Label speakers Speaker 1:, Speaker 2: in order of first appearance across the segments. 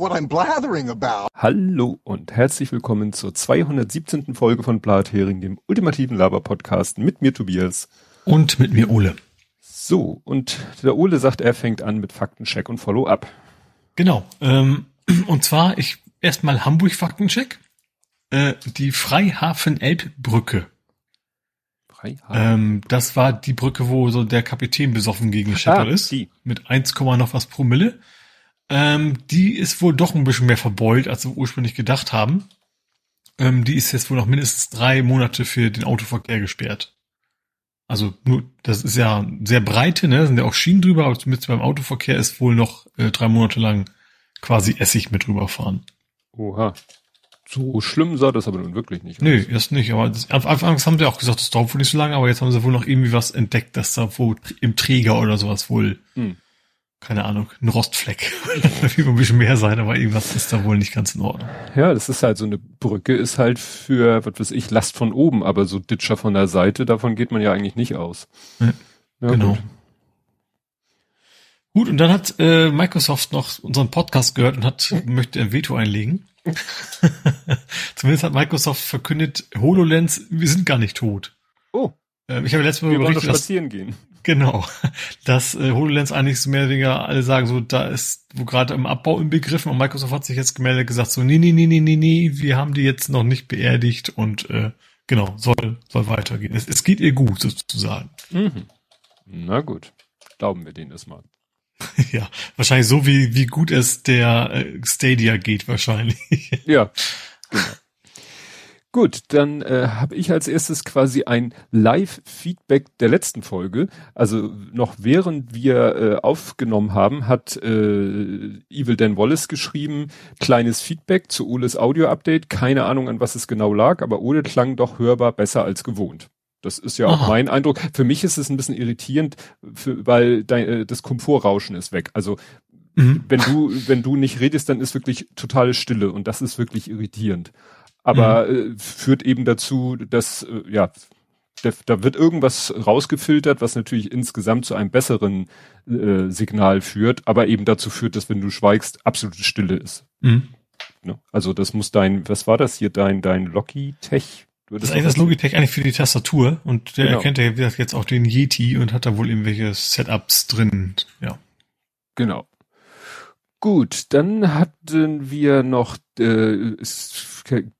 Speaker 1: what I'm blathering about.
Speaker 2: Hallo und herzlich willkommen zur 217. Folge von Blathering, dem ultimativen Laber-Podcast mit mir Tobias.
Speaker 3: Und mit mir Ole.
Speaker 2: So, und der Ole sagt, er fängt an mit Faktencheck und Follow-up.
Speaker 3: Genau. Ähm, und zwar, ich erstmal Hamburg-Faktencheck. Äh, die Freihafen-Elbbrücke. Freihafen. Ähm, das war die Brücke, wo so der Kapitän besoffen gegen ah, ist. Die. Mit 1, noch was Promille. Ähm, die ist wohl doch ein bisschen mehr verbeult, als wir ursprünglich gedacht haben. Ähm, die ist jetzt wohl noch mindestens drei Monate für den Autoverkehr gesperrt. Also nur, das ist ja sehr breite, ne? Sind ja auch Schienen drüber, aber zumindest beim Autoverkehr ist wohl noch äh, drei Monate lang quasi Essig mit rüberfahren.
Speaker 2: Oha. So schlimm sah das aber nun wirklich nicht
Speaker 3: aus. Nee, das nicht. Aber das, anfangs haben sie auch gesagt, das dauert wohl nicht so lange, aber jetzt haben sie wohl noch irgendwie was entdeckt, dass da wohl im Träger oder sowas wohl hm keine Ahnung, ein Rostfleck. Wie ein bisschen mehr sein, aber irgendwas ist da wohl nicht ganz in Ordnung.
Speaker 2: Ja, das ist halt so eine Brücke, ist halt für, was weiß ich, Last von oben, aber so Ditcher von der Seite, davon geht man ja eigentlich nicht aus. Ja,
Speaker 3: genau. Gut. gut. und dann hat äh, Microsoft noch unseren Podcast gehört und hat, möchte ein Veto einlegen. Zumindest hat Microsoft verkündet, HoloLens, wir sind gar nicht tot.
Speaker 2: Oh.
Speaker 3: Ähm, ich habe letztes Mal wir
Speaker 2: berichtet, spazieren gehen.
Speaker 3: Genau. Dass äh, HoloLens eigentlich so mehr oder weniger alle sagen, so da ist wo gerade im Abbau im Begriff und Microsoft hat sich jetzt gemeldet gesagt, so nee, nee, nee, nee, nee, nee, wir haben die jetzt noch nicht beerdigt und äh, genau, soll, soll weitergehen. Es, es geht ihr gut, sozusagen.
Speaker 2: Mhm. Na gut. Glauben wir denen das mal.
Speaker 3: ja, wahrscheinlich so wie, wie gut es der äh, Stadia geht, wahrscheinlich.
Speaker 2: ja, genau. Gut, dann äh, habe ich als erstes quasi ein Live-Feedback der letzten Folge. Also noch während wir äh, aufgenommen haben, hat äh, Evil Dan Wallace geschrieben, kleines Feedback zu Oles Audio-Update. Keine Ahnung, an was es genau lag, aber Ole klang doch hörbar besser als gewohnt. Das ist ja auch Aha. mein Eindruck. Für mich ist es ein bisschen irritierend, für, weil dein, äh, das Komfortrauschen ist weg. Also mhm. wenn du wenn du nicht redest, dann ist wirklich totale Stille und das ist wirklich irritierend aber mhm. äh, führt eben dazu, dass äh, ja da wird irgendwas rausgefiltert, was natürlich insgesamt zu einem besseren äh, Signal führt, aber eben dazu führt, dass wenn du schweigst, absolute Stille ist. Mhm. Ne? Also das muss dein, was war das hier, dein, dein Logitech?
Speaker 3: Das ist eigentlich das Logitech eigentlich für die Tastatur und der genau. erkennt ja jetzt auch den Yeti und hat da wohl irgendwelche Setups drin, ja.
Speaker 2: Genau. Gut, dann hatten wir noch äh,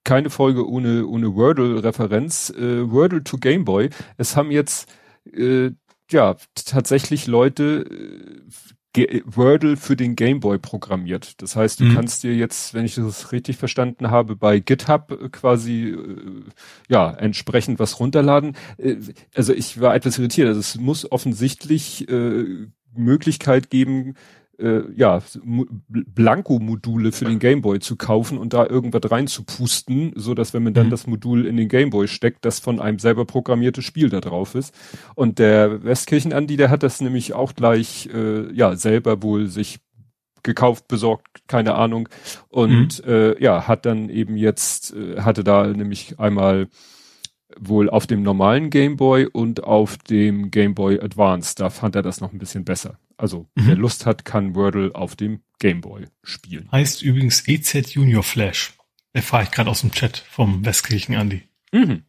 Speaker 2: keine Folge ohne ohne Wordle-Referenz. Äh, Wordle to Game Boy. Es haben jetzt äh, ja tatsächlich Leute äh, Wordle für den Game Boy programmiert. Das heißt, du mhm. kannst dir jetzt, wenn ich das richtig verstanden habe, bei GitHub äh, quasi äh, ja entsprechend was runterladen. Äh, also ich war etwas irritiert. Also es muss offensichtlich äh, Möglichkeit geben, äh, ja, Blanko-Module für den Gameboy zu kaufen und da irgendwas reinzupusten, so dass wenn man dann mhm. das Modul in den Gameboy steckt, das von einem selber programmiertes Spiel da drauf ist. Und der Westkirchen-Andi, der hat das nämlich auch gleich, äh, ja, selber wohl sich gekauft, besorgt, keine Ahnung. Und mhm. äh, ja, hat dann eben jetzt, äh, hatte da nämlich einmal wohl auf dem normalen Gameboy und auf dem Gameboy Advance. Da fand er das noch ein bisschen besser. Also mhm. wer Lust hat, kann Wordle auf dem Gameboy spielen.
Speaker 3: Heißt übrigens EZ Junior Flash. Erfahre ich gerade aus dem Chat vom Westkirchen Andi. Mhm.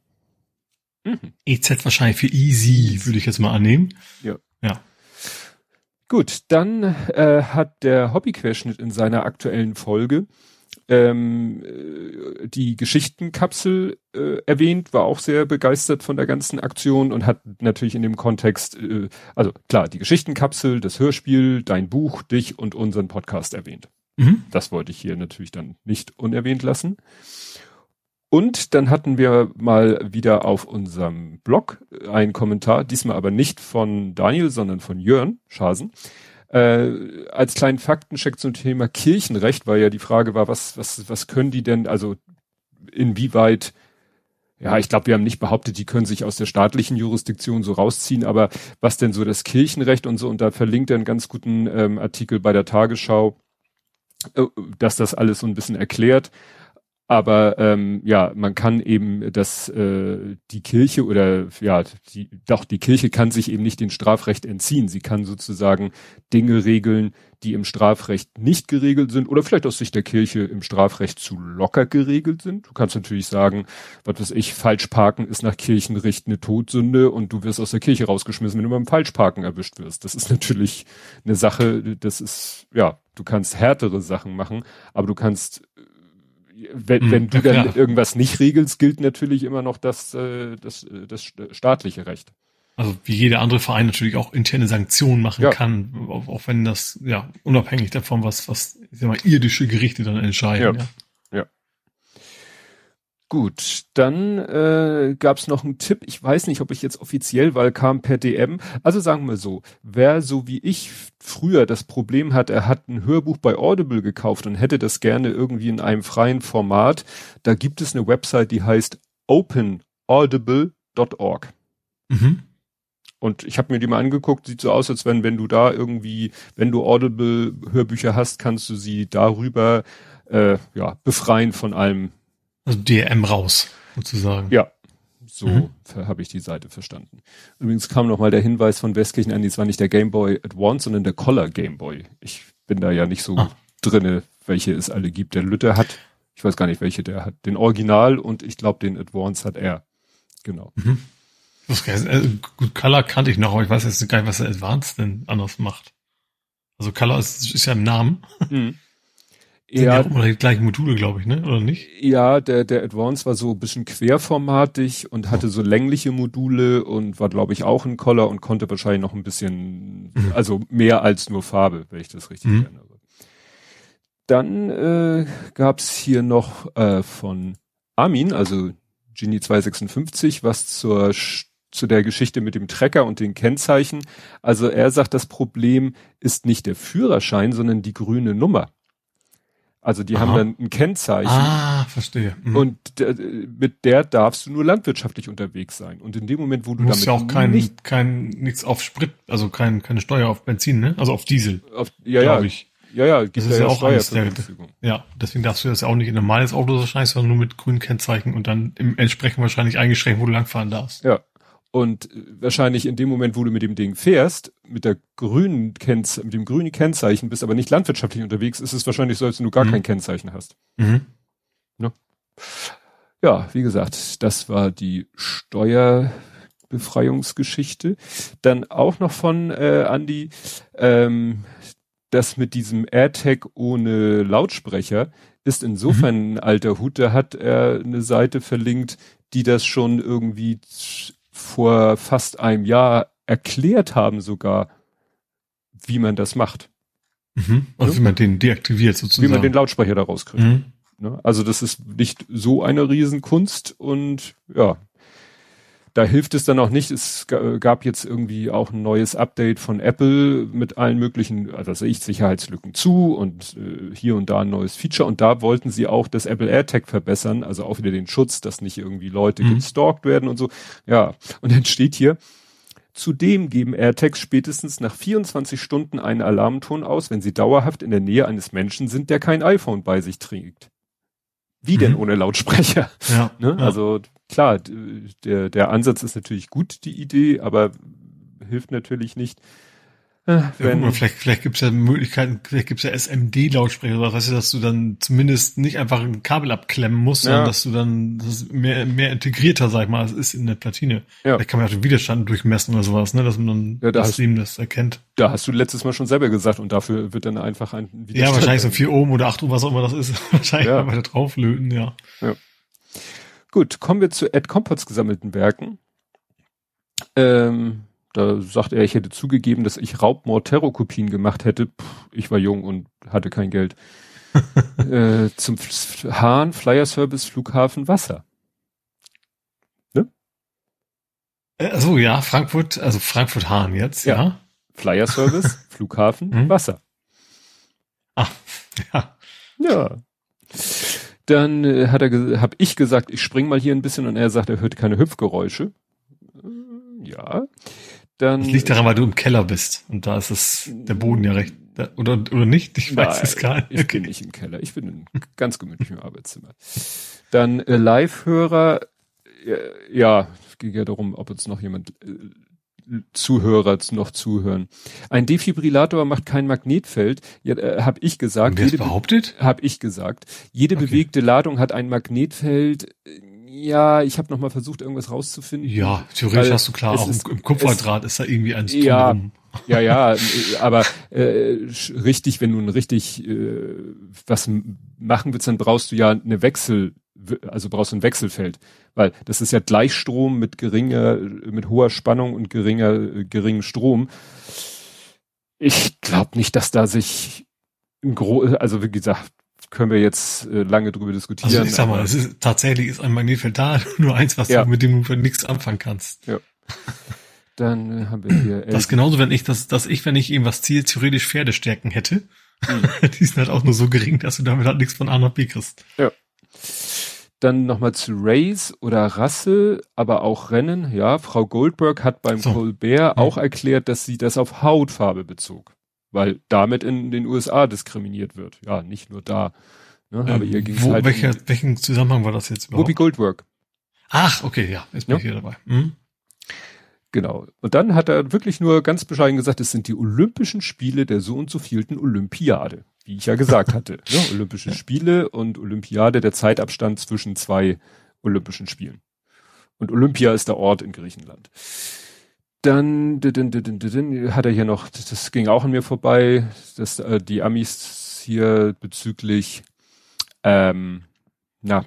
Speaker 3: Mhm. EZ wahrscheinlich für easy, würde ich jetzt mal annehmen.
Speaker 2: Ja. Ja. Gut, dann äh, hat der Hobbyquerschnitt in seiner aktuellen Folge ähm, äh, die Geschichtenkapsel äh, erwähnt, war auch sehr begeistert von der ganzen Aktion und hat natürlich in dem Kontext, äh, also klar, die Geschichtenkapsel, das Hörspiel, dein Buch, dich und unseren Podcast erwähnt. Mhm. Das wollte ich hier natürlich dann nicht unerwähnt lassen. Und dann hatten wir mal wieder auf unserem Blog einen Kommentar, diesmal aber nicht von Daniel, sondern von Jörn Schasen. Äh, als kleinen Faktencheck zum Thema Kirchenrecht, weil ja die Frage war, was, was, was können die denn, also inwieweit, ja, ich glaube, wir haben nicht behauptet, die können sich aus der staatlichen Jurisdiktion so rausziehen, aber was denn so das Kirchenrecht und so, und da verlinkt er einen ganz guten ähm, Artikel bei der Tagesschau, äh, dass das alles so ein bisschen erklärt. Aber ähm, ja, man kann eben das äh, die Kirche oder ja, die, doch die Kirche kann sich eben nicht dem Strafrecht entziehen. Sie kann sozusagen Dinge regeln, die im Strafrecht nicht geregelt sind oder vielleicht aus Sicht der Kirche im Strafrecht zu locker geregelt sind. Du kannst natürlich sagen, was weiß ich, falsch parken ist nach Kirchenrecht eine Todsünde und du wirst aus der Kirche rausgeschmissen, wenn du beim Falschparken erwischt wirst. Das ist natürlich eine Sache, das ist, ja, du kannst härtere Sachen machen, aber du kannst wenn, hm, wenn du ja, dann irgendwas nicht regelst, gilt natürlich immer noch das, äh, das, äh, das staatliche Recht.
Speaker 3: Also wie jeder andere Verein natürlich auch interne Sanktionen machen ja. kann, auch, auch, wenn das ja unabhängig davon, was, was ich sag mal, irdische Gerichte dann entscheiden. Ja.
Speaker 2: Gut, dann äh, gab es noch einen Tipp. Ich weiß nicht, ob ich jetzt offiziell, weil kam per DM. Also sagen wir so, wer so wie ich früher das Problem hat, er hat ein Hörbuch bei Audible gekauft und hätte das gerne irgendwie in einem freien Format, da gibt es eine Website, die heißt openaudible.org. Mhm. Und ich habe mir die mal angeguckt, sieht so aus, als wenn, wenn du da irgendwie, wenn du Audible-Hörbücher hast, kannst du sie darüber äh, ja, befreien von allem
Speaker 3: also DRM raus, sozusagen.
Speaker 2: Ja, so mhm. habe ich die Seite verstanden. Übrigens kam noch mal der Hinweis von Westkirchen an, dies war nicht der Game Boy Advance, sondern der Color Game Boy. Ich bin da ja nicht so ah. drinne, welche es alle gibt. Der Lütte hat, ich weiß gar nicht, welche der hat, den Original und ich glaube, den Advance hat er. Genau. Mhm.
Speaker 3: Also, gut, Color kannte ich noch, aber ich weiß jetzt gar nicht, was der Advance denn anders macht. Also Color ist, ist ja im Namen. Mhm. Sind ja, ja auch immer die gleichen Module, glaube ich, ne? Oder nicht?
Speaker 2: Ja, der, der Advance war so ein bisschen querformatig und hatte so längliche Module und war, glaube ich, auch ein Color und konnte wahrscheinlich noch ein bisschen, mhm. also mehr als nur Farbe, wenn ich das richtig mhm. erinnere. Dann äh, gab es hier noch äh, von Armin, also Genie 256, was zur zu der Geschichte mit dem Trecker und den Kennzeichen. Also er sagt, das Problem ist nicht der Führerschein, sondern die grüne Nummer. Also die Aha. haben dann ein Kennzeichen.
Speaker 3: Ah, verstehe.
Speaker 2: Mhm. Und mit der darfst du nur landwirtschaftlich unterwegs sein. Und in dem Moment, wo du, du
Speaker 3: damit ja auch kein, nicht, kein nichts auf Sprit, also kein, keine Steuer auf Benzin, ne? Also auf Diesel. Auf,
Speaker 2: ja, ja. Ich. Ja, ja,
Speaker 3: gibt das ist ja, ja auch eines der, Ja, deswegen darfst du das ja auch nicht in normales Auto wahrscheinlich, sondern nur mit grünen Kennzeichen und dann im entsprechend wahrscheinlich eingeschränkt, wo du langfahren darfst.
Speaker 2: Ja. Und wahrscheinlich in dem Moment, wo du mit dem Ding fährst, mit der grünen Kennz mit dem grünen Kennzeichen, bist aber nicht landwirtschaftlich unterwegs, ist es wahrscheinlich so, als wenn du gar mhm. kein Kennzeichen hast. Mhm. Ne? Ja, wie gesagt, das war die Steuerbefreiungsgeschichte. Dann auch noch von äh, Andy, ähm, das mit diesem AirTag ohne Lautsprecher ist insofern mhm. ein alter Hut. Da hat er eine Seite verlinkt, die das schon irgendwie vor fast einem Jahr erklärt haben sogar, wie man das macht.
Speaker 3: Mhm. Also ja? wie man den deaktiviert sozusagen.
Speaker 2: Wie man den Lautsprecher da rauskriegt. Mhm. Ne? Also das ist nicht so eine Riesenkunst und ja, da hilft es dann auch nicht. Es gab jetzt irgendwie auch ein neues Update von Apple mit allen möglichen, also ich Sicherheitslücken zu und äh, hier und da ein neues Feature. Und da wollten sie auch das Apple AirTag verbessern, also auch wieder den Schutz, dass nicht irgendwie Leute mhm. gestalkt werden und so. Ja, und dann steht hier, Zudem geben AirTags spätestens nach 24 Stunden einen Alarmton aus, wenn sie dauerhaft in der Nähe eines Menschen sind, der kein iPhone bei sich trägt. Wie denn mhm. ohne Lautsprecher? Ja, ne? ja. Also klar, der, der Ansatz ist natürlich gut, die Idee, aber hilft natürlich nicht.
Speaker 3: Äh, wenn, ja, vielleicht, vielleicht gibt es ja Möglichkeiten, vielleicht gibt es ja SMD-Lautsprecher oder was weißt du, dass du dann zumindest nicht einfach ein Kabel abklemmen musst, ja. sondern dass du dann das mehr, mehr integrierter, sag ich mal, als ist in der Platine. Ja. Vielleicht kann man auch den Widerstand durchmessen oder sowas, ne, dass man dann
Speaker 2: ja, da das
Speaker 3: Stream das erkennt.
Speaker 2: Da hast du letztes Mal schon selber gesagt und dafür wird dann einfach ein
Speaker 3: Widerstand. Ja, wahrscheinlich so 4 Ohm oder 8 Ohm, was auch immer das ist. wahrscheinlich ja. weiter drauflöten, ja. ja.
Speaker 2: Gut, kommen wir zu Ed Compots gesammelten Werken. Ähm, da sagt er, ich hätte zugegeben, dass ich Raubmord-Terrorkopien gemacht hätte. Puh, ich war jung und hatte kein Geld. äh, zum Hahn, Flyer Service, Flughafen, Wasser.
Speaker 3: Ne? Also ja, Frankfurt, also Frankfurt Hahn jetzt, ja. ja.
Speaker 2: Flyer Service, Flughafen, mhm. Wasser.
Speaker 3: Ah, ja.
Speaker 2: Ja. Dann äh, hat er, habe ich gesagt, ich spring mal hier ein bisschen und er sagt, er hört keine Hüpfgeräusche. Äh, ja.
Speaker 3: Dann. Das liegt daran, weil du im Keller bist und da ist es der Boden ja recht, Oder, oder nicht? Ich weiß
Speaker 2: Nein,
Speaker 3: es gar nicht.
Speaker 2: Ich bin nicht im Keller. Ich bin in ganz gemütlichem Arbeitszimmer. Dann äh, Live-Hörer. Äh, ja, es ging ja darum, ob uns noch jemand äh, Zuhörer noch zuhören. Ein Defibrillator macht kein Magnetfeld. Ja, äh, habe ich gesagt.
Speaker 3: Wer behauptet?
Speaker 2: Habe ich gesagt. Jede okay. bewegte Ladung hat ein Magnetfeld. Ja, ich habe noch mal versucht, irgendwas rauszufinden.
Speaker 3: Ja, theoretisch hast du klar, auch ist, im Kupferdraht ist da irgendwie ein
Speaker 2: Ja, ja, ja, aber äh, richtig, wenn du ein richtig äh, was machen willst, dann brauchst du ja eine Wechsel, also brauchst du ein Wechselfeld, weil das ist ja Gleichstrom mit geringer, mit hoher Spannung und geringer, äh, geringem Strom. Ich glaube nicht, dass da sich ein gro also wie gesagt, können wir jetzt äh, lange drüber diskutieren. Also
Speaker 3: ich sag mal, es ist, tatsächlich ist ein Magnetfeld da, nur eins, was ja. du, mit dem du nichts anfangen kannst.
Speaker 2: Ja. Dann äh, haben wir hier.
Speaker 3: Das ist genauso, wenn ich das, dass ich, wenn ich irgendwas ziehe, theoretisch Pferdestärken hätte. Mhm. Die sind halt auch nur so gering, dass du damit halt nichts von A nach B kriegst.
Speaker 2: Ja. Dann nochmal zu Race oder Rasse, aber auch Rennen. Ja, Frau Goldberg hat beim so. Colbert mhm. auch erklärt, dass sie das auf Hautfarbe bezog weil damit in den USA diskriminiert wird. Ja, nicht nur da.
Speaker 3: Ne? Aber hier ging halt welcher, um, welchen Zusammenhang war das jetzt
Speaker 2: überhaupt? Whoopi Goldwork.
Speaker 3: Ach, okay, ja, jetzt bin ja. ich hier dabei. Mhm.
Speaker 2: Genau. Und dann hat er wirklich nur ganz bescheiden gesagt, es sind die Olympischen Spiele der so und so vielten Olympiade. Wie ich ja gesagt hatte. Ne? Olympische ja. Spiele und Olympiade, der Zeitabstand zwischen zwei Olympischen Spielen. Und Olympia ist der Ort in Griechenland. Dann hat er hier noch, das ging auch an mir vorbei, dass äh, die Amis hier bezüglich, ähm, na,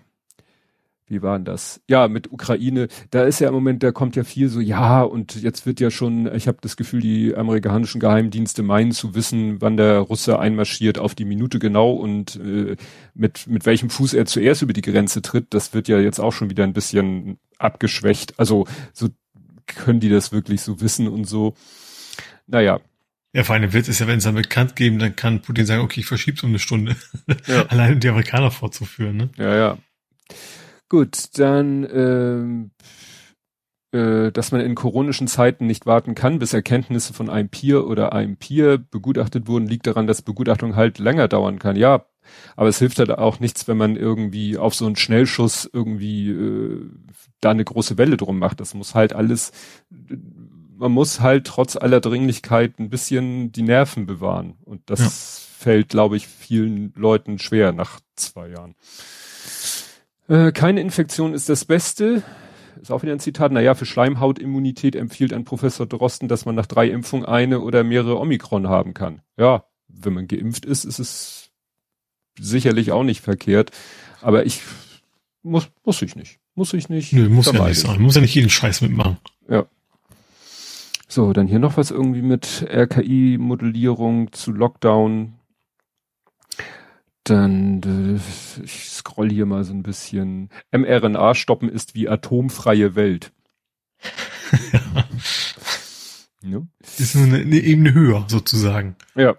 Speaker 2: wie war denn das? Ja, mit Ukraine, da ist ja im Moment, da kommt ja viel so, ja, und jetzt wird ja schon, ich habe das Gefühl, die amerikanischen Geheimdienste meinen zu wissen, wann der Russe einmarschiert auf die Minute genau und äh, mit, mit welchem Fuß er zuerst über die Grenze tritt. Das wird ja jetzt auch schon wieder ein bisschen abgeschwächt. Also so können die das wirklich so wissen und so. Naja.
Speaker 3: Ja, vor allem Witz ist ja, wenn es dann bekannt geben, dann kann Putin sagen, okay, ich verschieb's um eine Stunde. Ja. Allein um die Amerikaner vorzuführen, ne?
Speaker 2: Ja, ja. Gut, dann, ähm, äh, dass man in koronischen Zeiten nicht warten kann, bis Erkenntnisse von einem Peer oder einem Peer begutachtet wurden, liegt daran, dass Begutachtung halt länger dauern kann. Ja, aber es hilft halt auch nichts, wenn man irgendwie auf so einen Schnellschuss irgendwie äh, da eine große Welle drum macht. Das muss halt alles, man muss halt trotz aller Dringlichkeit ein bisschen die Nerven bewahren. Und das ja. fällt, glaube ich, vielen Leuten schwer nach zwei Jahren. Äh, keine Infektion ist das Beste. Ist auch wieder ein Zitat. Naja, für Schleimhautimmunität empfiehlt ein Professor Drosten, dass man nach drei Impfungen eine oder mehrere Omikron haben kann. Ja, wenn man geimpft ist, ist es sicherlich auch nicht verkehrt. Aber ich muss, muss ich nicht. Muss ich nicht.
Speaker 3: Nö, muss ja nicht sein. Muss ja nicht jeden Scheiß mitmachen.
Speaker 2: Ja. So, dann hier noch was irgendwie mit RKI-Modellierung zu Lockdown. Dann, äh, ich scroll hier mal so ein bisschen. mRNA stoppen ist wie atomfreie Welt.
Speaker 3: ja. ja. Ist eine, eine Ebene höher, sozusagen.
Speaker 2: Ja.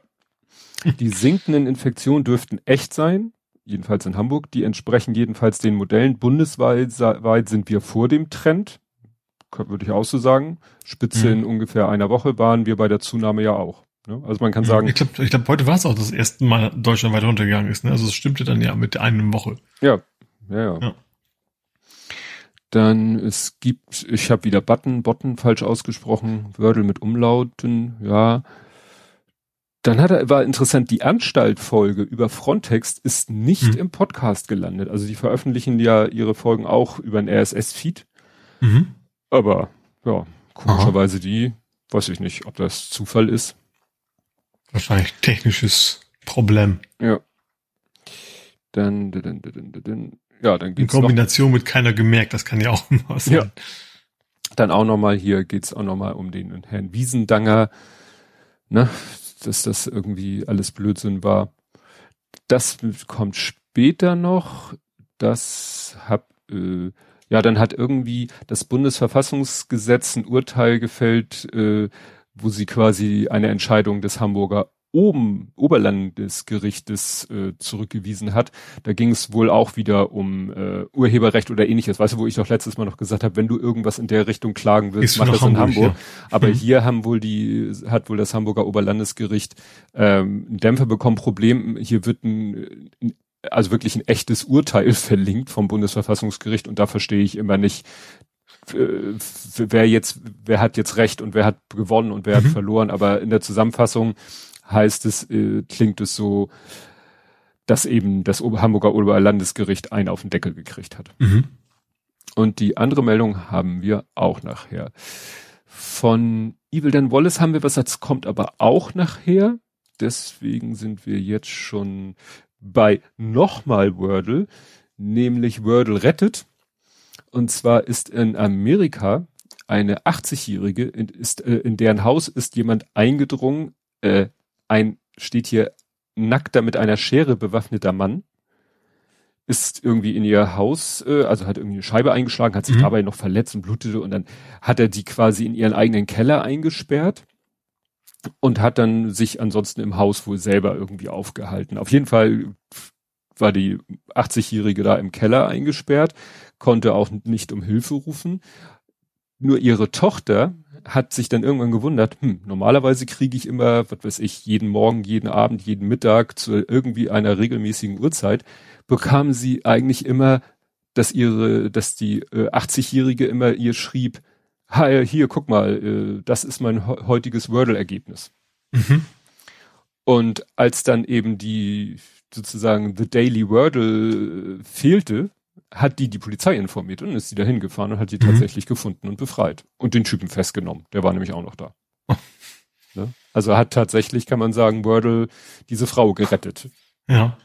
Speaker 2: Die sinkenden Infektionen dürften echt sein jedenfalls in Hamburg, die entsprechen jedenfalls den Modellen. Bundesweit sind wir vor dem Trend, würde ich auch so sagen. Spitze mhm. in ungefähr einer Woche waren wir bei der Zunahme ja auch. Ne? Also man kann mhm. sagen.
Speaker 3: Ich glaube, glaub, heute war es auch das erste Mal Deutschland weiter runtergegangen ist. Ne? Also es stimmte dann ja mit einer Woche.
Speaker 2: Ja, ja, ja. ja. Dann es gibt, ich habe wieder Button, Botten falsch ausgesprochen, Wordle mit Umlauten, ja. Dann hat er, war interessant, die Anstaltfolge über Frontext ist nicht mhm. im Podcast gelandet. Also die veröffentlichen ja ihre Folgen auch über ein RSS-Feed. Mhm. Aber ja, komischerweise Aha. die, weiß ich nicht, ob das Zufall ist.
Speaker 3: Wahrscheinlich technisches Problem.
Speaker 2: Ja. Dann, dann, dann, dann, ja, dann
Speaker 3: geht's In Kombination noch, mit keiner gemerkt, das kann ja auch
Speaker 2: immer sein. Ja. Dann auch nochmal hier geht's auch nochmal um den Herrn Wiesendanger, ne, dass das irgendwie alles Blödsinn war. Das kommt später noch. Das hab, äh, ja, dann hat irgendwie das Bundesverfassungsgesetz ein Urteil gefällt, äh, wo sie quasi eine Entscheidung des Hamburger oben Oberlandesgerichtes äh, zurückgewiesen hat. Da ging es wohl auch wieder um äh, Urheberrecht oder ähnliches. Weißt du, wo ich doch letztes Mal noch gesagt habe, wenn du irgendwas in der Richtung klagen willst, mach das Hamburg, in Hamburg. Ja. Aber mhm. hier haben wohl die, hat wohl das Hamburger Oberlandesgericht ähm, einen Dämpfer bekommen. Problem, hier wird ein, also wirklich ein echtes Urteil verlinkt vom Bundesverfassungsgericht und da verstehe ich immer nicht, äh, wer jetzt, wer hat jetzt recht und wer hat gewonnen und wer mhm. hat verloren. Aber in der Zusammenfassung heißt es, äh, klingt es so, dass eben das Hamburger Oberlandesgericht einen auf den Deckel gekriegt hat. Mhm. Und die andere Meldung haben wir auch nachher. Von Evil Dan Wallace haben wir was, das kommt aber auch nachher. Deswegen sind wir jetzt schon bei nochmal Wordle, nämlich Wordle rettet. Und zwar ist in Amerika eine 80-Jährige, in, ist, äh, in deren Haus ist jemand eingedrungen, äh, ein, steht hier nackter mit einer Schere bewaffneter Mann, ist irgendwie in ihr Haus, äh, also hat irgendwie eine Scheibe eingeschlagen, hat sich mhm. dabei noch verletzt und blutete und dann hat er die quasi in ihren eigenen Keller eingesperrt und hat dann sich ansonsten im Haus wohl selber irgendwie aufgehalten. Auf jeden Fall war die 80-Jährige da im Keller eingesperrt, konnte auch nicht um Hilfe rufen. Nur ihre Tochter hat sich dann irgendwann gewundert, hm, normalerweise kriege ich immer, was weiß ich, jeden Morgen, jeden Abend, jeden Mittag zu irgendwie einer regelmäßigen Uhrzeit, bekam sie eigentlich immer, dass ihre, dass die äh, 80-Jährige immer ihr schrieb, hi, hier, guck mal, äh, das ist mein heutiges Wordle-Ergebnis. Mhm. Und als dann eben die sozusagen The Daily Wordle äh, fehlte, hat die die Polizei informiert und ist sie dahin gefahren und hat die mhm. tatsächlich gefunden und befreit und den Typen festgenommen. Der war nämlich auch noch da. ne? Also hat tatsächlich, kann man sagen, Wordle diese Frau gerettet.
Speaker 3: Ja.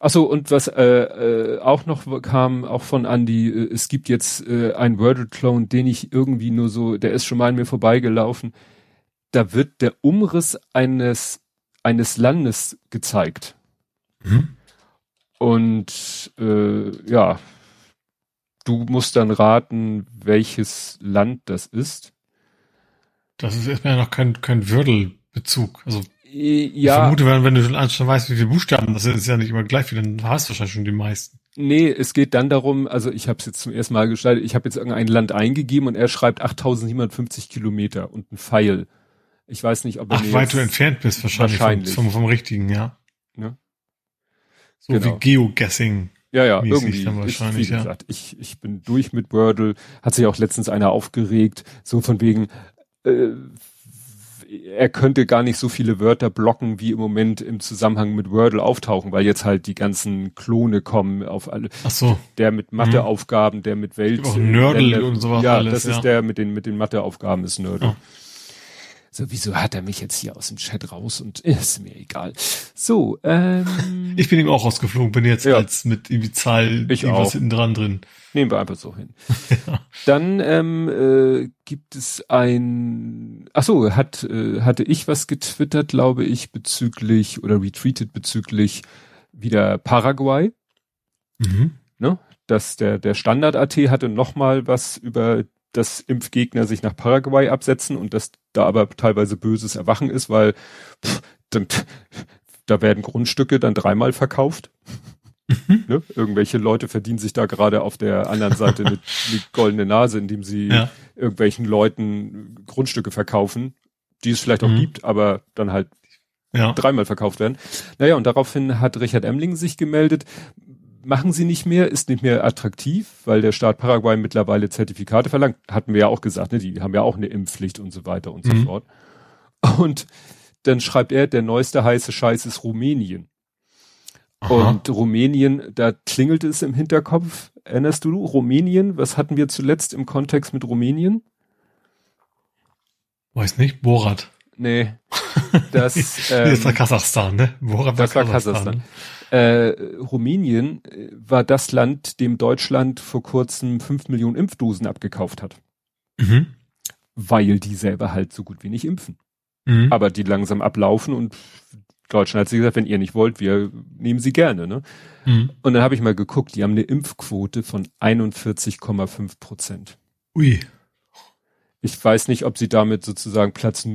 Speaker 2: Achso, und was äh, äh, auch noch kam, auch von Andy, äh, es gibt jetzt äh, einen Wordle-Clone, den ich irgendwie nur so, der ist schon mal an mir vorbeigelaufen. Da wird der Umriss eines, eines Landes gezeigt. Mhm. Und äh, ja, du musst dann raten, welches Land das ist.
Speaker 3: Das ist erstmal noch kein, kein Würdelbezug. Also
Speaker 2: ja. Ich vermute,
Speaker 3: wenn, wenn du schon weißt, wie viele Buchstaben, das ist ja nicht immer gleich, wie dann hast du wahrscheinlich schon die meisten.
Speaker 2: Nee, es geht dann darum, also ich habe es jetzt zum ersten Mal gestaltet, ich habe jetzt irgendein Land eingegeben und er schreibt 8750 Kilometer und ein Pfeil. Ich weiß nicht, ob
Speaker 3: er Ach, weit du entfernt bist wahrscheinlich, wahrscheinlich. Vom, vom, vom richtigen, ja. So genau. wie Geoguessing.
Speaker 2: Ja, ja, irgendwie. Dann wahrscheinlich, ich, wie gesagt, ich, ich bin durch mit Wordle. Hat sich auch letztens einer aufgeregt, so von wegen, äh, er könnte gar nicht so viele Wörter blocken, wie im Moment im Zusammenhang mit Wordle auftauchen, weil jetzt halt die ganzen Klone kommen auf alle.
Speaker 3: Ach so.
Speaker 2: Der mit Matheaufgaben, der mit Welt.
Speaker 3: Auch Nördel und sowas.
Speaker 2: Ja, alles, das ja. ist der mit den, mit den Matheaufgaben ist Nördel. Oh so, wieso hat er mich jetzt hier aus dem Chat raus und ist mir egal. So, ähm.
Speaker 3: Ich bin ihm auch rausgeflogen, bin jetzt ja. als mit irgendwie Zahl
Speaker 2: ich irgendwas
Speaker 3: hinten dran drin.
Speaker 2: Nehmen wir einfach so hin. ja. Dann ähm, äh, gibt es ein, ach so, hat äh, hatte ich was getwittert, glaube ich, bezüglich oder retweetet bezüglich wieder Paraguay. Mhm. Ne? Dass der der Standard AT hatte noch mal was über dass Impfgegner sich nach Paraguay absetzen und dass da aber teilweise böses Erwachen ist, weil pff, dann, da werden Grundstücke dann dreimal verkauft. Mhm. Ne? Irgendwelche Leute verdienen sich da gerade auf der anderen Seite eine, eine goldene Nase, indem sie ja. irgendwelchen Leuten Grundstücke verkaufen, die es vielleicht auch mhm. gibt, aber dann halt ja. dreimal verkauft werden. Naja, und daraufhin hat Richard Emling sich gemeldet, machen sie nicht mehr, ist nicht mehr attraktiv, weil der Staat Paraguay mittlerweile Zertifikate verlangt. Hatten wir ja auch gesagt, ne? die haben ja auch eine Impfpflicht und so weiter und mhm. so fort. Und dann schreibt er, der neueste heiße Scheiß ist Rumänien. Aha. Und Rumänien, da klingelt es im Hinterkopf. Erinnerst du Rumänien? Was hatten wir zuletzt im Kontext mit Rumänien?
Speaker 3: Weiß nicht, Borat.
Speaker 2: Nee. Das,
Speaker 3: ähm, das war Kasachstan, ne?
Speaker 2: Borat war das war Kasachstan. Kasachstan. Äh, Rumänien äh, war das Land, dem Deutschland vor kurzem fünf Millionen Impfdosen abgekauft hat. Mhm. Weil die selber halt so gut wie nicht impfen. Mhm. Aber die langsam ablaufen und Deutschland hat sich gesagt, wenn ihr nicht wollt, wir nehmen sie gerne. Ne? Mhm. Und dann habe ich mal geguckt, die haben eine Impfquote von 41,5 Prozent.
Speaker 3: Ui.
Speaker 2: Ich weiß nicht, ob sie damit sozusagen Platz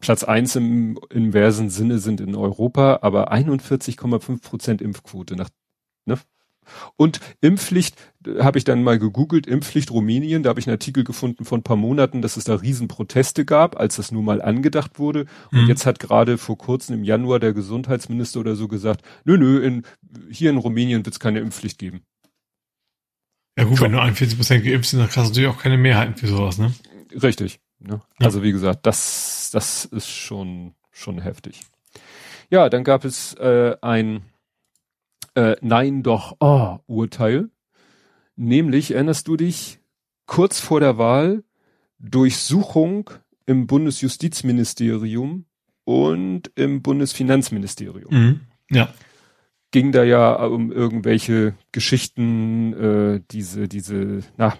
Speaker 2: Platz eins im inversen Sinne sind in Europa, aber 41,5 Prozent Impfquote nach, ne? Und Impfpflicht habe ich dann mal gegoogelt, Impfpflicht Rumänien, da habe ich einen Artikel gefunden von ein paar Monaten, dass es da Riesenproteste gab, als das nun mal angedacht wurde. Und mhm. jetzt hat gerade vor kurzem im Januar der Gesundheitsminister oder so gesagt, nö, nö, in, hier in Rumänien wird es keine Impfpflicht geben.
Speaker 3: Ja gut, Schon. wenn nur 41 Prozent geimpft sind, dann kriegst du natürlich auch keine Mehrheiten für sowas, ne?
Speaker 2: Richtig. Ne? Ja. Also wie gesagt, das, das ist schon, schon heftig. Ja, dann gab es äh, ein äh, Nein doch oh, Urteil. Nämlich, erinnerst du dich, kurz vor der Wahl Durchsuchung im Bundesjustizministerium und im Bundesfinanzministerium.
Speaker 3: Mhm, ja.
Speaker 2: Ging da ja um irgendwelche Geschichten, äh, diese, diese, na,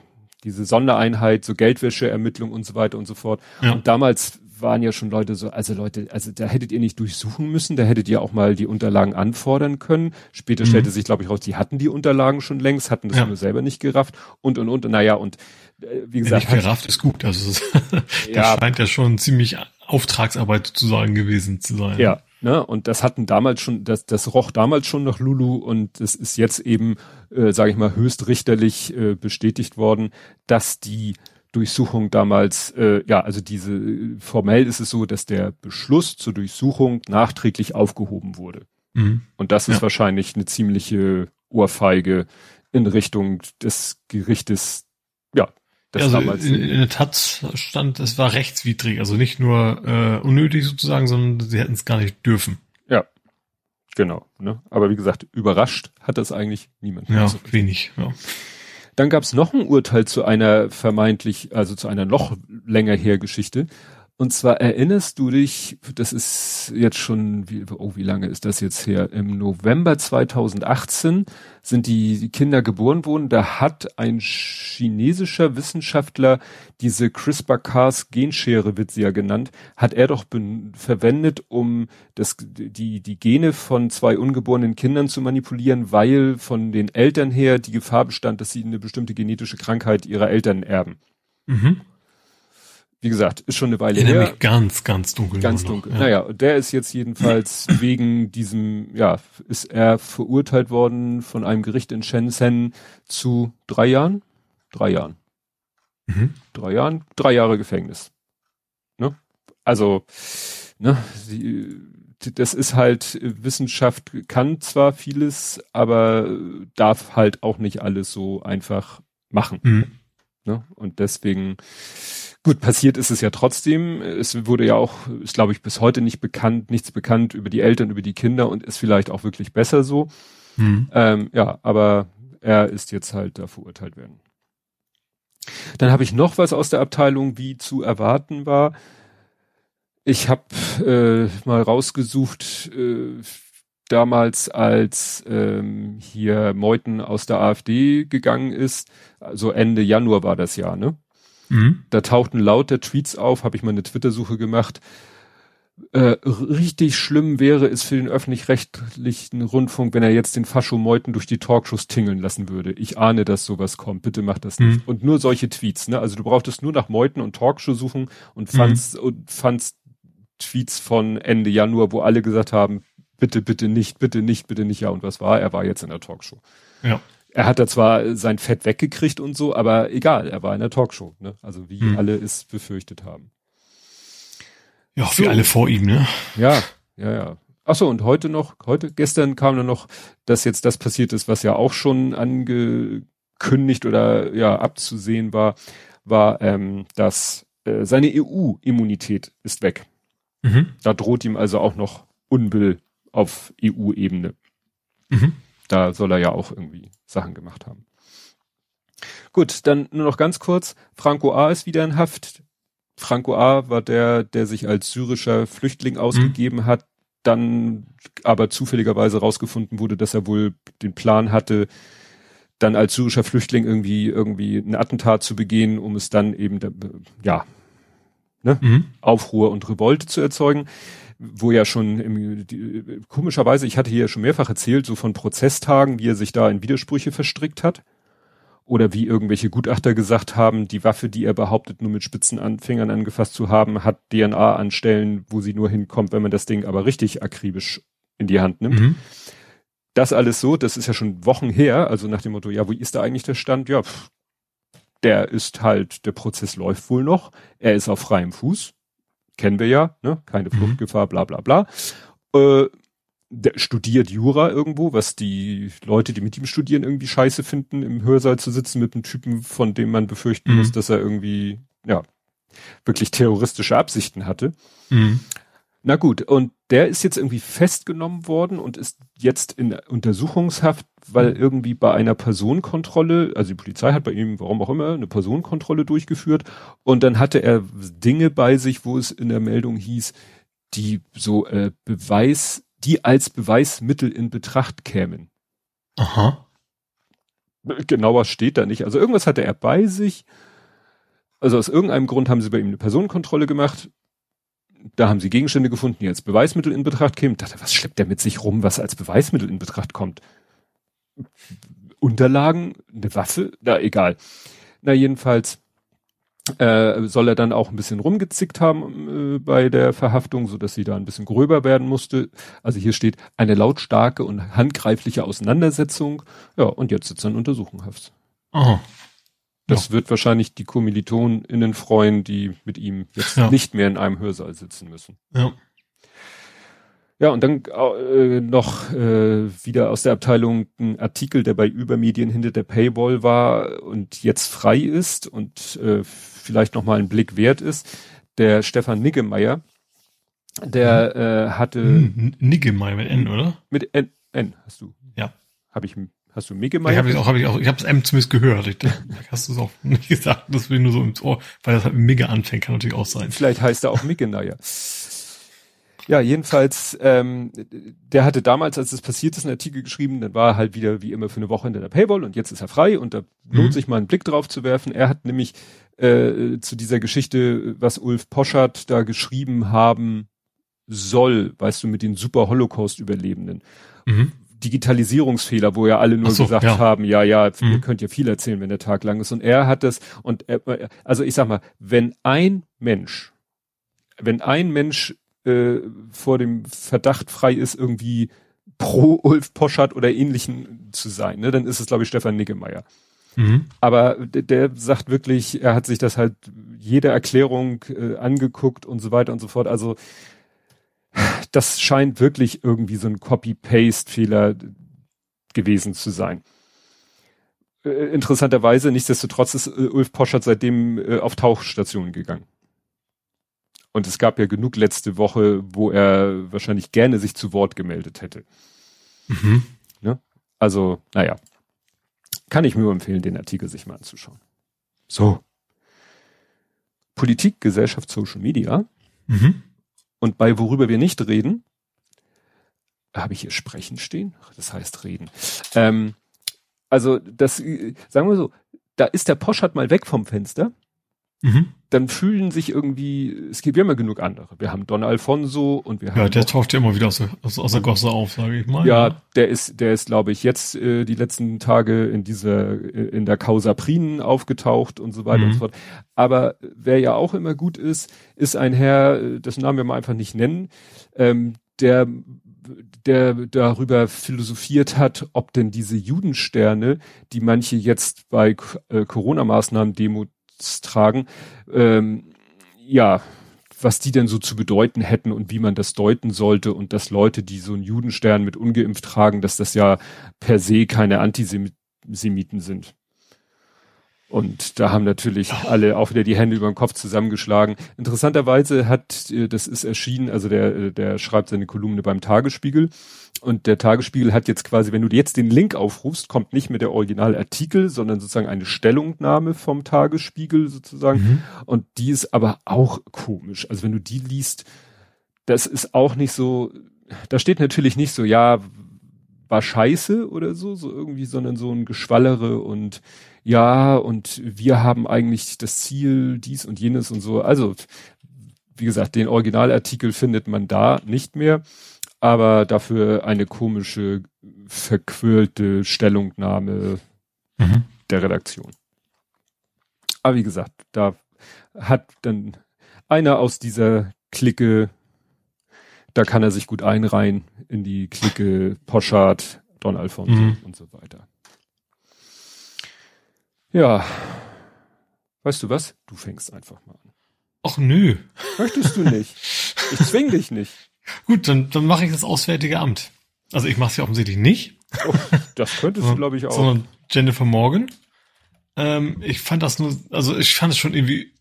Speaker 2: diese Sondereinheit, so Geldwäscheermittlung und so weiter und so fort. Ja. Und damals waren ja schon Leute so, also Leute, also da hättet ihr nicht durchsuchen müssen, da hättet ihr auch mal die Unterlagen anfordern können. Später mhm. stellte sich, glaube ich, raus, die hatten die Unterlagen schon längst, hatten das ja. nur selber nicht gerafft und und und. Naja, und
Speaker 3: äh, wie gesagt. Nicht gerafft ist gut, also das ja. scheint ja schon ziemlich Auftragsarbeit zu sein gewesen zu sein.
Speaker 2: Ja, ne, und das hatten damals schon, das, das roch damals schon nach Lulu und es ist jetzt eben, äh, sage ich mal, höchstrichterlich äh, bestätigt worden, dass die Durchsuchung damals, äh, ja, also diese, formell ist es so, dass der Beschluss zur Durchsuchung nachträglich aufgehoben wurde. Mhm. Und das ist ja. wahrscheinlich eine ziemliche Ohrfeige in Richtung des Gerichtes, ja.
Speaker 3: Das also damals in, in der Tat stand, es war rechtswidrig, also nicht nur äh, unnötig sozusagen, sondern sie hätten es gar nicht dürfen.
Speaker 2: Ja, genau. Ne? Aber wie gesagt, überrascht hat das eigentlich niemand.
Speaker 3: Ja, also, wenig. Ja.
Speaker 2: Dann gab es noch ein Urteil zu einer vermeintlich, also zu einer noch länger her Geschichte. Und zwar erinnerst du dich, das ist jetzt schon, wie, oh, wie lange ist das jetzt her? Im November 2018 sind die Kinder geboren worden. Da hat ein chinesischer Wissenschaftler diese CRISPR-Cas Genschere, wird sie ja genannt, hat er doch verwendet, um das, die, die Gene von zwei ungeborenen Kindern zu manipulieren, weil von den Eltern her die Gefahr bestand, dass sie eine bestimmte genetische Krankheit ihrer Eltern erben. Mhm. Wie gesagt, ist schon eine Weile
Speaker 3: her. Mich ganz, ganz dunkel.
Speaker 2: Ganz dunkel. Ja. Naja, der ist jetzt jedenfalls wegen diesem, ja, ist er verurteilt worden von einem Gericht in Shenzhen zu drei Jahren? Drei Jahren. Mhm. Drei Jahren, drei Jahre Gefängnis. Ne? Also, ne, sie, das ist halt, Wissenschaft kann zwar vieles, aber darf halt auch nicht alles so einfach machen. Mhm. Ne? Und deswegen, Gut, passiert ist es ja trotzdem. Es wurde ja auch, ist glaube ich bis heute nicht bekannt, nichts bekannt über die Eltern, über die Kinder und ist vielleicht auch wirklich besser so. Hm. Ähm, ja, aber er ist jetzt halt da verurteilt werden. Dann habe ich noch was aus der Abteilung, wie zu erwarten war. Ich habe äh, mal rausgesucht, äh, damals als ähm, hier Meuthen aus der AfD gegangen ist, also Ende Januar war das Jahr, ne? Mhm. Da tauchten lauter Tweets auf, habe ich mal eine Twitter-Suche gemacht. Äh, richtig schlimm wäre es für den öffentlich-rechtlichen Rundfunk, wenn er jetzt den Fascho Meuten durch die Talkshows tingeln lassen würde. Ich ahne, dass sowas kommt. Bitte mach das nicht. Mhm. Und nur solche Tweets, ne? Also du brauchtest nur nach Meuten und Talkshow suchen und fandst, mhm. und fandst Tweets von Ende Januar, wo alle gesagt haben, bitte, bitte nicht, bitte nicht, bitte nicht. Ja, und was war? Er war jetzt in der Talkshow.
Speaker 3: Ja
Speaker 2: er hat da zwar sein Fett weggekriegt und so, aber egal, er war in der Talkshow, ne? Also wie hm. alle es befürchtet haben.
Speaker 3: Ja, so. wie alle vor ihm, ne?
Speaker 2: Ja, ja, ja. Ach so, und heute noch, heute, gestern kam dann noch, dass jetzt das passiert ist, was ja auch schon angekündigt oder ja abzusehen war, war, ähm, dass äh, seine EU-Immunität ist weg. Mhm. Da droht ihm also auch noch Unbill auf EU-Ebene. Mhm. Da soll er ja auch irgendwie Sachen gemacht haben. Gut, dann nur noch ganz kurz. Franco A. ist wieder in Haft. Franco A. war der, der sich als syrischer Flüchtling ausgegeben mhm. hat, dann aber zufälligerweise rausgefunden wurde, dass er wohl den Plan hatte, dann als syrischer Flüchtling irgendwie irgendwie ein Attentat zu begehen, um es dann eben ja ne, mhm. Aufruhr und Revolte zu erzeugen wo ja schon im, die, komischerweise, ich hatte hier schon mehrfach erzählt, so von Prozesstagen, wie er sich da in Widersprüche verstrickt hat. Oder wie irgendwelche Gutachter gesagt haben, die Waffe, die er behauptet, nur mit spitzen Anfängern angefasst zu haben, hat DNA an Stellen, wo sie nur hinkommt, wenn man das Ding aber richtig akribisch in die Hand nimmt. Mhm. Das alles so, das ist ja schon Wochen her, also nach dem Motto, ja, wo ist da eigentlich der Stand? Ja, pff, der ist halt, der Prozess läuft wohl noch, er ist auf freiem Fuß, kennen wir ja, ne? keine mhm. Fluchtgefahr, bla bla bla. Äh, der studiert Jura irgendwo, was die Leute, die mit ihm studieren, irgendwie scheiße finden, im Hörsaal zu sitzen mit einem Typen, von dem man befürchten mhm. muss, dass er irgendwie, ja, wirklich terroristische Absichten hatte. Mhm. Na gut, und der ist jetzt irgendwie festgenommen worden und ist jetzt in Untersuchungshaft, weil mhm. irgendwie bei einer Personenkontrolle, also die Polizei hat bei ihm, warum auch immer, eine Personenkontrolle durchgeführt und dann hatte er Dinge bei sich, wo es in der Meldung hieß, die so äh, Beweis die als Beweismittel in Betracht kämen.
Speaker 3: Aha.
Speaker 2: Genauer steht da nicht. Also irgendwas hatte er bei sich. Also aus irgendeinem Grund haben sie bei ihm eine Personenkontrolle gemacht. Da haben sie Gegenstände gefunden, die als Beweismittel in Betracht kämen. Dachte, was schleppt der mit sich rum, was als Beweismittel in Betracht kommt? Unterlagen, eine Waffe, na egal. Na jedenfalls äh, soll er dann auch ein bisschen rumgezickt haben äh, bei der Verhaftung, so dass sie da ein bisschen gröber werden musste. Also hier steht eine lautstarke und handgreifliche Auseinandersetzung. Ja, und jetzt sitzt er in Untersuchungshaft.
Speaker 3: Aha.
Speaker 2: Das ja. wird wahrscheinlich die KommilitonInnen freuen, die mit ihm jetzt ja. nicht mehr in einem Hörsaal sitzen müssen.
Speaker 3: Ja.
Speaker 2: Ja, und dann äh, noch äh, wieder aus der Abteilung ein Artikel, der bei Übermedien hinter der Paywall war und jetzt frei ist und äh, vielleicht noch mal einen Blick wert ist. Der Stefan Niggemeier, der mhm. äh, hatte
Speaker 3: Niggemeier mit N, oder?
Speaker 2: Mit N, N hast du?
Speaker 3: Ja.
Speaker 2: Habe ich Hast du Niggemeier?
Speaker 3: Ich habe ich auch, habe ich auch, ich habe es einem zumindest gehört. Ich, hast du es auch nicht gesagt, das will nur so im Ohr, weil das halt mit Migge anfängt, kann natürlich auch sein.
Speaker 2: Vielleicht heißt er auch Miggemeier. Ja, jedenfalls, ähm, der hatte damals, als es passiert ist, einen Artikel geschrieben, dann war er halt wieder wie immer für eine Woche in der Paywall und jetzt ist er frei und da mhm. lohnt sich mal einen Blick drauf zu werfen. Er hat nämlich äh, zu dieser Geschichte, was Ulf Poschert da geschrieben haben soll, weißt du, mit den super Holocaust-Überlebenden. Mhm. Digitalisierungsfehler, wo ja alle nur so, gesagt ja. haben, ja, ja, mhm. ihr könnt ja viel erzählen, wenn der Tag lang ist. Und er hat das, und er, also ich sag mal, wenn ein Mensch, wenn ein Mensch äh, vor dem Verdacht frei ist, irgendwie pro Ulf Poschert oder ähnlichen zu sein, ne, dann ist es, glaube ich, Stefan Niggemeier. Mhm. Aber der, der, sagt wirklich, er hat sich das halt jede Erklärung äh, angeguckt und so weiter und so fort. Also das scheint wirklich irgendwie so ein Copy-Paste-Fehler gewesen zu sein. Äh, interessanterweise, nichtsdestotrotz ist äh, Ulf Poschert seitdem äh, auf Tauchstationen gegangen. Und es gab ja genug letzte Woche, wo er wahrscheinlich gerne sich zu Wort gemeldet hätte. Mhm. Ne? Also, naja. Kann ich mir empfehlen, den Artikel sich mal anzuschauen. So. Politik, Gesellschaft, Social Media. Mhm. Und bei worüber wir nicht reden, habe ich hier sprechen stehen? Das heißt reden. Ähm, also das, sagen wir so, da ist der Posch halt mal weg vom Fenster. Mhm. Dann fühlen sich irgendwie, es gibt ja immer genug andere. Wir haben Don Alfonso und wir haben.
Speaker 3: Ja, der auch, taucht ja immer wieder aus, aus, aus der Gosse auf, sage ich mal.
Speaker 2: Ja, der ist, der ist, glaube ich, jetzt äh, die letzten Tage in dieser, äh, in der Causa Prinen aufgetaucht und so weiter mhm. und so fort. Aber wer ja auch immer gut ist, ist ein Herr, äh, dessen Namen wir mal einfach nicht nennen, ähm, der der darüber philosophiert hat, ob denn diese Judensterne, die manche jetzt bei äh, Corona-Maßnahmen-Demo tragen, ähm, ja, was die denn so zu bedeuten hätten und wie man das deuten sollte und dass Leute, die so einen Judenstern mit ungeimpft tragen, dass das ja per se keine Antisemiten sind. Und da haben natürlich alle auch wieder die Hände über den Kopf zusammengeschlagen. Interessanterweise hat, äh, das ist erschienen, also der, äh, der schreibt seine Kolumne beim Tagesspiegel. Und der Tagesspiegel hat jetzt quasi, wenn du jetzt den Link aufrufst, kommt nicht mehr der Originalartikel, sondern sozusagen eine Stellungnahme vom Tagesspiegel sozusagen. Mhm. Und die ist aber auch komisch. Also wenn du die liest, das ist auch nicht so, da steht natürlich nicht so, ja, war scheiße oder so, so irgendwie, sondern so ein Geschwallere und ja, und wir haben eigentlich das Ziel, dies und jenes und so. Also, wie gesagt, den Originalartikel findet man da nicht mehr, aber dafür eine komische, verquirlte Stellungnahme. Mhm. der Redaktion. Aber wie gesagt, da hat dann einer aus dieser Clique, da kann er sich gut einreihen in die Clique Poschardt, Don Alfonso mhm. und so weiter. Ja. Weißt du was? Du fängst einfach mal an.
Speaker 3: Ach nö.
Speaker 2: Möchtest du nicht? Ich zwing dich nicht.
Speaker 3: Gut, dann, dann mache ich das Auswärtige Amt. Also ich mache es ja offensichtlich nicht.
Speaker 2: Oh, das könntest du, glaube ich, auch.
Speaker 3: Sondern Jennifer Morgan. Ähm, ich fand das nur, also ich fand es schon irgendwie,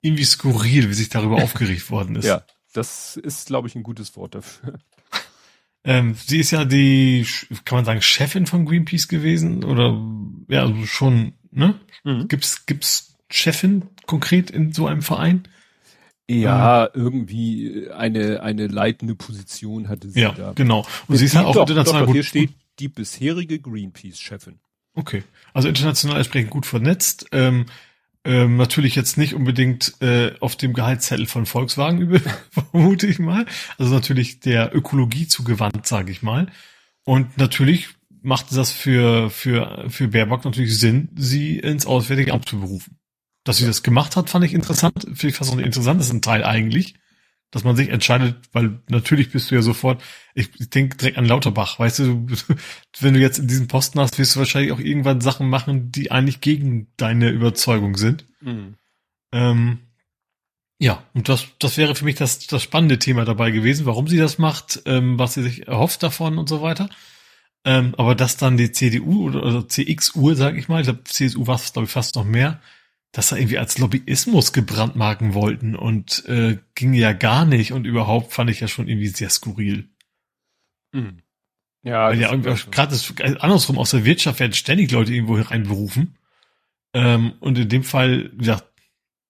Speaker 3: irgendwie skurril, wie sich darüber aufgeregt worden ist.
Speaker 2: Ja, das ist, glaube ich, ein gutes Wort dafür.
Speaker 3: Ähm, sie ist ja die, kann man sagen, Chefin von Greenpeace gewesen oder ja, also schon, ne? Mhm. Gibt's gibt's Chefin konkret in so einem Verein?
Speaker 2: Ja, ähm, irgendwie eine eine leitende Position hatte sie
Speaker 3: ja,
Speaker 2: da.
Speaker 3: Ja, genau. Und sie ist ja auch
Speaker 2: doch, international doch, doch, Hier steht die bisherige Greenpeace-Chefin.
Speaker 3: Okay, also international entsprechend gut vernetzt. Ähm, ähm, natürlich jetzt nicht unbedingt äh, auf dem Gehaltszettel von Volkswagen über, vermute ich mal. Also natürlich der Ökologie zugewandt, sage ich mal. Und natürlich macht das für, für, für Baerbock natürlich Sinn, sie ins Auswärtige Amt zu berufen. Dass sie das gemacht hat, fand ich interessant. Finde ich fast noch ein interessantes Teil eigentlich dass man sich entscheidet, weil natürlich bist du ja sofort, ich, ich denke direkt an Lauterbach, weißt du, wenn du jetzt in diesem Posten hast, wirst du wahrscheinlich auch irgendwann Sachen machen, die eigentlich gegen deine Überzeugung sind. Mhm. Ähm, ja, und das, das wäre für mich das, das spannende Thema dabei gewesen, warum sie das macht, ähm, was sie sich erhofft davon und so weiter. Ähm, aber dass dann die CDU oder, oder CXU, sag ich mal, ich glaube, CSU war es, glaube ich, fast noch mehr, das da irgendwie als Lobbyismus gebrandmarken wollten und äh, ging ja gar nicht und überhaupt fand ich ja schon irgendwie sehr skurril. Mhm. Ja, Weil ja gerade äh, andersrum aus der Wirtschaft werden ständig Leute irgendwo reinberufen. Ähm, und in dem Fall, ja,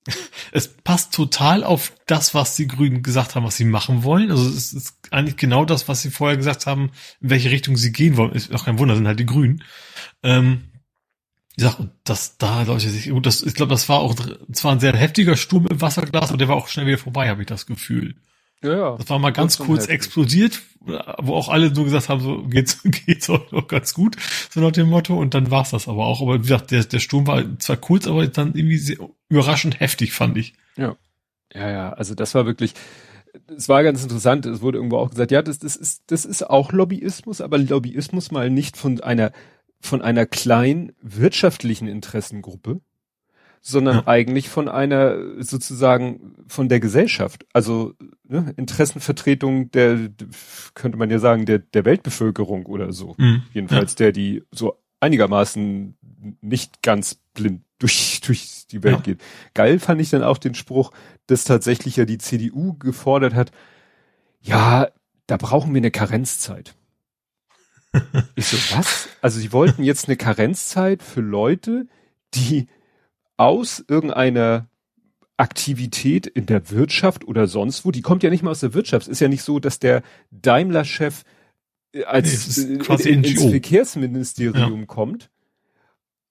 Speaker 3: es passt total auf das, was die Grünen gesagt haben, was sie machen wollen. Also es ist eigentlich genau das, was sie vorher gesagt haben, in welche Richtung sie gehen wollen. Ist auch kein Wunder, sind halt die Grünen. Ähm, ja, und das da Leute sich, gut, das, ich glaube, das war auch zwar ein sehr heftiger Sturm im Wasserglas, aber der war auch schnell wieder vorbei, habe ich das Gefühl. Ja, ja. Das war mal ganz kurz heftig. explodiert, wo auch alle so gesagt haben, so geht's, geht's auch noch ganz gut, so nach dem Motto, und dann war's das aber auch. Aber wie gesagt, der, der Sturm war zwar kurz, aber dann irgendwie sehr überraschend heftig, fand ich.
Speaker 2: Ja. Ja, ja, also das war wirklich, es war ganz interessant, es wurde irgendwo auch gesagt, ja, das, das ist, das ist auch Lobbyismus, aber Lobbyismus mal nicht von einer von einer kleinen wirtschaftlichen Interessengruppe, sondern ja. eigentlich von einer sozusagen von der Gesellschaft, also ne, Interessenvertretung der könnte man ja sagen der der Weltbevölkerung oder so. Mhm. Jedenfalls ja. der die so einigermaßen nicht ganz blind durch durch die Welt ja. geht. Geil fand ich dann auch den Spruch, dass tatsächlich ja die CDU gefordert hat, ja, da brauchen wir eine Karenzzeit. Ich so, was? Also sie wollten jetzt eine Karenzzeit für Leute, die aus irgendeiner Aktivität in der Wirtschaft oder sonst wo, die kommt ja nicht mal aus der Wirtschaft. Es ist ja nicht so, dass der Daimler-Chef äh, als nee, quasi in, ins Verkehrsministerium ja. kommt.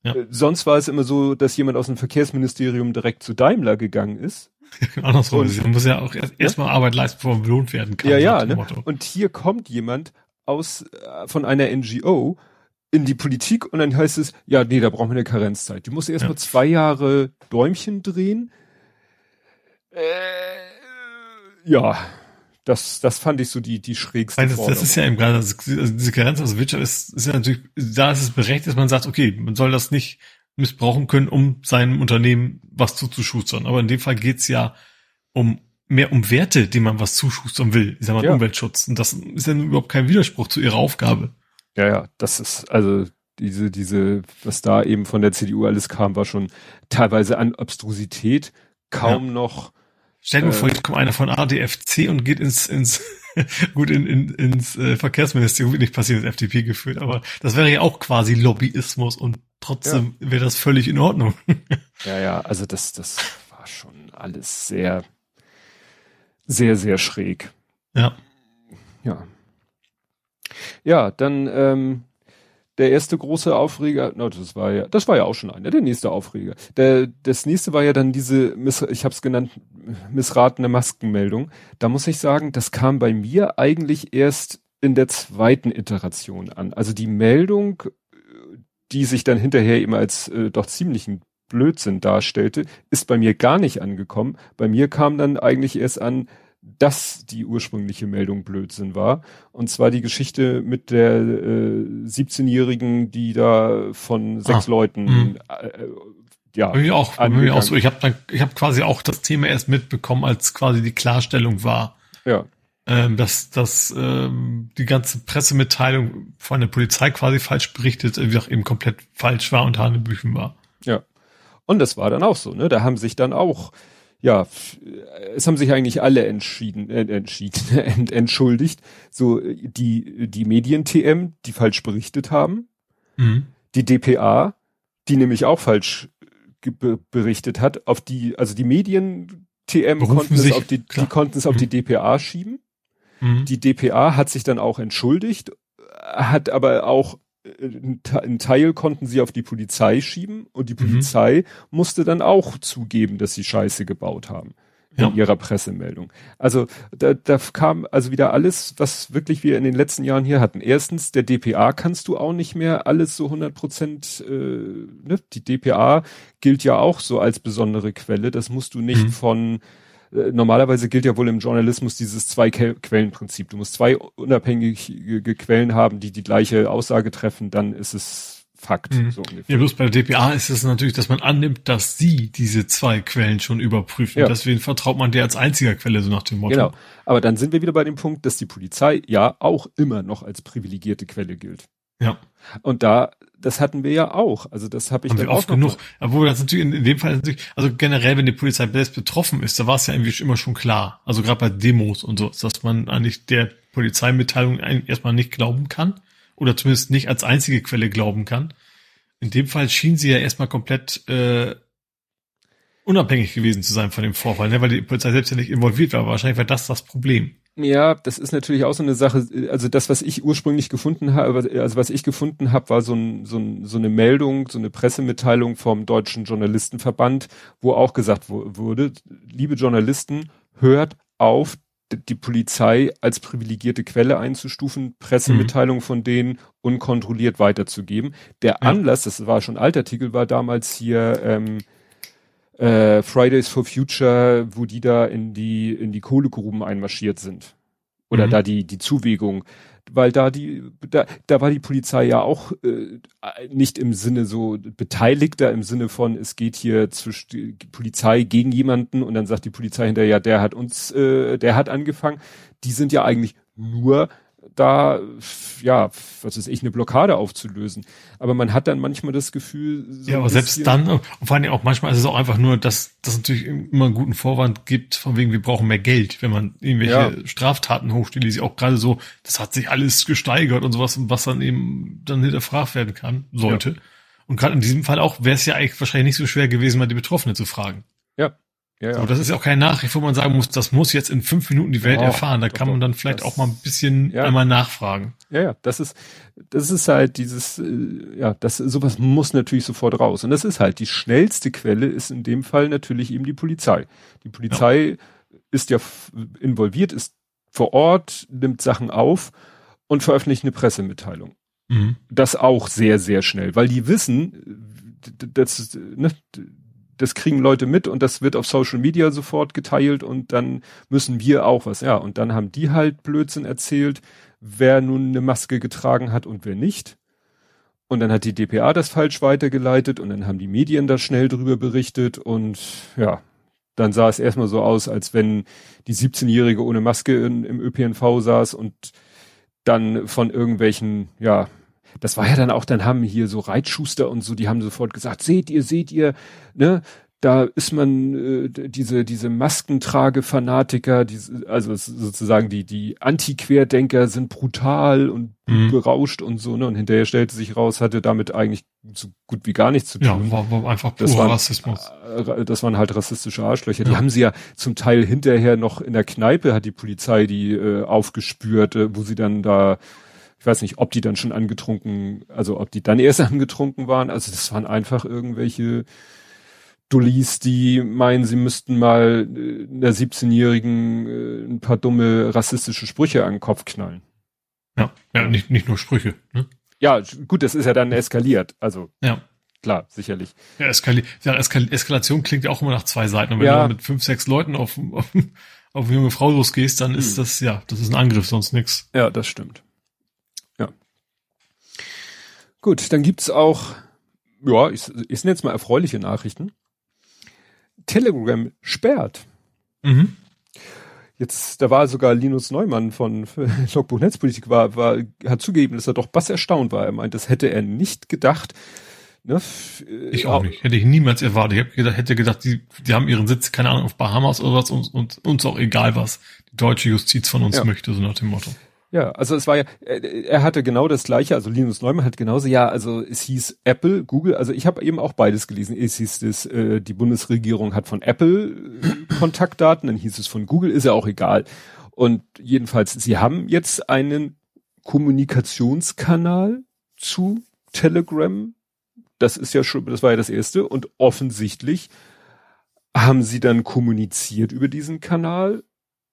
Speaker 2: Ja. Äh, sonst war es immer so, dass jemand aus dem Verkehrsministerium direkt zu Daimler gegangen ist.
Speaker 3: Andersrum, man muss ja auch erstmal ja? Arbeit leisten, bevor man belohnt werden kann.
Speaker 2: Ja, ja. Ne? Und hier kommt jemand aus äh, von einer NGO in die Politik und dann heißt es, ja, nee, da brauchen wir eine Karenzzeit. Die muss erst ja. mal zwei Jahre Däumchen drehen. Äh, ja, das, das fand ich so die, die schrägste
Speaker 3: das, das ist ja eben gerade, also diese Karenz aus Wirtschaft ist, ist ja natürlich, da ist es berechtigt, dass man sagt, okay, man soll das nicht missbrauchen können, um seinem Unternehmen was zuzuschustern. Aber in dem Fall geht's ja um mehr um Werte, die man was zuschustern will. Ich sag mal, ja. Umweltschutz. Und das ist ja überhaupt kein Widerspruch zu ihrer Aufgabe.
Speaker 2: Ja, ja, das ist, also diese, diese, was da eben von der CDU alles kam, war schon teilweise an Obstrusität kaum ja. noch.
Speaker 3: Stell dir äh, vor, jetzt kommt einer von ADFC und geht ins, ins, gut, in, in, ins äh, Verkehrsministerium, wird nicht passiert, das FDP geführt, aber das wäre ja auch quasi Lobbyismus und trotzdem ja. wäre das völlig in Ordnung.
Speaker 2: ja, ja, also das, das war schon alles sehr, sehr, sehr schräg.
Speaker 3: Ja.
Speaker 2: Ja. Ja, dann ähm, der erste große Aufreger, no, das war ja, das war ja auch schon einer, der nächste Aufreger. Der, das nächste war ja dann diese, miss, ich habe es genannt, missratene Maskenmeldung. Da muss ich sagen, das kam bei mir eigentlich erst in der zweiten Iteration an. Also die Meldung, die sich dann hinterher eben als äh, doch ziemlichen Blödsinn darstellte, ist bei mir gar nicht angekommen. Bei mir kam dann eigentlich erst an, dass die ursprüngliche Meldung Blödsinn war. Und zwar die Geschichte mit der äh, 17-Jährigen, die da von sechs ah, Leuten
Speaker 3: hm. äh, ja, bei mir auch, mir auch so. Ich habe ich habe quasi auch das Thema erst mitbekommen, als quasi die Klarstellung war.
Speaker 2: Ja.
Speaker 3: Ähm, dass, dass ähm, die ganze Pressemitteilung von der Polizei quasi falsch berichtet, wie auch eben komplett falsch war und Hanebüchen war.
Speaker 2: Ja. Und das war dann auch so, ne? Da haben sich dann auch ja, es haben sich eigentlich alle entschieden, äh, entschieden, ent, entschuldigt. So die die Medien-TM, die falsch berichtet haben, mhm. die DPA, die nämlich auch falsch berichtet hat, auf die, also die Medien-TM konnten es auf die, die konnten es auf mhm. die DPA schieben. Mhm. Die DPA hat sich dann auch entschuldigt, hat aber auch ein Teil konnten sie auf die Polizei schieben und die mhm. Polizei mhm. musste dann auch zugeben, dass sie Scheiße gebaut haben in ja. ihrer Pressemeldung. Also da, da kam also wieder alles, was wirklich wir in den letzten Jahren hier hatten. Erstens, der DPA kannst du auch nicht mehr alles so 100 Prozent, äh, ne? die DPA gilt ja auch so als besondere Quelle. Das musst du nicht mhm. von äh, normalerweise gilt ja wohl im Journalismus dieses Zwei-Quellen-Prinzip. Du musst zwei unabhängige Quellen haben, die die gleiche Aussage treffen, dann ist es Fakt.
Speaker 3: Mhm. So ja, bloß bei der DPA ist es natürlich, dass man annimmt, dass sie diese zwei Quellen schon überprüfen. Ja. Deswegen vertraut man der als einziger Quelle, so nach dem Motto. Genau.
Speaker 2: Aber dann sind wir wieder bei dem Punkt, dass die Polizei ja auch immer noch als privilegierte Quelle gilt.
Speaker 3: Ja.
Speaker 2: Und da, das hatten wir ja auch. Also das habe ich
Speaker 3: Haben dann wir oft genug. Obwohl das natürlich in, in, dem Fall natürlich, also generell, wenn die Polizei selbst betroffen ist, da war es ja irgendwie immer schon klar. Also gerade bei Demos und so, dass man eigentlich der Polizeimitteilung erstmal nicht glauben kann oder zumindest nicht als einzige Quelle glauben kann. In dem Fall schien sie ja erstmal komplett äh, unabhängig gewesen zu sein von dem Vorfall, ne? weil die Polizei selbst ja nicht involviert war. Wahrscheinlich war das das Problem.
Speaker 2: Ja, das ist natürlich auch so eine Sache. Also das, was ich ursprünglich gefunden habe, also was ich gefunden habe, war so, ein, so, ein, so eine Meldung, so eine Pressemitteilung vom Deutschen Journalistenverband, wo auch gesagt wurde, liebe Journalisten, hört auf, die Polizei als privilegierte Quelle einzustufen, Pressemitteilungen mhm. von denen unkontrolliert weiterzugeben. Der ja. Anlass, das war schon alter Artikel, war damals hier ähm, äh, Fridays for Future, wo die da in die in die Kohlegruben einmarschiert sind oder mhm. da die die Zuwägung, weil da die da, da war die Polizei ja auch äh, nicht im Sinne so beteiligter im Sinne von es geht hier zwischen die Polizei gegen jemanden und dann sagt die Polizei hinterher ja der hat uns äh, der hat angefangen. Die sind ja eigentlich nur da, ja, was ist ich, eine Blockade aufzulösen. Aber man hat dann manchmal das Gefühl,
Speaker 3: so ja, aber selbst dann, und vor allem auch manchmal ist es auch einfach nur, dass das natürlich immer einen guten Vorwand gibt, von wegen, wir brauchen mehr Geld, wenn man irgendwelche ja. Straftaten hochstilisiert, auch gerade so, das hat sich alles gesteigert und sowas, was dann eben dann hinterfragt werden kann, sollte. Ja. Und gerade in diesem Fall auch wäre es ja eigentlich wahrscheinlich nicht so schwer gewesen, mal die Betroffene zu fragen.
Speaker 2: Ja,
Speaker 3: ja, ja. So, das ist ja auch keine Nachricht, wo man sagen muss, das muss jetzt in fünf Minuten die Welt oh, erfahren. Da doch, kann man dann vielleicht das, auch mal ein bisschen ja. einmal nachfragen.
Speaker 2: Ja, ja, das ist, das ist halt dieses, äh, ja, das, sowas muss natürlich sofort raus. Und das ist halt, die schnellste Quelle ist in dem Fall natürlich eben die Polizei. Die Polizei ja. ist ja involviert, ist vor Ort, nimmt Sachen auf und veröffentlicht eine Pressemitteilung. Mhm. Das auch sehr, sehr schnell, weil die wissen, das, ne, das kriegen Leute mit und das wird auf Social Media sofort geteilt und dann müssen wir auch was. Ja, und dann haben die halt Blödsinn erzählt, wer nun eine Maske getragen hat und wer nicht. Und dann hat die DPA das falsch weitergeleitet und dann haben die Medien da schnell drüber berichtet und ja, dann sah es erstmal so aus, als wenn die 17-Jährige ohne Maske in, im ÖPNV saß und dann von irgendwelchen, ja, das war ja dann auch, dann haben hier so Reitschuster und so, die haben sofort gesagt, seht ihr, seht ihr, ne, da ist man äh, diese diese Maskentrage-Fanatiker, diese, also sozusagen die die Anti-Querdenker sind brutal und mhm. berauscht und so ne und hinterher stellte sich raus, hatte damit eigentlich so gut wie gar nichts zu tun.
Speaker 3: Ja, war, war einfach
Speaker 2: das waren, Rassismus. Äh, das waren halt rassistische Arschlöcher. Ja. Die haben sie ja zum Teil hinterher noch in der Kneipe hat die Polizei die äh, aufgespürt, äh, wo sie dann da ich weiß nicht, ob die dann schon angetrunken, also ob die dann erst angetrunken waren. Also das waren einfach irgendwelche Dullis, die meinen, sie müssten mal äh, einer 17-Jährigen äh, ein paar dumme rassistische Sprüche an den Kopf knallen.
Speaker 3: Ja, ja, nicht, nicht nur Sprüche. Ne?
Speaker 2: Ja, gut, das ist ja dann eskaliert. Also
Speaker 3: ja.
Speaker 2: klar, sicherlich.
Speaker 3: Ja, Eskali ja Eskal Eskalation klingt ja auch immer nach zwei Seiten. Und wenn ja. du mit fünf, sechs Leuten auf, auf, auf eine junge Frau losgehst, dann ist hm. das, ja, das ist ein Angriff, sonst nix.
Speaker 2: Ja, das stimmt. Gut, dann gibt's auch, ja, ich, ich nenne jetzt mal erfreuliche Nachrichten. Telegram sperrt. Mhm. Jetzt, da war sogar Linus Neumann von Logbuch Netzpolitik war, war, hat zugegeben, dass er doch bass erstaunt war. Er meint, das hätte er nicht gedacht.
Speaker 3: Ne? Ich auch nicht. Hätte ich niemals erwartet. Ich gedacht, hätte gedacht, die, die haben ihren Sitz, keine Ahnung, auf Bahamas oder was und, und uns auch egal, was die deutsche Justiz von uns ja. möchte, so nach dem Motto.
Speaker 2: Ja, also es war ja, er hatte genau das gleiche, also Linus Neumann hat genauso, ja, also es hieß Apple, Google, also ich habe eben auch beides gelesen. Es hieß es, äh, die Bundesregierung hat von Apple äh, Kontaktdaten, dann hieß es von Google, ist ja auch egal. Und jedenfalls, sie haben jetzt einen Kommunikationskanal zu Telegram. Das ist ja schon, das war ja das erste. Und offensichtlich haben sie dann kommuniziert über diesen Kanal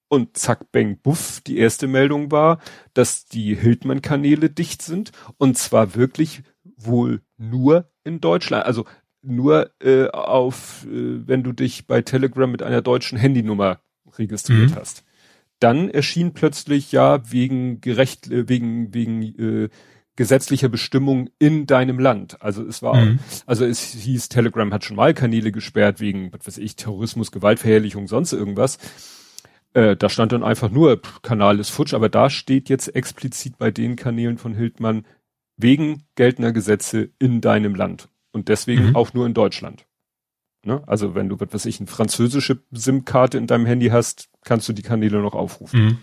Speaker 2: und zack, bang, buff, die erste Meldung war, dass die Hildmann-Kanäle dicht sind und zwar wirklich wohl nur in Deutschland, also nur äh, auf, äh, wenn du dich bei Telegram mit einer deutschen Handynummer registriert mhm. hast. Dann erschien plötzlich ja wegen gerecht, äh, wegen wegen äh, gesetzlicher Bestimmung in deinem Land. Also es war, mhm. also es hieß, Telegram hat schon mal Kanäle gesperrt wegen, was weiß ich, Terrorismus, Gewaltverherrlichung, sonst irgendwas. Äh, da stand dann einfach nur, Kanal ist futsch, aber da steht jetzt explizit bei den Kanälen von Hildmann wegen geltender Gesetze in deinem Land. Und deswegen mhm. auch nur in Deutschland. Ne? Also wenn du, was weiß ich, eine französische SIM-Karte in deinem Handy hast, kannst du die Kanäle noch aufrufen. Mhm.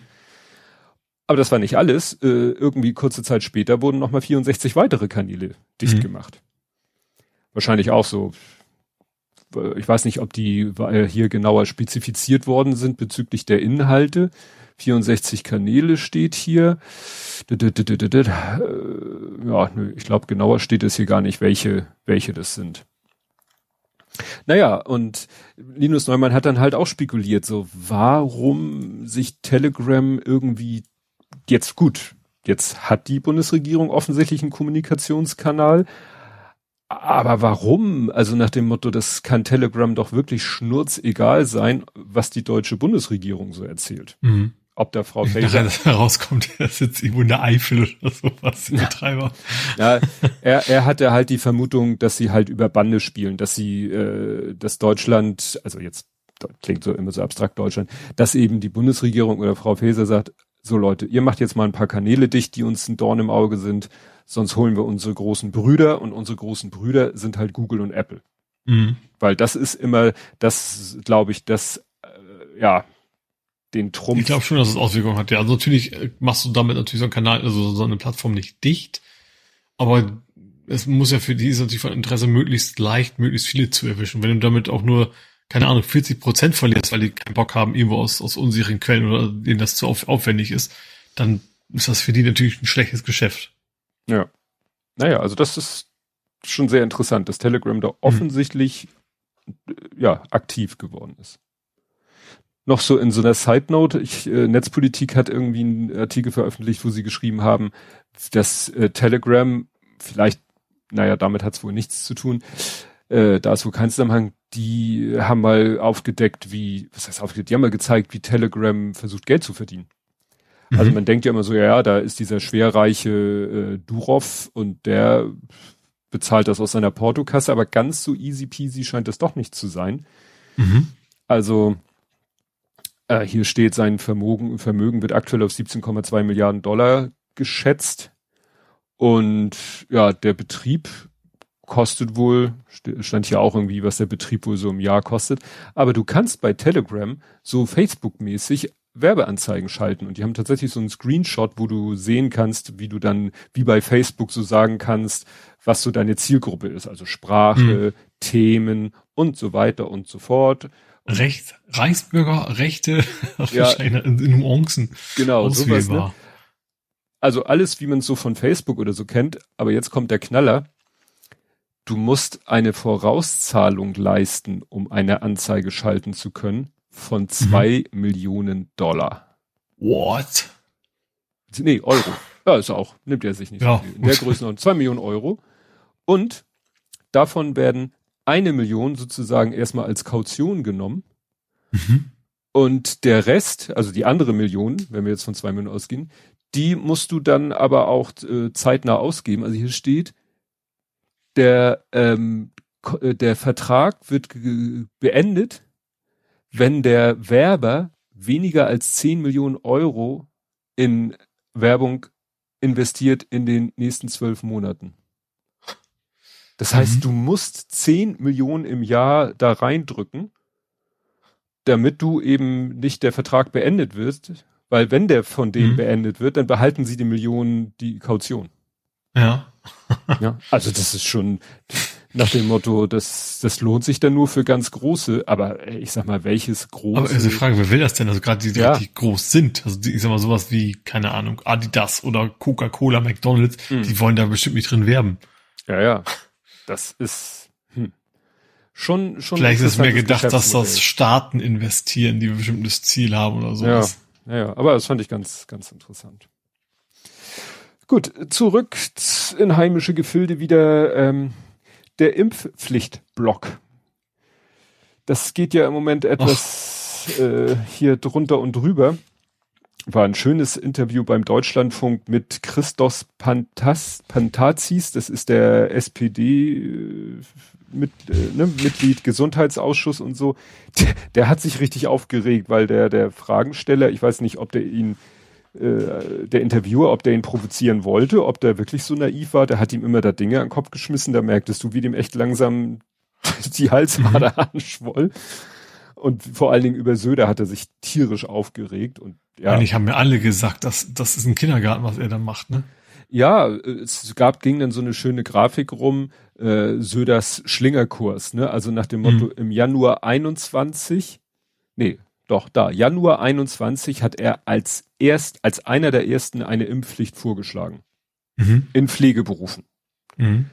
Speaker 2: Aber das war nicht alles. Äh, irgendwie kurze Zeit später wurden nochmal 64 weitere Kanäle dicht mhm. gemacht. Wahrscheinlich auch so ich weiß nicht, ob die hier genauer spezifiziert worden sind bezüglich der Inhalte. 64 Kanäle steht hier. Äh, ja, ich glaube, genauer steht es hier gar nicht, welche, welche das sind. Naja, und Linus Neumann hat dann halt auch spekuliert, so warum sich Telegram irgendwie jetzt gut, jetzt hat die Bundesregierung offensichtlich einen Kommunikationskanal, aber warum? Also nach dem Motto, das kann Telegram doch wirklich schnurzegal sein, was die deutsche Bundesregierung so erzählt. Mhm. Ob der Frau
Speaker 3: Faeser... dass herauskommt, er sitzt irgendwo in der Eifel oder sowas, der Betreiber.
Speaker 2: Ja, er, er hatte halt die Vermutung, dass sie halt über Bande spielen, dass sie, äh, dass Deutschland, also jetzt klingt so immer so abstrakt Deutschland, dass eben die Bundesregierung oder Frau Faeser sagt, so Leute, ihr macht jetzt mal ein paar Kanäle dicht, die uns ein Dorn im Auge sind sonst holen wir unsere großen Brüder und unsere großen Brüder sind halt Google und Apple. Mhm. Weil das ist immer, das glaube ich, das, äh, ja, den Trumpf.
Speaker 3: Ich glaube schon, dass es Auswirkungen hat. Ja, also natürlich äh, machst du damit natürlich so einen Kanal, also so eine Plattform nicht dicht, aber es muss ja für die ist natürlich von Interesse möglichst leicht, möglichst viele zu erwischen. Wenn du damit auch nur, keine Ahnung, 40 Prozent verlierst, weil die keinen Bock haben, irgendwo aus, aus unsicheren Quellen oder denen das zu auf, aufwendig ist, dann ist das für die natürlich ein schlechtes Geschäft.
Speaker 2: Ja. Naja, also das ist schon sehr interessant, dass Telegram da mhm. offensichtlich mhm. ja aktiv geworden ist. Noch so in so einer Side Note, ich, äh, Netzpolitik hat irgendwie einen Artikel veröffentlicht, wo sie geschrieben haben, dass äh, Telegram vielleicht, naja, damit hat es wohl nichts zu tun, äh, da ist wohl kein Zusammenhang, die haben mal aufgedeckt, wie, was heißt aufgedeckt, die haben mal gezeigt, wie Telegram versucht, Geld zu verdienen. Also mhm. man denkt ja immer so, ja, da ist dieser schwerreiche äh, Durov und der bezahlt das aus seiner Portokasse, aber ganz so easy peasy scheint das doch nicht zu sein. Mhm. Also äh, hier steht, sein Vermögen, Vermögen wird aktuell auf 17,2 Milliarden Dollar geschätzt. Und ja, der Betrieb kostet wohl, stand hier auch irgendwie, was der Betrieb wohl so im Jahr kostet. Aber du kannst bei Telegram so Facebook-mäßig Werbeanzeigen schalten und die haben tatsächlich so einen Screenshot, wo du sehen kannst, wie du dann, wie bei Facebook so sagen kannst, was so deine Zielgruppe ist, also Sprache, mhm. Themen und so weiter und so fort.
Speaker 3: Recht, Reichsbürger, Rechte, ja, in, in Nuancen.
Speaker 2: Genau, sowas, ne? Also alles, wie man es so von Facebook oder so kennt, aber jetzt kommt der Knaller. Du musst eine Vorauszahlung leisten, um eine Anzeige schalten zu können von mhm. zwei mhm. Millionen Dollar.
Speaker 3: What?
Speaker 2: Nee, Euro. Ja, ist auch. Nimmt er sich nicht ja. In der Größenordnung. Zwei Millionen Euro. Und davon werden eine Million sozusagen erstmal als Kaution genommen. Mhm. Und der Rest, also die andere Million, wenn wir jetzt von zwei Millionen ausgehen, die musst du dann aber auch äh, zeitnah ausgeben. Also hier steht, der, ähm, äh, der Vertrag wird beendet, wenn der Werber weniger als 10 Millionen Euro in Werbung investiert in den nächsten zwölf Monaten. Das heißt, mhm. du musst 10 Millionen im Jahr da reindrücken, damit du eben nicht der Vertrag beendet wirst, weil wenn der von denen mhm. beendet wird, dann behalten sie die Millionen die Kaution.
Speaker 3: Ja.
Speaker 2: ja. Also das ist schon nach dem Motto, das, das lohnt sich dann nur für ganz große, aber ich sag mal, welches große. Aber
Speaker 3: also die Frage, wer will das denn? Also gerade die, die ja. richtig groß sind. Also die, ich sag mal sowas wie, keine Ahnung, Adidas oder Coca-Cola, McDonalds, mhm. die wollen da bestimmt nicht drin werben.
Speaker 2: Ja, ja. Das ist hm. schon, schon.
Speaker 3: Vielleicht ist es mir gedacht, dass das Staaten investieren, die ein bestimmtes Ziel haben oder sowas.
Speaker 2: Ja, ja, ja. aber das fand ich ganz, ganz interessant. Gut, zurück in heimische Gefilde wieder ähm, der Impfpflichtblock. Das geht ja im Moment etwas äh, hier drunter und drüber. War ein schönes Interview beim Deutschlandfunk mit Christos Pantas, Pantazis, das ist der SPD äh, mit, äh, ne, Mitglied Gesundheitsausschuss und so. Der, der hat sich richtig aufgeregt, weil der der Fragensteller, ich weiß nicht, ob der ihn äh, der Interviewer, ob der ihn provozieren wollte, ob der wirklich so naiv war, der hat ihm immer da Dinge an den Kopf geschmissen, da merktest du, wie dem echt langsam die Halsmader mhm. anschwoll. Und vor allen Dingen über Söder hat er sich tierisch aufgeregt und
Speaker 3: ja. Eigentlich haben mir alle gesagt, dass das ist ein Kindergarten, was er da macht, ne?
Speaker 2: Ja, es gab, ging dann so eine schöne Grafik rum, äh, Söders Schlingerkurs, ne? Also nach dem Motto, mhm. im Januar 21, nee, doch, da, Januar 21 hat er als erst, als einer der ersten eine Impfpflicht vorgeschlagen. Mhm. In Pflegeberufen. Mhm.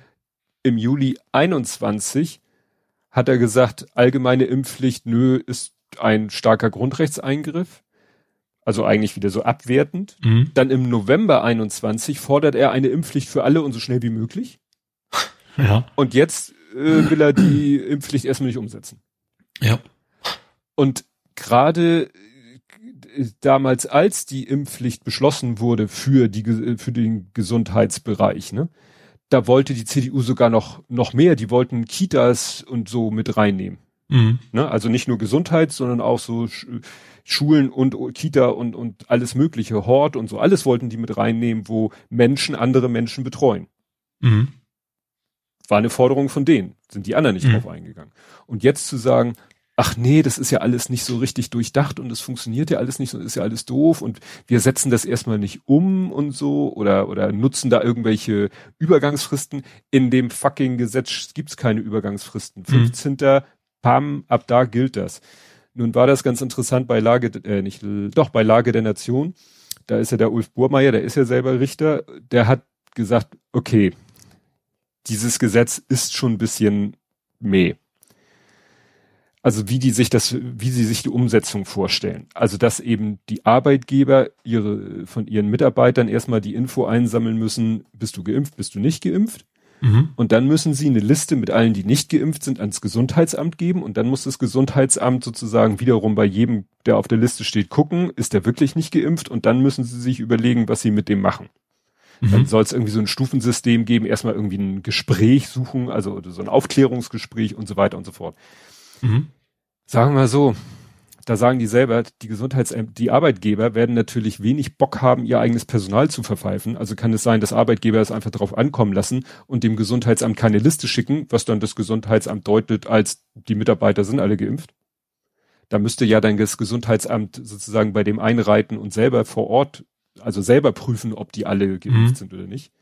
Speaker 2: Im Juli 21 hat er gesagt, allgemeine Impfpflicht, nö, ist ein starker Grundrechtseingriff. Also eigentlich wieder so abwertend. Mhm. Dann im November 21 fordert er eine Impfpflicht für alle und so schnell wie möglich.
Speaker 3: Ja.
Speaker 2: Und jetzt äh, will er die Impfpflicht erstmal nicht umsetzen.
Speaker 3: Ja.
Speaker 2: Und gerade äh, damals, als die Impfpflicht beschlossen wurde für die für den Gesundheitsbereich, ne, da wollte die CDU sogar noch noch mehr. Die wollten Kitas und so mit reinnehmen. Mhm. Ne, also nicht nur Gesundheit, sondern auch so Schulen und Kita und und alles mögliche Hort und so alles wollten die mit reinnehmen, wo Menschen andere Menschen betreuen. Mhm. War eine Forderung von denen, sind die anderen nicht mhm. drauf eingegangen. Und jetzt zu sagen, ach nee, das ist ja alles nicht so richtig durchdacht und es funktioniert ja alles nicht und ist ja alles doof und wir setzen das erstmal nicht um und so oder, oder nutzen da irgendwelche Übergangsfristen. In dem fucking Gesetz gibt's keine Übergangsfristen. 15. Mhm. Pam, ab da gilt das. Nun war das ganz interessant bei Lage, äh, nicht, doch bei Lage der Nation. Da ist ja der Ulf Burmeier, der ist ja selber Richter, der hat gesagt, okay, dieses Gesetz ist schon ein bisschen meh. Also wie die sich das, wie sie sich die Umsetzung vorstellen. Also dass eben die Arbeitgeber ihre, von ihren Mitarbeitern erstmal die Info einsammeln müssen, bist du geimpft, bist du nicht geimpft? Mhm. Und dann müssen sie eine Liste mit allen, die nicht geimpft sind, ans Gesundheitsamt geben und dann muss das Gesundheitsamt sozusagen wiederum bei jedem, der auf der Liste steht, gucken, ist der wirklich nicht geimpft und dann müssen sie sich überlegen, was sie mit dem machen. Mhm. Dann soll es irgendwie so ein Stufensystem geben, erstmal irgendwie ein Gespräch suchen, also so ein Aufklärungsgespräch und so weiter und so fort. Mhm. Sagen wir so, da sagen die selber, die Gesundheitsämter, die Arbeitgeber werden natürlich wenig Bock haben, ihr eigenes Personal zu verpfeifen. Also kann es sein, dass Arbeitgeber es einfach darauf ankommen lassen und dem Gesundheitsamt keine Liste schicken, was dann das Gesundheitsamt deutet, als die Mitarbeiter sind alle geimpft. Da müsste ja dann das Gesundheitsamt sozusagen bei dem einreiten und selber vor Ort, also selber prüfen, ob die alle geimpft mhm. sind oder nicht.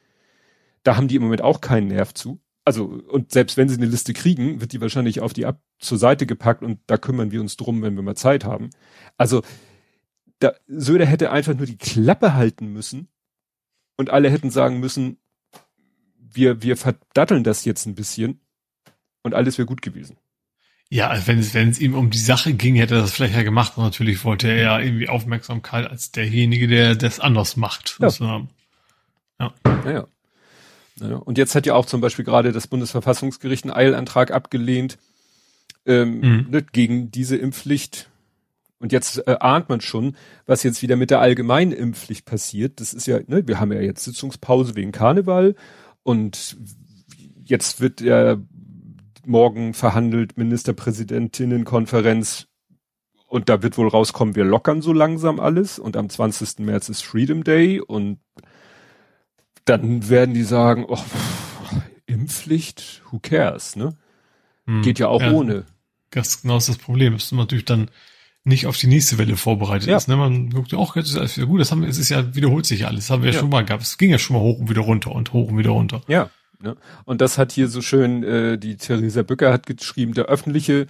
Speaker 2: Da haben die im Moment auch keinen Nerv zu also, und selbst wenn sie eine Liste kriegen, wird die wahrscheinlich auf die ab zur Seite gepackt und da kümmern wir uns drum, wenn wir mal Zeit haben. Also, da, Söder hätte einfach nur die Klappe halten müssen und alle hätten sagen müssen, wir, wir verdatteln das jetzt ein bisschen und alles wäre gut gewesen.
Speaker 3: Ja, also wenn es, wenn es ihm um die Sache ging, hätte er das vielleicht ja gemacht. Und natürlich wollte er ja irgendwie Aufmerksamkeit als derjenige, der das anders macht.
Speaker 2: Ja. Ja. Naja. Ja, und jetzt hat ja auch zum Beispiel gerade das Bundesverfassungsgericht einen Eilantrag abgelehnt ähm, mhm. ne, gegen diese Impfpflicht. Und jetzt äh, ahnt man schon, was jetzt wieder mit der allgemeinen Impfpflicht passiert. Das ist ja, ne, wir haben ja jetzt Sitzungspause wegen Karneval und jetzt wird ja morgen verhandelt Ministerpräsidentinnenkonferenz und da wird wohl rauskommen, wir lockern so langsam alles und am 20. März ist Freedom Day und dann werden die sagen, oh, Impfpflicht, who cares, ne? Hm, Geht ja auch ja, ohne.
Speaker 3: Das genau ist das Problem, dass man natürlich dann nicht auf die nächste Welle vorbereitet ja. ist. Ne? Man guckt, auch jetzt ist alles wieder gut, das haben wir, es ist ja, wiederholt sich ja alles. Das haben wir ja, ja schon mal gehabt. Es ging ja schon mal hoch und wieder runter und hoch und wieder runter.
Speaker 2: Ja. Ne? Und das hat hier so schön, äh, die Theresa Bücker hat geschrieben, der öffentliche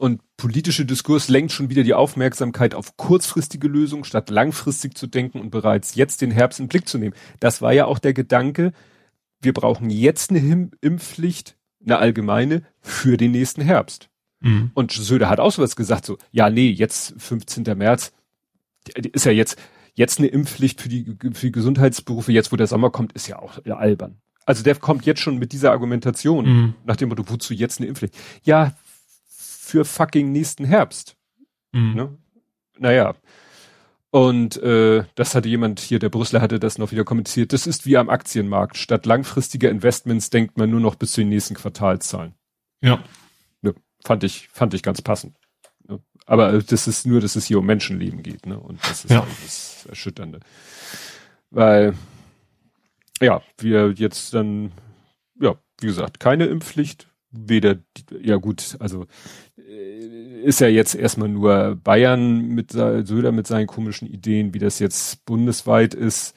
Speaker 2: und politische Diskurs lenkt schon wieder die Aufmerksamkeit auf kurzfristige Lösungen, statt langfristig zu denken und bereits jetzt den Herbst in Blick zu nehmen. Das war ja auch der Gedanke, wir brauchen jetzt eine Impfpflicht, eine allgemeine, für den nächsten Herbst. Mhm. Und Söder hat auch sowas gesagt, so, ja, nee, jetzt 15. März, ist ja jetzt, jetzt eine Impfpflicht für die, für die Gesundheitsberufe, jetzt wo der Sommer kommt, ist ja auch ja, albern. Also der kommt jetzt schon mit dieser Argumentation, mhm. nach dem Motto, wozu jetzt eine Impfpflicht? Ja, für fucking nächsten Herbst. Mhm. Ne? Naja. Und äh, das hatte jemand hier, der Brüsseler hatte das noch wieder kommentiert. Das ist wie am Aktienmarkt. Statt langfristiger Investments denkt man nur noch bis zu den nächsten Quartalszahlen.
Speaker 3: Ja.
Speaker 2: Ne, fand ich, fand ich ganz passend. Ne? Aber äh, das ist nur, dass es hier um Menschenleben geht, ne? Und das ist ja. Halt das Erschütternde. Weil, ja, wir jetzt dann, ja, wie gesagt, keine Impfpflicht, weder, ja gut, also äh, ist ja jetzt erstmal nur Bayern mit Söder mit seinen komischen Ideen, wie das jetzt bundesweit ist.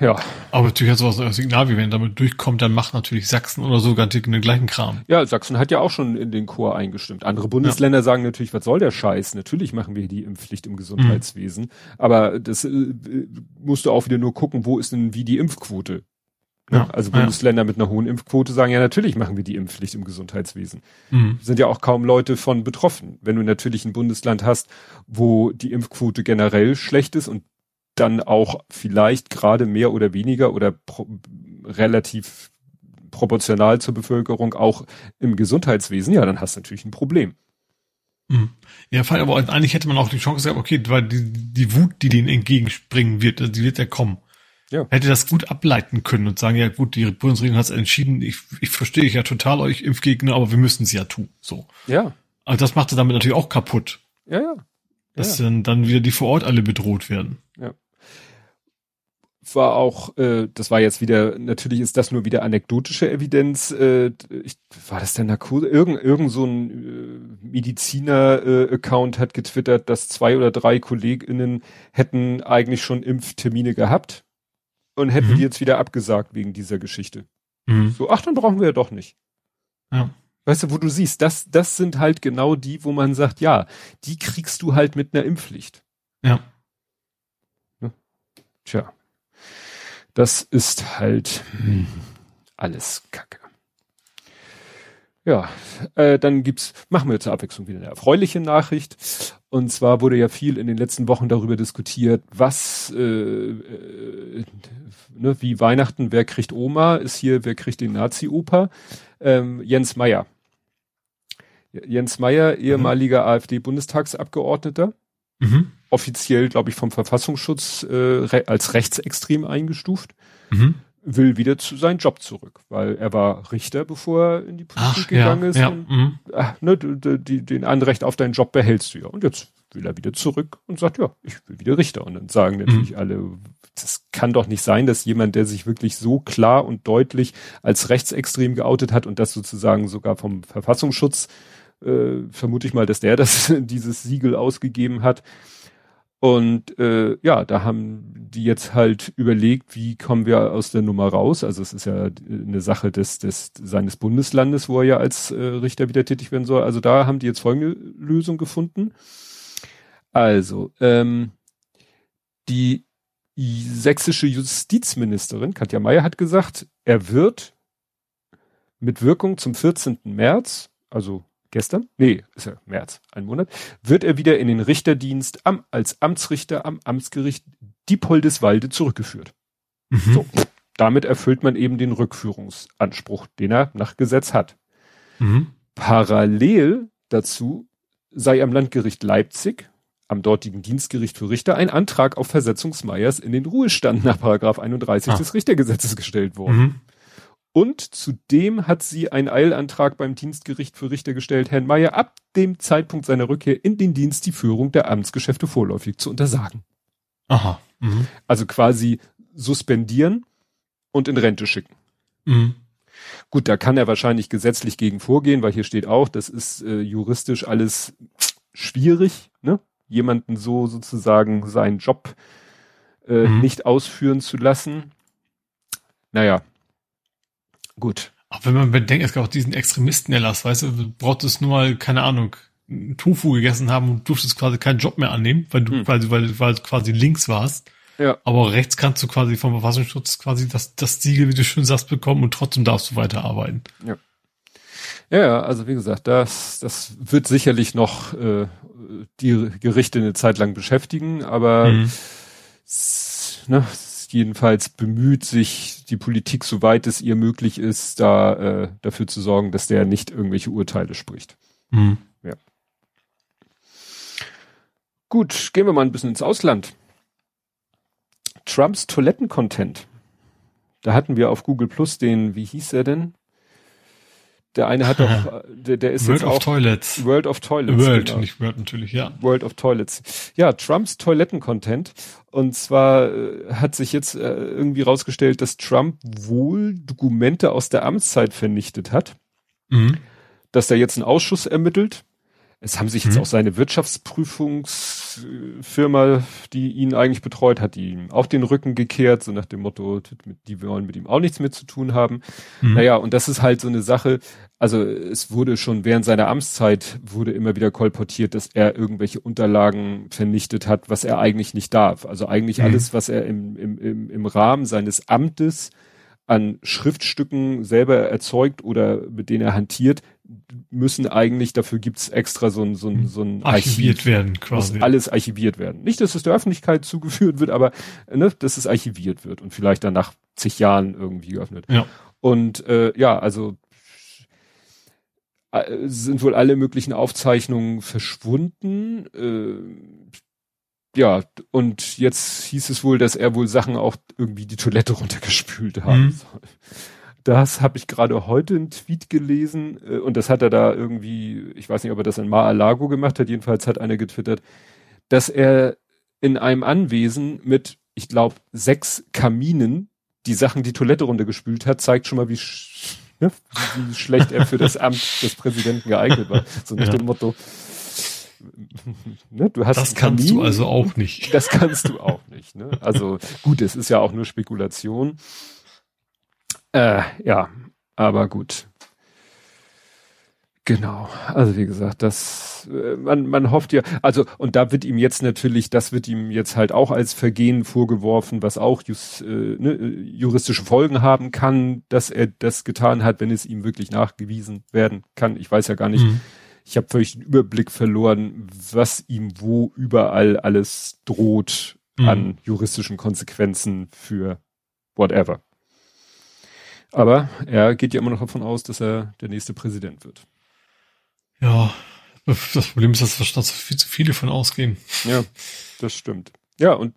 Speaker 2: Ja.
Speaker 3: Aber natürlich hat sowas ein Signal, wie wenn damit durchkommt, dann macht natürlich Sachsen oder sogar den gleichen Kram.
Speaker 2: Ja, Sachsen hat ja auch schon in den Chor eingestimmt. Andere Bundesländer ja. sagen natürlich, was soll der Scheiß? Natürlich machen wir die Impfpflicht im Gesundheitswesen. Mhm. Aber das äh, musst du auch wieder nur gucken, wo ist denn wie die Impfquote? Ja, also Bundesländer ja. mit einer hohen Impfquote sagen ja natürlich machen wir die Impfpflicht im Gesundheitswesen. Mhm. Sind ja auch kaum Leute von betroffen. Wenn du natürlich ein Bundesland hast, wo die Impfquote generell schlecht ist und dann auch vielleicht gerade mehr oder weniger oder pro, relativ proportional zur Bevölkerung auch im Gesundheitswesen, ja, dann hast du natürlich ein Problem.
Speaker 3: Mhm. Ja, aber eigentlich hätte man auch die Chance gehabt, okay, weil die, die Wut, die denen entgegenspringen wird, die wird ja kommen ja. hätte das gut ableiten können und sagen, ja gut, die Bundesregierung hat es entschieden, ich, ich verstehe ich ja total euch Impfgegner, aber wir müssen es ja tun. So.
Speaker 2: Ja.
Speaker 3: Also das macht es damit natürlich auch kaputt.
Speaker 2: Ja, ja.
Speaker 3: Dass ja. dann, dann wieder die vor Ort alle bedroht werden.
Speaker 2: Ja. War auch, äh, das war jetzt wieder, natürlich ist das nur wieder anekdotische Evidenz. Äh, ich, war das denn Narkose? Irgend, irgend so ein äh, Mediziner-Account äh, hat getwittert, dass zwei oder drei KollegInnen hätten eigentlich schon Impftermine gehabt und hätten mhm. die jetzt wieder abgesagt wegen dieser Geschichte. Mhm. So, ach, dann brauchen wir ja doch nicht.
Speaker 3: Ja.
Speaker 2: Weißt du, wo du siehst, das, das sind halt genau die, wo man sagt, ja, die kriegst du halt mit einer Impfpflicht.
Speaker 3: Ja.
Speaker 2: Ne? Tja. Das ist halt hm, alles Kacke. Ja, äh, dann gibt's, machen wir zur Abwechslung wieder eine erfreuliche Nachricht. Und zwar wurde ja viel in den letzten Wochen darüber diskutiert, was, äh, äh, ne, wie Weihnachten, wer kriegt Oma, ist hier, wer kriegt den Nazi-Opa? Ähm, Jens Meyer. Jens Meyer, mhm. ehemaliger mhm. AfD-Bundestagsabgeordneter. Mhm. Offiziell, glaube ich, vom Verfassungsschutz äh, als rechtsextrem eingestuft. Mhm will wieder zu seinem Job zurück, weil er war Richter, bevor er in die Politik ach, gegangen
Speaker 3: ja,
Speaker 2: ist.
Speaker 3: Ja,
Speaker 2: und, mhm. ach, ne, die, die, den Anrecht auf deinen Job behältst du ja. Und jetzt will er wieder zurück und sagt, ja, ich will wieder Richter. Und dann sagen natürlich mhm. alle, das kann doch nicht sein, dass jemand, der sich wirklich so klar und deutlich als rechtsextrem geoutet hat und das sozusagen sogar vom Verfassungsschutz, äh, vermute ich mal, dass der das, dieses Siegel ausgegeben hat, und äh, ja, da haben die jetzt halt überlegt, wie kommen wir aus der Nummer raus. Also es ist ja eine Sache des, des seines Bundeslandes, wo er ja als äh, Richter wieder tätig werden soll. Also da haben die jetzt folgende Lösung gefunden. Also ähm, die sächsische Justizministerin Katja Mayer hat gesagt, er wird mit Wirkung zum 14. März, also gestern, nee, ist ja März, ein Monat, wird er wieder in den Richterdienst am, als Amtsrichter am Amtsgericht Diepoldeswalde zurückgeführt. Mhm. So, damit erfüllt man eben den Rückführungsanspruch, den er nach Gesetz hat. Mhm. Parallel dazu sei am Landgericht Leipzig, am dortigen Dienstgericht für Richter, ein Antrag auf Versetzung Meyers in den Ruhestand nach Paragraph 31 ah. des Richtergesetzes gestellt worden. Mhm. Und zudem hat sie einen Eilantrag beim Dienstgericht für Richter gestellt, Herrn Meyer ab dem Zeitpunkt seiner Rückkehr in den Dienst die Führung der Amtsgeschäfte vorläufig zu untersagen.
Speaker 3: Aha.
Speaker 2: Mhm. Also quasi suspendieren und in Rente schicken. Mhm. Gut, da kann er wahrscheinlich gesetzlich gegen vorgehen, weil hier steht auch, das ist äh, juristisch alles schwierig, ne? Jemanden so sozusagen seinen Job äh, mhm. nicht ausführen zu lassen. Naja, gut.
Speaker 3: Aber wenn man bedenkt, es gab auch diesen Extremisten-Erlass, weißt du, braucht es nur mal, keine Ahnung, Tofu gegessen haben und durftest quasi keinen Job mehr annehmen, weil du, mhm. weil, weil, weil du quasi links warst. Ja. Aber rechts kannst du quasi vom Verfassungsschutz quasi das, das Siegel, wie du schön sagst, bekommen und trotzdem darfst du weiterarbeiten.
Speaker 2: Ja. Ja, also wie gesagt, das, das wird sicherlich noch äh, die Gerichte eine Zeit lang beschäftigen, aber mhm. ne, jedenfalls bemüht sich die Politik, soweit es ihr möglich ist, da äh, dafür zu sorgen, dass der nicht irgendwelche Urteile spricht. Mhm. Ja. Gut, gehen wir mal ein bisschen ins Ausland. Trumps Toilettencontent. Da hatten wir auf Google Plus den, wie hieß er denn? Der eine hat doch, der, der ist
Speaker 3: World
Speaker 2: jetzt
Speaker 3: of auch Toilets.
Speaker 2: World of Toilets.
Speaker 3: World, genau. nicht World natürlich, ja.
Speaker 2: World of Toilets. Ja, Trumps Toilettencontent. Und zwar äh, hat sich jetzt äh, irgendwie rausgestellt, dass Trump wohl Dokumente aus der Amtszeit vernichtet hat. Mhm. Dass er jetzt einen Ausschuss ermittelt es haben sich jetzt mhm. auch seine Wirtschaftsprüfungsfirma, die ihn eigentlich betreut hat, die ihm auch den Rücken gekehrt, so nach dem Motto, die wollen mit ihm auch nichts mehr zu tun haben. Mhm. Naja, und das ist halt so eine Sache, also es wurde schon während seiner Amtszeit wurde immer wieder kolportiert, dass er irgendwelche Unterlagen vernichtet hat, was er eigentlich nicht darf. Also eigentlich mhm. alles, was er im, im, im, im Rahmen seines Amtes an Schriftstücken selber erzeugt oder mit denen er hantiert, müssen eigentlich, dafür gibt's extra so ein, so ein, so ein
Speaker 3: Archiviert Archiv, werden quasi.
Speaker 2: Muss alles archiviert werden. Nicht, dass es der Öffentlichkeit zugeführt wird, aber ne, dass es archiviert wird und vielleicht dann nach zig Jahren irgendwie geöffnet.
Speaker 3: Ja.
Speaker 2: Und äh, ja, also äh, sind wohl alle möglichen Aufzeichnungen verschwunden. Äh, ja, und jetzt hieß es wohl, dass er wohl Sachen auch irgendwie die Toilette runtergespült haben mhm. soll. Das habe ich gerade heute einen Tweet gelesen äh, und das hat er da irgendwie, ich weiß nicht, ob er das in Mar-a-Lago gemacht hat, jedenfalls hat einer getwittert, dass er in einem Anwesen mit, ich glaube, sechs Kaminen die Sachen die Toilette runtergespült hat, zeigt schon mal, wie, sch ne, wie schlecht er für das Amt des Präsidenten geeignet war. So nach ja. dem Motto,
Speaker 3: ne, du hast das kannst Kamin, du also auch nicht.
Speaker 2: Das kannst du auch nicht. Ne? Also gut, es ist ja auch nur Spekulation. Äh, ja, aber gut. Genau. Also wie gesagt, das äh, man man hofft ja, also und da wird ihm jetzt natürlich, das wird ihm jetzt halt auch als Vergehen vorgeworfen, was auch just, äh, ne, juristische Folgen haben kann, dass er das getan hat, wenn es ihm wirklich nachgewiesen werden kann. Ich weiß ja gar nicht. Mhm. Ich habe völlig den Überblick verloren, was ihm wo überall alles droht mhm. an juristischen Konsequenzen für whatever. Aber er geht ja immer noch davon aus, dass er der nächste Präsident wird.
Speaker 3: Ja, das Problem ist, dass da viel zu viele von ausgehen.
Speaker 2: Ja, das stimmt. Ja, und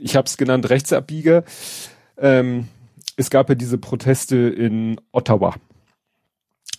Speaker 2: ich habe es genannt Rechtsabbieger. Ähm, es gab ja diese Proteste in Ottawa.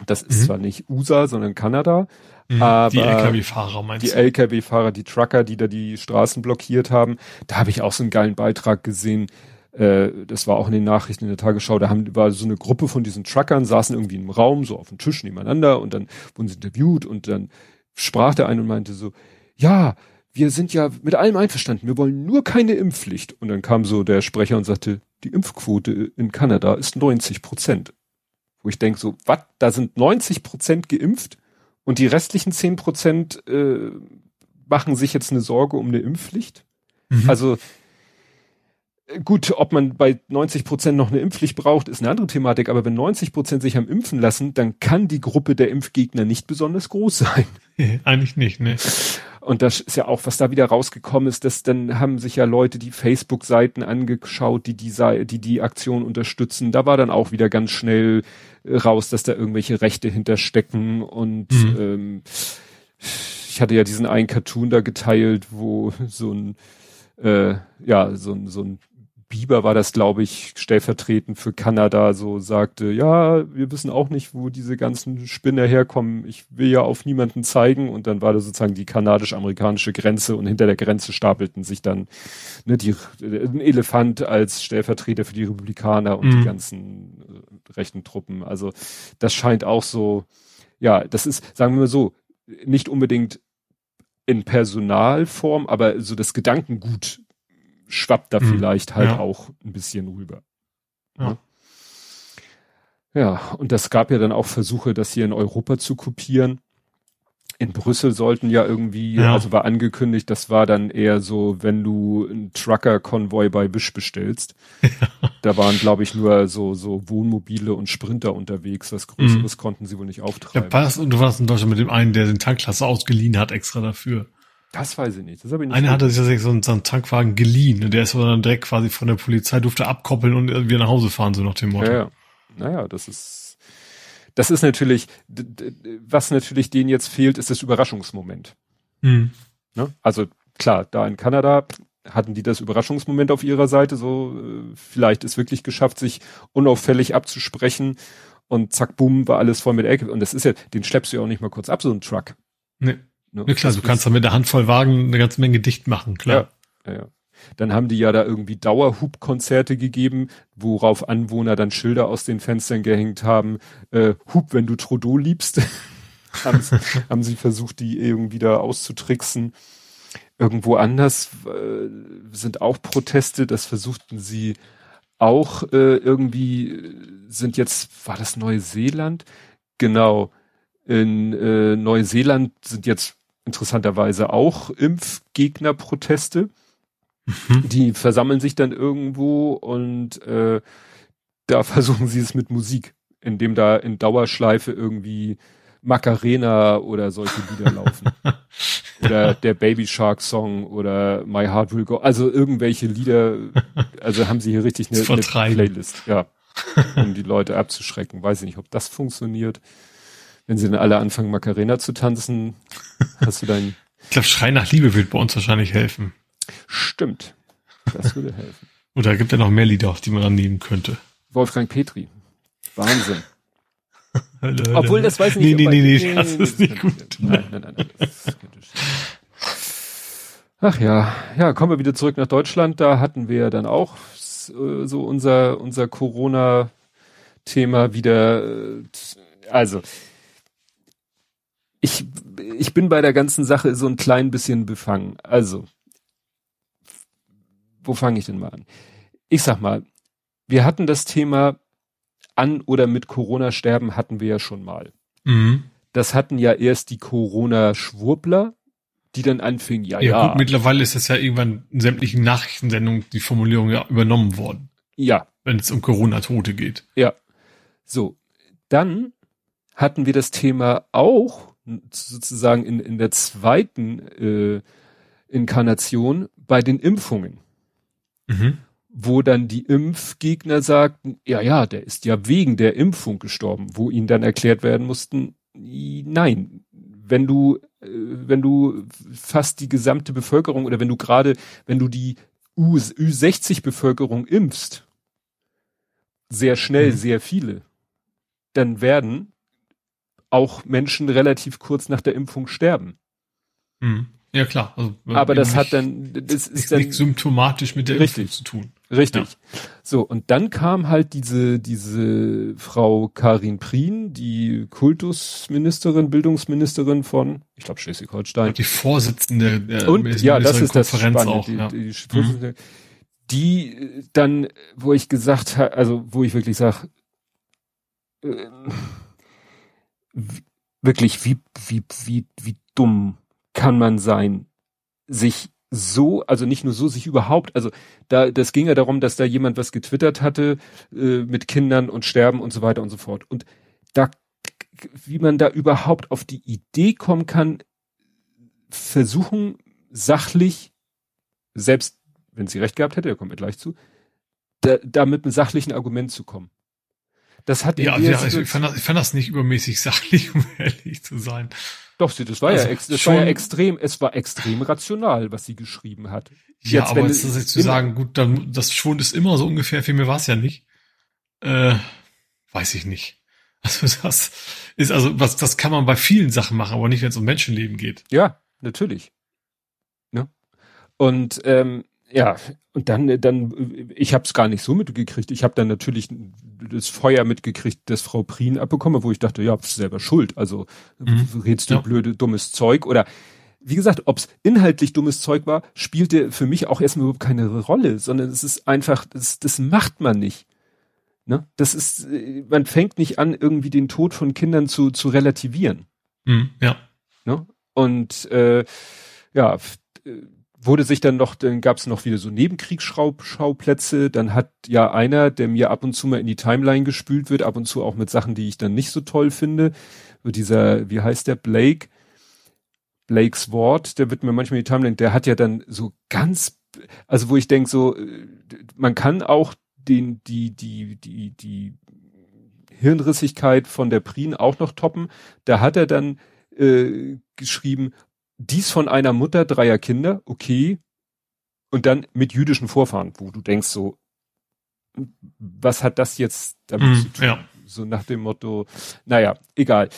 Speaker 2: Das ist mhm. zwar nicht USA, sondern Kanada. Mhm, aber
Speaker 3: die LKW-Fahrer
Speaker 2: meinst die du? Die LKW-Fahrer, die Trucker, die da die Straßen blockiert haben. Da habe ich auch so einen geilen Beitrag gesehen äh, das war auch in den Nachrichten in der Tagesschau, da haben, war so eine Gruppe von diesen Truckern, saßen irgendwie im Raum, so auf dem Tisch nebeneinander und dann wurden sie interviewt und dann sprach der eine und meinte so, ja, wir sind ja mit allem einverstanden, wir wollen nur keine Impfpflicht. Und dann kam so der Sprecher und sagte, die Impfquote in Kanada ist 90 Prozent. Wo ich denke so, was, da sind 90 Prozent geimpft und die restlichen 10 Prozent äh, machen sich jetzt eine Sorge um eine Impfpflicht? Mhm. Also Gut, ob man bei 90 Prozent noch eine Impfpflicht braucht, ist eine andere Thematik. Aber wenn 90 Prozent sich haben impfen lassen, dann kann die Gruppe der Impfgegner nicht besonders groß sein.
Speaker 3: Eigentlich nicht, ne?
Speaker 2: Und das ist ja auch, was da wieder rausgekommen ist, dass dann haben sich ja Leute die Facebook-Seiten angeschaut, die die, die die Aktion unterstützen. Da war dann auch wieder ganz schnell äh, raus, dass da irgendwelche Rechte hinterstecken und mhm. ähm, ich hatte ja diesen einen Cartoon da geteilt, wo so ein äh, ja so ein so ein Bieber war das, glaube ich, stellvertretend für Kanada, so sagte, ja, wir wissen auch nicht, wo diese ganzen Spinner herkommen. Ich will ja auf niemanden zeigen. Und dann war da sozusagen die kanadisch-amerikanische Grenze und hinter der Grenze stapelten sich dann ne, die, ein Elefant als Stellvertreter für die Republikaner und mhm. die ganzen äh, rechten Truppen. Also das scheint auch so, ja, das ist, sagen wir mal so, nicht unbedingt in Personalform, aber so das Gedankengut schwappt da mhm. vielleicht halt ja. auch ein bisschen rüber. Ja. Ne? ja, und das gab ja dann auch Versuche, das hier in Europa zu kopieren. In Brüssel sollten ja irgendwie, ja. also war angekündigt, das war dann eher so, wenn du einen Trucker-Konvoi bei Wisch bestellst. Ja. Da waren, glaube ich, nur so, so Wohnmobile und Sprinter unterwegs. Was Größeres mhm. konnten sie wohl nicht auftreiben.
Speaker 3: Ja, und du warst in Deutschland mit dem einen, der den Tankklasse ausgeliehen hat, extra dafür.
Speaker 2: Das weiß ich nicht. Das habe ich
Speaker 3: nicht. Einer hatte sich so einen, so einen Tankwagen geliehen und der ist aber dann direkt quasi von der Polizei, durfte abkoppeln und wieder nach Hause fahren, so nach dem Motto.
Speaker 2: Ja, ja. Naja, das ist, das ist natürlich, was natürlich denen jetzt fehlt, ist das Überraschungsmoment. Mhm. Ne? Also klar, da in Kanada hatten die das Überraschungsmoment auf ihrer Seite, so äh, vielleicht ist wirklich geschafft, sich unauffällig abzusprechen und zack, bumm, war alles voll mit Ecke. Und das ist ja, den schleppst du ja auch nicht mal kurz ab, so ein Truck.
Speaker 3: Nee. Ne? Ja klar, du kannst da mit der Handvoll Wagen eine ganze Menge dicht machen, klar.
Speaker 2: Ja, ja, ja. Dann haben die ja da irgendwie Dauerhub-Konzerte gegeben, worauf Anwohner dann Schilder aus den Fenstern gehängt haben. Äh, Hub, wenn du Trudeau liebst. haben, sie, haben sie versucht, die irgendwie da auszutricksen. Irgendwo anders äh, sind auch Proteste, das versuchten sie auch äh, irgendwie, sind jetzt, war das Neuseeland? Genau. In äh, Neuseeland sind jetzt interessanterweise auch Impfgegnerproteste. Mhm. Die versammeln sich dann irgendwo und äh, da versuchen sie es mit Musik, indem da in Dauerschleife irgendwie Macarena oder solche Lieder laufen. oder der Baby Shark Song oder My Heart Will Go. Also irgendwelche Lieder, also haben sie hier richtig eine, eine Playlist, ja. Um die Leute abzuschrecken. Weiß ich nicht, ob das funktioniert wenn sie dann alle anfangen, Macarena zu tanzen, hast du dein.
Speaker 3: Ich glaube, Schrei nach Liebe wird bei uns wahrscheinlich helfen.
Speaker 2: Stimmt. Das würde helfen.
Speaker 3: Oder gibt ja noch mehr Lieder, auf die man annehmen könnte.
Speaker 2: Wolfgang Petri. Wahnsinn.
Speaker 3: Hölle, Hölle. Obwohl, das weiß ich nicht. Nee, nee, nee, nee, das ist nicht gut. Nein, nein, nein. nein
Speaker 2: Ach ja, ja, kommen wir wieder zurück nach Deutschland. Da hatten wir dann auch äh, so unser, unser Corona-Thema wieder. Äh, also, ich, ich bin bei der ganzen Sache so ein klein bisschen befangen. Also, wo fange ich denn mal an? Ich sag mal, wir hatten das Thema an oder mit Corona sterben hatten wir ja schon mal. Mhm. Das hatten ja erst die Corona-Schwurbler, die dann anfingen, ja, ja. Ja, gut,
Speaker 3: mittlerweile ist das ja irgendwann in sämtlichen Nachrichtensendungen die Formulierung ja übernommen worden.
Speaker 2: Ja.
Speaker 3: Wenn es um Corona-Tote geht.
Speaker 2: Ja. So. Dann hatten wir das Thema auch sozusagen in, in der zweiten äh, Inkarnation bei den Impfungen. Mhm. Wo dann die Impfgegner sagten, ja, ja, der ist ja wegen der Impfung gestorben, wo ihnen dann erklärt werden mussten, nein, wenn du, äh, wenn du fast die gesamte Bevölkerung oder wenn du gerade, wenn du die U, Ü60-Bevölkerung impfst, sehr schnell, mhm. sehr viele, dann werden auch Menschen relativ kurz nach der Impfung sterben.
Speaker 3: Mhm. Ja klar. Also,
Speaker 2: Aber das hat dann, das ist dann
Speaker 3: symptomatisch mit der
Speaker 2: richtig,
Speaker 3: Impfung zu tun.
Speaker 2: Richtig. Ja. So und dann kam halt diese diese Frau Karin Prien, die Kultusministerin, Bildungsministerin von, ich glaube Schleswig-Holstein.
Speaker 3: Die Vorsitzende
Speaker 2: der und ja, das ist das Spannende, auch, die, ja. die, die, mhm. die dann, wo ich gesagt habe, also wo ich wirklich sage, äh, wirklich, wie, wie, wie, wie dumm kann man sein, sich so, also nicht nur so, sich überhaupt, also da, das ging ja darum, dass da jemand was getwittert hatte äh, mit Kindern und Sterben und so weiter und so fort. Und da, wie man da überhaupt auf die Idee kommen kann, versuchen sachlich, selbst wenn sie recht gehabt hätte, da kommen wir gleich zu, da, da mit einem sachlichen Argument zu kommen. Das hat
Speaker 3: ja, ja also ich, fand das, ich fand das nicht übermäßig sachlich, um ehrlich zu sein.
Speaker 2: Doch, das war also ja, das war ja extrem, es war extrem rational, was sie geschrieben hat.
Speaker 3: Ja, jetzt, aber jetzt, jetzt zu sagen, gut, dann, das Schwund ist immer so ungefähr, für mir war es ja nicht. Äh, weiß ich nicht. Also das ist also, was, das kann man bei vielen Sachen machen, aber nicht, wenn es um Menschenleben geht.
Speaker 2: Ja, natürlich. Ne? Und ähm, ja, und dann, dann, ich habe es gar nicht so mitgekriegt. Ich habe dann natürlich das Feuer mitgekriegt, das Frau Prien abbekomme, wo ich dachte, ja, bist selber schuld. Also mhm. redst du ja. blöde, dummes Zeug oder wie gesagt, ob's inhaltlich dummes Zeug war, spielte für mich auch erstmal überhaupt keine Rolle, sondern es ist einfach, das, das macht man nicht. Ne? Das ist, man fängt nicht an, irgendwie den Tod von Kindern zu, zu relativieren.
Speaker 3: Mhm, ja.
Speaker 2: Ne? Und äh, ja, wurde sich dann noch, dann gab es noch wieder so Nebenkriegsschauplätze. Dann hat ja einer, der mir ab und zu mal in die Timeline gespült wird, ab und zu auch mit Sachen, die ich dann nicht so toll finde. Dieser, wie heißt der, Blake, Blakes Wort, der wird mir manchmal in die Timeline, der hat ja dann so ganz, also wo ich denke, so, man kann auch den, die, die, die, die Hirnrissigkeit von der Prien auch noch toppen. Da hat er dann äh, geschrieben, dies von einer Mutter dreier Kinder, okay, und dann mit jüdischen Vorfahren, wo du denkst so, was hat das jetzt damit mm, zu tun? Ja. So nach dem Motto, naja, egal.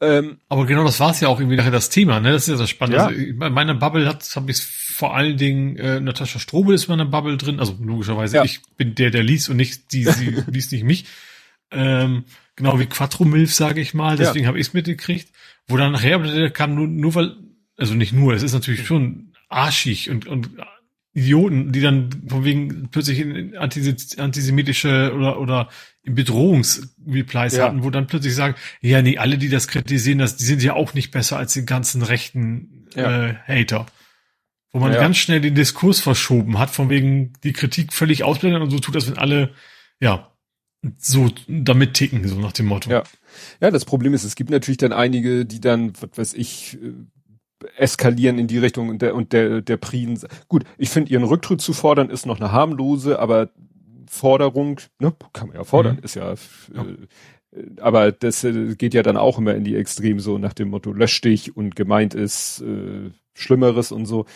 Speaker 3: Ähm, Aber genau das war es ja auch irgendwie nachher das Thema, ne? Das ist ja das Spannende. Ja. Also, meine Bubble hat, habe ich vor allen Dingen, äh, Natascha Strobel ist in meiner Bubble drin, also logischerweise, ja. ich bin der, der liest und nicht, die, sie liest nicht mich. Ähm, genau wie Quattro Milf, sage ich mal, deswegen ja. habe ich es mitgekriegt. Wo dann nachher kam nur, nur weil also nicht nur, es ist natürlich schon arschig und, und Idioten, die dann von wegen plötzlich in antisemitische oder, oder Bedrohungsreplies ja. hatten, wo dann plötzlich sagen, ja, nee, alle, die das kritisieren, das, die sind ja auch nicht besser als die ganzen rechten ja. äh, Hater. Wo man ja. ganz schnell den Diskurs verschoben hat, von wegen die Kritik völlig ausblenden und so tut, als wenn alle, ja, so damit ticken, so nach dem Motto.
Speaker 2: Ja. Ja, das Problem ist, es gibt natürlich dann einige, die dann, was weiß ich, äh, eskalieren in die Richtung und der, und der, der Prien. Gut, ich finde, ihren Rücktritt zu fordern ist noch eine harmlose, aber Forderung, ne, kann man ja fordern, mhm. ist ja, ja. Äh, aber das äh, geht ja dann auch immer in die Extrem so nach dem Motto, lösch dich und gemeint ist äh, Schlimmeres und so.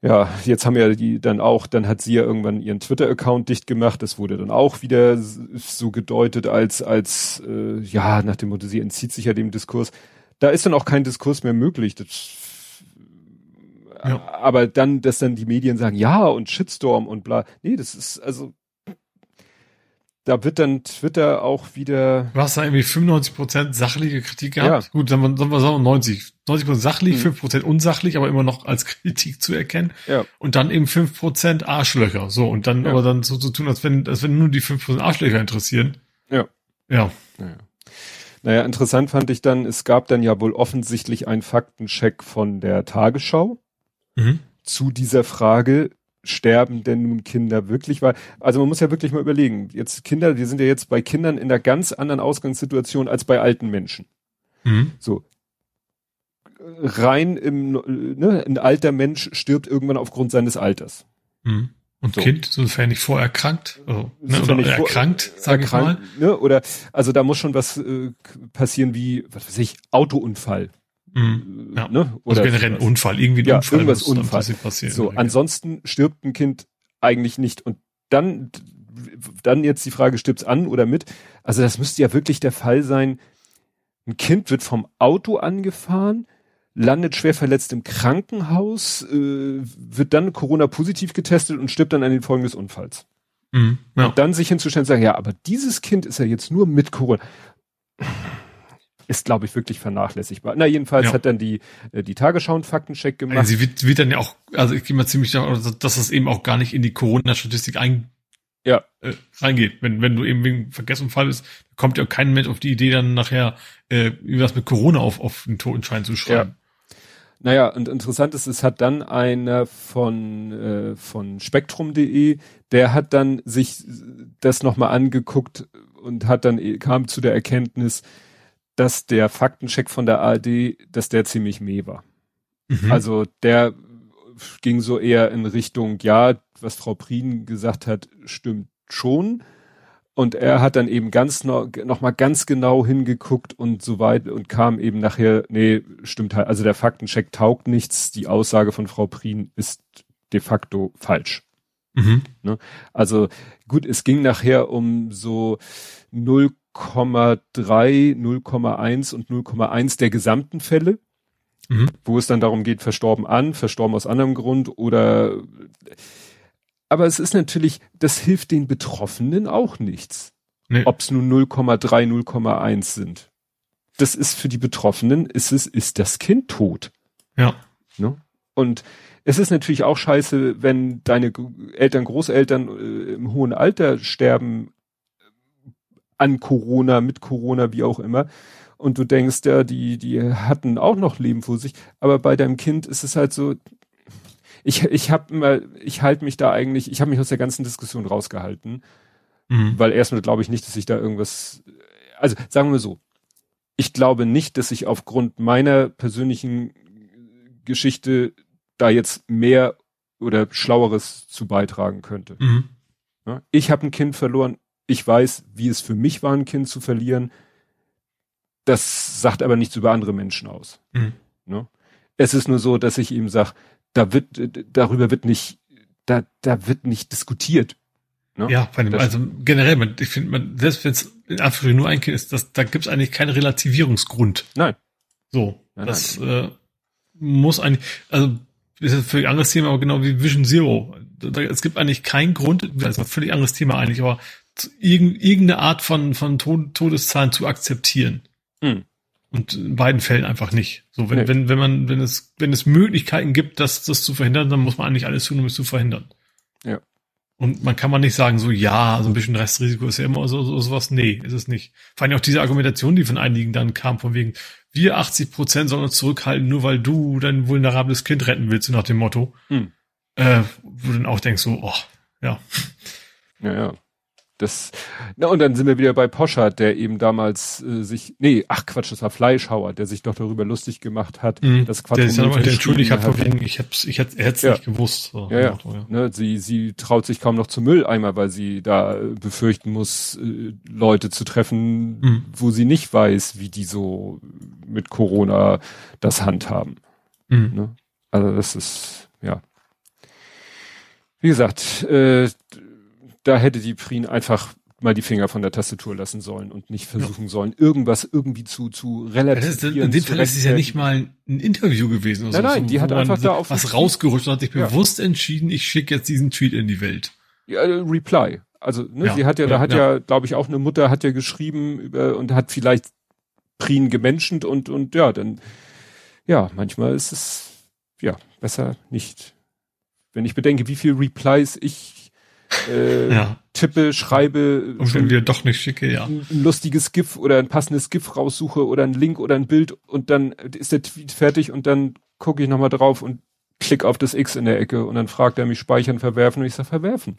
Speaker 2: Ja, jetzt haben ja die dann auch, dann hat sie ja irgendwann ihren Twitter-Account dicht gemacht. Das wurde dann auch wieder so gedeutet als, als äh, ja, nach dem Motto, sie entzieht sich ja dem Diskurs da ist dann auch kein Diskurs mehr möglich. Das, ja. Aber dann, dass dann die Medien sagen, ja, und Shitstorm und bla. Nee, das ist, also, da wird dann Twitter auch wieder.
Speaker 3: Du hast da irgendwie 95% sachliche Kritik gehabt. Ja. Gut, dann wir sagen 90. 90% sachlich, mhm. 5% unsachlich, aber immer noch als Kritik zu erkennen. Ja. Und dann eben 5% Arschlöcher. So, und dann ja. aber dann so zu tun, als wenn, als wenn nur die 5% Arschlöcher interessieren.
Speaker 2: Ja. Ja. ja. Naja, interessant fand ich dann, es gab dann ja wohl offensichtlich einen Faktencheck von der Tagesschau mhm. zu dieser Frage, sterben denn nun Kinder wirklich? Weil, also man muss ja wirklich mal überlegen, jetzt Kinder, wir sind ja jetzt bei Kindern in einer ganz anderen Ausgangssituation als bei alten Menschen. Mhm. So. Rein im, ne, ein alter Mensch stirbt irgendwann aufgrund seines Alters.
Speaker 3: Mhm. Und so. Kind, sofern nicht vorerkrankt, also, ne, oder nicht erkrankt, sage ich mal.
Speaker 2: Ne, oder also da muss schon was äh, passieren wie, was weiß ich, Autounfall.
Speaker 3: Mhm, ja. ne? Oder also generell ein Unfall, irgendwie ein
Speaker 2: ja, Unfall. Irgendwas Unfall. Passieren, so, ansonsten stirbt ein Kind eigentlich nicht. Und dann, dann jetzt die Frage, stirbt's an oder mit? Also das müsste ja wirklich der Fall sein. Ein Kind wird vom Auto angefahren, landet schwer verletzt im Krankenhaus, äh, wird dann Corona-positiv getestet und stirbt dann an den Folgen des Unfalls. Mhm, ja. Und dann sich hinzustellen und sagen, ja, aber dieses Kind ist ja jetzt nur mit Corona. Ist, glaube ich, wirklich vernachlässigbar. Na, jedenfalls ja. hat dann die, äh, die Tagesschau einen Faktencheck gemacht.
Speaker 3: Also sie wird, wird dann ja auch, also ich gehe mal ziemlich davon dass das eben auch gar nicht in die Corona-Statistik ein, ja. äh, reingeht. Wenn, wenn du eben wegen Vergessenfall bist, kommt ja kein Mensch auf die Idee, dann nachher äh, was mit Corona auf, auf den Totenschein zu schreiben. Ja.
Speaker 2: Naja, und interessant ist, es hat dann einer von, äh, von spektrum.de, der hat dann sich das nochmal angeguckt und hat dann, kam zu der Erkenntnis, dass der Faktencheck von der ARD, dass der ziemlich meh war. Mhm. Also der ging so eher in Richtung, ja, was Frau Prien gesagt hat, stimmt schon. Und er hat dann eben ganz noch, noch mal ganz genau hingeguckt und so weit und kam eben nachher, nee, stimmt halt, also der Faktencheck taugt nichts, die Aussage von Frau Prien ist de facto falsch. Mhm. Ne? Also gut, es ging nachher um so 0,3, 0,1 und 0,1 der gesamten Fälle, mhm. wo es dann darum geht, verstorben an, verstorben aus anderem Grund oder aber es ist natürlich, das hilft den Betroffenen auch nichts. Nee. Ob es nun 0,3, 0,1 sind. Das ist für die Betroffenen, ist es, ist das Kind tot.
Speaker 3: Ja.
Speaker 2: Ne? Und es ist natürlich auch scheiße, wenn deine Eltern, Großeltern äh, im hohen Alter sterben äh, an Corona, mit Corona, wie auch immer. Und du denkst, ja, die, die hatten auch noch Leben vor sich. Aber bei deinem Kind ist es halt so, ich, ich habe immer, ich halte mich da eigentlich, ich habe mich aus der ganzen Diskussion rausgehalten, mhm. weil erstmal glaube ich nicht, dass ich da irgendwas, also sagen wir so, ich glaube nicht, dass ich aufgrund meiner persönlichen Geschichte da jetzt mehr oder Schlaueres zu beitragen könnte. Mhm. Ich habe ein Kind verloren, ich weiß, wie es für mich war, ein Kind zu verlieren. Das sagt aber nichts über andere Menschen aus. Mhm. Ne? Es ist nur so, dass ich ihm sage, da wird, darüber wird nicht, da, da wird nicht diskutiert.
Speaker 3: Ne? Ja, bei dem, also generell, man, ich finde, man, selbst wenn es in Anführungszeichen nur ein Kind ist, das, da gibt es eigentlich keinen Relativierungsgrund.
Speaker 2: Nein.
Speaker 3: So, nein, das nein. Äh, muss eigentlich, also ist ein völlig anderes Thema, aber genau wie Vision Zero. Da, es gibt eigentlich keinen Grund, das ist ein völlig anderes Thema eigentlich, aber irgendeine Art von, von Todeszahlen zu akzeptieren. Hm. Und in beiden Fällen einfach nicht. So, wenn, nee. wenn, wenn man, wenn es, wenn es Möglichkeiten gibt, das, das zu verhindern, dann muss man eigentlich alles tun, um es zu verhindern.
Speaker 2: Ja.
Speaker 3: Und man kann man nicht sagen, so, ja, so ein bisschen Restrisiko ist ja immer so, so sowas. Nee, ist es nicht. Vor allem auch diese Argumentation, die von einigen dann kam, von wegen, wir 80 Prozent sollen uns zurückhalten, nur weil du dein vulnerables Kind retten willst, nach dem Motto. Hm. Äh, wo du dann auch denkst, so, oh, ja.
Speaker 2: Ja, ja. Das, na und dann sind wir wieder bei Poschardt, der eben damals äh, sich, nee, ach Quatsch, das war Fleischhauer, der sich doch darüber lustig gemacht hat,
Speaker 3: mhm, dass Quattro der sich aber entschuldigt hat, hat wegen, ich hab's, ich hätte, er hätte ja. nicht gewusst.
Speaker 2: So, ja, ja. Motto, ja. Ne, sie, sie traut sich kaum noch zum Mülleimer, weil sie da befürchten muss, äh, Leute zu treffen, mhm. wo sie nicht weiß, wie die so mit Corona das handhaben. Mhm. Ne? Also das ist, ja. Wie gesagt, äh, da hätte die Prien einfach mal die Finger von der Tastatur lassen sollen und nicht versuchen ja. sollen, irgendwas irgendwie zu, zu relativieren.
Speaker 3: in dem Fall ist es ja nicht mal ein Interview gewesen.
Speaker 2: Oder nein, so, nein, die hat einfach da auf
Speaker 3: was rausgerückt und hat sich ja. bewusst entschieden, ich schicke jetzt diesen Tweet in die Welt.
Speaker 2: Ja, äh, Reply. Also, ne, ja, sie hat ja, da hat ja, glaube ich, auch eine Mutter hat ja geschrieben über, und hat vielleicht Prien gemenschent und, und ja, dann, ja, manchmal ist es, ja, besser nicht. Wenn ich bedenke, wie viel Replies ich äh, ja. tippe, schreibe.
Speaker 3: Und wenn wir doch nicht schicke, ja.
Speaker 2: Ein, ein lustiges GIF oder ein passendes GIF raussuche oder ein Link oder ein Bild und dann ist der Tweet fertig und dann gucke ich nochmal drauf und klick auf das X in der Ecke und dann fragt er mich speichern, verwerfen und ich sage verwerfen.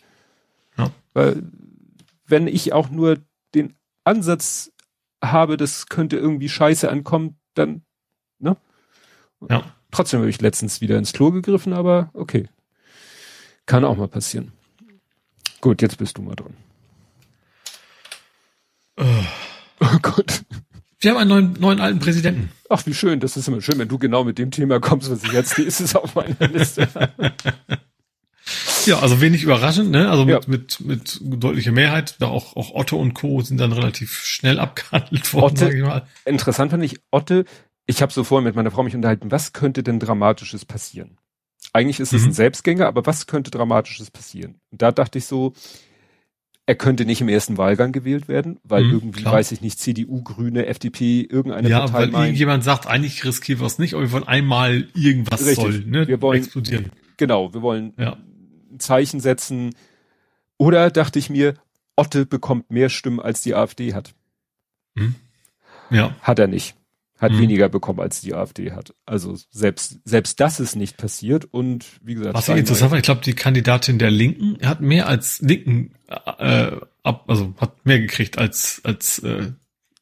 Speaker 2: Ja. Weil wenn ich auch nur den Ansatz habe, das könnte irgendwie scheiße ankommen, dann, ne? Ja. Trotzdem habe ich letztens wieder ins Klo gegriffen, aber okay. Kann auch mal passieren. Gut, jetzt bist du mal dran.
Speaker 3: Oh, oh Gott. Wir haben einen neuen, neuen alten Präsidenten.
Speaker 2: Ach, wie schön. Das ist immer schön, wenn du genau mit dem Thema kommst, was ich jetzt ist es auf meiner Liste.
Speaker 3: ja, also wenig überraschend, ne? Also mit, ja. mit, mit deutlicher Mehrheit. Da auch, auch Otto und Co. sind dann relativ schnell abgehandelt worden,
Speaker 2: Otte, sag ich mal. Interessant fand ich, Otte, ich habe so vorhin mit meiner Frau mich unterhalten, was könnte denn Dramatisches passieren? Eigentlich ist es mhm. ein Selbstgänger, aber was könnte Dramatisches passieren? Und da dachte ich so, er könnte nicht im ersten Wahlgang gewählt werden, weil mhm, irgendwie, klar. weiß ich nicht, CDU, Grüne, FDP, irgendeine
Speaker 3: ja, Partei weil meint, irgendjemand sagt, eigentlich riskieren wir es nicht, aber wir wollen einmal irgendwas richtig, soll, ne?
Speaker 2: Wir wollen explodieren. Genau, wir wollen ja. ein Zeichen setzen. Oder dachte ich mir, Otte bekommt mehr Stimmen, als die AfD hat. Mhm. Ja. Hat er nicht hat mhm. weniger bekommen, als die AfD hat. Also selbst, selbst das ist nicht passiert und wie gesagt.
Speaker 3: Was ich interessant war, ich glaube, die Kandidatin der Linken hat mehr als Linken, äh, ab, also hat mehr gekriegt als, als äh,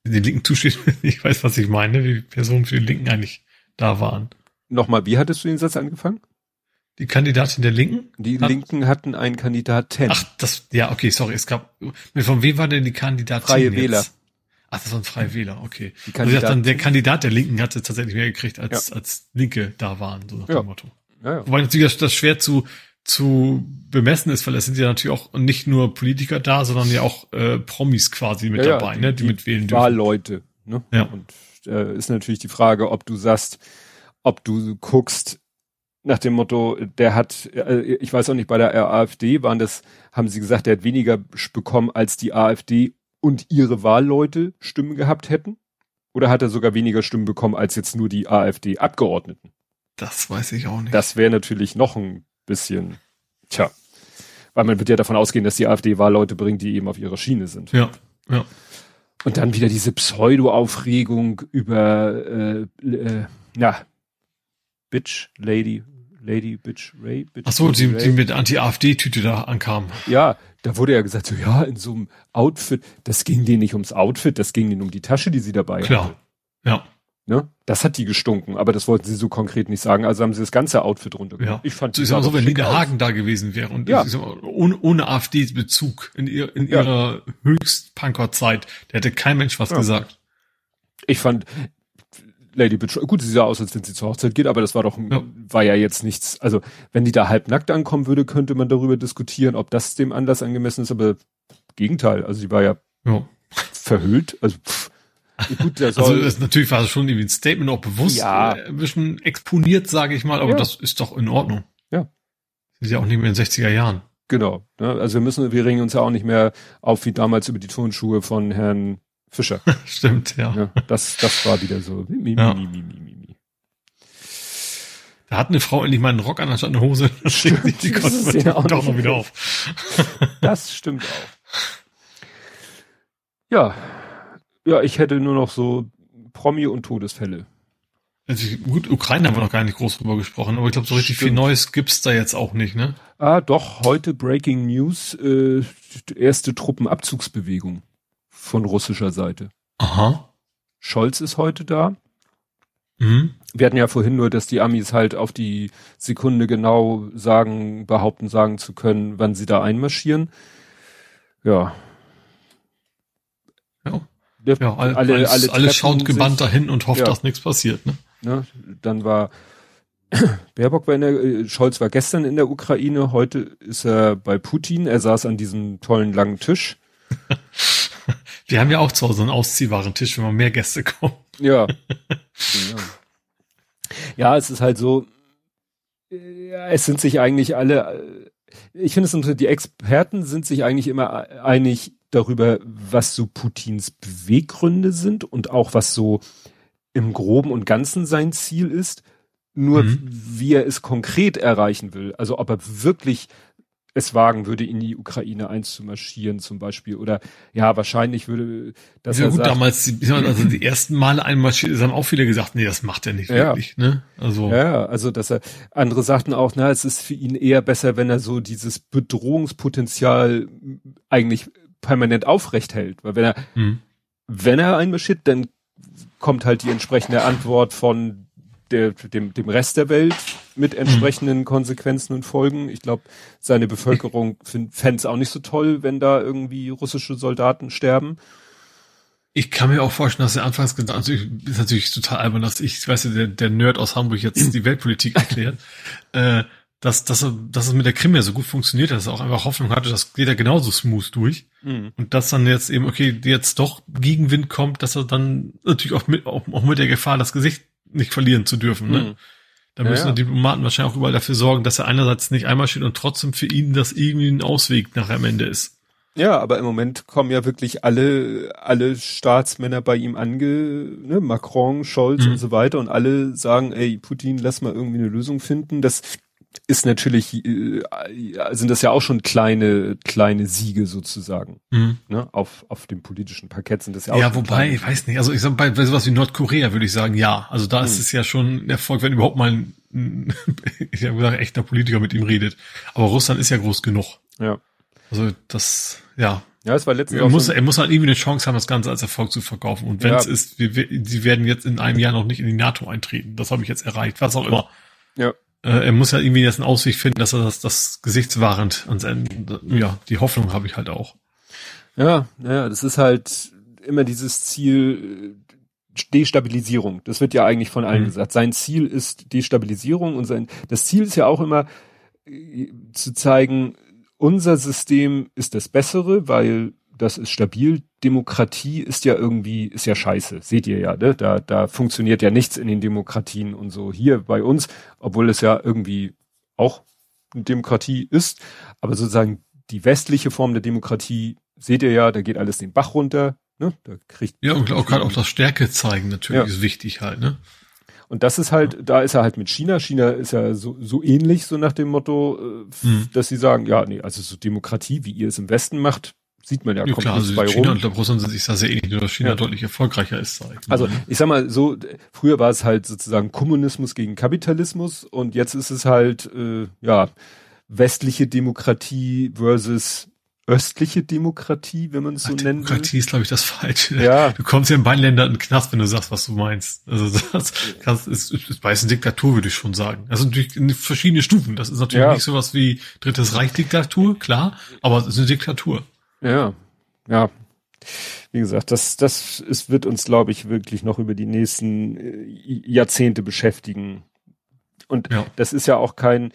Speaker 3: die Linken zusteht. Ich weiß, was ich meine, wie Personen für die Linken eigentlich da waren.
Speaker 2: Nochmal, wie hattest du den Satz angefangen?
Speaker 3: Die Kandidatin der Linken?
Speaker 2: Die Hat, Linken hatten einen Kandidaten.
Speaker 3: Ach, das, ja, okay, sorry, es gab, von wem war denn die Kandidatin
Speaker 2: Freie jetzt? Wähler.
Speaker 3: Ach, das waren Freie Wähler, okay. Also dann der Kandidat der Linken hatte tatsächlich mehr gekriegt, als, ja. als Linke da waren, so nach ja. dem Motto. Ja, ja. Wobei natürlich das, das schwer zu, zu bemessen ist, weil es sind ja natürlich auch nicht nur Politiker da, sondern ja auch äh, Promis quasi mit ja, dabei, die, ne, die, die mit wählen
Speaker 2: dürfen. Wahlleute, ne? Ja. Und äh, ist natürlich die Frage, ob du sagst, ob du guckst, nach dem Motto, der hat, äh, ich weiß auch nicht, bei der AfD waren das, haben sie gesagt, der hat weniger bekommen als die AfD und ihre Wahlleute Stimmen gehabt hätten? Oder hat er sogar weniger Stimmen bekommen als jetzt nur die AfD-Abgeordneten?
Speaker 3: Das weiß ich auch nicht.
Speaker 2: Das wäre natürlich noch ein bisschen, tja, weil man wird ja davon ausgehen, dass die AfD Wahlleute bringt, die eben auf ihrer Schiene sind.
Speaker 3: Ja, ja.
Speaker 2: Und dann wieder diese Pseudo-Aufregung über, äh, äh, ja, Bitch, Lady, Lady Bitch Ray. Bitch
Speaker 3: Ach so, die, Ray. die mit Anti-AfD-Tüte da ankam.
Speaker 2: Ja, da wurde ja gesagt, so ja, in so einem Outfit, das ging denen nicht ums Outfit, das ging denen um die Tasche, die sie dabei
Speaker 3: Klar. hatte.
Speaker 2: Ja. Ne? Das hat die gestunken, aber das wollten sie so konkret nicht sagen. Also haben sie das ganze Outfit runtergenommen.
Speaker 3: Ja. Ich fand so ist auch so, wenn Lina Hagen da gewesen wäre und ja. mal, ohne, ohne AfD-Bezug in, ihr, in ja. ihrer Höchst-Punker-Zeit, der hätte kein Mensch was ja. gesagt.
Speaker 2: Ich fand, Lady Bitch, gut, sie sah aus, als wenn sie zur Hochzeit geht, aber das war doch, ja. war ja jetzt nichts. Also, wenn die da halbnackt ankommen würde, könnte man darüber diskutieren, ob das dem Anlass angemessen ist, aber Gegenteil. Also, sie war ja, ja. verhüllt. Also, pff,
Speaker 3: gut, also, soll, also, das, natürlich war das schon irgendwie ein Statement auch bewusst, ja. äh, ein bisschen exponiert, sage ich mal, aber ja. das ist doch in Ordnung.
Speaker 2: Ja.
Speaker 3: Sie ist ja auch nicht mehr in den 60er Jahren.
Speaker 2: Genau. Ne? Also, wir müssen, wir regen uns ja auch nicht mehr auf wie damals über die Turnschuhe von Herrn Fischer.
Speaker 3: Stimmt, ja. ja.
Speaker 2: das, das war wieder so. Mi,
Speaker 3: mi, ja. mi, mi, mi, mi. Da hat eine Frau endlich mal einen Rock an anstatt eine Hose. Das stimmt, die, die konnte man auch noch wieder auf.
Speaker 2: das stimmt auch. Ja. Ja, ich hätte nur noch so Promi und Todesfälle.
Speaker 3: Also gut, Ukraine haben wir noch gar nicht groß drüber gesprochen, aber ich glaube, so richtig Stimmt. viel Neues gibt's da jetzt auch nicht, ne?
Speaker 2: Ah, doch, heute Breaking News, äh, erste Truppenabzugsbewegung von russischer Seite.
Speaker 3: Aha.
Speaker 2: Scholz ist heute da. Mhm. Wir hatten ja vorhin nur, dass die Amis halt auf die Sekunde genau sagen, behaupten, sagen zu können, wann sie da einmarschieren. Ja.
Speaker 3: Ja. ja alle, alle, alle alles schaut gebannt sich, dahin und hofft, ja. dass nichts passiert. Ne?
Speaker 2: ne? Dann war Baerbock war in der, äh, Scholz war gestern in der Ukraine, heute ist er bei Putin. Er saß an diesem tollen langen Tisch.
Speaker 3: Wir haben ja auch zu Hause einen ausziehbaren Tisch, wenn mal mehr Gäste kommen.
Speaker 2: Ja. ja. es ist halt so, ja, es sind sich eigentlich alle, ich finde es die Experten sind sich eigentlich immer einig darüber, was so Putins Beweggründe sind und auch was so im Groben und Ganzen sein Ziel ist. Nur mhm. wie er es konkret erreichen will. Also ob er wirklich es wagen würde, in die Ukraine einzumarschieren zum Beispiel. Oder ja, wahrscheinlich würde
Speaker 3: das. Ja gut, sagt, damals, also die ersten Male einmarschiert ist, haben auch viele gesagt, nee, das macht er nicht ja. wirklich. Ne?
Speaker 2: Also ja, also dass er andere sagten auch, na, es ist für ihn eher besser, wenn er so dieses Bedrohungspotenzial eigentlich permanent aufrecht hält. Weil wenn er, hm. wenn er einmarschiert, dann kommt halt die entsprechende Antwort von der, dem, dem Rest der Welt mit mhm. entsprechenden Konsequenzen und Folgen. Ich glaube, seine Bevölkerung fände es auch nicht so toll, wenn da irgendwie russische Soldaten sterben.
Speaker 3: Ich kann mir auch vorstellen, dass er anfangs gesagt also ich, ist natürlich total albern, dass ich, ich weiß ja, der, der Nerd aus Hamburg jetzt die Weltpolitik erklärt, äh, dass, dass, er, dass es mit der Krim ja so gut funktioniert, dass er auch einfach Hoffnung hatte, das geht ja genauso smooth durch. Mhm. Und dass dann jetzt eben, okay, jetzt doch Gegenwind kommt, dass er dann natürlich auch mit, auch, auch mit der Gefahr das Gesicht nicht verlieren zu dürfen. Ne? Mhm. Da müssen ja, ja. die Diplomaten wahrscheinlich auch überall dafür sorgen, dass er einerseits nicht einmal steht und trotzdem für ihn das irgendwie ein Ausweg nachher am Ende ist.
Speaker 2: Ja, aber im Moment kommen ja wirklich alle, alle Staatsmänner bei ihm ange, ne, Macron, Scholz mhm. und so weiter und alle sagen, ey, Putin, lass mal irgendwie eine Lösung finden. Das ist natürlich, äh, sind das ja auch schon kleine, kleine Siege sozusagen. Mhm. Ne? Auf, auf dem politischen Parkett sind das ja auch.
Speaker 3: Ja, wobei, kleine. ich weiß nicht, also ich sag, bei, bei sowas wie Nordkorea würde ich sagen, ja. Also da mhm. ist es ja schon ein Erfolg, wenn überhaupt mal ein, ich habe gesagt, echter Politiker mit ihm redet. Aber Russland ist ja groß genug.
Speaker 2: Ja.
Speaker 3: Also das, ja.
Speaker 2: Ja, es war letztens
Speaker 3: er muss, so er muss halt irgendwie eine Chance haben, das Ganze als Erfolg zu verkaufen. Und wenn es ja. ist, wir, wir, sie werden jetzt in einem Jahr noch nicht in die NATO eintreten. Das habe ich jetzt erreicht, was auch immer.
Speaker 2: Ja.
Speaker 3: Äh, er muss ja irgendwie jetzt eine Aussicht finden, dass er das, das gesichtswahrend ans Ende, ja, die Hoffnung habe ich halt auch.
Speaker 2: Ja, ja, das ist halt immer dieses Ziel, äh, Destabilisierung. Das wird ja eigentlich von allen mhm. gesagt. Sein Ziel ist Destabilisierung und sein, das Ziel ist ja auch immer äh, zu zeigen, unser System ist das bessere, weil das ist stabil. Demokratie ist ja irgendwie, ist ja scheiße. Seht ihr ja, ne? Da, da funktioniert ja nichts in den Demokratien und so. Hier bei uns, obwohl es ja irgendwie auch eine Demokratie ist, aber sozusagen die westliche Form der Demokratie, seht ihr ja, da geht alles den Bach runter. Ne? Da kriegt
Speaker 3: ja, und auch gerade auch das Stärke zeigen natürlich ja. ist wichtig halt, ne?
Speaker 2: Und das ist halt, da ist er halt mit China. China ist ja so, so ähnlich, so nach dem Motto, äh, hm. dass sie sagen, ja, nee, also so Demokratie, wie ihr es im Westen macht, sieht man ja,
Speaker 3: ja kommt klar, also bei China rum. und Russland sind sich da sehr ähnlich, nur dass China ja. deutlich erfolgreicher ist. Sag
Speaker 2: ich also ich sag mal so, früher war es halt sozusagen Kommunismus gegen Kapitalismus und jetzt ist es halt, äh, ja, westliche Demokratie versus östliche Demokratie, wenn man es so Ach, nennt.
Speaker 3: Demokratie ist, glaube ich, das Falsche.
Speaker 2: Ja.
Speaker 3: Du kommst ja in beiden Ländern in den Knast, wenn du sagst, was du meinst. Also das, das ist, ist beides Diktatur, würde ich schon sagen. Also natürlich in verschiedene Stufen. Das ist natürlich ja. nicht sowas wie Drittes Reich Diktatur, klar, aber es ist eine Diktatur.
Speaker 2: Ja, ja. Wie gesagt, das, das ist, wird uns, glaube ich, wirklich noch über die nächsten äh, Jahrzehnte beschäftigen. Und ja. das ist ja auch kein,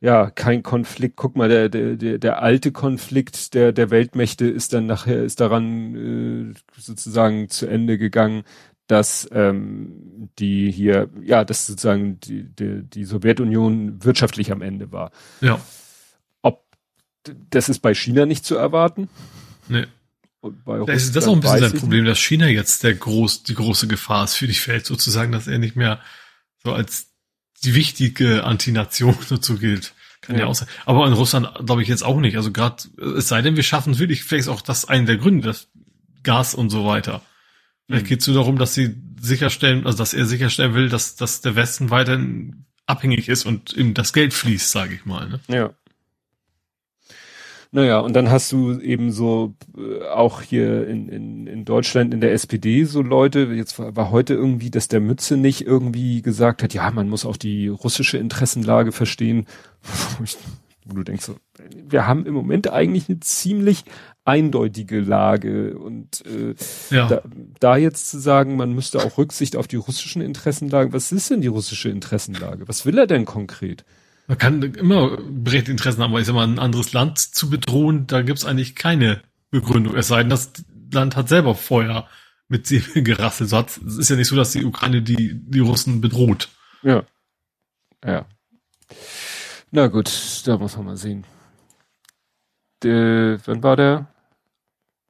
Speaker 2: ja, kein Konflikt. Guck mal, der, der, der, der alte Konflikt der, der Weltmächte ist dann nachher, ist daran äh, sozusagen zu Ende gegangen, dass ähm, die hier, ja, dass sozusagen die, die, die Sowjetunion wirtschaftlich am Ende war.
Speaker 3: Ja.
Speaker 2: Das ist bei China nicht zu erwarten?
Speaker 3: Nee. das ist das auch ein bisschen sein Problem, dass China jetzt der groß, die große Gefahr ist für die Welt sozusagen, dass er nicht mehr so als die wichtige Antination dazu gilt. Kann ja. ja auch sein. Aber in Russland glaube ich jetzt auch nicht. Also gerade, es sei denn, wir schaffen es wirklich, vielleicht auch das einen der Gründe, das Gas und so weiter. Vielleicht mhm. geht es nur darum, dass sie sicherstellen, also dass er sicherstellen will, dass, dass der Westen weiterhin abhängig ist und ihm das Geld fließt, sage ich mal. Ne?
Speaker 2: Ja. Naja, und dann hast du eben so äh, auch hier in, in, in Deutschland in der SPD so Leute, jetzt war, war heute irgendwie, dass der Mütze nicht irgendwie gesagt hat, ja, man muss auch die russische Interessenlage verstehen. Wo du denkst so, wir haben im Moment eigentlich eine ziemlich eindeutige Lage und äh, ja. da, da jetzt zu sagen, man müsste auch Rücksicht auf die russischen Interessenlage, was ist denn die russische Interessenlage? Was will er denn konkret?
Speaker 3: Man kann immer berechtigte Interessen haben, aber ich sag mal, ein anderes Land zu bedrohen, da gibt's eigentlich keine Begründung. Es sei denn, das Land hat selber vorher mit Säbeln gerasselt. So es ist ja nicht so, dass die Ukraine die, die Russen bedroht.
Speaker 2: Ja. Ja. Na gut, da muss man mal sehen. Der, wann war der?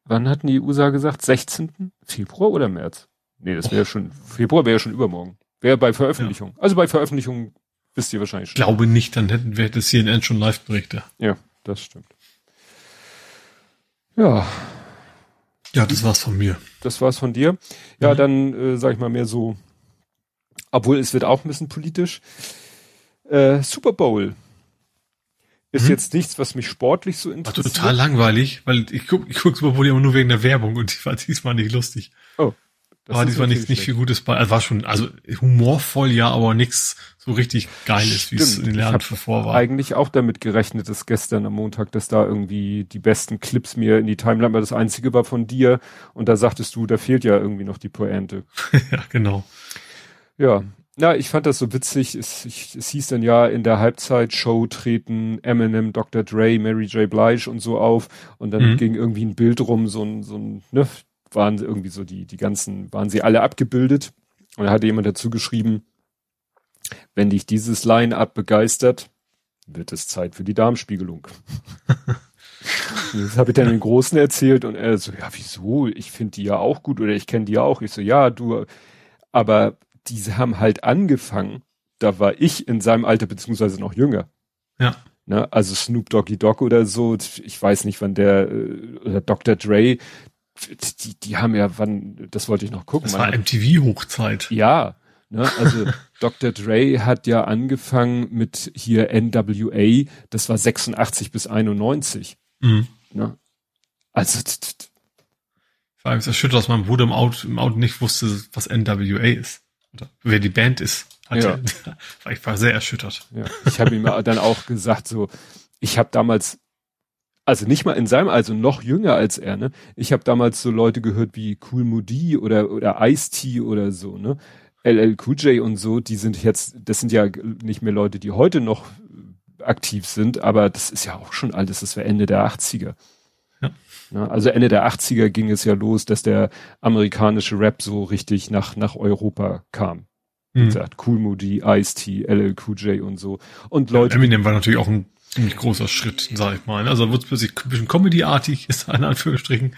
Speaker 2: Wann hatten die USA gesagt? 16. Februar oder März? Nee, das wäre oh. schon, Februar wäre ja schon übermorgen. Wäre bei Veröffentlichung. Ja. Also bei Veröffentlichung Wisst ihr wahrscheinlich
Speaker 3: schon. Ich glaube nicht, dann hätten wir das CNN schon Live-Berichte.
Speaker 2: Ja, das stimmt. Ja.
Speaker 3: Ja, das war's von mir.
Speaker 2: Das war's von dir. Ja, mhm. dann äh, sag ich mal mehr so, obwohl es wird auch ein bisschen politisch. Äh, Super Bowl ist mhm. jetzt nichts, was mich sportlich so interessiert.
Speaker 3: War total langweilig, weil ich guck, ich guck Super Bowl immer nur wegen der Werbung und die war diesmal nicht lustig.
Speaker 2: Oh.
Speaker 3: Das aber diesmal nicht, nicht viel Gutes bei. Also war schon, also humorvoll ja, aber nichts so richtig Geiles, wie es in den Jahren zuvor war.
Speaker 2: eigentlich auch damit gerechnet, dass gestern am Montag, dass da irgendwie die besten Clips mir in die Timeline, weil das einzige war von dir und da sagtest du, da fehlt ja irgendwie noch die Pointe.
Speaker 3: ja, genau.
Speaker 2: Ja, ja, ich fand das so witzig. Es, ich, es hieß dann ja, in der Halbzeitshow treten Eminem, Dr. Dre, Mary J. Blige und so auf. Und dann mhm. ging irgendwie ein Bild rum, so ein, so ein, ne, waren irgendwie so die, die ganzen, waren sie alle abgebildet. Und da hatte jemand dazu geschrieben, wenn dich dieses Line-Up begeistert, wird es Zeit für die Darmspiegelung. das habe ich dann den Großen erzählt und er so, ja, wieso? Ich finde die ja auch gut oder ich kenne die ja auch. Ich so, ja, du, aber diese haben halt angefangen, da war ich in seinem Alter beziehungsweise noch jünger.
Speaker 3: Ja.
Speaker 2: Ne, also Snoop Doggy Dogg oder so, ich weiß nicht, wann der, äh, oder Dr. Dre, die, die haben ja, wann, das wollte ich noch gucken.
Speaker 3: Das war MTV-Hochzeit.
Speaker 2: Ja, ne, also Dr. Dre hat ja angefangen mit hier NWA, das war 86 bis 91. Mhm. Ne? Also,
Speaker 3: vor allem ist erschüttert, dass mein Bruder im Auto, im Auto nicht wusste, was NWA ist. Oder wer die Band ist. Ja. war ich war sehr erschüttert.
Speaker 2: Ja. Ich habe ihm dann auch gesagt, so, ich habe damals, also nicht mal in seinem, also noch jünger als er, ne? Ich habe damals so Leute gehört wie Cool Moody oder oder Ice-T oder so, ne? LL Cool J und so, die sind jetzt, das sind ja nicht mehr Leute, die heute noch aktiv sind, aber das ist ja auch schon alles, das war Ende der 80er. Ja. ja. Also Ende der 80er ging es ja los, dass der amerikanische Rap so richtig nach, nach Europa kam. Wie mhm. gesagt, Cool Moody, Ice-T, LL Cool J und so. Und Leute.
Speaker 3: Ja, Eminem war natürlich auch ein ziemlich großer Schritt, sag ich mal. Also wird es plötzlich ein bisschen Comedy-artig, ist in Anführungsstrichen.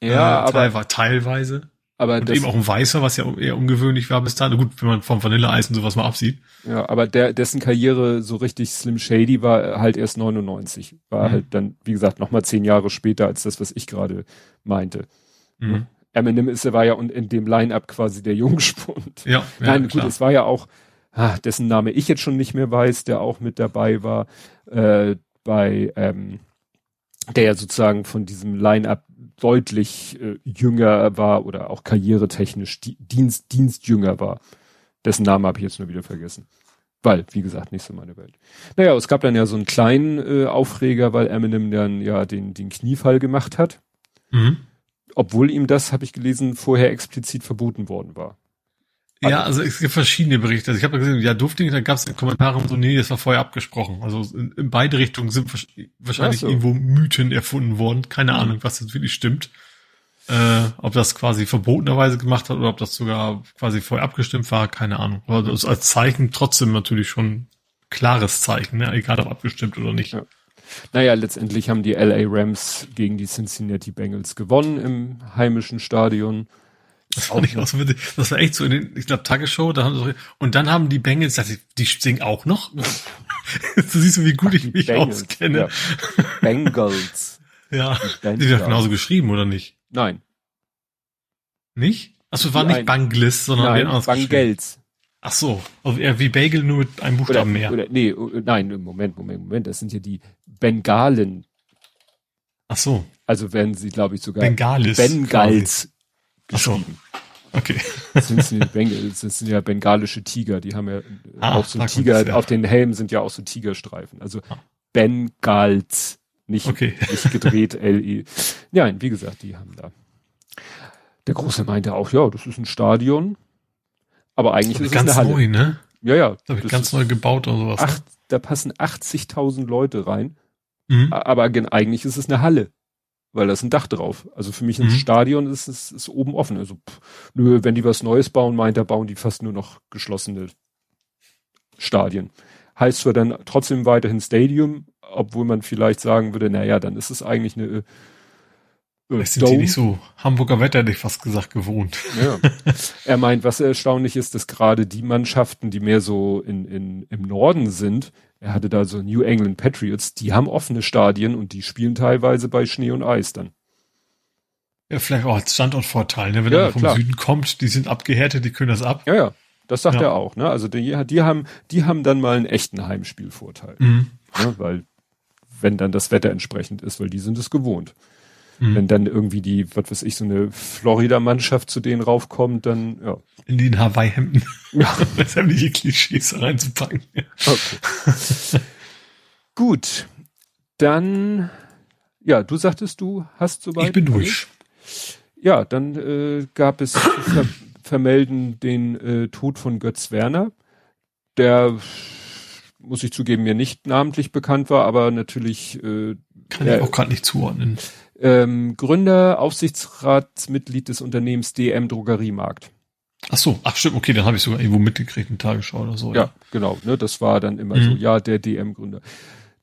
Speaker 2: Ja, äh,
Speaker 3: aber. Teilweise.
Speaker 2: Aber
Speaker 3: und eben auch ein Weißer, was ja eher ungewöhnlich war bis dahin. Gut, wenn man vom Vanilleeis und sowas mal absieht.
Speaker 2: Ja, aber der, dessen Karriere so richtig Slim Shady war halt erst 99. War mhm. halt dann, wie gesagt, nochmal zehn Jahre später als das, was ich gerade meinte. Mhm. Eminem ist, er war ja in dem Line-Up quasi der Jungspund.
Speaker 3: Ja, ja
Speaker 2: Nein, gut, klar. es war ja auch, ah, dessen Name ich jetzt schon nicht mehr weiß, der auch mit dabei war, äh, bei, ähm, der ja sozusagen von diesem Line-Up deutlich äh, jünger war oder auch karrieretechnisch di Dienst, Dienstjünger war. Dessen Namen habe ich jetzt nur wieder vergessen. Weil, wie gesagt, nicht so meine Welt. Naja, es gab dann ja so einen kleinen äh, Aufreger, weil Eminem dann ja den, den Kniefall gemacht hat. Mhm. Obwohl ihm das, habe ich gelesen, vorher explizit verboten worden war.
Speaker 3: Ja, also es gibt verschiedene Berichte. Also ich habe gesehen, ja, durfte nicht, da gab es Kommentare so, nee, das war vorher abgesprochen. Also in, in beide Richtungen sind wahrscheinlich so. irgendwo Mythen erfunden worden. Keine mhm. Ahnung, was das wirklich stimmt. Äh, ob das quasi verbotenerweise gemacht hat oder ob das sogar quasi vorher abgestimmt war, keine Ahnung. Aber das ist als Zeichen trotzdem natürlich schon klares Zeichen, ne? egal ob abgestimmt oder nicht. Ja.
Speaker 2: Naja, letztendlich haben die LA Rams gegen die Cincinnati Bengals gewonnen im heimischen Stadion.
Speaker 3: Das war nicht auch so Das war echt so in den, ich glaube, Tagesshow, da haben sie, und dann haben die Bengals gesagt, die singen auch noch. du siehst, wie gut ich mich Bengals, auskenne. Ja.
Speaker 2: Bengals.
Speaker 3: ja. Die, die genauso geschrieben, oder nicht?
Speaker 2: Nein.
Speaker 3: Nicht? Achso, war nicht Banglis, sondern
Speaker 2: Nein, Bangels.
Speaker 3: Ach so, also wie Bagel nur mit einem Buchstaben
Speaker 2: oder,
Speaker 3: mehr.
Speaker 2: Oder, nee, nein, Moment, Moment, Moment, das sind ja die Bengalen.
Speaker 3: Ach so.
Speaker 2: Also werden sie, glaube ich, sogar
Speaker 3: Bengalis
Speaker 2: Bengals geschrieben.
Speaker 3: Okay.
Speaker 2: Das sind, das sind ja bengalische Tiger, die haben ja ah, auch so Tiger, ja. auf den Helmen sind ja auch so Tigerstreifen. Also ah. Bengals, nicht,
Speaker 3: okay.
Speaker 2: nicht gedreht L-E. Ja, wie gesagt, die haben da. Der Große meinte auch, ja, das ist ein Stadion, aber eigentlich ist es
Speaker 3: ganz
Speaker 2: eine Halle.
Speaker 3: neu, ne?
Speaker 2: Ja, ja.
Speaker 3: Das das ganz neu gebaut oder sowas.
Speaker 2: Acht, ne? Da passen 80.000 Leute rein, mhm. aber eigentlich ist es eine Halle weil da ist ein Dach drauf. Also für mich ein mhm. Stadion ist, ist, ist oben offen. Also pff, nö, wenn die was Neues bauen, meint er, bauen die fast nur noch geschlossene Stadien. Heißt zwar dann trotzdem weiterhin Stadium, obwohl man vielleicht sagen würde, naja, dann ist es eigentlich eine
Speaker 3: äh, sind die nicht so Hamburger Wetter, hätte ich fast gesagt, gewohnt.
Speaker 2: Ja. Er meint, was erstaunlich ist, dass gerade die Mannschaften, die mehr so in, in, im Norden sind, er hatte da so New England Patriots, die haben offene Stadien und die spielen teilweise bei Schnee und Eis dann.
Speaker 3: Ja, vielleicht auch als Standortvorteil, ne? wenn ja, er vom klar. Süden kommt, die sind abgehärtet, die können das ab.
Speaker 2: Ja, ja. Das sagt ja. er auch, ne? Also die, die haben, die haben dann mal einen echten Heimspielvorteil. Mhm. Ne? Weil, wenn dann das Wetter entsprechend ist, weil die sind es gewohnt. Mhm. Wenn dann irgendwie die, was weiß ich, so eine Florida-Mannschaft zu denen raufkommt, dann, ja.
Speaker 3: In den Hawaii-Hemden. Ja. Sämtliche Klischees reinzupacken.
Speaker 2: Okay. Gut. Dann, ja, du sagtest, du hast soweit.
Speaker 3: Ich bin durch.
Speaker 2: Ja, dann äh, gab es ver vermelden den äh, Tod von Götz Werner, der muss ich zugeben, mir nicht namentlich bekannt war, aber natürlich äh,
Speaker 3: kann ich auch gerade nicht zuordnen
Speaker 2: ähm, Gründer, Aufsichtsratsmitglied des Unternehmens DM Drogeriemarkt.
Speaker 3: Ach so, ach stimmt, okay, dann habe ich sogar irgendwo mitgekriegt, in Tagesschau oder so.
Speaker 2: Ja, ja. genau, ne, das war dann immer mhm. so, ja, der DM-Gründer.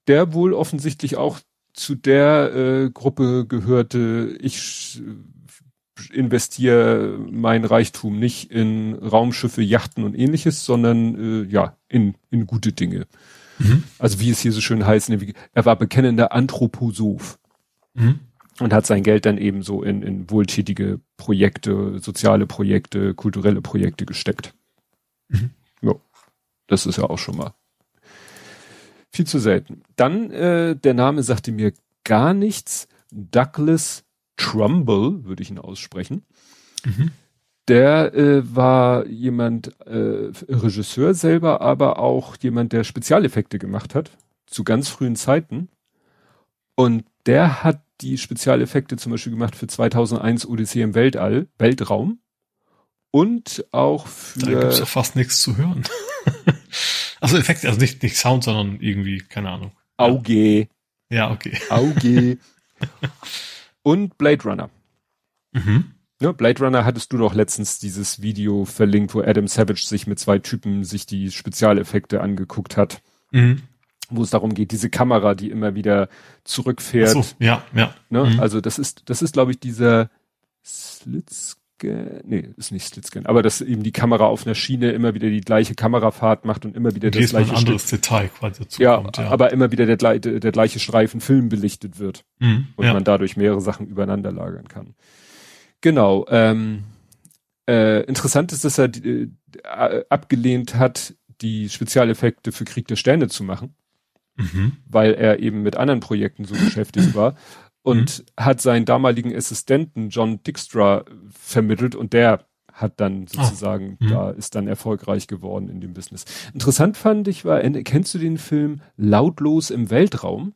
Speaker 2: Der wohl offensichtlich auch zu der äh, Gruppe gehörte, ich investiere mein Reichtum nicht in Raumschiffe, Yachten und ähnliches, sondern äh, ja, in, in gute Dinge. Mhm. Also wie es hier so schön heißt, ne, er war bekennender Anthroposoph. Mhm und hat sein Geld dann eben so in, in wohltätige Projekte, soziale Projekte, kulturelle Projekte gesteckt. Mhm. Ja, das ist ja auch schon mal viel zu selten. Dann, äh, der Name sagte mir gar nichts. Douglas Trumbull, würde ich ihn aussprechen. Mhm. Der äh, war jemand, äh, Regisseur selber, aber auch jemand, der Spezialeffekte gemacht hat, zu ganz frühen Zeiten. Und der hat die Spezialeffekte zum Beispiel gemacht für 2001 Odyssee im Weltall, Weltraum. Und auch für... Da
Speaker 3: gibt's doch fast nichts zu hören. also Effekte, also nicht, nicht Sound, sondern irgendwie, keine Ahnung.
Speaker 2: Auge.
Speaker 3: Ja, okay.
Speaker 2: Auge. und Blade Runner. Mhm. Ne, Blade Runner hattest du doch letztens dieses Video verlinkt, wo Adam Savage sich mit zwei Typen sich die Spezialeffekte angeguckt hat. Mhm. Wo es darum geht, diese Kamera, die immer wieder zurückfährt. So,
Speaker 3: ja, ja.
Speaker 2: Ne? Mhm. Also das ist, das ist, glaube ich, dieser Slitscan, nee, ist nicht Slitscan, aber dass eben die Kamera auf einer Schiene immer wieder die gleiche Kamerafahrt macht und immer wieder
Speaker 3: das gleiche ein anderes Stück. Detail quasi
Speaker 2: dazu ja, kommt, ja, aber immer wieder der, der, der gleiche Streifen Film belichtet wird mhm, und ja. man dadurch mehrere Sachen übereinander lagern kann. Genau. Ähm, äh, interessant ist, dass er äh, abgelehnt hat, die Spezialeffekte für Krieg der Sterne zu machen, mhm. weil er eben mit anderen Projekten so beschäftigt war und mhm. hat seinen damaligen Assistenten John Dijkstra vermittelt und der hat dann ah. sozusagen, oh. da ist dann erfolgreich geworden in dem Business. Interessant fand ich war, kennst du den Film Lautlos im Weltraum?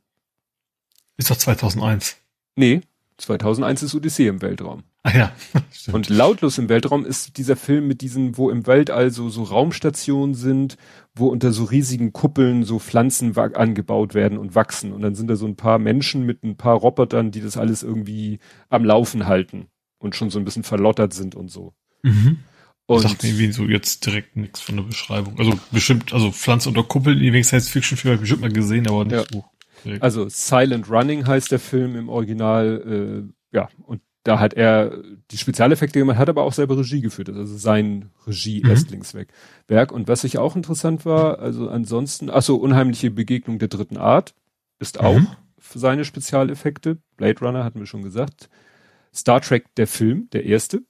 Speaker 3: Ist doch 2001.
Speaker 2: Nee, 2001 ist Odyssee im Weltraum.
Speaker 3: Ah ja.
Speaker 2: Stimmt. Und lautlos im Weltraum ist dieser Film mit diesen, wo im Weltall so, so Raumstationen sind, wo unter so riesigen Kuppeln so Pflanzen angebaut werden und wachsen. Und dann sind da so ein paar Menschen mit ein paar Robotern, die das alles irgendwie am Laufen halten und schon so ein bisschen verlottert sind und so. Mhm.
Speaker 3: Und Sagt mir irgendwie so jetzt direkt nichts von der Beschreibung. Also bestimmt, also Pflanze unter Kuppeln, die wegen Science-Fiction-Film habe ich bestimmt mal gesehen, aber nicht ja. so.
Speaker 2: Also Silent Running heißt der Film im Original, äh, ja, und da hat er die Spezialeffekte gemacht, hat aber auch selber Regie geführt, also sein Regie-Erstlingswerk. Mhm. Und was ich auch interessant war, also ansonsten, ach so, unheimliche Begegnung der dritten Art ist auch mhm. für seine Spezialeffekte. Blade Runner hatten wir schon gesagt. Star Trek, der Film, der erste.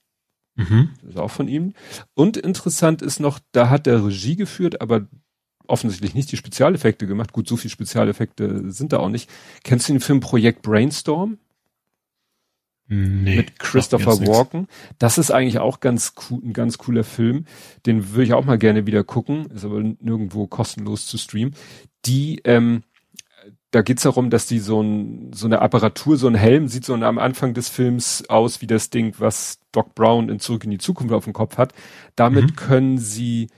Speaker 2: Mhm. ist auch von ihm. Und interessant ist noch, da hat er Regie geführt, aber offensichtlich nicht die Spezialeffekte gemacht. Gut, so viel Spezialeffekte sind da auch nicht. Kennst du den Film Projekt Brainstorm?
Speaker 3: Nee,
Speaker 2: mit Christopher Walken. Das ist eigentlich auch ganz cool, ein ganz cooler Film. Den würde ich auch mal gerne wieder gucken. Ist aber nirgendwo kostenlos zu streamen. Die, ähm, da geht's darum, dass die so, ein, so eine Apparatur, so ein Helm sieht so am Anfang des Films aus wie das Ding, was Doc Brown in Zurück in die Zukunft auf dem Kopf hat. Damit mhm. können sie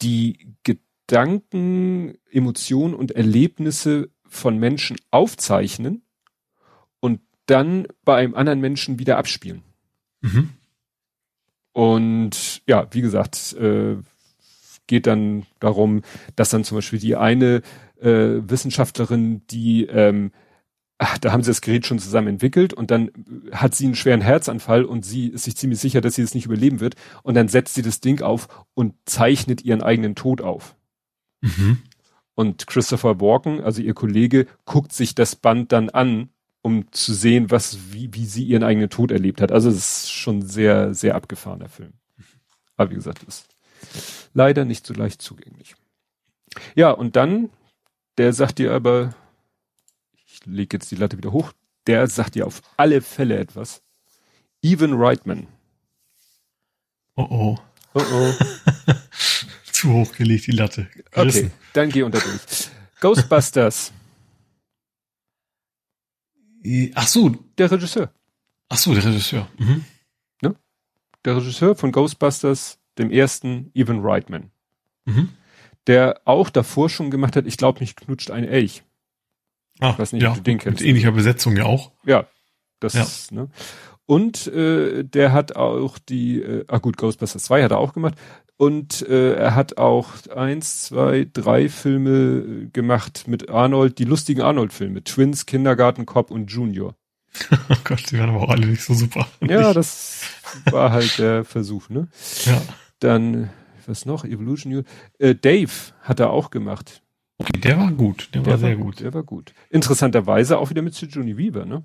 Speaker 2: die Gedanken, Emotionen und Erlebnisse von Menschen aufzeichnen dann bei einem anderen Menschen wieder abspielen. Mhm. Und ja, wie gesagt, äh, geht dann darum, dass dann zum Beispiel die eine äh, Wissenschaftlerin, die ähm, ach, da haben sie das Gerät schon zusammen entwickelt und dann hat sie einen schweren Herzanfall und sie ist sich ziemlich sicher, dass sie es das nicht überleben wird und dann setzt sie das Ding auf und zeichnet ihren eigenen Tod auf. Mhm. Und Christopher Walken, also ihr Kollege, guckt sich das Band dann an um zu sehen, was, wie, wie sie ihren eigenen Tod erlebt hat. Also es ist schon sehr, sehr abgefahrener Film. Aber wie gesagt, ist leider nicht so leicht zugänglich. Ja, und dann, der sagt dir aber, ich lege jetzt die Latte wieder hoch, der sagt dir auf alle Fälle etwas. Evan Reitman.
Speaker 3: Oh oh.
Speaker 2: Oh oh.
Speaker 3: Zu hoch gelegt, die Latte.
Speaker 2: Gerissen. Okay, dann geh unter durch. Ghostbusters.
Speaker 3: Ach so.
Speaker 2: Der Regisseur.
Speaker 3: Ach so, der Regisseur. Mhm.
Speaker 2: Ne? Der Regisseur von Ghostbusters, dem ersten, Evan Reitman. Mhm. Der auch davor schon gemacht hat, ich glaube nicht knutscht ein Elch.
Speaker 3: Ah, ich weiß nicht, ja, du den kennst. Mit ähnlicher Besetzung ja auch.
Speaker 2: Ja, das ja. ist, ne? Und äh, der hat auch die, äh, ah gut, Ghostbusters 2 hat er auch gemacht. Und äh, er hat auch eins, zwei, drei Filme äh, gemacht mit Arnold, die lustigen Arnold-Filme. Twins, Kindergarten, Cop und Junior.
Speaker 3: oh Gott, die waren aber auch alle nicht so super.
Speaker 2: Ja, das war halt der Versuch, ne?
Speaker 3: Ja.
Speaker 2: Dann, was noch? Evolution. Äh, Dave hat er auch gemacht.
Speaker 3: Okay, der war gut. Der, der war sehr gut. gut.
Speaker 2: Der war gut. Interessanterweise auch wieder mit Johnny Weaver, ne?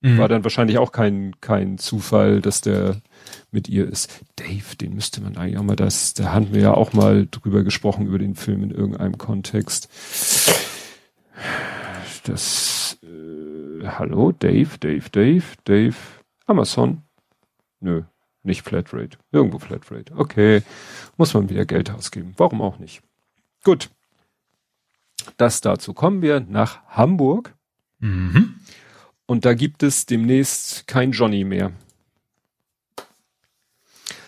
Speaker 2: Mhm. War dann wahrscheinlich auch kein, kein Zufall, dass der mit ihr ist. Dave, den müsste man eigentlich auch mal das, da hatten wir ja auch mal drüber gesprochen, über den Film in irgendeinem Kontext. Das, äh, hallo, Dave, Dave, Dave, Dave, Amazon. Nö, nicht Flatrate. Irgendwo Flatrate. Okay, muss man wieder Geld ausgeben. Warum auch nicht? Gut. Das dazu kommen wir nach Hamburg. Mhm. Und da gibt es demnächst kein Johnny mehr.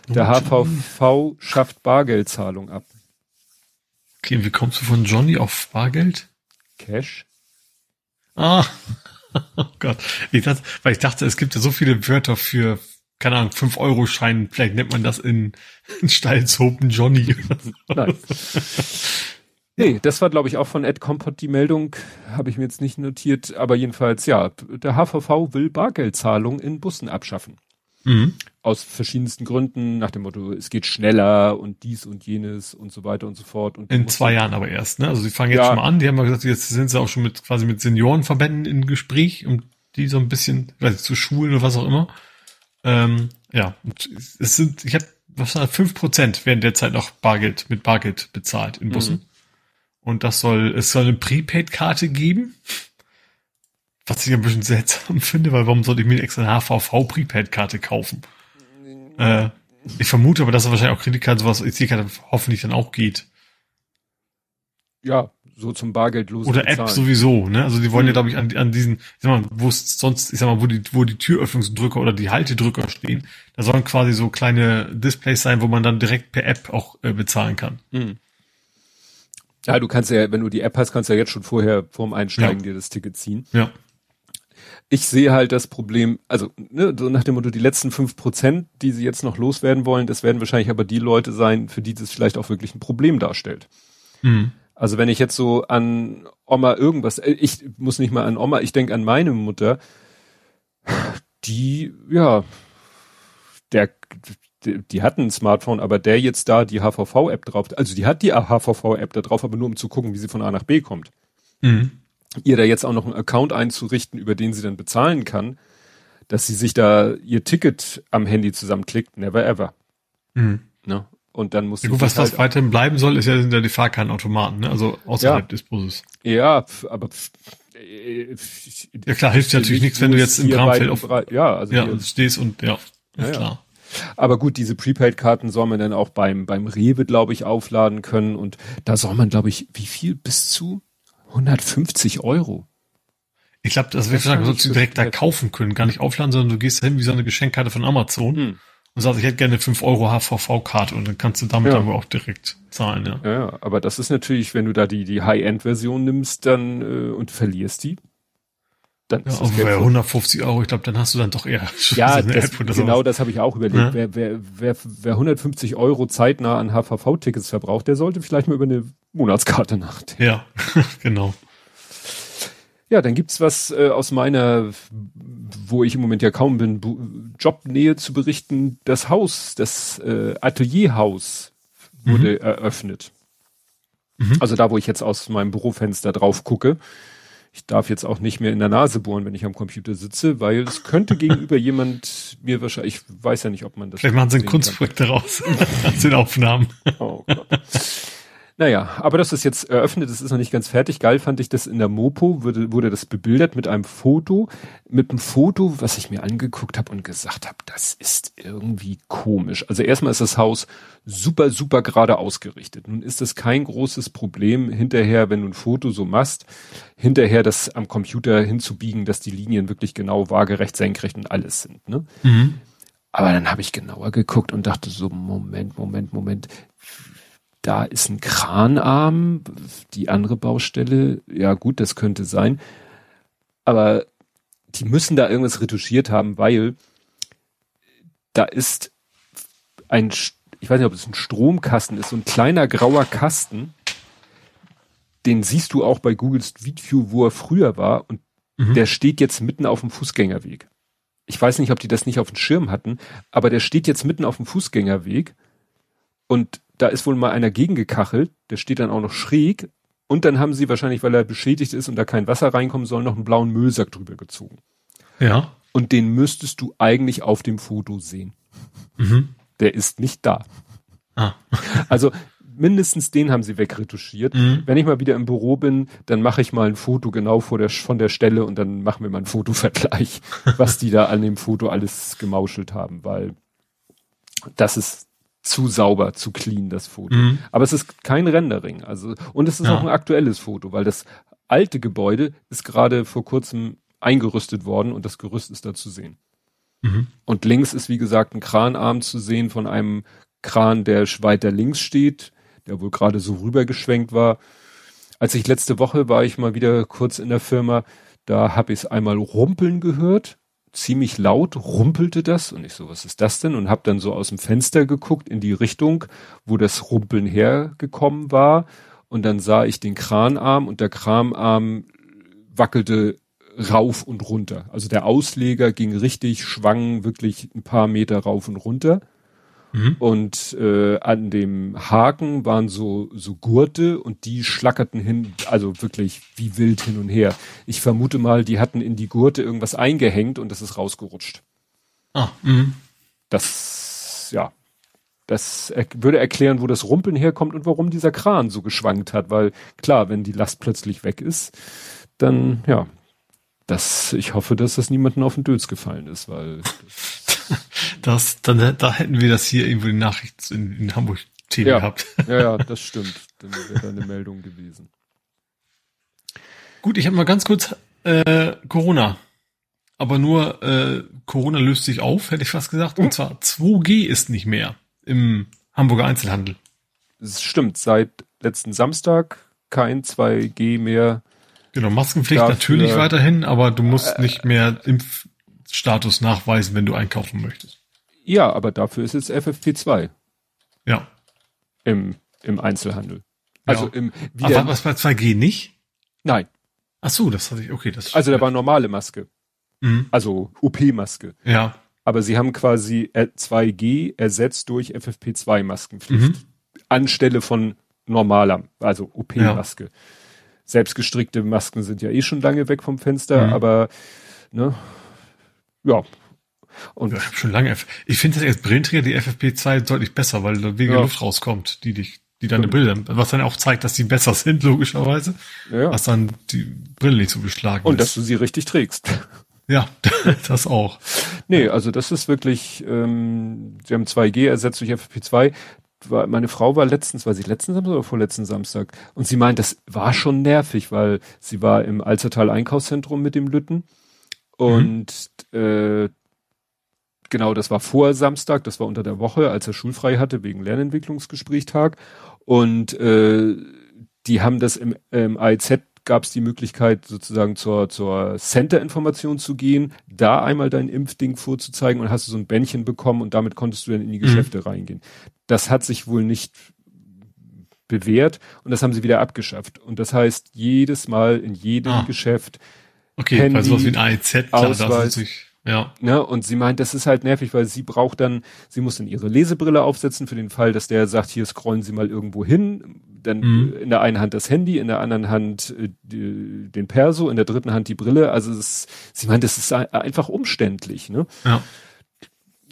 Speaker 2: Der HVV schafft Bargeldzahlung ab.
Speaker 3: Okay, wie kommst du von Johnny auf Bargeld?
Speaker 2: Cash.
Speaker 3: Ah, oh Gott. Ich dachte, weil ich dachte, es gibt ja so viele Wörter für, keine Ahnung, 5-Euro-Schein. Vielleicht nennt man das in, in Steilshopen Johnny. Nein.
Speaker 2: Nee, das war, glaube ich, auch von Ed Compot die Meldung, habe ich mir jetzt nicht notiert, aber jedenfalls, ja, der HVV will Bargeldzahlung in Bussen abschaffen. Mhm. Aus verschiedensten Gründen, nach dem Motto, es geht schneller und dies und jenes und so weiter und so fort. Und
Speaker 3: in zwei Jahren aber erst, ne? Also sie fangen jetzt ja. schon mal an, die haben ja gesagt, jetzt sind sie auch schon mit quasi mit Seniorenverbänden in Gespräch, um die so ein bisschen, weiß ich, zu schulen oder was auch immer. Ähm, ja, es sind, ich habe was war fünf Prozent werden derzeit noch Bargeld mit Bargeld bezahlt in Bussen. Mhm. Und das soll, es soll eine Prepaid-Karte geben. Was ich ein bisschen seltsam finde, weil warum sollte ich mir eine extra HVV-Prepaid-Karte kaufen? Äh, ich vermute aber, dass er wahrscheinlich auch Kreditkarte, sowas EC-Karte hoffentlich dann auch geht.
Speaker 2: Ja, so zum bargeldlosen
Speaker 3: Oder App sowieso, ne? Also die wollen hm. ja, glaube ich, an, an diesen, ich sag mal, wo es sonst, ich sag mal, wo die, wo die Türöffnungsdrücker oder die Haltedrücker stehen, da sollen quasi so kleine Displays sein, wo man dann direkt per App auch äh, bezahlen kann. Hm.
Speaker 2: Ja, du kannst ja, wenn du die App hast, kannst du ja jetzt schon vorher vorm Einsteigen ja. dir das Ticket ziehen.
Speaker 3: Ja.
Speaker 2: Ich sehe halt das Problem, also ne, so nach dem Motto, die letzten fünf Prozent, die sie jetzt noch loswerden wollen, das werden wahrscheinlich aber die Leute sein, für die das vielleicht auch wirklich ein Problem darstellt. Mhm. Also wenn ich jetzt so an Oma irgendwas, äh, ich muss nicht mal an Oma, ich denke an meine Mutter, die, ja, der, die, die hatten ein Smartphone, aber der jetzt da die HVV-App drauf, also die hat die HVV-App da drauf, aber nur um zu gucken, wie sie von A nach B kommt. Mhm. Ihr da jetzt auch noch einen Account einzurichten, über den sie dann bezahlen kann, dass sie sich da ihr Ticket am Handy zusammenklickt, never ever. Mhm. Ne? Und dann muss
Speaker 3: ja, gut, was halt das weiterhin bleiben soll, ist ja sind ja die Fahrkartenautomaten, ne? also außerhalb ja. des Busses.
Speaker 2: Ja, aber
Speaker 3: äh, ja klar, hilft natürlich nichts, wenn du jetzt im Bramfeld auf
Speaker 2: ja, also
Speaker 3: ja, stehst und ja,
Speaker 2: ja, ja. klar. Aber gut, diese Prepaid-Karten soll man dann auch beim, beim Rewe, glaube ich, aufladen können. Und da soll man, glaube ich, wie viel bis zu 150 Euro.
Speaker 3: Ich glaube, das wird sagen, sollst du direkt da kaufen können, gar nicht aufladen, sondern du gehst hin wie so eine Geschenkkarte von Amazon hm. und sagst, ich hätte gerne 5 Euro HVV-Karte und dann kannst du damit ja. aber auch direkt zahlen, ja.
Speaker 2: Ja, aber das ist natürlich, wenn du da die, die High-End-Version nimmst dann äh, und verlierst die,
Speaker 3: dann ja, ist bei 150 Euro, ich glaube, dann hast du dann doch eher
Speaker 2: ja, das, genau das habe ich auch überlegt. Ja. Wer, wer, wer, wer 150 Euro zeitnah an HVV-Tickets verbraucht, der sollte vielleicht mal über eine Monatskarte nachdenken.
Speaker 3: Ja, genau.
Speaker 2: Ja, dann gibt's was äh, aus meiner, wo ich im Moment ja kaum bin, Jobnähe zu berichten. Das Haus, das äh, Atelierhaus wurde mhm. eröffnet. Mhm. Also da, wo ich jetzt aus meinem Bürofenster drauf gucke ich darf jetzt auch nicht mehr in der Nase bohren, wenn ich am Computer sitze, weil es könnte gegenüber jemand mir wahrscheinlich, ich weiß ja nicht, ob man das.
Speaker 3: Vielleicht machen sie ein Kunstprojekt daraus aus den Aufnahmen. Oh Gott.
Speaker 2: Naja, aber das ist jetzt eröffnet, das ist noch nicht ganz fertig. Geil fand ich das in der Mopo, wurde, wurde das bebildert mit einem Foto, mit einem Foto, was ich mir angeguckt habe und gesagt habe, das ist irgendwie komisch. Also erstmal ist das Haus super, super gerade ausgerichtet. Nun ist es kein großes Problem hinterher, wenn du ein Foto so machst, hinterher das am Computer hinzubiegen, dass die Linien wirklich genau waagerecht, senkrecht und alles sind. Ne? Mhm. Aber dann habe ich genauer geguckt und dachte so, Moment, Moment, Moment, da ist ein Kranarm, die andere Baustelle, ja gut, das könnte sein. Aber die müssen da irgendwas retuschiert haben, weil da ist ein, ich weiß nicht, ob es ein Stromkasten ist, so ein kleiner grauer Kasten. Den siehst du auch bei Google Street View, wo er früher war und mhm. der steht jetzt mitten auf dem Fußgängerweg. Ich weiß nicht, ob die das nicht auf dem Schirm hatten, aber der steht jetzt mitten auf dem Fußgängerweg und da ist wohl mal einer gegengekachelt, der steht dann auch noch schräg. Und dann haben sie wahrscheinlich, weil er beschädigt ist und da kein Wasser reinkommen soll, noch einen blauen Müllsack drüber gezogen.
Speaker 3: Ja.
Speaker 2: Und den müsstest du eigentlich auf dem Foto sehen. Mhm. Der ist nicht da. Ah. also mindestens den haben sie wegretuschiert. Mhm. Wenn ich mal wieder im Büro bin, dann mache ich mal ein Foto genau vor der, von der Stelle und dann machen wir mal einen Fotovergleich, was die da an dem Foto alles gemauschelt haben, weil das ist zu sauber, zu clean, das Foto. Mhm. Aber es ist kein Rendering, also, und es ist ja. auch ein aktuelles Foto, weil das alte Gebäude ist gerade vor kurzem eingerüstet worden und das Gerüst ist da zu sehen. Mhm. Und links ist, wie gesagt, ein Kranarm zu sehen von einem Kran, der weiter links steht, der wohl gerade so rübergeschwenkt war. Als ich letzte Woche war ich mal wieder kurz in der Firma, da habe ich es einmal rumpeln gehört, ziemlich laut rumpelte das und ich so, was ist das denn? Und habe dann so aus dem Fenster geguckt in die Richtung, wo das Rumpeln hergekommen war und dann sah ich den Kranarm und der Kranarm wackelte rauf und runter. Also der Ausleger ging richtig, schwang wirklich ein paar Meter rauf und runter. Mhm. Und äh, an dem Haken waren so, so Gurte und die schlackerten hin, also wirklich wie wild hin und her. Ich vermute mal, die hatten in die Gurte irgendwas eingehängt und das ist rausgerutscht. Ah, mh. Das, ja, das er würde erklären, wo das Rumpeln herkommt und warum dieser Kran so geschwankt hat, weil klar, wenn die Last plötzlich weg ist, dann, ja, das, ich hoffe, dass das niemandem auf den Dötz gefallen ist, weil
Speaker 3: das, dann, da hätten wir das hier irgendwo die Nachricht in, in Hamburg TV
Speaker 2: ja,
Speaker 3: gehabt.
Speaker 2: Ja, ja, das stimmt. Dann wäre da eine Meldung gewesen.
Speaker 3: Gut, ich habe mal ganz kurz äh, Corona. Aber nur äh, Corona löst sich auf, hätte ich fast gesagt. Und zwar 2G ist nicht mehr im Hamburger Einzelhandel.
Speaker 2: Das stimmt, seit letzten Samstag kein 2G mehr.
Speaker 3: Genau, Maskenpflicht dafür, natürlich weiterhin, aber du musst äh, nicht mehr Impf Status nachweisen, wenn du einkaufen möchtest.
Speaker 2: Ja, aber dafür ist es FFP2.
Speaker 3: Ja.
Speaker 2: Im, im Einzelhandel. Also ja. im
Speaker 3: Aber was bei 2G nicht?
Speaker 2: Nein.
Speaker 3: Ach so, das hatte ich, okay, das
Speaker 2: Also da war normale Maske. Mhm. Also OP-Maske.
Speaker 3: Ja.
Speaker 2: Aber sie haben quasi 2G ersetzt durch FFP2-Maskenpflicht. Mhm. Anstelle von normaler, also OP-Maske. Ja. Selbstgestrickte Masken sind ja eh schon lange weg vom Fenster, mhm. aber ne, ja.
Speaker 3: Und ja, schon lange. Ich finde das als Brillenträger die FFP2 deutlich besser, weil da weniger ja. Luft rauskommt, die dich, die deine Brille, was dann auch zeigt, dass die besser sind, logischerweise. Ja. Was dann die Brille nicht so beschlagen
Speaker 2: Und ist. dass du sie richtig trägst.
Speaker 3: Ja, das auch.
Speaker 2: Nee, also das ist wirklich, ähm, sie haben 2G ersetzt durch FFP2. Meine Frau war letztens, war sie letzten Samstag oder vorletzten Samstag? Und sie meint, das war schon nervig, weil sie war im Alzertal Einkaufszentrum mit dem Lütten und mhm. äh, genau, das war vor Samstag, das war unter der Woche, als er schulfrei hatte, wegen Lernentwicklungsgesprächtag. Und äh, die haben das im, im AIZ gab es die Möglichkeit, sozusagen zur, zur Center-Information zu gehen, da einmal dein Impfding vorzuzeigen und hast du so ein Bändchen bekommen und damit konntest du dann in die mhm. Geschäfte mhm. reingehen. Das hat sich wohl nicht bewährt und das haben sie wieder abgeschafft. Und das heißt, jedes Mal in jedem ah. Geschäft
Speaker 3: Okay, Handy, also was wie ein AEZ, klar,
Speaker 2: Ausweis, sich, ja. Ne, und sie meint, das ist halt nervig, weil sie braucht dann, sie muss dann ihre Lesebrille aufsetzen für den Fall, dass der sagt, hier scrollen Sie mal irgendwo hin, dann mhm. in der einen Hand das Handy, in der anderen Hand äh, den Perso, in der dritten Hand die Brille. Also es, sie meint, das ist einfach umständlich, ne?
Speaker 3: Ja.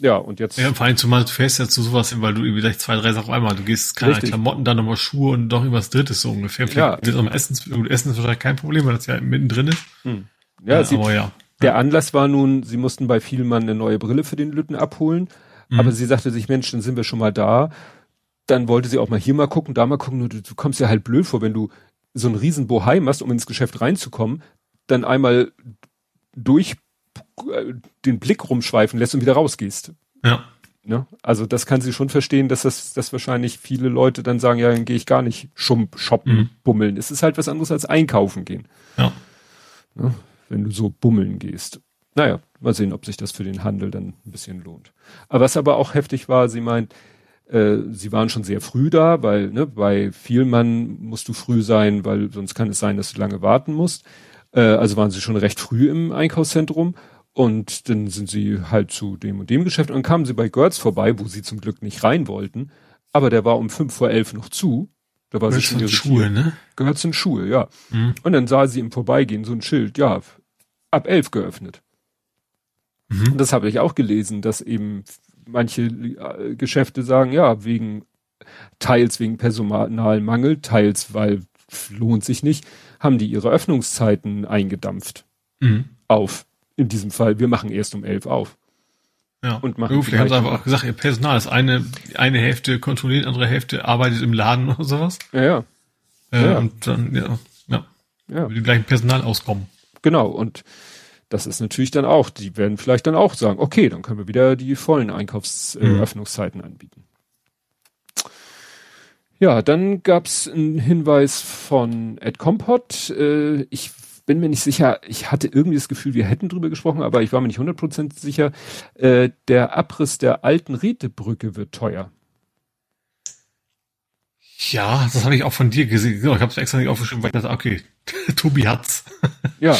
Speaker 2: Ja, und jetzt.
Speaker 3: Ja, vor allem zumal du fährst ja zu sowas, weil du irgendwie gleich zwei, drei Sachen auf einmal, du gehst keine Richtig. Klamotten, dann nochmal Schuhe und doch irgendwas drittes so ungefähr. Ja. Essen, Essen ist wahrscheinlich kein Problem, weil das ja mittendrin ist.
Speaker 2: Hm. Ja, ja sie, ja. Der Anlass war nun, sie mussten bei Vielmann eine neue Brille für den Lütten abholen. Mhm. Aber sie sagte sich, Mensch, dann sind wir schon mal da. Dann wollte sie auch mal hier mal gucken, da mal gucken. Du, du kommst ja halt blöd vor, wenn du so einen riesen Bohai machst, um ins Geschäft reinzukommen, dann einmal durch äh, den Blick rumschweifen lässt und wieder rausgehst.
Speaker 3: Ja.
Speaker 2: Ne? Also das kann sie schon verstehen, dass das dass wahrscheinlich viele Leute dann sagen, ja, dann gehe ich gar nicht schump, shoppen, mhm. bummeln. Es ist halt was anderes als einkaufen gehen.
Speaker 3: Ja.
Speaker 2: Ne? Wenn du so bummeln gehst. Naja, mal sehen, ob sich das für den Handel dann ein bisschen lohnt. Aber was aber auch heftig war, sie meint, äh, sie waren schon sehr früh da, weil ne, bei Vielmann musst du früh sein, weil sonst kann es sein, dass du lange warten musst. Äh, also waren sie schon recht früh im Einkaufszentrum und dann sind sie halt zu dem und dem Geschäft und dann kamen sie bei Görz vorbei, wo sie zum Glück nicht rein wollten. Aber der war um fünf vor elf noch zu. Da war sie schon
Speaker 3: Schuhe, ne?
Speaker 2: Gehört zu den Schuhe, ja. Mhm. Und dann sah sie im Vorbeigehen so ein Schild, ja, ab elf geöffnet. Mhm. Und das habe ich auch gelesen, dass eben manche äh, Geschäfte sagen, ja, wegen teils wegen Personalmangel, teils weil lohnt sich nicht, haben die ihre Öffnungszeiten eingedampft. Mhm. Auf. In diesem Fall, wir machen erst um elf auf.
Speaker 3: Ja. Und machen vielleicht haben sie einfach auch gesagt, ihr Personal ist eine, eine Hälfte kontrolliert, andere Hälfte arbeitet im Laden oder sowas.
Speaker 2: Ja, ja.
Speaker 3: Äh, ja. Und dann, ja, ja. ja. Mit dem gleichen Personal auskommen.
Speaker 2: Genau. Und das ist natürlich dann auch, die werden vielleicht dann auch sagen, okay, dann können wir wieder die vollen Einkaufsöffnungszeiten äh, mhm. anbieten. Ja, dann gab's einen Hinweis von Ed Compot. Äh, ich bin mir nicht sicher, ich hatte irgendwie das Gefühl, wir hätten drüber gesprochen, aber ich war mir nicht 100% sicher. Äh, der Abriss der alten Redebrücke wird teuer.
Speaker 3: Ja, das habe ich auch von dir gesehen. Ich habe es extra nicht aufgeschrieben, weil ich dachte, okay, Tobi hat's.
Speaker 2: ja,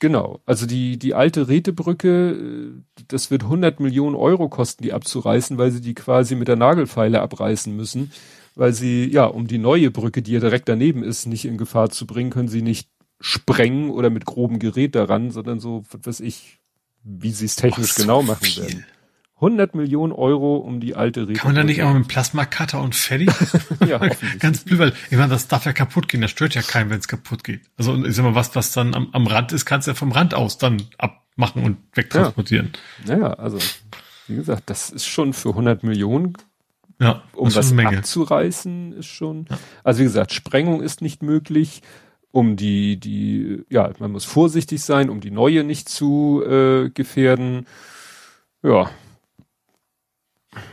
Speaker 2: Genau, also die, die alte Rätebrücke, äh, das wird 100 Millionen Euro kosten, die abzureißen, weil sie die quasi mit der Nagelfeile abreißen müssen, weil sie, ja, um die neue Brücke, die ja direkt daneben ist, nicht in Gefahr zu bringen, können sie nicht sprengen oder mit grobem Gerät daran, sondern so, was weiß ich, wie sie es technisch so genau machen viel. werden. 100 Millionen Euro um die alte
Speaker 3: Rede. Kann man da nicht einmal mit Plasma-Cutter und fertig? ja, Ganz blöd, weil ich meine, das darf ja kaputt gehen, das stört ja keinen, wenn es kaputt geht. Also ich sag mal, was, was dann am, am Rand ist, kannst du ja vom Rand aus dann abmachen und wegtransportieren.
Speaker 2: Ja. Naja, also wie gesagt, das ist schon für 100 Millionen,
Speaker 3: ja,
Speaker 2: um was abzureißen, ist schon. Ja. Also wie gesagt, Sprengung ist nicht möglich um die, die, ja, man muss vorsichtig sein, um die neue nicht zu äh, gefährden. Ja,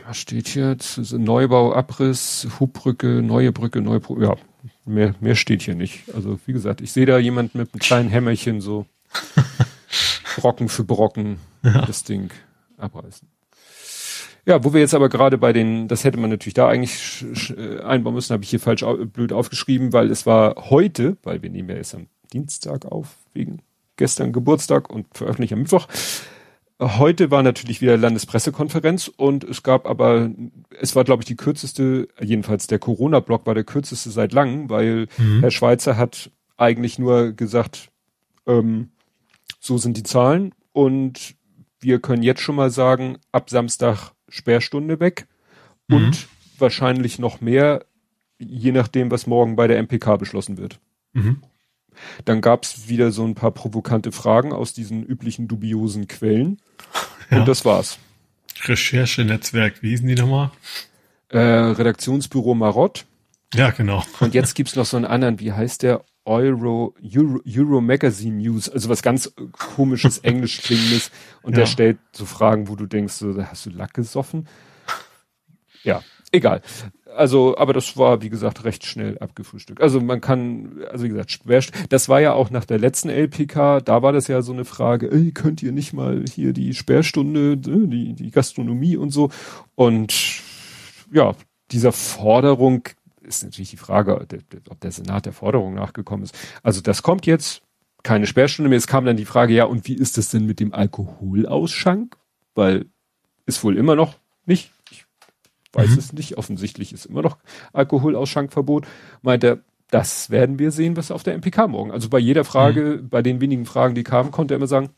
Speaker 2: was steht hier? Neubau, Abriss, Hubbrücke, neue Brücke, neue Brücke. Ja, mehr, mehr steht hier nicht. Also wie gesagt, ich sehe da jemanden mit einem kleinen Hämmerchen so Brocken für Brocken ja. das Ding abreißen. Ja, wo wir jetzt aber gerade bei den, das hätte man natürlich da eigentlich äh, einbauen müssen, habe ich hier falsch blöd aufgeschrieben, weil es war heute, weil wir nehmen ja jetzt am Dienstag auf, wegen gestern Geburtstag und veröffentlichen am Mittwoch, Heute war natürlich wieder Landespressekonferenz und es gab aber, es war glaube ich die kürzeste, jedenfalls der Corona-Block war der kürzeste seit langem, weil mhm. Herr Schweizer hat eigentlich nur gesagt, ähm, so sind die Zahlen und wir können jetzt schon mal sagen, ab Samstag Sperrstunde weg mhm. und wahrscheinlich noch mehr, je nachdem, was morgen bei der MPK beschlossen wird. Mhm. Dann gab's wieder so ein paar provokante Fragen aus diesen üblichen dubiosen Quellen. Ja. Und das war's.
Speaker 3: Recherchenetzwerk, wie hießen die nochmal?
Speaker 2: Äh, Redaktionsbüro Marott.
Speaker 3: Ja, genau.
Speaker 2: Und jetzt gibt's noch so einen anderen, wie heißt der? Euro, Euro, Euro Magazine News, also was ganz komisches Englisch klingendes. Und ja. der stellt so Fragen, wo du denkst, so, hast du Lack gesoffen? Ja, egal also, aber das war, wie gesagt, recht schnell abgefrühstückt. Also man kann, also wie gesagt, das war ja auch nach der letzten LPK, da war das ja so eine Frage, ey, könnt ihr nicht mal hier die Sperrstunde, die, die Gastronomie und so. Und ja, dieser Forderung ist natürlich die Frage, ob der Senat der Forderung nachgekommen ist. Also das kommt jetzt, keine Sperrstunde mehr. Es kam dann die Frage, ja, und wie ist das denn mit dem Alkoholausschank? Weil ist wohl immer noch nicht weiß mhm. es nicht. Offensichtlich ist immer noch Alkoholausschankverbot. Meint er, das werden wir sehen, was auf der MPK morgen. Also bei jeder Frage, mhm. bei den wenigen Fragen, die kamen, konnte er immer sagen,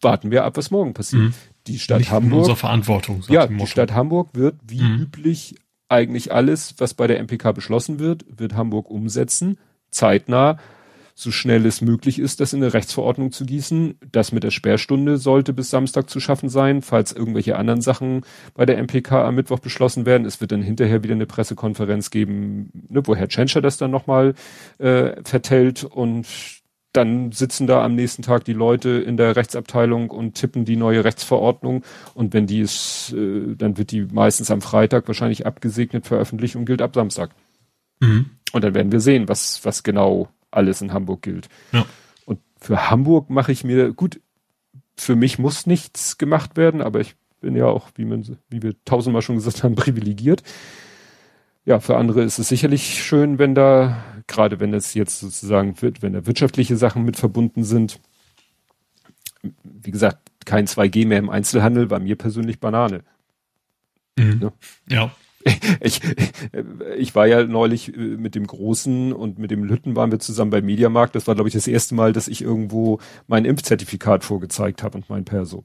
Speaker 2: warten wir ab, was morgen passiert. Mhm. Die Stadt nicht Hamburg.
Speaker 3: Unserer Verantwortung.
Speaker 2: Ja, die Stadt Hamburg wird wie mhm. üblich eigentlich alles, was bei der MPK beschlossen wird, wird Hamburg umsetzen, zeitnah so schnell es möglich ist, das in eine Rechtsverordnung zu gießen. Das mit der Sperrstunde sollte bis Samstag zu schaffen sein, falls irgendwelche anderen Sachen bei der MPK am Mittwoch beschlossen werden. Es wird dann hinterher wieder eine Pressekonferenz geben, ne, wo Herr Tschentscher das dann nochmal äh, vertellt und dann sitzen da am nächsten Tag die Leute in der Rechtsabteilung und tippen die neue Rechtsverordnung und wenn die ist, äh, dann wird die meistens am Freitag wahrscheinlich abgesegnet, veröffentlicht und gilt ab Samstag. Mhm. Und dann werden wir sehen, was, was genau alles in Hamburg gilt. Ja. Und für Hamburg mache ich mir, gut, für mich muss nichts gemacht werden, aber ich bin ja auch, wie, man, wie wir tausendmal schon gesagt haben, privilegiert. Ja, für andere ist es sicherlich schön, wenn da, gerade wenn es jetzt sozusagen wird, wenn da wirtschaftliche Sachen mit verbunden sind. Wie gesagt, kein 2G mehr im Einzelhandel, bei mir persönlich Banane.
Speaker 3: Mhm. Ja. ja.
Speaker 2: ich, ich war ja neulich äh, mit dem Großen und mit dem Lütten waren wir zusammen beim Mediamarkt. Das war, glaube ich, das erste Mal, dass ich irgendwo mein Impfzertifikat vorgezeigt habe und mein Perso.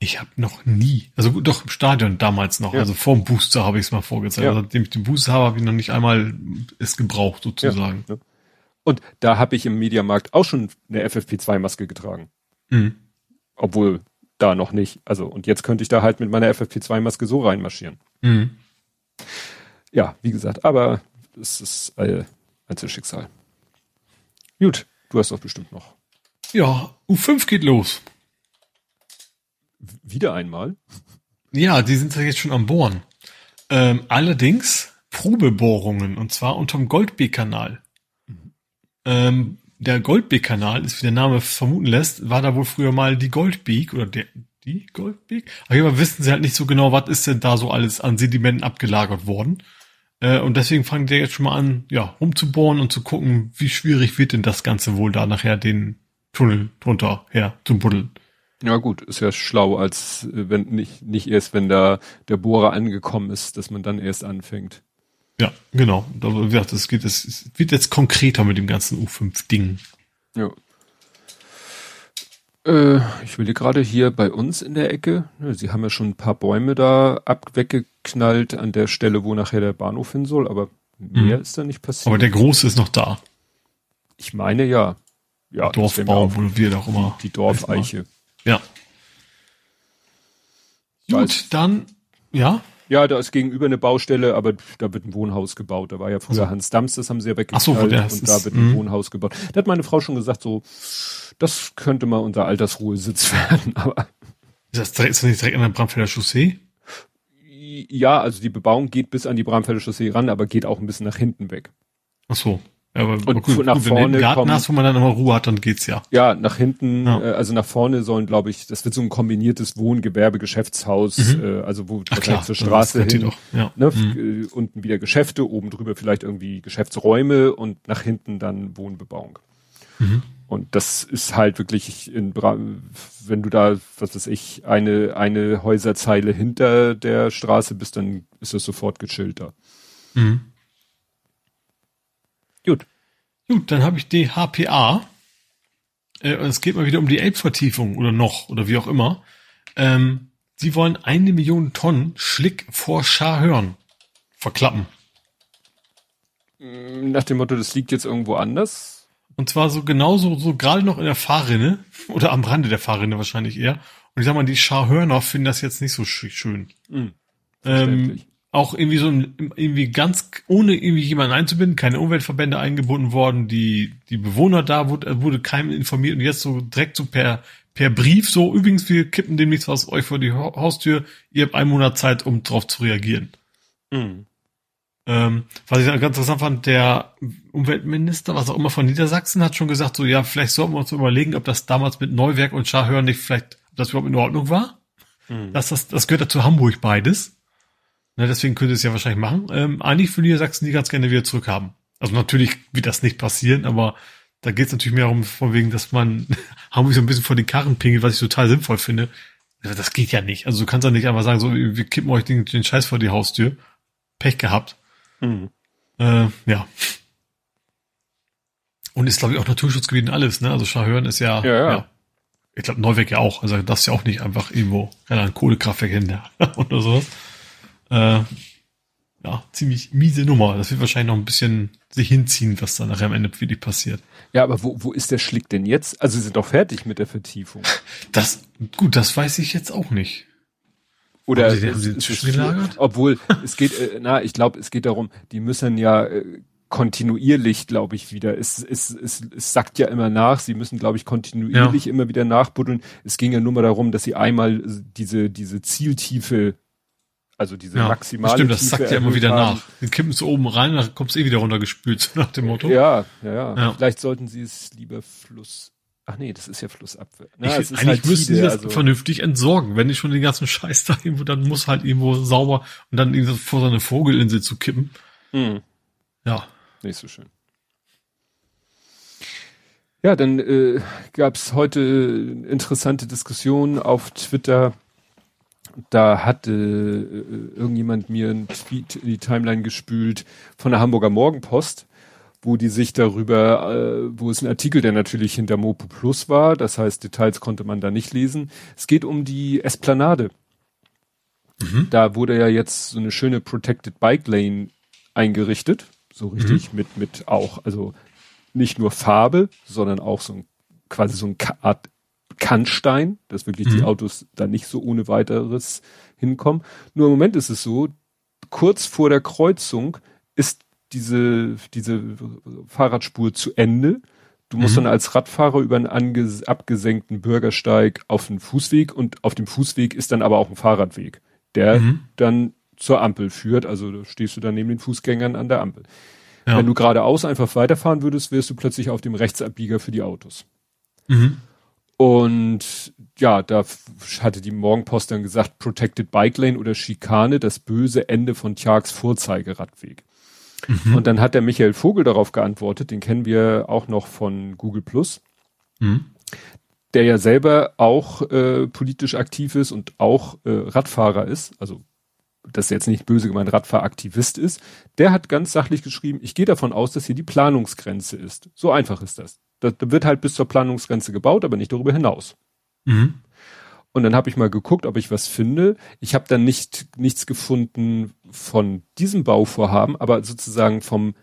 Speaker 3: Ich habe noch nie, also doch im Stadion damals noch, ja. also vorm Booster habe ich es mal vorgezeigt. Ja. Also, seitdem ich den Booster habe, habe ich noch nicht einmal es gebraucht sozusagen. Ja.
Speaker 2: Und da habe ich im Mediamarkt auch schon eine FFP2-Maske getragen. Mhm. Obwohl da noch nicht. Also, und jetzt könnte ich da halt mit meiner FFP2-Maske so reinmarschieren. Mhm. Ja, wie gesagt, aber es ist äh, Einzelschicksal. Gut, du hast doch bestimmt noch.
Speaker 3: Ja, U5 geht los.
Speaker 2: Wieder einmal?
Speaker 3: Ja, die sind ja jetzt schon am Bohren. Ähm, allerdings Probebohrungen und zwar unterm Goldbeek-Kanal. Mhm. Ähm, der Goldbeek-Kanal ist, wie der Name vermuten lässt, war da wohl früher mal die Goldbeek oder der, die Goldbeek? Aber jeden wissen sie halt nicht so genau, was ist denn da so alles an Sedimenten abgelagert worden. Äh, und deswegen fangen die jetzt schon mal an, ja, rumzubohren und zu gucken, wie schwierig wird denn das Ganze wohl da nachher den Tunnel drunter her zu buddeln.
Speaker 2: Ja gut, ist ja schlau, als äh, wenn nicht, nicht erst, wenn da der Bohrer angekommen ist, dass man dann erst anfängt.
Speaker 3: Ja, genau. Aber wie gesagt, es geht, es wird jetzt konkreter mit dem ganzen U5-Ding.
Speaker 2: Ja. Äh, ich will hier gerade hier bei uns in der Ecke, sie haben ja schon ein paar Bäume da ab weggeknallt an der Stelle, wo nachher der Bahnhof hin soll, aber mehr mhm. ist da nicht passiert.
Speaker 3: Aber der große ist noch da.
Speaker 2: Ich meine ja.
Speaker 3: Ja, Dorfbaum, wo wir doch immer.
Speaker 2: Die, die Dorfeiche.
Speaker 3: Ja. Gut, dann, ja.
Speaker 2: Ja, da ist gegenüber eine Baustelle, aber da wird ein Wohnhaus gebaut. Da war ja früher also. Hans Dams, das haben sie ja weggeknallt
Speaker 3: so, und
Speaker 2: da wird ein mh. Wohnhaus gebaut. Da hat meine Frau schon gesagt, so, das könnte mal unser Altersruhesitz werden, aber.
Speaker 3: Ist das, direkt, ist das nicht direkt an der Bramfelder Chaussee?
Speaker 2: Ja, also die Bebauung geht bis an die Bramfelder Chaussee ran, aber geht auch ein bisschen nach hinten weg.
Speaker 3: Ach so.
Speaker 2: Aber und gut, nach
Speaker 3: gut,
Speaker 2: vorne
Speaker 3: wenn du Garten kommen, hast, wo man dann immer Ruhe hat, dann geht's ja.
Speaker 2: Ja, nach hinten, ja. Äh, also nach vorne sollen, glaube ich, das wird so ein kombiniertes Wohngewerbe, Geschäftshaus, mhm. äh, also wo
Speaker 3: Ach, klar,
Speaker 2: zur Straße hin.
Speaker 3: Ja.
Speaker 2: Ne, mhm. Äh, unten wieder Geschäfte, oben drüber vielleicht irgendwie Geschäftsräume und nach hinten dann Wohnbebauung. Mhm. Und das ist halt wirklich in, wenn du da, was weiß ich, eine, eine Häuserzeile hinter der Straße bist, dann ist das sofort gechillter. Mhm.
Speaker 3: Gut. Gut, dann habe ich DHPA. Äh, es geht mal wieder um die Elbvertiefung oder noch oder wie auch immer. Ähm, sie wollen eine Million Tonnen Schlick vor Scharhörn verklappen.
Speaker 2: Nach dem Motto, das liegt jetzt irgendwo anders.
Speaker 3: Und zwar so genauso, so gerade noch in der Fahrrinne oder am Rande der Fahrrinne wahrscheinlich eher. Und ich sag mal, die Scharhörner finden das jetzt nicht so schön. Mhm, ähm, auch irgendwie so ein, irgendwie ganz, ohne irgendwie jemanden einzubinden, keine Umweltverbände eingebunden worden, die, die Bewohner da wurde, wurde keinem informiert und jetzt so direkt so per, per Brief so, übrigens, wir kippen demnächst was euch vor die Haustür, ihr habt einen Monat Zeit, um drauf zu reagieren. Mhm. Ähm, was ich ganz interessant fand, der Umweltminister, was auch immer von Niedersachsen, hat schon gesagt, so, ja, vielleicht sollten wir uns überlegen, ob das damals mit Neuwerk und Scharhörn nicht vielleicht, ob das überhaupt in Ordnung war. Mhm. Das, das, das gehört ja zu Hamburg beides. Ne, deswegen könnte es ja wahrscheinlich machen. Ähm, eigentlich für Niedersachsen die ganz gerne wieder zurückhaben. Also natürlich wird das nicht passieren, aber da geht es natürlich mehr um, von wegen, dass man Hamburg so ein bisschen vor die Karren pingelt, was ich total sinnvoll finde. Das geht ja nicht. Also du kannst ja nicht einfach sagen, so, wir kippen euch den, den Scheiß vor die Haustür. Pech gehabt. Mhm. Äh, ja. Und ist, glaube ich, auch Naturschutzgebiet und alles, ne? Also Scharhörn ist ja,
Speaker 2: ja, ja. ja.
Speaker 3: Ich glaube, Neuweg ja auch. Also das ist ja auch nicht einfach irgendwo, ja, ein Kohlekraftwerk hin oder sowas. Äh, ja, ziemlich miese Nummer. Das wird wahrscheinlich noch ein bisschen sich hinziehen, was dann nachher am Ende wirklich passiert.
Speaker 2: Ja, aber wo, wo ist der Schlick denn jetzt? Also sie sind doch fertig mit der Vertiefung.
Speaker 3: Das, gut, das weiß ich jetzt auch nicht.
Speaker 2: Oder haben sie, haben sie zwischengelagert? Obwohl, es geht, äh, na, ich glaube, es geht darum, die müssen ja äh, kontinuierlich, glaube ich, wieder. Es, es, es, es sackt ja immer nach. Sie müssen, glaube ich, kontinuierlich ja. immer wieder nachbuddeln. Es ging ja nur mal darum, dass sie einmal diese, diese Zieltiefe also diese
Speaker 3: ja,
Speaker 2: maximale
Speaker 3: Stimmt, das sackt ja immer wieder haben. nach. Den kippen es oben rein, dann kommst eh wieder runtergespült, nach dem Motto.
Speaker 2: Ja, ja, ja, ja. Vielleicht sollten sie es lieber Fluss. Ach nee, das ist ja Flussabwehr.
Speaker 3: Na, ich, eigentlich halt müssten sie das also vernünftig entsorgen. Wenn ich schon den ganzen Scheiß da irgendwo, dann muss halt irgendwo sauber und dann irgendwie vor so eine Vogelinsel zu kippen. Mhm. Ja.
Speaker 2: Nicht so schön. Ja, dann äh, gab es heute interessante Diskussionen auf Twitter da hatte äh, irgendjemand mir einen Tweet in die Timeline gespült von der Hamburger Morgenpost, wo die sich darüber, äh, wo es ein Artikel, der natürlich hinter Mopo Plus war, das heißt Details konnte man da nicht lesen. Es geht um die Esplanade. Mhm. Da wurde ja jetzt so eine schöne Protected Bike Lane eingerichtet, so richtig mhm. mit mit auch, also nicht nur Farbe, sondern auch so ein quasi so ein Art Kannstein, dass wirklich mhm. die Autos da nicht so ohne weiteres hinkommen. Nur im Moment ist es so, kurz vor der Kreuzung ist diese, diese Fahrradspur zu Ende. Du musst mhm. dann als Radfahrer über einen abgesenkten Bürgersteig auf den Fußweg und auf dem Fußweg ist dann aber auch ein Fahrradweg, der mhm. dann zur Ampel führt. Also stehst du dann neben den Fußgängern an der Ampel. Ja. Wenn du geradeaus einfach weiterfahren würdest, wärst du plötzlich auf dem Rechtsabbieger für die Autos. Mhm. Und ja, da hatte die Morgenpost dann gesagt, Protected Bike Lane oder Schikane, das böse Ende von Tjags Vorzeigeradweg. Mhm. Und dann hat der Michael Vogel darauf geantwortet, den kennen wir auch noch von Google Plus, mhm. der ja selber auch äh, politisch aktiv ist und auch äh, Radfahrer ist, also das ist jetzt nicht böse gemeint, Radfahraktivist ist, der hat ganz sachlich geschrieben, ich gehe davon aus, dass hier die Planungsgrenze ist. So einfach ist das. Da, wird halt bis zur Planungsgrenze gebaut, aber nicht darüber hinaus. Mhm. Und dann habe ich mal geguckt, ob ich was finde. Ich habe dann nicht nichts gefunden von diesem Bauvorhaben, aber sozusagen vom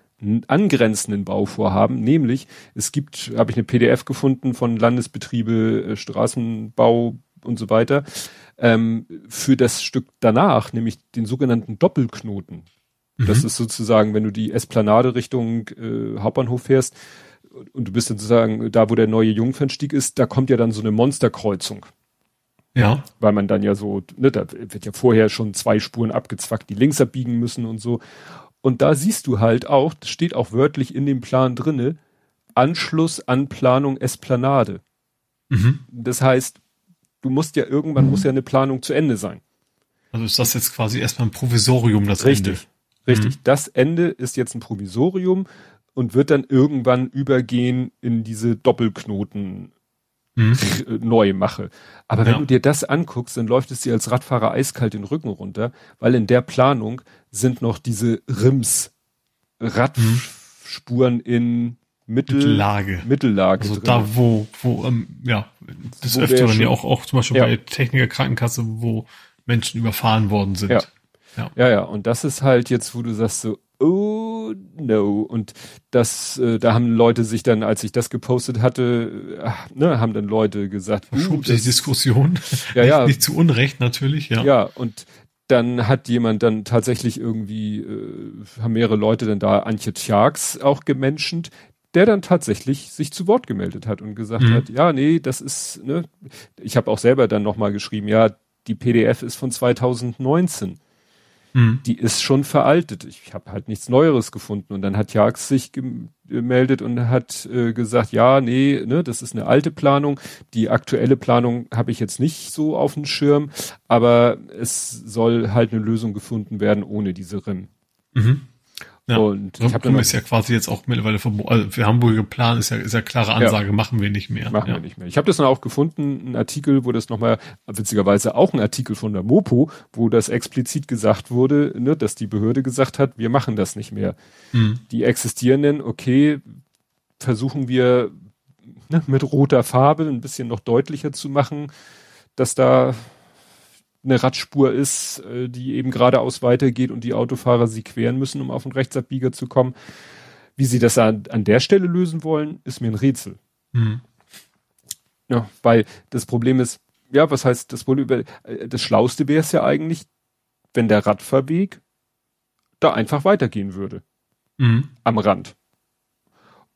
Speaker 2: angrenzenden Bauvorhaben, nämlich es gibt, habe ich eine PDF gefunden von Landesbetriebe, äh, Straßenbau und so weiter, ähm, für das Stück danach, nämlich den sogenannten Doppelknoten. Mhm. Das ist sozusagen, wenn du die Esplanade Richtung äh, Hauptbahnhof fährst, und du bist sozusagen da, wo der neue Jungfernstieg ist, da kommt ja dann so eine Monsterkreuzung. Ja. Weil man dann ja so, ne, da wird ja vorher schon zwei Spuren abgezwackt, die links abbiegen müssen und so. Und da siehst du halt auch, das steht auch wörtlich in dem Plan drinne, Anschluss an Planung Esplanade. Mhm. Das heißt, du musst ja irgendwann mhm. muss ja eine Planung zu Ende sein.
Speaker 3: Also ist das jetzt quasi erstmal ein Provisorium, das
Speaker 2: Richtig. Ende? Richtig. Mhm. Das Ende ist jetzt ein Provisorium und wird dann irgendwann übergehen in diese Doppelknoten hm. neu mache. Aber ja. wenn du dir das anguckst, dann läuft es dir als Radfahrer eiskalt den Rücken runter, weil in der Planung sind noch diese Rims Radspuren in Mittel,
Speaker 3: Mittellage.
Speaker 2: Mittellage.
Speaker 3: Also drin. da, wo, wo, ähm, ja, das Öfteren ja auch, auch zum Beispiel ja. bei Techniker Krankenkasse, wo Menschen überfahren worden sind.
Speaker 2: Ja. ja. Ja, ja. Und das ist halt jetzt, wo du sagst so, oh no. Und das, äh, da haben Leute sich dann, als ich das gepostet hatte, ach, ne, haben dann Leute gesagt,
Speaker 3: verschob uh, die Diskussion.
Speaker 2: Ja,
Speaker 3: nicht,
Speaker 2: ja.
Speaker 3: Nicht zu Unrecht natürlich, ja.
Speaker 2: Ja, und dann hat jemand dann tatsächlich irgendwie, äh, haben mehrere Leute dann da Antje Tjax auch gemenschent, der dann tatsächlich sich zu Wort gemeldet hat und gesagt mhm. hat, ja, nee, das ist, ne, ich habe auch selber dann nochmal geschrieben, ja, die PDF ist von 2019. Mhm. Die ist schon veraltet. Ich habe halt nichts Neueres gefunden. Und dann hat Jax sich gemeldet und hat äh, gesagt, ja, nee, ne, das ist eine alte Planung. Die aktuelle Planung habe ich jetzt nicht so auf dem Schirm, aber es soll halt eine Lösung gefunden werden ohne diese RIM. Mhm.
Speaker 3: Ja. Und ich habe ist ja quasi jetzt auch mittlerweile für, also für Hamburger Plan ist ja, ist ja klare Ansage, ja. machen wir nicht mehr.
Speaker 2: Machen
Speaker 3: ja.
Speaker 2: wir nicht mehr. Ich habe das dann auch gefunden, ein Artikel, wo das nochmal, witzigerweise auch ein Artikel von der Mopo, wo das explizit gesagt wurde, ne, dass die Behörde gesagt hat, wir machen das nicht mehr. Mhm. Die existierenden, okay, versuchen wir ne, mit roter Farbe ein bisschen noch deutlicher zu machen, dass da eine Radspur ist, äh, die eben geradeaus weitergeht und die Autofahrer sie queren müssen, um auf den Rechtsabbieger zu kommen. Wie sie das an, an der Stelle lösen wollen, ist mir ein Rätsel. Mhm. Ja, weil das Problem ist, ja, was heißt das wohl über, äh, das Schlauste wäre es ja eigentlich, wenn der Radfahrweg da einfach weitergehen würde. Mhm. Am Rand.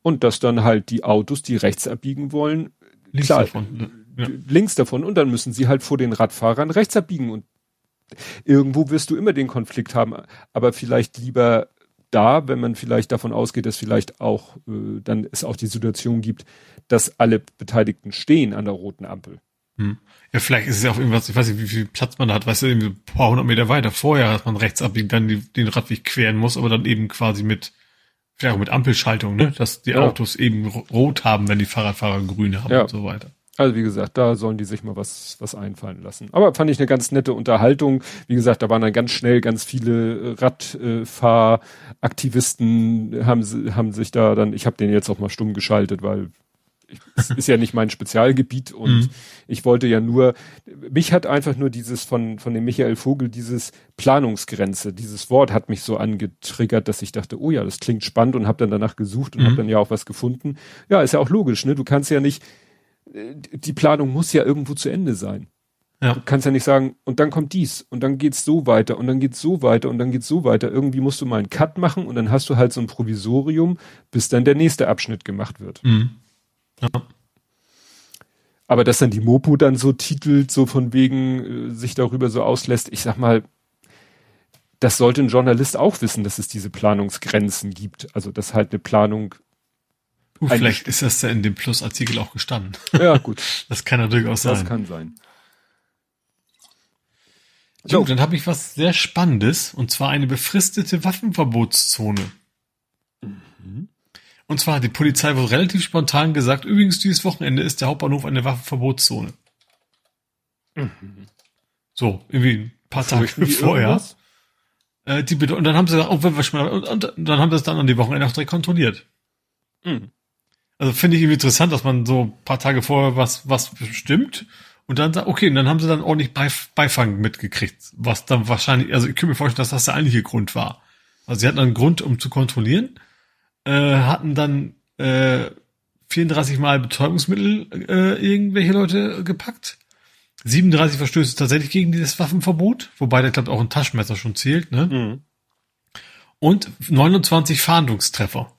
Speaker 2: Und dass dann halt die Autos, die rechts abbiegen wollen,
Speaker 3: Links klar, davon?
Speaker 2: Ja. links davon und dann müssen sie halt vor den Radfahrern rechts abbiegen und irgendwo wirst du immer den Konflikt haben, aber vielleicht lieber da, wenn man vielleicht davon ausgeht, dass vielleicht auch äh, dann es auch die Situation gibt, dass alle Beteiligten stehen an der roten Ampel.
Speaker 3: Hm. Ja, vielleicht ist es ja auch irgendwas, ich weiß nicht, wie viel Platz man da hat, weißt du, irgendwie ein paar hundert Meter weiter vorher, dass man rechts abbiegen, dann die, den Radweg queren muss, aber dann eben quasi mit, vielleicht auch mit Ampelschaltung, ne, dass die ja. Autos eben rot haben, wenn die Fahrradfahrer grün haben ja. und so weiter.
Speaker 2: Also wie gesagt, da sollen die sich mal was, was einfallen lassen. Aber fand ich eine ganz nette Unterhaltung. Wie gesagt, da waren dann ganz schnell ganz viele Radfahraktivisten, haben, haben sich da dann, ich habe den jetzt auch mal stumm geschaltet, weil es ist ja nicht mein Spezialgebiet und mhm. ich wollte ja nur, mich hat einfach nur dieses von, von dem Michael Vogel, dieses Planungsgrenze, dieses Wort hat mich so angetriggert, dass ich dachte, oh ja, das klingt spannend und habe dann danach gesucht und mhm. habe dann ja auch was gefunden. Ja, ist ja auch logisch, ne? Du kannst ja nicht, äh, die Planung muss ja irgendwo zu Ende sein. Ja. Du kannst ja nicht sagen, und dann kommt dies, und dann geht's so weiter, und dann geht's so weiter, und dann geht's so weiter. Irgendwie musst du mal einen Cut machen, und dann hast du halt so ein Provisorium, bis dann der nächste Abschnitt gemacht wird. Mhm. Ja. Aber dass dann die Mopo dann so titelt, so von wegen äh, sich darüber so auslässt, ich sag mal, das sollte ein Journalist auch wissen, dass es diese Planungsgrenzen gibt. Also dass halt eine Planung.
Speaker 3: Uh, vielleicht ist das ja in dem Plusartikel auch gestanden.
Speaker 2: Ja, gut.
Speaker 3: das kann ja durchaus sein.
Speaker 2: Das kann sein.
Speaker 3: So, dann habe ich was sehr Spannendes, und zwar eine befristete Waffenverbotszone. Mhm. Und zwar hat die Polizei wohl relativ spontan gesagt, übrigens dieses Wochenende ist der Hauptbahnhof eine Waffenverbotszone. Mhm. So, irgendwie ein paar Tage vorher. Äh, die und dann haben sie gesagt, oh, wenn wir schon mal, und, und, dann haben sie es dann an die Wochenende auch direkt kontrolliert. Mhm. Also finde ich irgendwie interessant, dass man so ein paar Tage vorher was, was bestimmt und dann sagt, okay, und dann haben sie dann ordentlich Beif Beifang mitgekriegt, was dann wahrscheinlich, also ich kann mir vorstellen, dass das der eigentliche Grund war. Also sie hatten einen Grund, um zu kontrollieren äh, hatten dann äh, 34 Mal Betäubungsmittel äh, irgendwelche Leute gepackt. 37 Verstöße tatsächlich gegen dieses Waffenverbot, wobei der glaube auch ein Taschenmesser schon zählt, ne? Mhm. Und 29 Fahndungstreffer.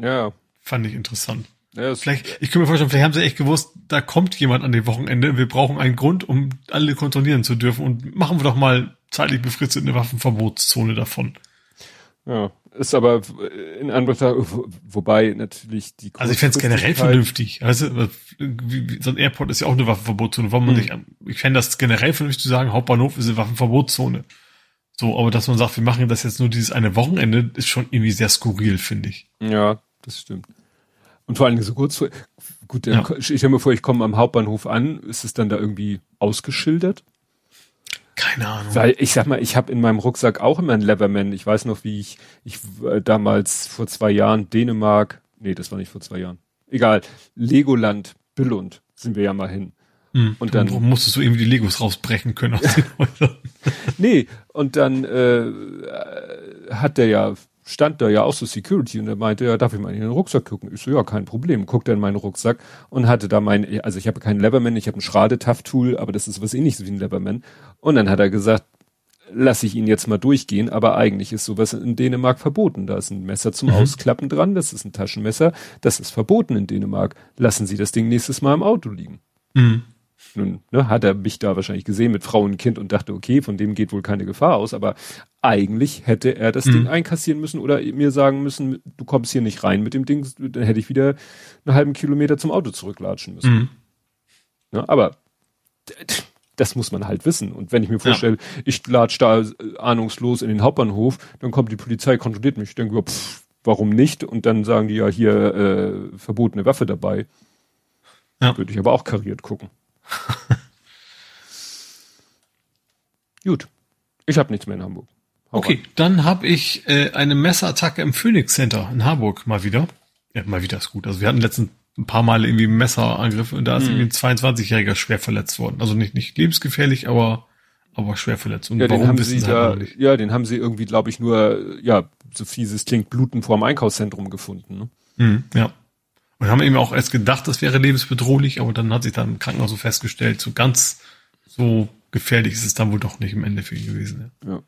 Speaker 2: Ja.
Speaker 3: Fand ich interessant. Ja, vielleicht, ich kann mir vorstellen, vielleicht haben sie echt gewusst, da kommt jemand an dem Wochenende, wir brauchen einen Grund, um alle kontrollieren zu dürfen und machen wir doch mal zeitlich befristet eine Waffenverbotszone davon.
Speaker 2: Ja, ist aber in Anbetracht, wobei natürlich die
Speaker 3: Also ich fände es generell vernünftig. Also so ein Airport ist ja auch eine Waffenverbotszone. Warum man hm. nicht, ich fände das generell vernünftig zu sagen, Hauptbahnhof ist eine Waffenverbotszone. So, aber dass man sagt, wir machen das jetzt nur dieses eine Wochenende, ist schon irgendwie sehr skurril, finde ich.
Speaker 2: Ja, das stimmt. Und vor allen Dingen so kurz vor, gut, dann, ja. ich stelle mir vor, ich komme am Hauptbahnhof an, ist es dann da irgendwie ausgeschildert?
Speaker 3: Keine Ahnung.
Speaker 2: Weil ich sag mal, ich habe in meinem Rucksack auch immer einen Leverman. Ich weiß noch, wie ich, ich äh, damals vor zwei Jahren Dänemark, nee, das war nicht vor zwei Jahren. Egal, Legoland, Billund sind wir ja mal hin.
Speaker 3: Hm. Und dann Warum musstest du irgendwie die Legos rausbrechen können aus den Häusern.
Speaker 2: nee, und dann äh, hat der ja stand da ja auch so Security und er meinte, ja, darf ich mal in den Rucksack gucken? Ich so, ja, kein Problem. Guckt er in meinen Rucksack und hatte da mein, also ich habe keinen Leverman, ich habe ein Schrade-Tough-Tool, aber das ist was ähnliches wie ein Leverman. Und dann hat er gesagt, lass ich ihn jetzt mal durchgehen, aber eigentlich ist sowas in Dänemark verboten. Da ist ein Messer zum mhm. Ausklappen dran, das ist ein Taschenmesser, das ist verboten in Dänemark. Lassen Sie das Ding nächstes Mal im Auto liegen. Mhm. Nun ne, hat er mich da wahrscheinlich gesehen mit Frau und Kind und dachte, okay, von dem geht wohl keine Gefahr aus, aber eigentlich hätte er das mhm. Ding einkassieren müssen oder mir sagen müssen, du kommst hier nicht rein mit dem Ding, dann hätte ich wieder einen halben Kilometer zum Auto zurücklatschen müssen. Mhm. Ja, aber das muss man halt wissen. Und wenn ich mir vorstelle, ja. ich latsch da ahnungslos in den Hauptbahnhof, dann kommt die Polizei, kontrolliert mich. Ich denke, pff, warum nicht? Und dann sagen die ja hier äh, verbotene Waffe dabei. Ja. Würde ich aber auch kariert gucken. Gut. Ich habe nichts mehr in Hamburg.
Speaker 3: Hau okay, an. dann habe ich äh, eine Messerattacke im Phoenix Center in Hamburg mal wieder. Ja, mal wieder ist gut. Also wir hatten letzten ein paar Mal irgendwie Messerangriffe und da ist hm. irgendwie ein 22-Jähriger schwer verletzt worden. Also nicht, nicht lebensgefährlich, aber, aber schwer verletzt.
Speaker 2: Und ja, den haben sie da, halt ja, den haben sie irgendwie, glaube ich, nur, ja, so fies es klingt, bluten vor dem Einkaufszentrum gefunden. Ne?
Speaker 3: Hm, ja. Und haben eben auch erst gedacht, das wäre lebensbedrohlich, aber dann hat sich dann im Krankenhaus so festgestellt, so ganz so gefährlich ist es dann wohl doch nicht im Endeffekt gewesen. Ja. ja.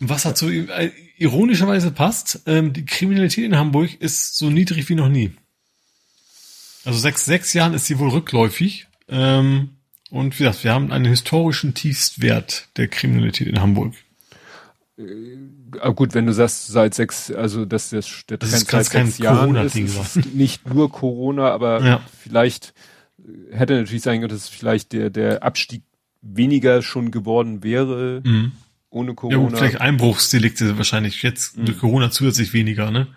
Speaker 3: Was dazu äh, ironischerweise passt, ähm, die Kriminalität in Hamburg ist so niedrig wie noch nie. Also sechs, sechs Jahren ist sie wohl rückläufig. Ähm, und wie gesagt, wir haben einen historischen Tiefstwert der Kriminalität in Hamburg.
Speaker 2: Äh, gut, wenn du sagst, seit sechs, also dass das, der Trend das seit sechs Jahren ist, ist nicht nur Corona, aber ja. vielleicht äh, hätte natürlich sein können, dass vielleicht der, der Abstieg weniger schon geworden wäre mhm. ohne Corona. Ja,
Speaker 3: vielleicht Einbruchsdelikte wahrscheinlich jetzt mhm. durch Corona zusätzlich weniger, ne?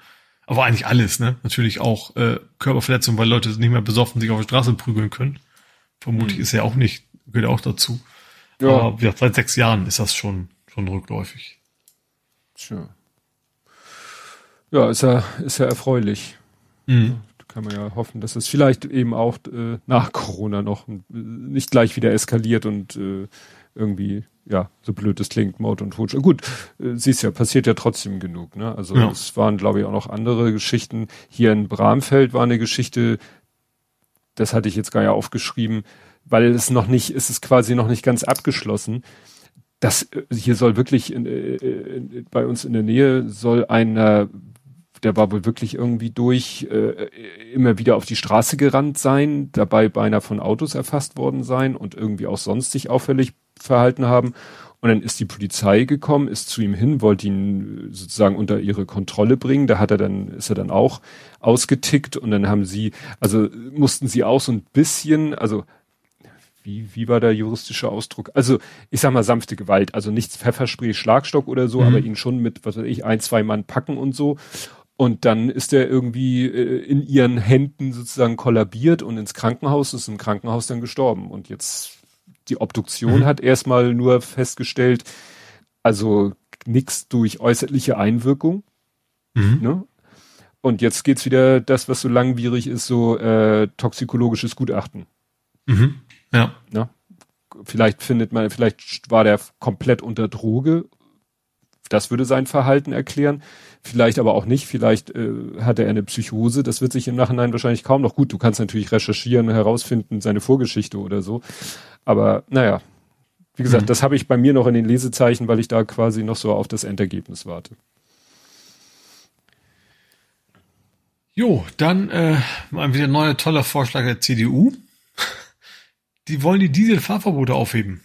Speaker 3: Aber eigentlich alles, ne? Natürlich auch äh, Körperverletzungen, weil Leute nicht mehr besoffen sich auf der Straße prügeln können. Vermutlich mhm. ist ja auch nicht, gehört auch dazu. Ja. Aber ja, seit sechs Jahren ist das schon, schon rückläufig.
Speaker 2: Tja. Ja, ist ja, ist ja erfreulich. Mhm. Kann man ja hoffen, dass es vielleicht eben auch äh, nach Corona noch äh, nicht gleich wieder eskaliert und äh, irgendwie, ja, so blöd es klingt, Mord und Totschlag. Gut, äh, siehst ja, passiert ja trotzdem genug, ne? Also ja. es waren, glaube ich, auch noch andere Geschichten. Hier in Bramfeld war eine Geschichte, das hatte ich jetzt gar nicht aufgeschrieben, weil es noch nicht, es ist quasi noch nicht ganz abgeschlossen. Das äh, hier soll wirklich in, in, äh, bei uns in der Nähe soll einer der war wohl wirklich irgendwie durch, äh, immer wieder auf die Straße gerannt sein, dabei beinahe von Autos erfasst worden sein und irgendwie auch sonst sich auffällig verhalten haben. Und dann ist die Polizei gekommen, ist zu ihm hin, wollte ihn sozusagen unter ihre Kontrolle bringen. Da hat er dann, ist er dann auch ausgetickt und dann haben sie, also mussten sie auch so ein bisschen, also wie, wie war der juristische Ausdruck? Also, ich sag mal sanfte Gewalt, also nichts Pfefferspray, Schlagstock oder so, mhm. aber ihn schon mit, was weiß ich, ein, zwei Mann packen und so. Und dann ist er irgendwie äh, in ihren Händen sozusagen kollabiert und ins Krankenhaus, ist im Krankenhaus dann gestorben. Und jetzt die Obduktion mhm. hat erstmal nur festgestellt, also nichts durch äußerliche Einwirkung. Mhm. Ne? Und jetzt geht's wieder das, was so langwierig ist, so äh, toxikologisches Gutachten.
Speaker 3: Mhm. Ja.
Speaker 2: Ne? Vielleicht findet man, vielleicht war der komplett unter Droge. Das würde sein Verhalten erklären vielleicht aber auch nicht, vielleicht äh, hatte er eine Psychose, das wird sich im Nachhinein wahrscheinlich kaum noch gut. Du kannst natürlich recherchieren, herausfinden, seine Vorgeschichte oder so. Aber naja, wie gesagt, mhm. das habe ich bei mir noch in den Lesezeichen, weil ich da quasi noch so auf das Endergebnis warte.
Speaker 3: Jo, dann äh, mal wieder ein neuer toller Vorschlag der CDU. Die wollen die Dieselfahrverbote aufheben.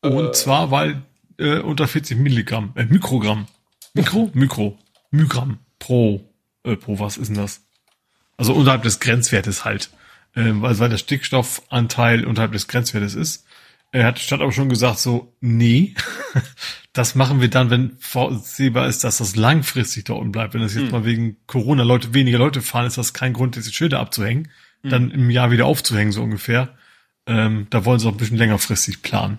Speaker 3: Und äh, zwar, weil äh, unter 40 Milligramm, äh, Mikrogramm. Mikro? Mikro. Mygramm pro, äh, pro was ist denn das? Also unterhalb des Grenzwertes halt. Äh, weil, weil der Stickstoffanteil unterhalb des Grenzwertes ist. Er hat statt aber schon gesagt so, nee, das machen wir dann, wenn vorsehbar ist, dass das langfristig da unten bleibt. Wenn das jetzt hm. mal wegen Corona Leute, weniger Leute fahren, ist das kein Grund, diese Schilder abzuhängen, dann im Jahr wieder aufzuhängen, so ungefähr. Ähm, da wollen sie auch ein bisschen längerfristig planen.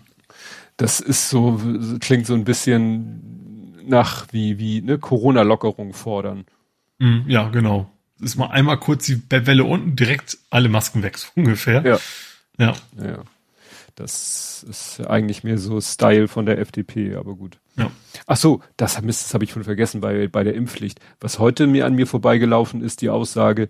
Speaker 2: Das ist so, klingt so ein bisschen nach wie, wie, ne, Corona-Lockerung fordern.
Speaker 3: Mm, ja, genau. Ist mal einmal kurz die Welle unten, direkt alle Masken weg, so ungefähr.
Speaker 2: Ja. Ja. ja. Das ist eigentlich mehr so Style von der FDP, aber gut.
Speaker 3: Ja.
Speaker 2: Ach so, das, das habe ich schon vergessen bei, bei der Impfpflicht. Was heute mir an mir vorbeigelaufen ist, die Aussage,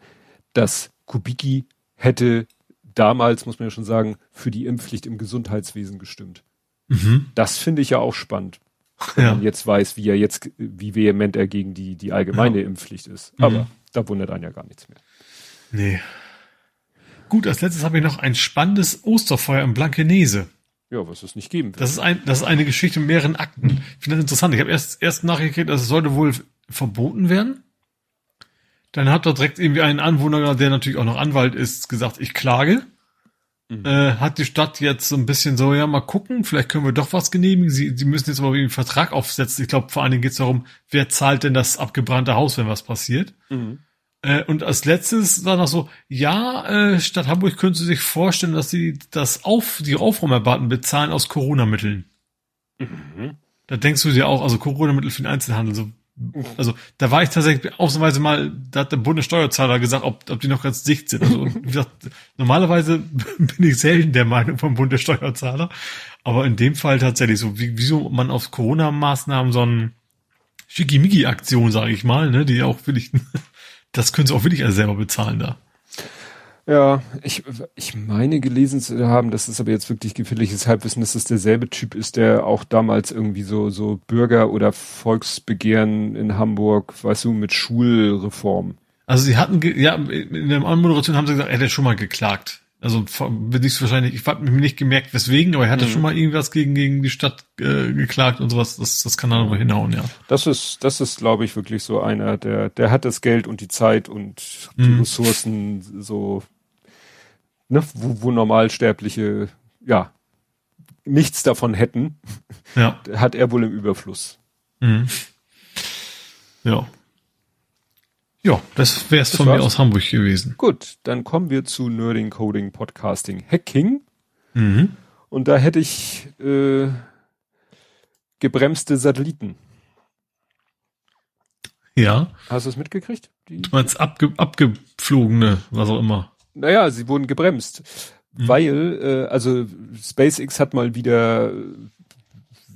Speaker 2: dass Kubicki hätte damals, muss man ja schon sagen, für die Impfpflicht im Gesundheitswesen gestimmt. Mhm. Das finde ich ja auch spannend wenn ja. man jetzt weiß, wie er jetzt, wie vehement er gegen die, die allgemeine ja. Impfpflicht ist. Aber mhm. da wundert einen ja gar nichts mehr.
Speaker 3: Nee. Gut, als letztes habe ich noch ein spannendes Osterfeuer im Blankenese.
Speaker 2: Ja, was es nicht geben
Speaker 3: wird. Das ist ein, das ist eine Geschichte mit mehreren Akten. Ich finde das interessant. Ich habe erst, erst nachgekriegt, dass es sollte wohl verboten werden. Dann hat da direkt irgendwie ein Anwohner, der natürlich auch noch Anwalt ist, gesagt, ich klage. Mhm. Äh, hat die Stadt jetzt so ein bisschen so, ja, mal gucken, vielleicht können wir doch was genehmigen. Sie, sie müssen jetzt aber einen Vertrag aufsetzen. Ich glaube, vor allen Dingen geht es darum, wer zahlt denn das abgebrannte Haus, wenn was passiert. Mhm. Äh, und als letztes war noch so, ja, äh, Stadt Hamburg könnte sich vorstellen, dass sie das auf, die Aufräumerbaten bezahlen aus Corona-Mitteln. Mhm. Da denkst du dir auch, also Corona-Mittel für den Einzelhandel, so also da war ich tatsächlich ausnahmsweise mal, da hat der Bundessteuerzahler gesagt, ob, ob die noch ganz dicht sind. Also wie gesagt, normalerweise bin ich selten der Meinung vom Bundessteuerzahler, aber in dem Fall tatsächlich so, wie, wieso man auf Corona-Maßnahmen so ein Schickimicki-Aktion, sage ich mal, ne, die auch wirklich, das können sie auch wirklich selber bezahlen da.
Speaker 2: Ja, ich, ich meine gelesen zu haben, dass es aber jetzt wirklich gefährliches Halbwissen, dass es derselbe Typ ist, der auch damals irgendwie so, so Bürger- oder Volksbegehren in Hamburg, weißt du, mit Schulreform.
Speaker 3: Also sie hatten, ja, in der Anmoderation haben sie gesagt, er hätte schon mal geklagt. Also nicht wahrscheinlich, ich habe mir nicht gemerkt, weswegen, aber er hatte mhm. schon mal irgendwas gegen, gegen die Stadt äh, geklagt und sowas. Das, das kann dann aber hinhauen, ja.
Speaker 2: Das ist, das ist, glaube ich, wirklich so einer, der, der hat das Geld und die Zeit und die mhm. Ressourcen so ne, wo, wo Normalsterbliche ja nichts davon hätten,
Speaker 3: ja.
Speaker 2: hat er wohl im Überfluss.
Speaker 3: Mhm. Ja. Ja, das wäre es von war's. mir aus Hamburg gewesen.
Speaker 2: Gut, dann kommen wir zu Nerding, Coding, Podcasting, Hacking. Mhm. Und da hätte ich äh, gebremste Satelliten.
Speaker 3: Ja.
Speaker 2: Hast du es mitgekriegt?
Speaker 3: Die du meinst abge abgeflogene, was auch immer.
Speaker 2: Naja, sie wurden gebremst. Mhm. Weil, äh, also SpaceX hat mal wieder,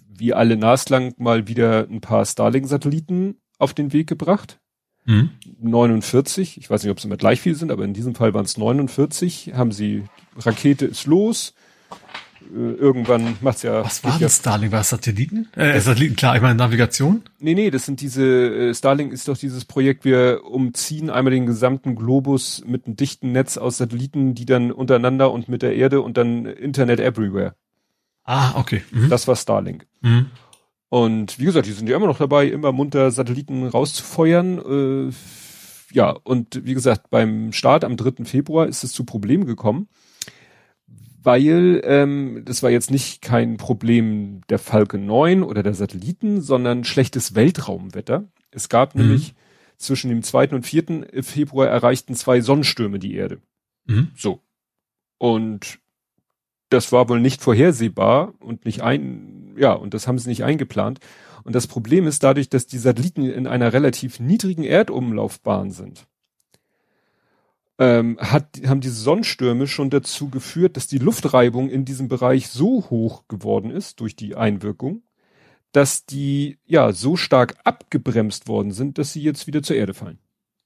Speaker 2: wie alle naslang, mal wieder ein paar Starlink-Satelliten auf den Weg gebracht. Mhm. 49, ich weiß nicht, ob es immer gleich viel sind, aber in diesem Fall waren es 49, haben sie, Rakete ist los, irgendwann macht's ja.
Speaker 3: Was war denn Starlink? War es Satelliten? Äh, Satelliten, klar, ich meine Navigation?
Speaker 2: Nee, nee, das sind diese, äh, Starlink ist doch dieses Projekt, wir umziehen einmal den gesamten Globus mit einem dichten Netz aus Satelliten, die dann untereinander und mit der Erde und dann Internet everywhere.
Speaker 3: Ah, okay.
Speaker 2: Mhm. Das war Starlink. Mhm. Und wie gesagt, die sind ja immer noch dabei, immer munter Satelliten rauszufeuern. Äh, ja, und wie gesagt, beim Start am 3. Februar ist es zu Problemen gekommen weil ähm, das war jetzt nicht kein Problem der Falcon 9 oder der Satelliten, sondern schlechtes Weltraumwetter. Es gab mhm. nämlich zwischen dem 2. und 4. Februar erreichten zwei Sonnenstürme die Erde. Mhm. So. Und das war wohl nicht vorhersehbar und nicht ein, ja, und das haben sie nicht eingeplant. Und das Problem ist dadurch, dass die Satelliten in einer relativ niedrigen Erdumlaufbahn sind ähm, hat, haben diese Sonnenstürme schon dazu geführt, dass die Luftreibung in diesem Bereich so hoch geworden ist durch die Einwirkung, dass die ja so stark abgebremst worden sind, dass sie jetzt wieder zur Erde fallen.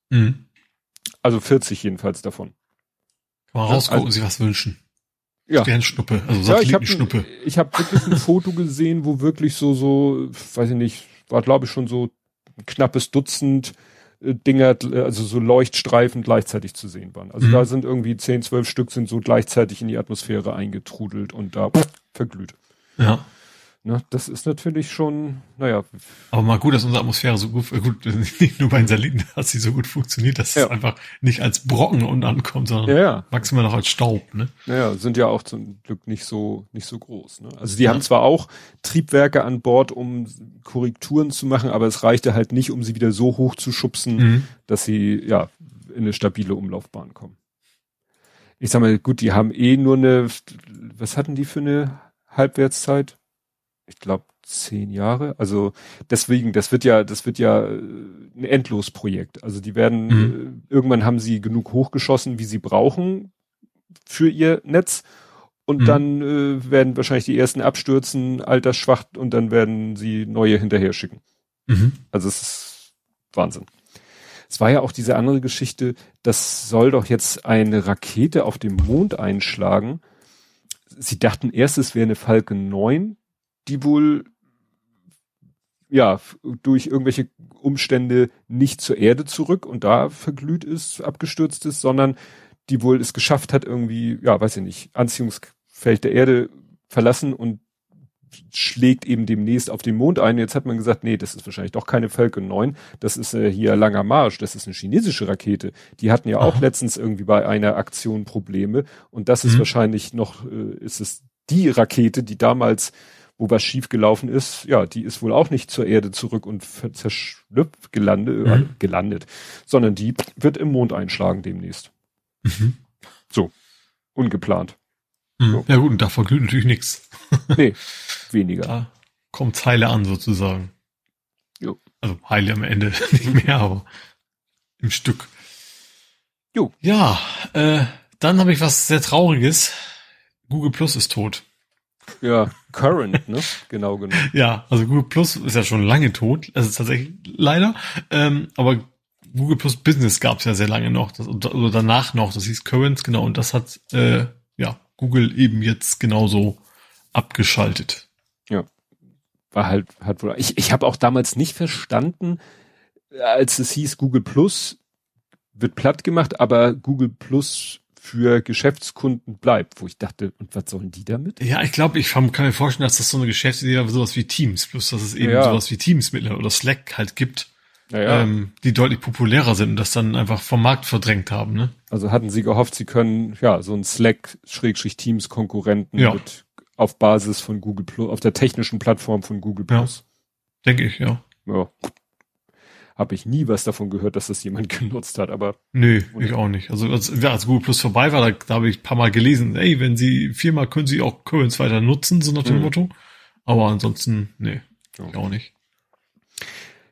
Speaker 2: Mhm. Also 40 jedenfalls davon.
Speaker 3: Mal rausgucken, also, sie was wünschen.
Speaker 2: Ja.
Speaker 3: Sternschnuppe, also Satellitenschnuppe.
Speaker 2: Ja, ich habe hab wirklich ein Foto gesehen, wo wirklich so, so, weiß ich nicht, war glaube ich schon so ein knappes Dutzend Dinger, also so Leuchtstreifen gleichzeitig zu sehen waren. Also mhm. da sind irgendwie 10, 12 Stück sind so gleichzeitig in die Atmosphäre eingetrudelt und da pff, verglüht.
Speaker 3: Ja.
Speaker 2: Ne, das ist natürlich schon, naja.
Speaker 3: Aber mal gut, dass unsere Atmosphäre so gut, gut nicht nur bei den Satelliten, dass sie so gut funktioniert, dass ja. es einfach nicht als Brocken und ankommt, sondern
Speaker 2: ja, ja.
Speaker 3: maximal noch als Staub. Ne?
Speaker 2: Naja, sind ja auch zum Glück nicht so nicht so groß. Ne? Also die haben zwar auch Triebwerke an Bord, um Korrekturen zu machen, aber es reichte halt nicht, um sie wieder so hoch zu schubsen, mhm. dass sie ja in eine stabile Umlaufbahn kommen. Ich sag mal, gut, die haben eh nur eine, was hatten die für eine Halbwertszeit? Ich glaube, zehn Jahre. Also deswegen, das wird ja, das wird ja äh, ein Endlosprojekt. Also die werden, mhm. äh, irgendwann haben sie genug hochgeschossen, wie sie brauchen für ihr Netz. Und mhm. dann äh, werden wahrscheinlich die ersten abstürzen, altersschwach, und dann werden sie neue hinterher schicken. Mhm. Also es ist Wahnsinn. Es war ja auch diese andere Geschichte, das soll doch jetzt eine Rakete auf dem Mond einschlagen. Sie dachten erst, es wäre eine Falcon 9, die wohl ja durch irgendwelche Umstände nicht zur Erde zurück und da verglüht ist, abgestürzt ist, sondern die wohl es geschafft hat, irgendwie, ja, weiß ich nicht, Anziehungsfeld der Erde verlassen und schlägt eben demnächst auf den Mond ein. Jetzt hat man gesagt, nee, das ist wahrscheinlich doch keine Falcon 9, das ist äh, hier langer Marsch, das ist eine chinesische Rakete. Die hatten ja auch Aha. letztens irgendwie bei einer Aktion Probleme und das ist mhm. wahrscheinlich noch, äh, ist es die Rakete, die damals wo was schiefgelaufen ist, ja, die ist wohl auch nicht zur Erde zurück und zerschlüpft, gelandet, mhm. äh, gelandet, sondern die wird im Mond einschlagen demnächst. Mhm. So, ungeplant.
Speaker 3: Mhm. So. Ja gut, und da verglüht natürlich nichts.
Speaker 2: nee, weniger.
Speaker 3: Da kommt Heile an sozusagen. Jo. Also Heile am Ende nicht mehr, aber im Stück. Jo. Ja, äh, dann habe ich was sehr Trauriges. Google Plus ist tot.
Speaker 2: Ja, Current, ne? Genau, genau.
Speaker 3: ja, also Google Plus ist ja schon lange tot. Also tatsächlich leider. Ähm, aber Google Plus Business gab es ja sehr lange noch. Das, oder danach noch. Das hieß Current, genau. Und das hat äh, ja Google eben jetzt genauso abgeschaltet.
Speaker 2: Ja. War halt, hat wohl. Ich, ich habe auch damals nicht verstanden, als es hieß, Google Plus wird platt gemacht, aber Google Plus für Geschäftskunden bleibt, wo ich dachte, und was sollen die damit?
Speaker 3: Ja, ich glaube, ich kann mir vorstellen, dass das so eine Geschäftsidee war, sowas wie Teams, plus dass es eben ja. sowas wie Teams mittlerweile oder Slack halt gibt, ja, ähm, die deutlich populärer sind und das dann einfach vom Markt verdrängt haben. Ne?
Speaker 2: Also hatten sie gehofft, sie können ja so ein Slack-Teams-Konkurrenten ja. mit auf Basis von Google Plus, auf der technischen Plattform von Google Plus.
Speaker 3: Ja, denke ich, ja.
Speaker 2: Ja. Habe ich nie was davon gehört, dass das jemand genutzt hat, aber.
Speaker 3: Nö, ich auch nicht. Also als, ja, als Google Plus vorbei war, da, da habe ich ein paar Mal gelesen, ey, wenn Sie viermal können Sie auch Currents weiter nutzen, so nach dem mhm. Motto. Aber ansonsten, nee, ich auch nicht.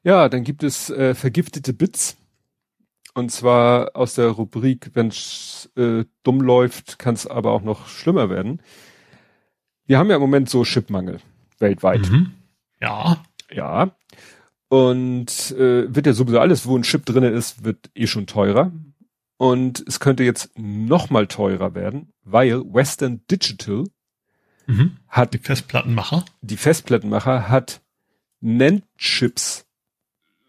Speaker 2: Ja, dann gibt es äh, vergiftete Bits. Und zwar aus der Rubrik, wenn es äh, dumm läuft, kann es aber auch noch schlimmer werden. Wir haben ja im Moment so Chipmangel weltweit. Mhm.
Speaker 3: Ja.
Speaker 2: Ja. Und äh, wird ja sowieso alles, wo ein Chip drinne ist, wird eh schon teurer. Und es könnte jetzt noch mal teurer werden, weil Western Digital
Speaker 3: mhm. hat die Festplattenmacher.
Speaker 2: Die Festplattenmacher hat NAND-Chips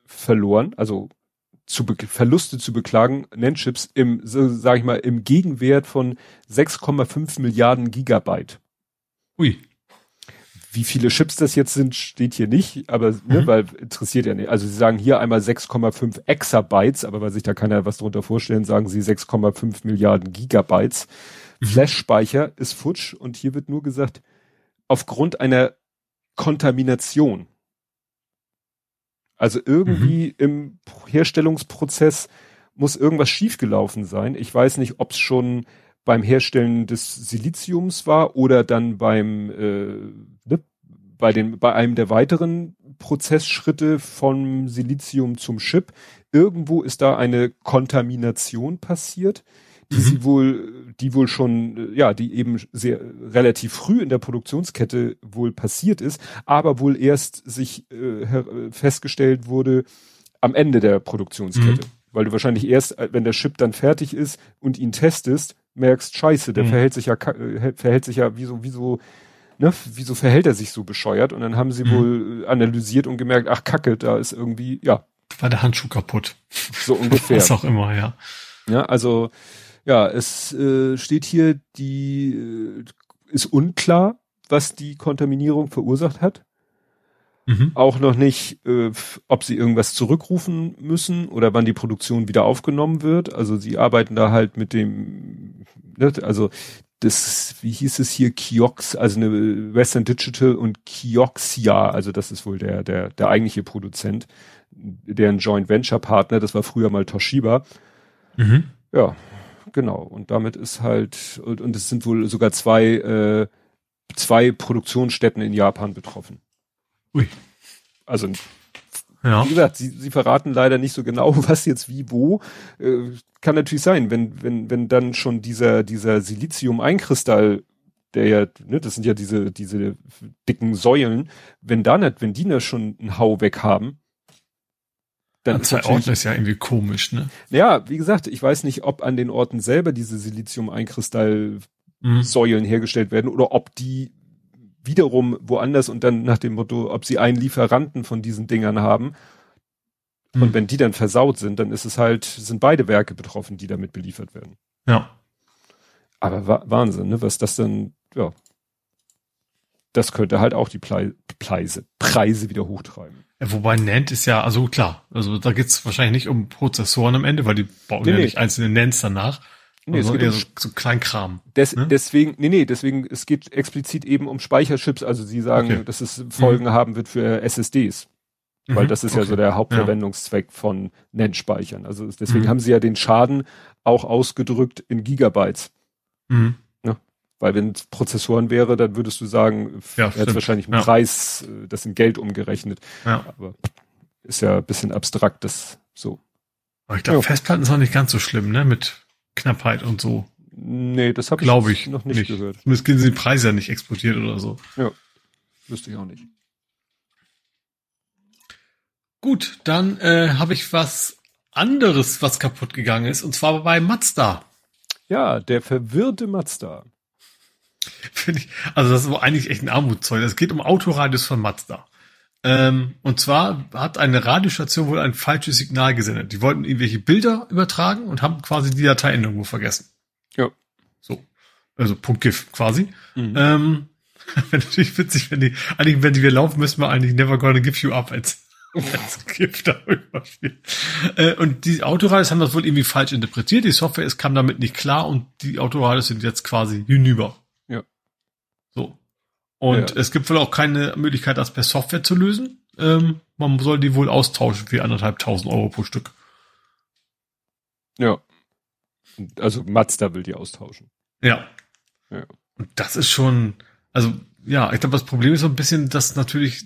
Speaker 2: verloren, also zu Verluste zu beklagen, NAND-Chips im, so, sag ich mal, im Gegenwert von 6,5 Milliarden Gigabyte.
Speaker 3: Ui.
Speaker 2: Wie viele Chips das jetzt sind, steht hier nicht, aber ne, mhm. weil interessiert ja nicht. Also sie sagen hier einmal 6,5 Exabytes, aber weil sich da keiner was drunter vorstellen, sagen sie 6,5 Milliarden Gigabytes. Mhm. Flash-Speicher ist futsch und hier wird nur gesagt, aufgrund einer Kontamination. Also irgendwie mhm. im Herstellungsprozess muss irgendwas schiefgelaufen sein. Ich weiß nicht, ob es schon beim Herstellen des Siliziums war oder dann beim äh, ne, bei den bei einem der weiteren Prozessschritte vom Silizium zum Chip. Irgendwo ist da eine Kontamination passiert, die mhm. sie wohl, die wohl schon, ja, die eben sehr relativ früh in der Produktionskette wohl passiert ist, aber wohl erst sich äh, festgestellt wurde am Ende der Produktionskette. Mhm. Weil du wahrscheinlich erst, äh, wenn der Chip dann fertig ist und ihn testest, merkst, scheiße, der mhm. verhält sich ja, äh, verhält sich ja wie so, wie so, ne, wieso verhält er sich so bescheuert? Und dann haben sie mhm. wohl analysiert und gemerkt, ach Kacke, da ist irgendwie, ja.
Speaker 3: War der Handschuh kaputt.
Speaker 2: So ungefähr.
Speaker 3: Was auch immer, ja.
Speaker 2: Ja, also, ja, es äh, steht hier, die äh, ist unklar, was die Kontaminierung verursacht hat. Mhm. Auch noch nicht, äh, ob sie irgendwas zurückrufen müssen oder wann die Produktion wieder aufgenommen wird. Also sie arbeiten da halt mit dem, ne, also das, wie hieß es hier, Kiox, also eine Western Digital und Kioxia, also das ist wohl der, der, der eigentliche Produzent, deren Joint Venture Partner, das war früher mal Toshiba. Mhm. Ja, genau. Und damit ist halt, und, und es sind wohl sogar zwei, äh, zwei Produktionsstätten in Japan betroffen.
Speaker 3: Ui.
Speaker 2: Also, ja. wie gesagt, sie, sie verraten leider nicht so genau, was jetzt wie wo. Äh, kann natürlich sein, wenn, wenn, wenn dann schon dieser, dieser Silizium-Einkristall, der ja, ne, das sind ja diese, diese dicken Säulen, wenn da nicht, wenn die da schon einen Hau weg haben,
Speaker 3: dann an zwei Orten ist ja irgendwie komisch, ne?
Speaker 2: Ja, wie gesagt, ich weiß nicht, ob an den Orten selber diese Silizium-Einkristall-Säulen mhm. hergestellt werden oder ob die wiederum woanders und dann nach dem Motto, ob sie einen Lieferanten von diesen Dingern haben. Und hm. wenn die dann versaut sind, dann ist es halt, sind beide Werke betroffen, die damit beliefert werden.
Speaker 3: Ja.
Speaker 2: Aber wa Wahnsinn, ne? Was das dann, ja. Das könnte halt auch die Ple Preise, Preise wieder hochtreiben.
Speaker 3: Ja, wobei NAND ist ja, also klar, also da geht's wahrscheinlich nicht um Prozessoren am Ende, weil die bauen nee, ja nee. nicht einzelne NANDs danach, Nee, also es geht um, so, so Kleinkram.
Speaker 2: Des, ne? Deswegen, nee, nee, deswegen, es geht explizit eben um Speicherchips. Also sie sagen, okay. dass es Folgen mhm. haben wird für SSDs. Weil mhm, das ist okay. ja so der Hauptverwendungszweck ja. von NAND-Speichern. Also deswegen mhm. haben sie ja den Schaden auch ausgedrückt in Gigabytes. Mhm. Ja? Weil wenn es Prozessoren wäre, dann würdest du sagen, ja, hätte wahrscheinlich einen ja. Preis, äh, das in Geld umgerechnet. Ja. Aber ist ja ein bisschen abstrakt, das so.
Speaker 3: Aber ich glaube. Festplatten sind auch nicht ganz so schlimm, ne? Mit Knappheit und so.
Speaker 2: Nee, das habe
Speaker 3: ich, ich
Speaker 2: noch nicht, nicht. gehört.
Speaker 3: Zumindest sind die Preise ja nicht explodiert oder so.
Speaker 2: Ja, wüsste ich auch nicht.
Speaker 3: Gut, dann äh, habe ich was anderes, was kaputt gegangen ist, und zwar bei Mazda.
Speaker 2: Ja, der verwirrte Mazda.
Speaker 3: Finde ich, also das ist eigentlich echt ein Armutszeug. Es geht um Autoradios von Mazda. Ähm, und zwar hat eine Radiostation wohl ein falsches Signal gesendet. Die wollten irgendwelche Bilder übertragen und haben quasi die Datei irgendwo vergessen.
Speaker 2: Ja.
Speaker 3: So. Also .gif quasi. Mhm. Ähm, Wäre natürlich witzig, wenn die, eigentlich, wenn die wir laufen, müssen wir eigentlich Never Gonna Give You Up als, als GIF darüber spielen. Äh, und die Autoradios haben das wohl irgendwie falsch interpretiert. Die Software ist, kam damit nicht klar und die Autoradios sind jetzt quasi hinüber. Und ja. es gibt wohl auch keine Möglichkeit, das per Software zu lösen, ähm, man soll die wohl austauschen für anderthalb tausend Euro pro Stück.
Speaker 2: Ja. Also Mazda will die austauschen.
Speaker 3: Ja. ja. Und das ist schon, also ja, ich glaube, das Problem ist so ein bisschen, dass natürlich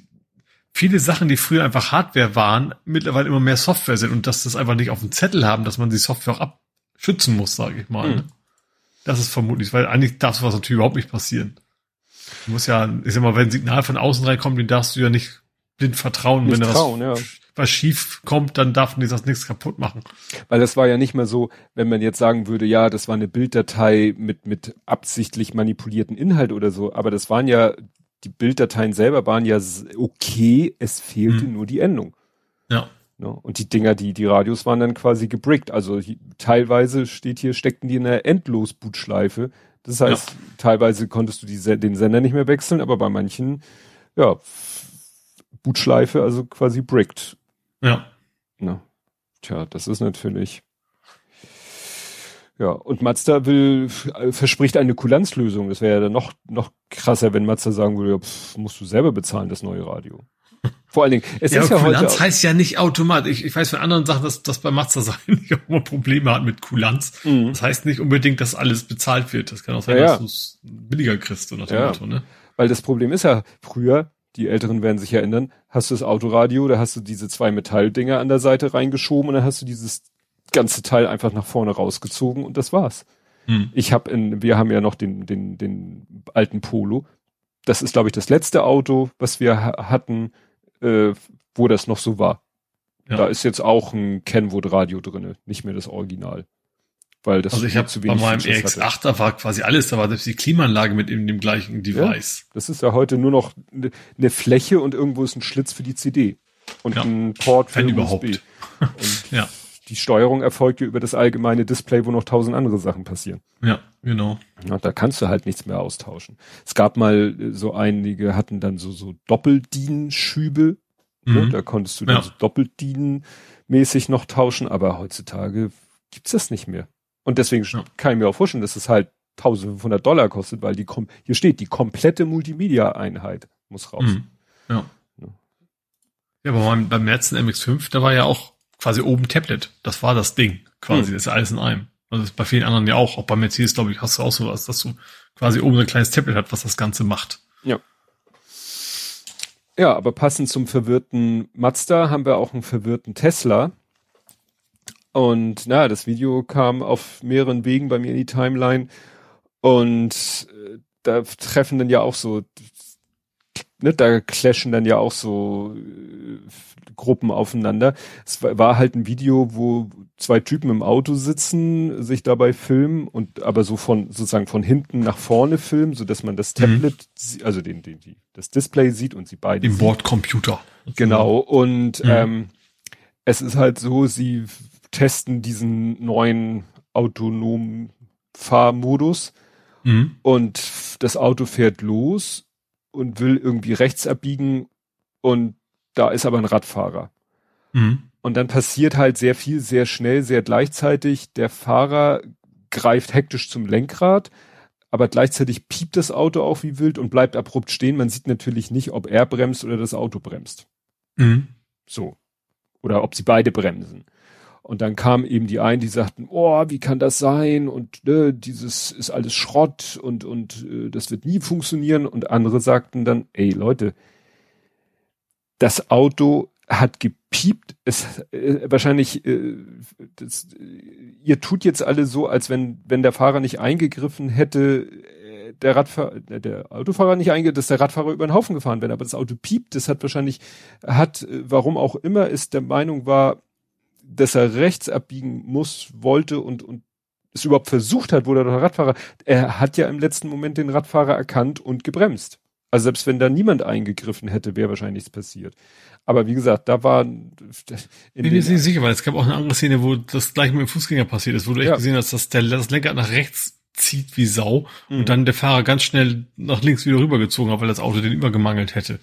Speaker 3: viele Sachen, die früher einfach Hardware waren, mittlerweile immer mehr Software sind und dass das einfach nicht auf dem Zettel haben, dass man die Software auch abschützen muss, sage ich mal. Mhm. Das ist vermutlich, weil eigentlich darf sowas natürlich überhaupt nicht passieren. Du musst ja, ich sag mal, wenn ein Signal von außen reinkommt, den darfst du ja nicht blind vertrauen.
Speaker 2: Nicht
Speaker 3: wenn
Speaker 2: da trauen,
Speaker 3: was,
Speaker 2: ja.
Speaker 3: was schief kommt, dann darf man das nichts kaputt machen.
Speaker 2: Weil das war ja nicht mehr so, wenn man jetzt sagen würde, ja, das war eine Bilddatei mit, mit absichtlich manipulierten Inhalt oder so, aber das waren ja, die Bilddateien selber waren ja okay, es fehlte hm. nur die Endung.
Speaker 3: Ja.
Speaker 2: Ne? Und die Dinger, die, die Radios waren dann quasi gebrickt. Also teilweise steht hier, steckten die in einer Endlos-Bootschleife. Das heißt, ja. teilweise konntest du die, den Sender nicht mehr wechseln, aber bei manchen, ja, Bootschleife, also quasi bricked.
Speaker 3: Ja.
Speaker 2: Na, tja, das ist natürlich. Ja, und Mazda will, verspricht eine Kulanzlösung. Das wäre ja dann noch, noch krasser, wenn Mazda sagen würde, ja, pff, musst du selber bezahlen, das neue Radio. Vor allen Dingen,
Speaker 3: es ja, ist ja Kulanz heute. heißt ja nicht automatisch. Ich, ich weiß von anderen Sachen, dass, dass bei Mazda sein auch immer Probleme hat mit Kulanz. Mhm. Das heißt nicht unbedingt, dass alles bezahlt wird. Das kann auch sein, ja, dass du es billiger kriegst oder
Speaker 2: ja. Motto, ne? Weil das Problem ist ja, früher, die Älteren werden sich erinnern, hast du das Autoradio, da hast du diese zwei Metalldinger an der Seite reingeschoben und dann hast du dieses ganze Teil einfach nach vorne rausgezogen und das war's. Hm. Ich habe in, wir haben ja noch den, den, den alten Polo. Das ist, glaube ich, das letzte Auto, was wir ha hatten, äh, wo das noch so war. Ja. Da ist jetzt auch ein Kenwood-Radio drinne, nicht mehr das Original. Weil das
Speaker 3: also ich habe bei meinem EX8, da war quasi alles, da war selbst die Klimaanlage mit in dem gleichen Device.
Speaker 2: Ja, das ist ja heute nur noch eine ne Fläche und irgendwo ist ein Schlitz für die CD und ja. ein Port für
Speaker 3: Wenn überhaupt.
Speaker 2: Und ja. Die Steuerung erfolgt ja über das allgemeine Display, wo noch tausend andere Sachen passieren.
Speaker 3: Ja, genau.
Speaker 2: Ja, da kannst du halt nichts mehr austauschen. Es gab mal äh, so einige hatten dann so so Doppeldienschübe, ne? mhm. ne? da konntest du dann ja. so Doppeldienen-mäßig noch tauschen, aber heutzutage gibt's das nicht mehr. Und deswegen ja. kann ich mir auch vorstellen, dass es halt 1500 Dollar kostet, weil die hier steht, die komplette Multimedia-Einheit muss raus. Mhm.
Speaker 3: Ja. ja. Aber beim, beim letzten MX5, da war ja auch quasi oben Tablet. Das war das Ding, quasi. Mhm. Das ist alles in einem. Also das ist bei vielen anderen ja auch. Auch bei Mercedes, glaube ich, hast du auch sowas, dass du quasi oben ein kleines Tablet hast, was das Ganze macht.
Speaker 2: Ja. Ja, aber passend zum verwirrten Mazda haben wir auch einen verwirrten Tesla. Und na, das Video kam auf mehreren Wegen bei mir in die Timeline. Und äh, da treffen dann ja auch so, ne, da clashen dann ja auch so äh, Gruppen aufeinander. Es war, war, halt ein Video, wo zwei Typen im Auto sitzen, sich dabei filmen und aber so von sozusagen von hinten nach vorne filmen, so dass man das mhm. Tablet, mhm. also den, den, die, das Display sieht und sie beide.
Speaker 3: Im Bordcomputer.
Speaker 2: Genau. Und mhm. ähm, es ist halt so, sie testen diesen neuen autonomen Fahrmodus mhm. und das Auto fährt los und will irgendwie rechts abbiegen und da ist aber ein Radfahrer. Mhm. Und dann passiert halt sehr viel, sehr schnell, sehr gleichzeitig. Der Fahrer greift hektisch zum Lenkrad, aber gleichzeitig piept das Auto auch wie wild und bleibt abrupt stehen. Man sieht natürlich nicht, ob er bremst oder das Auto bremst. Mhm. So. Oder ob sie beide bremsen. Und dann kamen eben die einen, die sagten, oh, wie kann das sein? Und ne, dieses ist alles Schrott und, und äh, das wird nie funktionieren. Und andere sagten dann, ey Leute, das Auto hat gepiept. Es äh, wahrscheinlich, äh, das, ihr tut jetzt alle so, als wenn, wenn der Fahrer nicht eingegriffen hätte, äh, der Radfahrer, äh, der Autofahrer nicht eingegriffen, dass der Radfahrer über den Haufen gefahren wäre. Aber das Auto piept, das hat wahrscheinlich, hat, äh, warum auch immer, ist der Meinung war, dass er rechts abbiegen muss, wollte und, und es überhaupt versucht hat, wo der Radfahrer, er hat ja im letzten Moment den Radfahrer erkannt und gebremst. Also selbst wenn da niemand eingegriffen hätte, wäre wahrscheinlich nichts passiert. Aber wie gesagt, da war. In
Speaker 3: ich bin mir nicht sicher, weil es gab auch eine andere Szene, wo das gleich mit dem Fußgänger passiert ist, wo du echt ja. gesehen hast, dass der das Lenkrad nach rechts zieht wie Sau mhm. und dann der Fahrer ganz schnell nach links wieder rübergezogen hat, weil das Auto den übergemangelt hätte.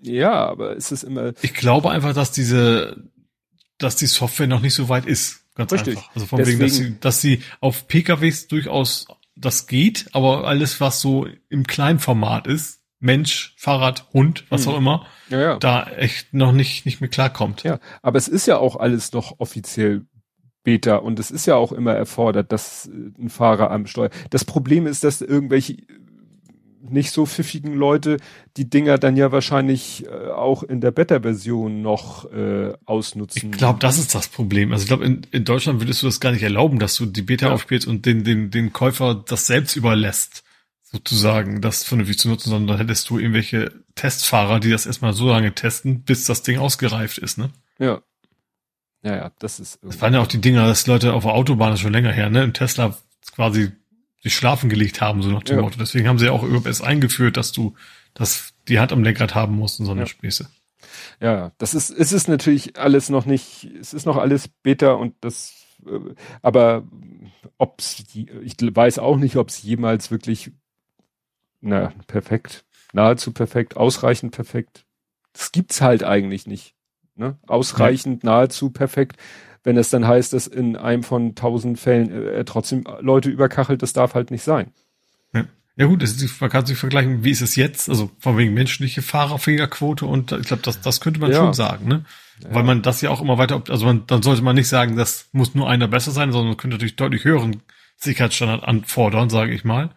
Speaker 2: Ja, aber ist es immer.
Speaker 3: Ich glaube einfach, dass diese, dass die Software noch nicht so weit ist. Ganz Richtig. einfach. Also von Deswegen, wegen, dass sie, dass sie auf PKWs durchaus das geht, aber alles, was so im kleinen Format ist, Mensch, Fahrrad, Hund, was
Speaker 2: Mhm.
Speaker 3: auch immer,
Speaker 2: Ja, ja.
Speaker 3: da echt noch nicht, nicht mehr klarkommt.
Speaker 2: Ja, aber es ist ja auch alles noch offiziell Beta und es ist ja auch immer erfordert, dass äh, ein Fahrer am Steuer. Das Problem ist, dass irgendwelche nicht so pfiffigen Leute die Dinger dann ja wahrscheinlich äh, auch in der Beta-Version noch äh, ausnutzen.
Speaker 3: Ich glaube, das ist das Problem. Also ich glaube, in, in Deutschland würdest du das gar nicht erlauben, dass du die Beta
Speaker 2: Ja.
Speaker 3: aufspielst und den, den, den Käufer das selbst überlässt, sozusagen, das vernünftig zu nutzen, sondern dann hättest du irgendwelche Testfahrer, die das erstmal so lange testen, bis das Ding ausgereift ist, ne?
Speaker 2: Ja. Ja, ja, das ist.
Speaker 3: Das waren ja auch die Dinger, dass Leute auf der Autobahn ist schon länger her, ne? Im Tesla quasi sich schlafen gelegt haben, so nach dem
Speaker 2: Ja.
Speaker 3: Motto. Deswegen haben sie ja auch überhaupt eingeführt, dass du das die Hand am Lenkrad haben musst und so eine
Speaker 2: Ja.
Speaker 3: Späße.
Speaker 2: Ja, ja, das ist, es ist natürlich alles noch nicht, es ist noch alles Beta und das, äh, aber ob's, ich weiß auch nicht, ob es jemals wirklich, na, perfekt, nahezu perfekt, ausreichend perfekt, das gibt's halt eigentlich nicht, ne? Ausreichend, nahezu perfekt. Wenn es dann heißt, dass in einem von tausend Fällen äh, er trotzdem Leute überkachelt, das darf halt nicht sein.
Speaker 3: Ja gut, das ist, man kann sich vergleichen, wie ist es jetzt, also von wegen menschliche Fahrerfehlerquote und ich glaube, das, das könnte man
Speaker 2: Ja.
Speaker 3: schon sagen, ne? Weil man das ja auch immer weiter, also man, dann sollte man nicht sagen, das muss nur einer besser sein, sondern man könnte natürlich deutlich höheren Sicherheitsstandard anfordern, sage ich mal.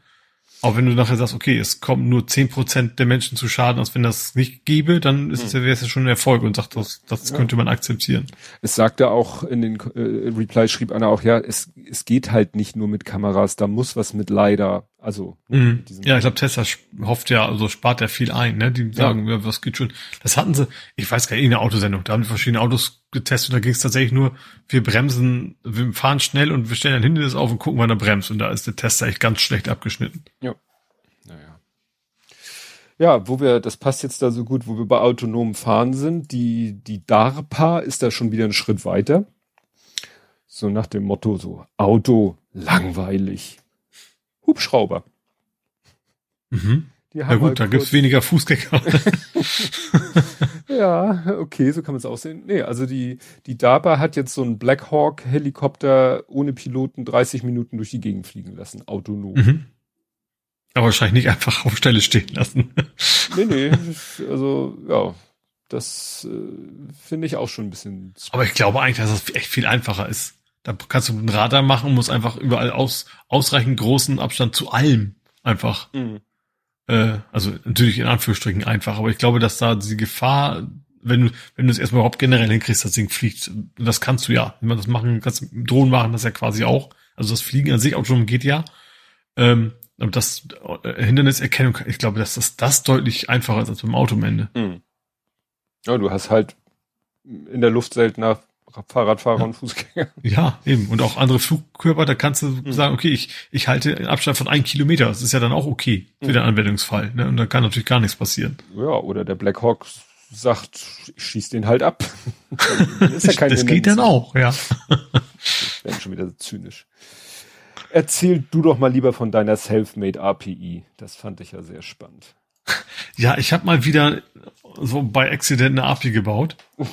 Speaker 3: Aber wenn du nachher sagst, okay, es kommen nur zehn Prozent der Menschen zu Schaden, als wenn das nicht gäbe, dann ist es wäre es ja schon ein Erfolg und sagt, das, das könnte man akzeptieren.
Speaker 2: Es sagte auch in den äh, Reply schrieb einer auch, ja, es, es geht halt nicht nur mit Kameras, da muss was mit leider, also
Speaker 3: Mhm.
Speaker 2: mit diesen-
Speaker 3: Ja, ich glaube, Tesla hofft ja, also spart ja viel ein, ne? Die sagen, ja. was geht schon. Das hatten sie, ich weiß gar nicht, in der Autosendung, da haben die verschiedene Autos getestet, da ging es tatsächlich nur, wir bremsen, wir fahren schnell und wir stellen ein Hindernis auf und gucken, wann er bremst. Und da ist der Tester echt ganz schlecht abgeschnitten.
Speaker 2: Ja. Naja. Ja, wo wir, das passt jetzt da so gut, wo wir bei autonomem Fahren sind, die, die DARPA ist da schon wieder einen Schritt weiter. So nach dem Motto so, Auto, langweilig. Hubschrauber.
Speaker 3: Mhm.
Speaker 2: Mal
Speaker 3: gut, da
Speaker 2: kurz-
Speaker 3: gibt's weniger Fußgänger.
Speaker 2: Ja, okay, so kann man es aussehen. Nee, also die, die DARPA hat jetzt so einen Black Hawk Helikopter ohne Piloten 30 Minuten durch die Gegend fliegen lassen, autonom.
Speaker 3: mhm. Aber wahrscheinlich nicht einfach auf Stelle stehen lassen.
Speaker 2: Nee, nee, also ja, das äh, finde ich auch schon ein bisschen.
Speaker 3: Aber ich glaube eigentlich, dass das echt viel einfacher ist. Da kannst du einen Radar machen, musst einfach überall aus, ausreichend großen Abstand zu allem einfach
Speaker 2: Mhm.
Speaker 3: äh, also natürlich in Anführungsstrichen einfach, aber ich glaube, dass da die Gefahr, wenn du, wenn du es erstmal überhaupt generell hinkriegst, das Ding fliegt, das kannst du ja. Wenn man das machen, kannst Drohnen machen, das ja quasi auch. Also das Fliegen an sich auch schon geht ja. Ähm, aber das äh, Hinderniserkennung, ich glaube, dass das, das deutlich einfacher ist als beim Auto am Ende.
Speaker 2: Mhm. Ja, du hast halt in der Luft seltener Fahrradfahrer
Speaker 3: Ja.
Speaker 2: und Fußgänger.
Speaker 3: Ja, eben. Und auch andere Flugkörper, da kannst du sagen, okay, ich, ich halte einen Abstand von einem Kilometer. Das ist ja dann auch okay für den Anwendungsfall. Ne? Und da kann natürlich gar nichts passieren.
Speaker 2: Ja, oder der Black Hawk sagt, ich schieß den halt ab. Dann ist ja kein
Speaker 3: das geht dann auch, ja.
Speaker 2: Werden schon wieder zynisch. Erzähl du doch mal lieber von deiner Selfmade API. Das fand ich ja sehr spannend.
Speaker 3: Ja, ich habe mal wieder so bei Accident eine API gebaut.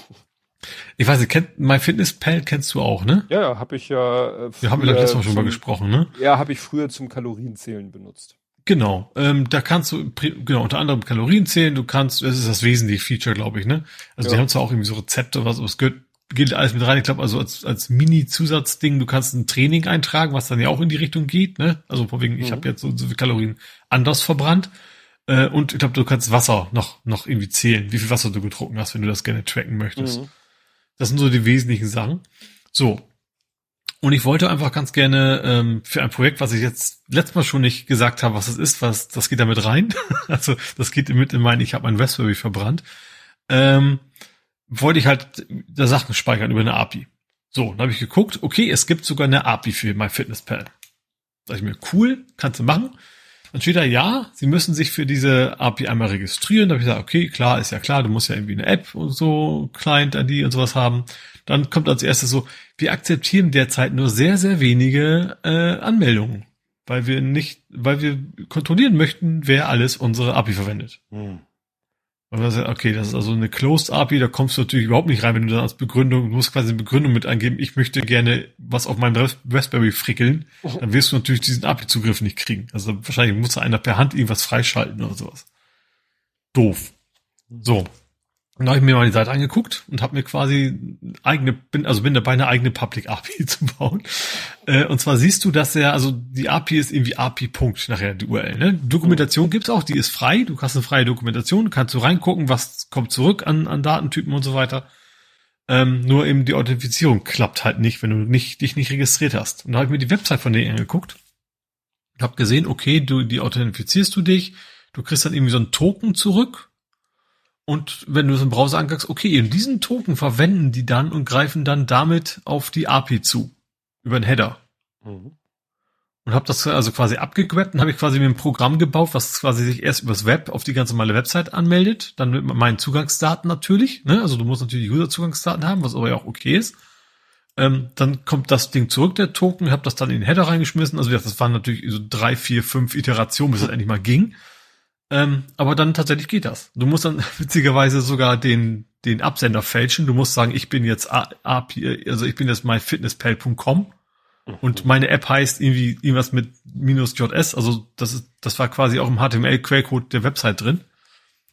Speaker 3: Ich weiß nicht, kennt, MyFitnessPal kennst du auch, ne?
Speaker 2: Ja, ja, habe ich ja. Äh,
Speaker 3: Wir haben wir letztes Mal schon mal gesprochen, ne?
Speaker 2: Ja, habe ich früher zum Kalorienzählen benutzt.
Speaker 3: Genau, ähm, da kannst du genau unter anderem Kalorien zählen. Du kannst, das ist das wesentliche Feature, glaube ich, ne? Also die
Speaker 2: Ja.
Speaker 3: haben zwar auch irgendwie so Rezepte, was, aber es gehört, gilt alles mit rein. Ich glaube, also als, als Mini-Zusatzding, du kannst ein Training eintragen, was dann ja auch in die Richtung geht, ne? Also vor wegen, ich
Speaker 2: Mhm.
Speaker 3: habe jetzt so, so viele Kalorien anders verbrannt. Äh, und ich glaube, du kannst Wasser noch noch irgendwie zählen, wie viel Wasser du getrunken hast, wenn du das gerne tracken möchtest.
Speaker 2: Mhm.
Speaker 3: Das sind so die wesentlichen Sachen. So. Und ich wollte einfach ganz gerne ähm, für ein Projekt, was ich jetzt letztes Mal schon nicht gesagt habe, was es ist, was das geht damit rein. also das geht mit in mein, ich habe mein Raspberry verbrannt. Ähm, wollte ich halt da Sachen speichern über eine API. So, dann habe ich geguckt, okay, es gibt sogar eine API für MyFitnessPal. Sag ich mir, cool, kannst du machen. Dann steht da, ja, Sie müssen sich für diese API einmal registrieren. Da habe ich gesagt, okay, klar, ist ja klar, du musst ja irgendwie eine App und so, Client-ID und sowas haben. Dann kommt als erstes so, wir akzeptieren derzeit nur sehr, sehr wenige äh, Anmeldungen, weil wir nicht, weil wir kontrollieren möchten, wer alles unsere API verwendet.
Speaker 2: Mhm.
Speaker 3: Und dann sagt, okay, das ist also eine Closed API, da kommst du natürlich überhaupt nicht rein, wenn du dann als Begründung, du musst quasi eine Begründung mit eingeben, ich möchte gerne was auf meinem Ras- Raspberry frickeln, dann wirst du natürlich diesen API-Zugriff nicht kriegen. Also wahrscheinlich muss da einer per Hand irgendwas freischalten oder sowas. doof. So. Und da habe ich mir mal die Seite angeguckt und habe mir quasi eigene, bin, also bin dabei, eine eigene Public API zu bauen. Äh, und zwar siehst du, dass er, also die API ist irgendwie API Punkt nachher die URL. Ne? Dokumentation gibt's auch, die ist frei. Du hast eine freie Dokumentation, du kannst so reingucken, was kommt zurück an, an Datentypen und so weiter. Ähm, nur eben die Authentifizierung klappt halt nicht, wenn du nicht, dich nicht registriert hast. Und da habe ich mir die Website von denen angeguckt. Hab gesehen, okay, du, die authentifizierst du dich, du kriegst dann irgendwie so einen Token zurück und wenn du es im Browser anguckst, okay, in diesen Token verwenden die dann und greifen dann damit auf die API zu. Über den Header. Mhm. Und habe das also quasi abgegrabt und habe ich quasi mir ein Programm gebaut, was quasi sich erst übers Web auf die ganz normale Website anmeldet, dann mit meinen Zugangsdaten natürlich, ne? also du musst natürlich User-Zugangsdaten haben, was aber ja auch okay ist. Ähm, dann kommt das Ding zurück, der Token, habe das dann in den Header reingeschmissen, also das waren natürlich so drei, vier, fünf Iterationen, bis es endlich mal ging. Ähm, aber dann tatsächlich geht das. Du musst dann witzigerweise sogar den, den Absender fälschen. Du musst sagen, ich bin jetzt API, also ich bin jetzt myfitnesspal.com und mhm. meine App heißt irgendwie irgendwas mit minus JS. Also das ist, das war quasi auch im HTML-Quellcode der Website drin.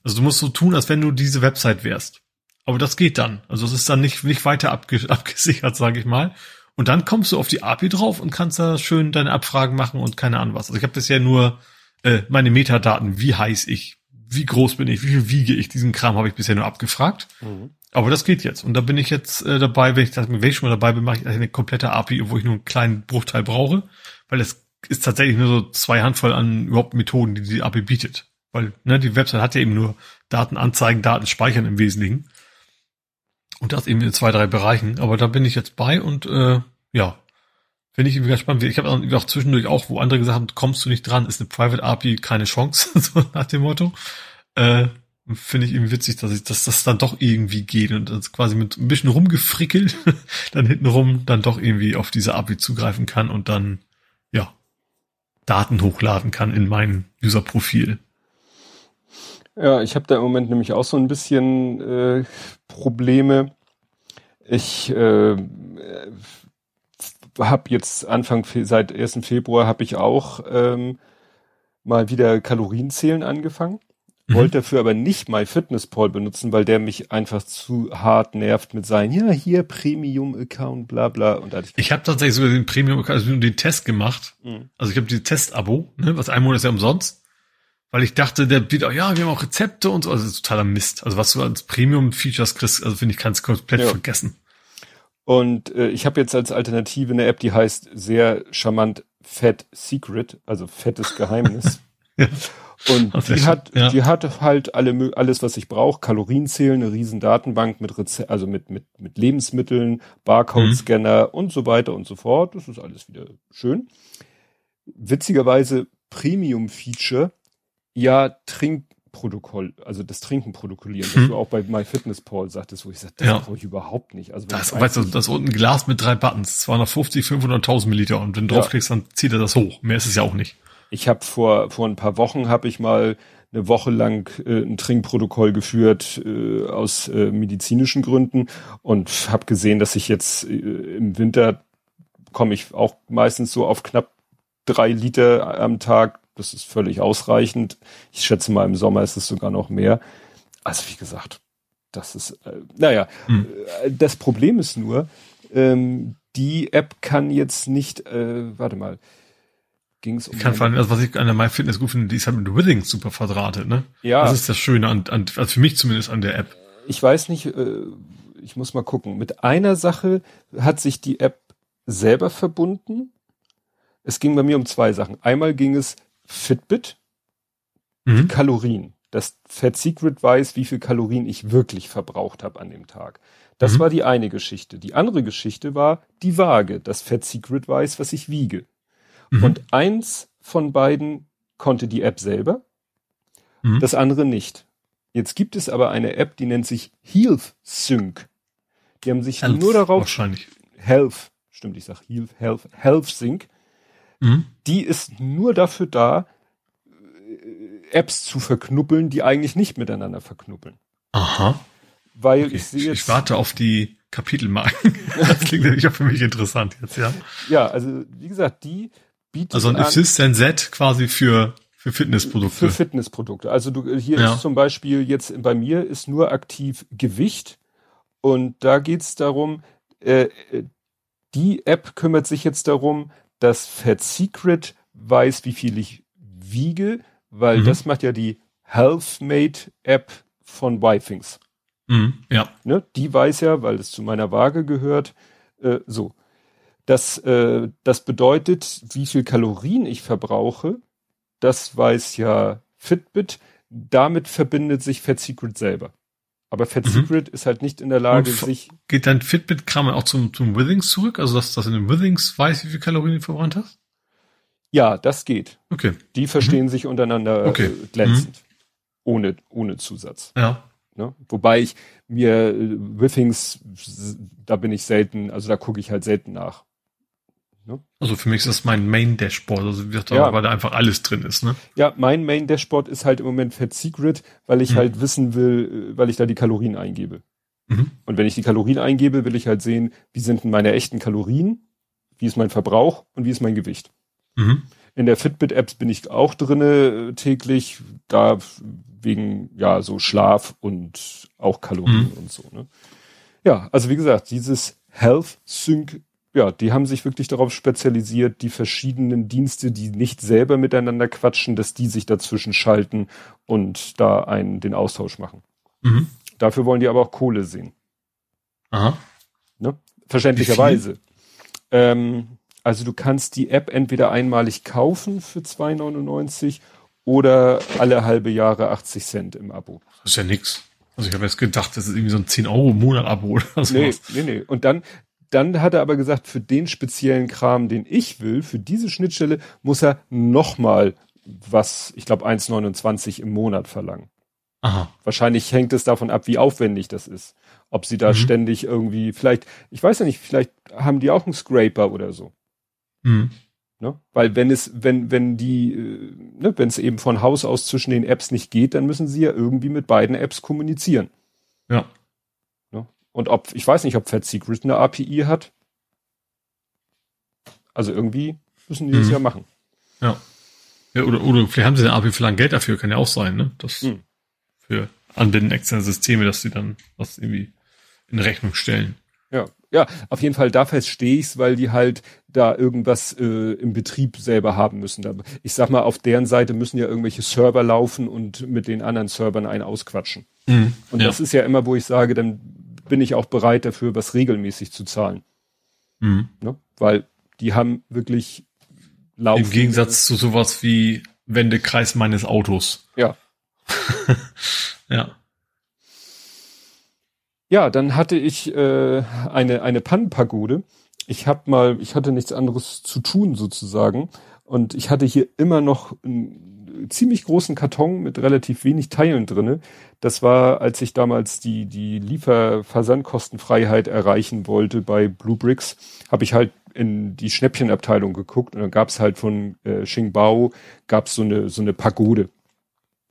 Speaker 3: Also du musst so tun, als wenn du diese Website wärst. Aber das geht dann. Also es ist dann nicht, nicht weiter abgesichert, sage ich mal. Und dann kommst du auf die API drauf und kannst da schön deine Abfragen machen und keine Ahnung was. Also ich habe bisher nur äh, meine Metadaten, wie heiß ich, wie groß bin ich, wie viel wiege ich, diesen Kram habe ich bisher nur abgefragt. Mhm. Aber das geht jetzt. Und da bin ich jetzt äh, dabei, wenn ich, das, wenn ich schon mal dabei bin, mache ich eine komplette API, wo ich nur einen kleinen Bruchteil brauche, weil es ist tatsächlich nur so zwei Handvoll an überhaupt Methoden, die die API bietet. Weil ne, die Website hat ja eben nur Daten anzeigen, Daten speichern im Wesentlichen. Und das eben in zwei, drei Bereichen. Aber da bin ich jetzt bei und äh, ja, Finde ich irgendwie spannend. Ich habe auch zwischendurch auch, wo andere gesagt haben, kommst du nicht dran, ist eine Private API keine Chance, so nach dem Motto. Äh, Finde ich irgendwie witzig, dass, ich, dass das dann doch irgendwie geht und das quasi mit ein bisschen rumgefrickelt dann hintenrum dann doch irgendwie auf diese API zugreifen kann und dann, ja, Daten hochladen kann in mein User-Profil.
Speaker 2: Ja, ich habe da im Moment nämlich auch so ein bisschen äh, Probleme. Ich äh, habe jetzt Anfang, seit 1. Februar habe ich auch ähm, mal wieder Kalorienzählen angefangen. Mhm. Wollte dafür aber nicht MyFitnessPal benutzen, weil der mich einfach zu hart nervt mit seinen, ja, hier Premium-Account, bla bla. Und
Speaker 3: ich ich habe tatsächlich sogar den Premium-Account, also den Test gemacht. Mhm. Also ich habe die Test-Abo, ne, was ein Monat ist ja umsonst. Weil ich dachte, der bietet auch, ja, wir haben auch Rezepte und so. Also totaler Mist. Also was du als Premium-Features kriegst, also finde ich, kannst komplett ja. vergessen.
Speaker 2: Und äh, ich habe jetzt als Alternative eine App, die heißt sehr charmant Fat Secret, also fettes Geheimnis. ja. Und die hat, ja. die hat halt alle, alles, was ich brauche. Kalorien zählen, eine riesen Datenbank mit Reze also mit, mit, mit Lebensmitteln, Barcode-Scanner mhm. und so weiter und so fort. Das ist alles wieder schön. Witzigerweise Premium-Feature, ja, trink, Protokoll, also das Trinken protokollieren, hm. was du auch bei MyFitnessPal sagtest, wo ich sagte, das ja. brauche ich überhaupt nicht. Also
Speaker 3: das, weißt du, das ist unten ein Glas mit drei Buttons, 250, 500.000 Milliliter und wenn du ja. draufklickst, dann zieht er das hoch. Mehr ist es ja auch nicht.
Speaker 2: Ich habe vor vor ein paar Wochen habe ich mal eine Woche lang äh, ein Trinkprotokoll geführt äh, aus äh, medizinischen Gründen und habe gesehen, dass ich jetzt äh, im Winter komme ich auch meistens so auf knapp drei Liter am Tag das ist völlig ausreichend. Ich schätze mal, im Sommer ist es sogar noch mehr. Also wie gesagt, das ist, äh, naja, hm. Äh, das Problem ist nur, ähm, die App kann jetzt nicht, äh, warte mal, ging es
Speaker 3: um. Ich kann vor allem, also was ich an der MyFitness gut finde, die ist halt mit Withing super verdrahtet, ne?
Speaker 2: Ja.
Speaker 3: Das ist das Schöne an, an also für mich zumindest an der App.
Speaker 2: Ich weiß nicht, äh, ich muss mal gucken. Mit einer Sache hat sich die App selber verbunden. Es ging bei mir um zwei Sachen. Einmal ging es, Fitbit, mhm. Kalorien. Das Fat Secret weiß, wie viel Kalorien ich wirklich verbraucht habe an dem Tag. Das mhm. war die eine Geschichte. Die andere Geschichte war die Waage. Das Fat Secret weiß, was ich wiege. Mhm. Und eins von beiden konnte die App selber, mhm. das andere nicht. Jetzt gibt es aber eine App, die nennt sich Health Sync. Die haben sich Health, nur darauf
Speaker 3: wahrscheinlich
Speaker 2: Health, stimmt, ich sag Health Health Health Sync Mhm. Die ist nur dafür da, äh, Apps zu verknuppeln, die eigentlich nicht miteinander verknuppeln.
Speaker 3: Aha.
Speaker 2: Weil okay. ich sehe
Speaker 3: jetzt, Ich warte auf die Kapitelmarken. das klingt nämlich auch für mich interessant jetzt, ja.
Speaker 2: Ja, also wie gesagt, die bietet
Speaker 3: Also ein Assistant Z quasi für Für Fitnessprodukte.
Speaker 2: Für Fitnessprodukte. Also du, hier ja. ist zum Beispiel jetzt bei mir ist nur aktiv Gewicht und da geht's darum, äh, die App kümmert sich jetzt darum, dass Fat Secret weiß, wie viel ich wiege, weil mhm. das macht ja die HealthMate App von Wifings.
Speaker 3: Mhm, ja.
Speaker 2: Ne? Die weiß ja, weil es zu meiner Waage gehört, äh, so. Das, äh, das bedeutet, wie viel Kalorien ich verbrauche das weiß ja Fitbit. Damit verbindet sich Fat Secret selber. Aber Fat mhm. Secret ist halt nicht in der Lage, sich.
Speaker 3: Geht dein Fitbit-Kram auch zum, zum Withings zurück? Also, dass das in den Withings weiß, wie viel Kalorien du verbrannt hast?
Speaker 2: Ja, das geht.
Speaker 3: Okay.
Speaker 2: Die verstehen mhm. sich untereinander
Speaker 3: okay.
Speaker 2: Äh, glänzend. Mhm. Ohne, ohne Zusatz.
Speaker 3: Ja.
Speaker 2: Ne? Wobei ich mir äh, Withings, da bin ich selten, also da gucke ich halt selten nach.
Speaker 3: Ne? Also für mich ist das mein Main Dashboard, also wird da, ja. weil da einfach alles drin ist, ne?
Speaker 2: Ja, mein Main Dashboard ist halt im Moment Fat Secret, weil ich mhm. halt wissen will, äh, weil ich da die Kalorien eingebe. Mhm. Und wenn ich die Kalorien eingebe, will ich halt sehen, wie sind denn meine echten Kalorien, wie ist mein Verbrauch und wie ist mein Gewicht. Mhm. In der Fitbit-Apps bin ich auch drinne äh, täglich, da wegen ja so Schlaf und auch Kalorien mhm. und so. Ne? Ja, also wie gesagt, dieses Health Sync ja, die haben sich wirklich darauf spezialisiert, die verschiedenen Dienste, die nicht selber miteinander quatschen, dass die sich dazwischen schalten und da einen den Austausch machen. Mhm. Dafür wollen die aber auch Kohle sehen.
Speaker 3: Aha.
Speaker 2: Ne? Verständlicherweise. Ähm, also du kannst die App entweder einmalig kaufen für 2,99 oder alle halbe Jahre 80 Cent im Abo.
Speaker 3: Das ist ja nix. Also ich habe jetzt gedacht, das ist irgendwie so ein 10 Euro Monat-Abo oder
Speaker 2: so. Nee, nee, nee. Und dann, dann hat er aber gesagt, für den speziellen Kram, den ich will, für diese Schnittstelle, muss er nochmal was, ich glaube 1,29 im Monat verlangen.
Speaker 3: Aha.
Speaker 2: Wahrscheinlich hängt es davon ab, wie aufwendig das ist. Ob sie da mhm. ständig irgendwie, vielleicht, ich weiß ja nicht, vielleicht haben die auch einen Scraper oder so.
Speaker 3: Mhm.
Speaker 2: Ne? Weil wenn es, wenn, wenn die, äh, ne, wenn es eben von Haus aus zwischen den Apps nicht geht, dann müssen sie ja irgendwie mit beiden Apps kommunizieren.
Speaker 3: Ja.
Speaker 2: Und ob, ich weiß nicht, ob Fat Secret eine API hat. Also irgendwie müssen die mhm. das ja machen.
Speaker 3: Ja. ja oder, oder vielleicht haben sie eine API für lang Geld dafür, kann ja auch sein, ne? Das mhm. für Anbinden externe Systeme, dass sie dann was irgendwie in Rechnung stellen.
Speaker 2: Ja, ja, auf jeden Fall da verstehe ich's, weil die halt da irgendwas äh, im Betrieb selber haben müssen. Ich sag mal, auf deren Seite müssen ja irgendwelche Server laufen und mit den anderen Servern einen ausquatschen. Mhm, und ja. das ist ja immer, wo ich sage, dann bin ich auch bereit dafür, was regelmäßig zu zahlen.
Speaker 3: Mhm.
Speaker 2: Ne? Weil die haben wirklich laufen.
Speaker 3: Im Gegensatz zu sowas wie Wendekreis meines Autos.
Speaker 2: Ja.
Speaker 3: ja.
Speaker 2: Ja, dann hatte ich äh, eine eine Pannenpagode. Ich habe mal, ich hatte nichts anderes zu tun sozusagen und ich hatte hier immer noch ein ziemlich großen Karton mit relativ wenig Teilen drinne. Das war, als ich damals die, die Lieferversandkostenfreiheit erreichen wollte bei Blue Bricks, habe ich halt in die Schnäppchenabteilung geguckt und dann gab's halt von äh, Xingbao gab's so eine, so eine Pagode.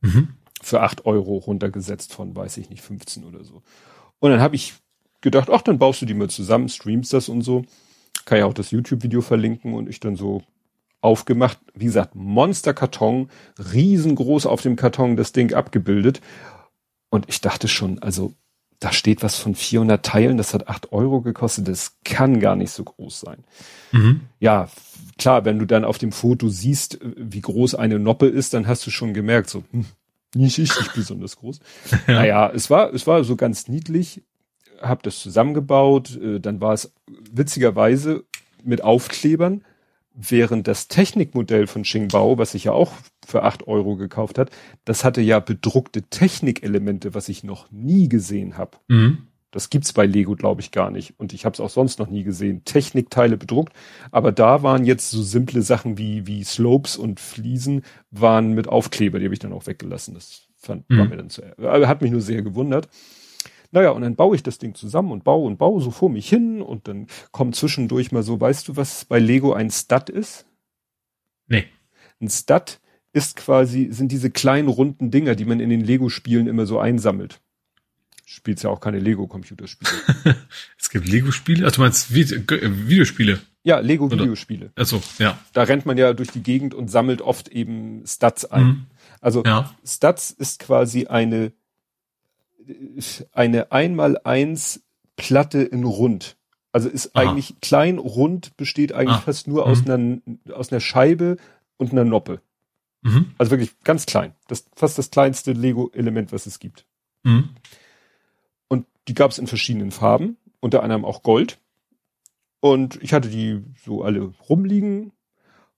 Speaker 2: Mhm. Für acht Euro runtergesetzt von, weiß ich nicht, 15 oder so. Und dann habe ich gedacht, ach, dann baust du die mal zusammen, streamst das und so. Kann ja auch das YouTube-Video verlinken und ich dann so aufgemacht. Wie gesagt, Monsterkarton, riesengroß auf dem Karton das Ding abgebildet. Und ich dachte schon, also da steht was von 400 Teilen, das hat 8 Euro gekostet, das kann gar nicht so groß sein. Mhm. Ja, klar, wenn du dann auf dem Foto siehst, wie groß eine Noppe ist, dann hast du schon gemerkt, so, hm, nicht richtig besonders groß. ja. Naja, es war, es war so ganz niedlich, hab das zusammengebaut, äh, dann war es witzigerweise mit Aufklebern, Während das Technikmodell von Xingbao, was ich ja auch für acht Euro gekauft hat, das hatte ja bedruckte Technikelemente, was ich noch nie gesehen habe. Mhm. Das gibt's bei Lego, glaube ich, gar nicht. Und ich habe es auch sonst noch nie gesehen. Technikteile bedruckt. Aber da waren jetzt so simple Sachen wie, wie Slopes und Fliesen waren mit Aufkleber. Die habe ich dann auch weggelassen. Das fand, mhm. war mir dann zu, hat mich nur sehr gewundert. Naja, und dann baue ich das Ding zusammen und baue und baue so vor mich hin und dann kommt zwischendurch mal so, weißt du, was bei Lego ein Stud ist?
Speaker 3: Nee.
Speaker 2: Ein Stud ist quasi, sind diese kleinen runden Dinger, die man in den Lego-Spielen immer so einsammelt. spielst ja auch keine Lego-Computerspiele.
Speaker 3: es gibt Lego-Spiele? Also du meinst Videospiele?
Speaker 2: Ja, Lego-Videospiele.
Speaker 3: Also ja.
Speaker 2: Da rennt man ja durch die Gegend und sammelt oft eben Stats ein. Mhm. Also ja. Stats ist quasi eine eine einmal eins Platte in rund. Also ist Aha. eigentlich klein, rund, besteht eigentlich ah. fast nur mhm. aus einer aus einer Scheibe und einer Noppe. Mhm. Also wirklich ganz klein. Das fast das kleinste Lego-Element, was es gibt. Mhm. Und die gab es in verschiedenen Farben, unter anderem auch Gold. Und ich hatte die so alle rumliegen.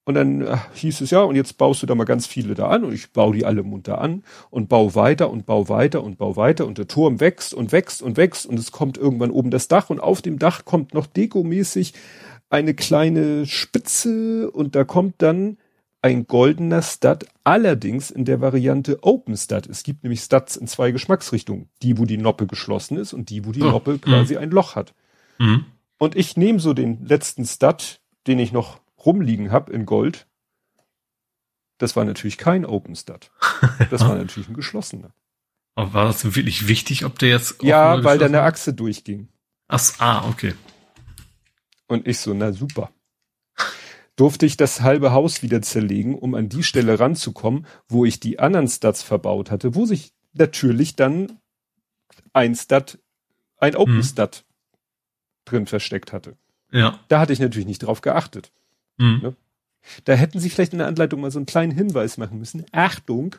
Speaker 2: Und dann äh, hieß es ja, und jetzt baust du da mal ganz viele da an und ich baue die alle munter an und baue weiter und baue weiter und baue weiter und der Turm wächst und wächst und wächst und es kommt irgendwann oben das Dach und auf dem Dach kommt noch dekomäßig eine kleine Spitze und da kommt dann ein goldener Stud, allerdings in der Variante Open Stud. Es gibt nämlich Studs in zwei Geschmacksrichtungen. Die, wo die Noppe geschlossen ist und die, wo die oh. Noppe quasi mhm. ein Loch hat. Mhm. Und ich nehme so den letzten Stud, den ich noch rumliegen habe in Gold. Das war natürlich kein Open Stud. Das war natürlich ein geschlossener.
Speaker 3: Aber war das wirklich wichtig, ob der jetzt...
Speaker 2: Ja, weil da eine Achse durchging.
Speaker 3: Ach, ah, okay.
Speaker 2: Und ich so, na super durfte ich das halbe Haus wieder zerlegen, um an die Stelle ranzukommen, wo ich die anderen Stats verbaut hatte, wo sich natürlich dann ein Stat, ein Open mhm. Stat drin versteckt hatte.
Speaker 3: Ja.
Speaker 2: Da hatte ich natürlich nicht drauf geachtet. Mhm. Ne? Da hätten sie vielleicht in der Anleitung mal so einen kleinen Hinweis machen müssen. Achtung,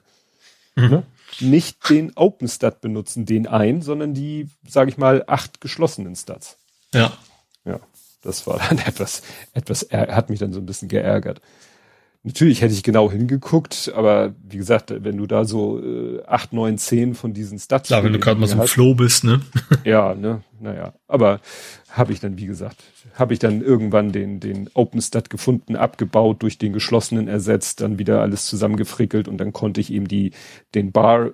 Speaker 2: mhm. ne? nicht den Open Stat benutzen, den ein, sondern die, sage ich mal, acht geschlossenen Stats.
Speaker 3: Ja.
Speaker 2: Ja. Das war dann etwas, etwas, hat mich dann so ein bisschen geärgert. Natürlich hätte ich genau hingeguckt, aber wie gesagt, wenn du da so äh, 8, 9, 10 von diesen Stats
Speaker 3: Klar, wenn du gerade mal so ein Flow bist, ne?
Speaker 2: ja, ne, naja. Aber habe ich dann, wie gesagt, habe ich dann irgendwann den, den Open Stat gefunden, abgebaut, durch den geschlossenen ersetzt, dann wieder alles zusammengefrickelt und dann konnte ich eben die, den Bar, äh,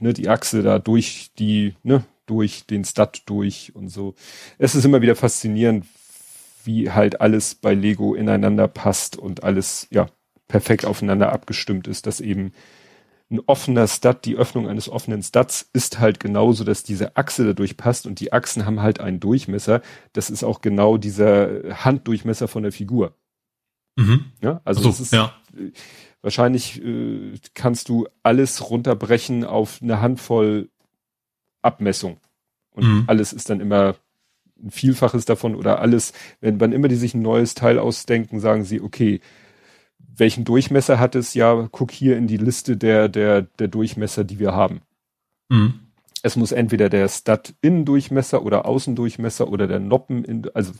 Speaker 2: ne, die Achse da durch die, ne, durch den Stat durch und so. Es ist immer wieder faszinierend, wie halt alles bei Lego ineinander passt und alles, ja, perfekt aufeinander abgestimmt ist, dass eben ein offener Stud, die Öffnung eines offenen Studs ist halt genauso, dass diese Achse dadurch passt und die Achsen haben halt einen Durchmesser. Das ist auch genau dieser Handdurchmesser von der Figur.
Speaker 3: Mhm.
Speaker 2: Ja, also, also ist, ja. wahrscheinlich äh, kannst du alles runterbrechen auf eine Handvoll Abmessung. Und mhm. alles ist dann immer ein Vielfaches davon oder alles, wenn wann immer die sich ein neues Teil ausdenken, sagen sie, okay, welchen Durchmesser hat es? Ja, guck hier in die Liste der, der, der Durchmesser, die wir haben. Mhm. Es muss entweder der Stud-Innendurchmesser oder Außendurchmesser oder der Noppen in, also,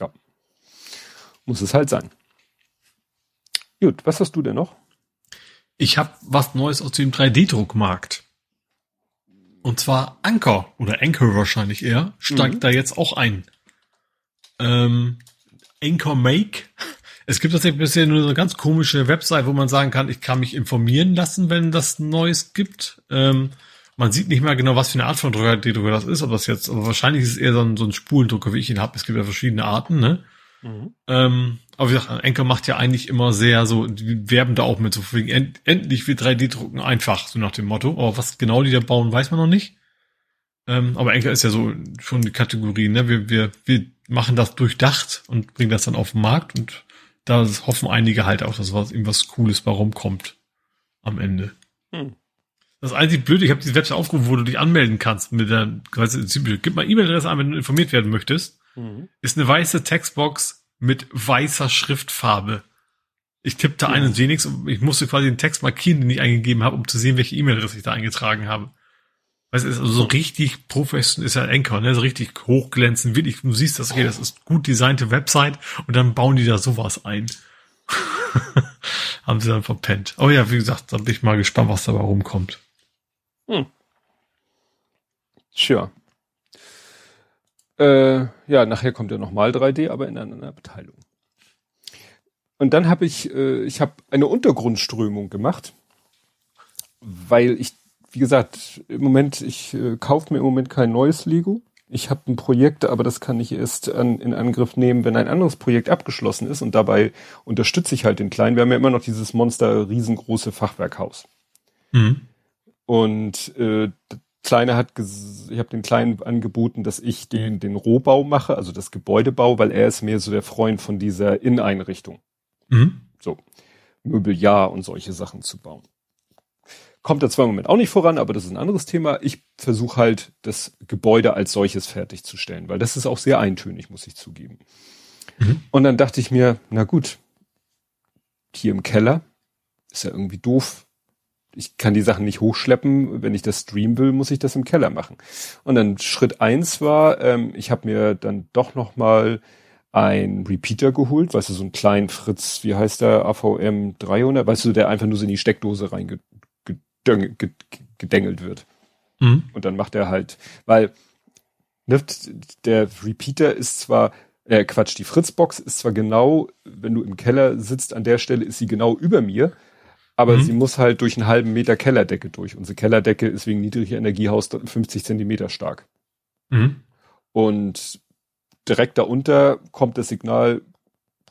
Speaker 2: ja. Muss es halt sein. Gut, was hast du denn noch?
Speaker 3: Ich habe was Neues aus dem 3D-Druckmarkt. Und zwar Anker oder Anchor wahrscheinlich eher, steigt mhm. da jetzt auch ein. Ähm, Anchor Make. Es gibt tatsächlich bisher nur so eine ganz komische Website, wo man sagen kann, ich kann mich informieren lassen, wenn das Neues gibt. Ähm, man sieht nicht mehr genau, was für eine Art von Drucker, Drucker das ist, ob das jetzt, aber wahrscheinlich ist es eher so ein, so ein Spulendrucker, wie ich ihn habe. Es gibt ja verschiedene Arten, ne? Mhm. Ähm, aber wie gesagt, Anker macht ja eigentlich immer sehr so, die werben da auch mit so wegen, end, endlich wird 3D-Drucken einfach, so nach dem Motto. Aber was genau die da bauen, weiß man noch nicht. Ähm, aber Anker ist ja so schon die Kategorie, ne? Wir, wir, wir machen das durchdacht und bringen das dann auf den Markt und da hoffen einige halt auch, dass was irgendwas Cooles bei rumkommt am Ende. Hm. Das einzige Blöde, ich habe diese Website aufgerufen, wo du dich anmelden kannst mit der, weißt du, gib mal E-Mail-Adresse an, wenn du informiert werden möchtest. Mhm. Ist eine weiße Textbox mit weißer Schriftfarbe. Ich tippte ja. ein und sehe nichts und ich musste quasi den Text markieren, den ich eingegeben habe, um zu sehen, welche E-Mail-Adresse ich da eingetragen habe. Weißt du, ist also so richtig professionell, ist ja Anchor, ne, so richtig hochglänzend, wirklich, du siehst das, okay, das ist gut designte Website und dann bauen die da sowas ein. Haben sie dann verpennt. Oh ja, wie gesagt, da bin ich mal gespannt, was dabei rumkommt. Hm.
Speaker 2: Sure. Äh, ja, nachher kommt ja nochmal 3D, aber in einer Abteilung. Und dann habe ich, äh, ich habe eine Untergrundströmung gemacht, weil ich, wie gesagt, im Moment, ich äh, kaufe mir im Moment kein neues Lego. Ich habe ein Projekt, aber das kann ich erst an, in Angriff nehmen, wenn ein anderes Projekt abgeschlossen ist. Und dabei unterstütze ich halt den Kleinen. Wir haben ja immer noch dieses Monster riesengroße Fachwerkhaus. Mhm. Und äh, Kleine hat, ich habe den Kleinen angeboten, dass ich den, den Rohbau mache, also das Gebäudebau, weil er ist mehr so der Freund von dieser Inneneinrichtung. Mhm. So. Möbeljahr und solche Sachen zu bauen. Kommt da zwar im Moment auch nicht voran, aber das ist ein anderes Thema. Ich versuche halt, das Gebäude als solches fertigzustellen, weil das ist auch sehr eintönig, muss ich zugeben. Mhm. Und dann dachte ich mir, na gut, hier im Keller ist ja irgendwie doof, ich kann die Sachen nicht hochschleppen. Wenn ich das streamen will, muss ich das im Keller machen. Und dann Schritt eins war, ähm, ich habe mir dann doch noch mal ein Repeater geholt, weißt du, so einen kleinen Fritz, wie heißt der, AVM 300, weißt du, der einfach nur so in die Steckdose reingedengelt wird. Mhm. Und dann macht er halt, weil ne, der Repeater ist zwar, äh, Quatsch, die Fritzbox ist zwar genau, wenn du im Keller sitzt, an der Stelle ist sie genau über mir, aber mhm. sie muss halt durch einen halben Meter Kellerdecke durch. Unsere Kellerdecke ist wegen niedriger Energiehaus 50 Zentimeter stark. Mhm. Und direkt darunter kommt das Signal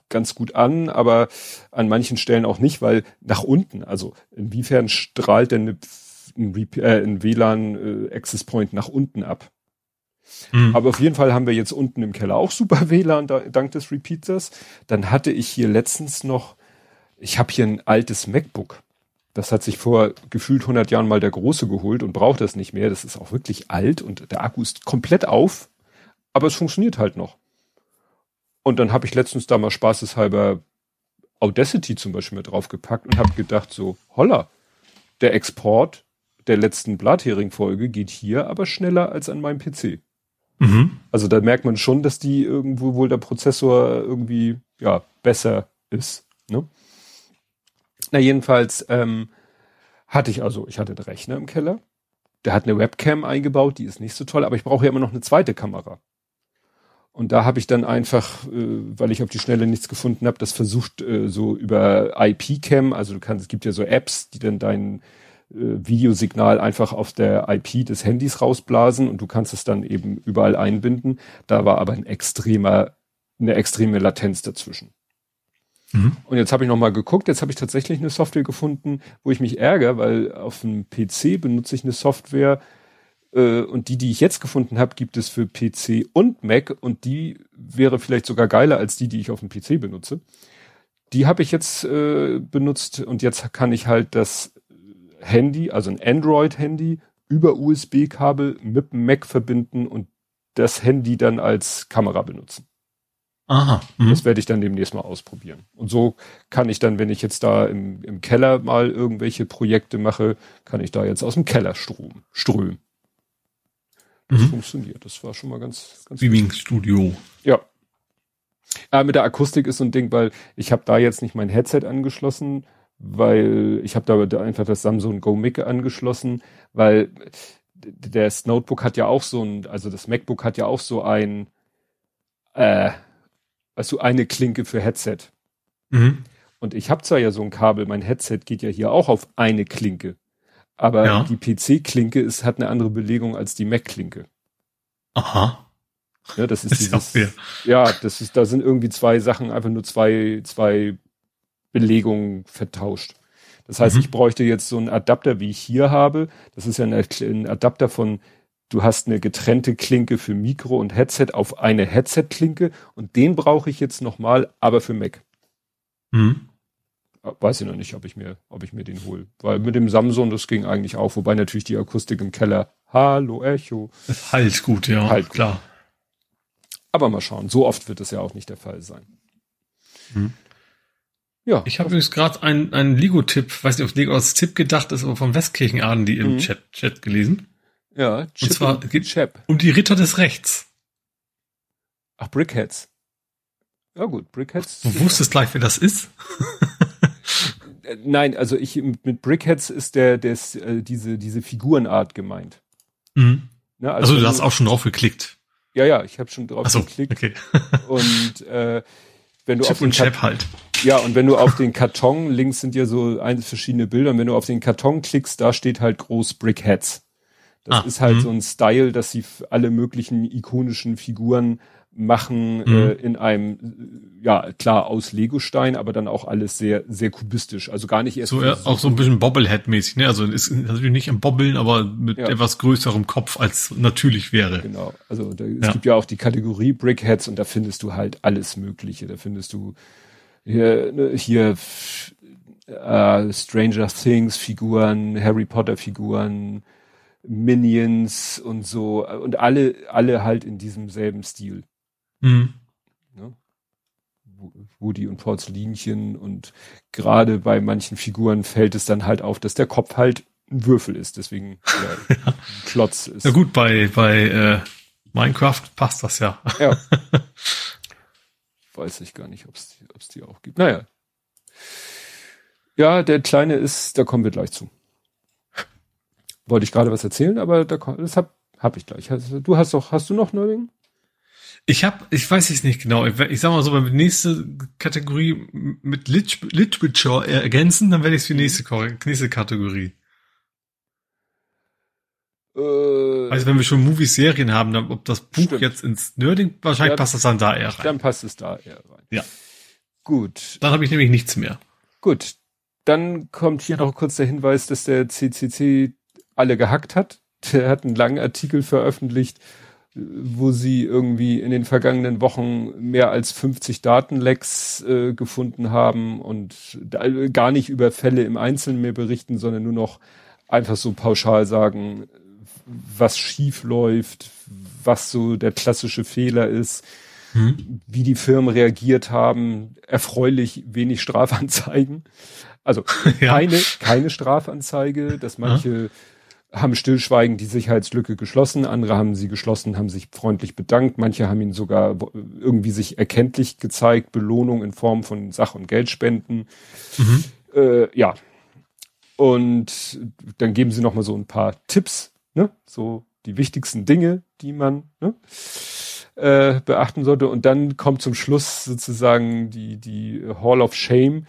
Speaker 2: ganz gut an, aber an manchen Stellen auch nicht, weil nach unten, also inwiefern strahlt denn ein, äh, ein WLAN äh, Access Point nach unten ab? Mhm. Aber auf jeden Fall haben wir jetzt unten im Keller auch super WLAN da, dank des Repeaters. Dann hatte ich hier letztens noch ich habe hier ein altes MacBook. Das hat sich vor gefühlt 100 Jahren mal der Große geholt und braucht das nicht mehr. Das ist auch wirklich alt und der Akku ist komplett auf, aber es funktioniert halt noch. Und dann habe ich letztens da mal spaßeshalber Audacity zum Beispiel mit draufgepackt und habe gedacht so, holla, der Export der letzten Blathering-Folge geht hier aber schneller als an meinem PC. Mhm. Also da merkt man schon, dass die irgendwo wohl der Prozessor irgendwie ja besser ist. Ne? Na, jedenfalls ähm, hatte ich also, ich hatte den Rechner im Keller. Der hat eine Webcam eingebaut, die ist nicht so toll, aber ich brauche ja immer noch eine zweite Kamera. Und da habe ich dann einfach, äh, weil ich auf die Schnelle nichts gefunden habe, das versucht äh, so über IP-Cam, also du kannst, es gibt ja so Apps, die dann dein äh, Videosignal einfach auf der IP des Handys rausblasen und du kannst es dann eben überall einbinden. Da war aber ein extremer, eine extreme Latenz dazwischen. Mhm. Und jetzt habe ich nochmal geguckt, jetzt habe ich tatsächlich eine Software gefunden, wo ich mich ärgere, weil auf dem PC benutze ich eine Software äh, und die, die ich jetzt gefunden habe, gibt es für PC und Mac und die wäre vielleicht sogar geiler als die, die ich auf dem PC benutze. Die habe ich jetzt äh, benutzt und jetzt kann ich halt das Handy, also ein Android-Handy, über USB-Kabel mit dem Mac verbinden und das Handy dann als Kamera benutzen. Aha. Mhm. Das werde ich dann demnächst mal ausprobieren. Und so kann ich dann, wenn ich jetzt da im, im Keller mal irgendwelche Projekte mache, kann ich da jetzt aus dem Keller strom, strömen. Das mhm. funktioniert. Das war schon mal ganz,
Speaker 3: ganz Streaming-Studio.
Speaker 2: Ja. Aber mit der Akustik ist so ein Ding, weil ich habe da jetzt nicht mein Headset angeschlossen, weil ich habe da einfach das Samsung Go Mic angeschlossen, weil das Notebook hat ja auch so ein, also das MacBook hat ja auch so ein, äh, weißt du, eine Klinke für Headset. Mhm. Und ich habe zwar ja so ein Kabel, mein Headset geht ja hier auch auf eine Klinke. Aber ja. die PC-Klinke ist, hat eine andere Belegung als die Mac-Klinke.
Speaker 3: Aha.
Speaker 2: Ja, das ist, ist dieses, ja, das ist, da sind irgendwie zwei Sachen, einfach nur zwei, zwei Belegungen vertauscht. Das heißt, mhm. ich bräuchte jetzt so einen Adapter, wie ich hier habe. Das ist ja ein, ein Adapter von du hast eine getrennte Klinke für Mikro und Headset auf eine Headset-Klinke und den brauche ich jetzt nochmal, aber für Mac. Hm. Weiß ich noch nicht, ob ich mir, ob ich mir den hole. Weil mit dem Samsung, das ging eigentlich auch, wobei natürlich die Akustik im Keller, hallo Echo.
Speaker 3: Halt gut, ja. Halt klar.
Speaker 2: Aber mal schauen, so oft wird das ja auch nicht der Fall sein.
Speaker 3: Hm. Ja. Ich habe übrigens gerade einen, einen Lego-Tipp, weiß nicht, ob Lego als Tipp gedacht ist, aber vom Westkirchen die im mhm. Chat, Chat gelesen.
Speaker 2: Ja,
Speaker 3: Chip und zwar und Chap. um die Ritter des Rechts.
Speaker 2: Ach, Brickheads. Ja gut, Brickheads.
Speaker 3: Du wusstest gleich, wer das ist?
Speaker 2: Nein, also ich mit Brickheads ist der, der ist, äh, diese diese Figurenart gemeint.
Speaker 3: Mhm. Na, also, also du hast auch schon drauf geklickt.
Speaker 2: Ja, ja, ich habe schon drauf
Speaker 3: so, geklickt. Okay.
Speaker 2: und äh, wenn du
Speaker 3: Chip
Speaker 2: auf den
Speaker 3: und Chap halt.
Speaker 2: Ja, und wenn du auf den Karton, links sind ja so ein, verschiedene Bilder, und wenn du auf den Karton klickst, da steht halt groß Brickheads. Das ah, ist halt mh. so ein Style, dass sie alle möglichen ikonischen Figuren machen mhm. äh, in einem ja, klar, aus Legostein, aber dann auch alles sehr, sehr kubistisch. Also gar nicht erst.
Speaker 3: So, ja, auch so ein bisschen Bobblehead-mäßig, ne? Also ist natürlich nicht im Bobbeln, aber mit ja. etwas größerem Kopf als natürlich wäre.
Speaker 2: Genau. Also da, es ja. gibt ja auch die Kategorie Brickheads und da findest du halt alles Mögliche. Da findest du hier, ne, hier äh, Stranger Things Figuren, Harry Potter Figuren, Minions und so und alle, alle halt in diesem selben Stil. Mhm. Ne? Woody und Porzellinchen und gerade bei manchen Figuren fällt es dann halt auf, dass der Kopf halt ein Würfel ist, deswegen ja, ein Klotz ist.
Speaker 3: Na gut, bei, bei äh, Minecraft passt das ja. Ja.
Speaker 2: Weiß ich gar nicht, ob es die, die auch gibt. Naja. Ja, der Kleine ist, da kommen wir gleich zu. Wollte ich gerade was erzählen, aber da, das hab, hab ich gleich. Du hast doch, hast du noch Neuling?
Speaker 3: Ich habe, ich weiß es nicht genau. Ich, ich sag mal so, wenn wir die nächste Kategorie mit Lit Literature ergänzen, dann werde ich es für die nächste, nächste Kategorie. Äh, also wenn wir schon Movies, Serien haben, dann ob das Buch stimmt. jetzt ins Nerding, wahrscheinlich ja, passt das dann da eher rein.
Speaker 2: Dann passt es da eher rein.
Speaker 3: Ja.
Speaker 2: Gut.
Speaker 3: Dann habe ich nämlich nichts mehr.
Speaker 2: Gut. Dann kommt hier noch kurz der Hinweis, dass der CCC alle gehackt hat. Der hat einen langen Artikel veröffentlicht, wo sie irgendwie in den vergangenen Wochen mehr als 50 Datenlecks äh, gefunden haben und da, gar nicht über Fälle im Einzelnen mehr berichten, sondern nur noch einfach so pauschal sagen, was schief läuft, was so der klassische Fehler ist, hm. wie die Firmen reagiert haben, erfreulich wenig Strafanzeigen. Also ja. keine, keine Strafanzeige, dass manche haben stillschweigend die Sicherheitslücke geschlossen, andere haben sie geschlossen, haben sich freundlich bedankt, manche haben ihn sogar irgendwie sich erkenntlich gezeigt, Belohnung in Form von Sach- und Geldspenden. Mhm. Äh, ja. Und dann geben sie nochmal so ein paar Tipps, ne? so die wichtigsten Dinge, die man ne? äh, beachten sollte. Und dann kommt zum Schluss sozusagen die, die Hall of Shame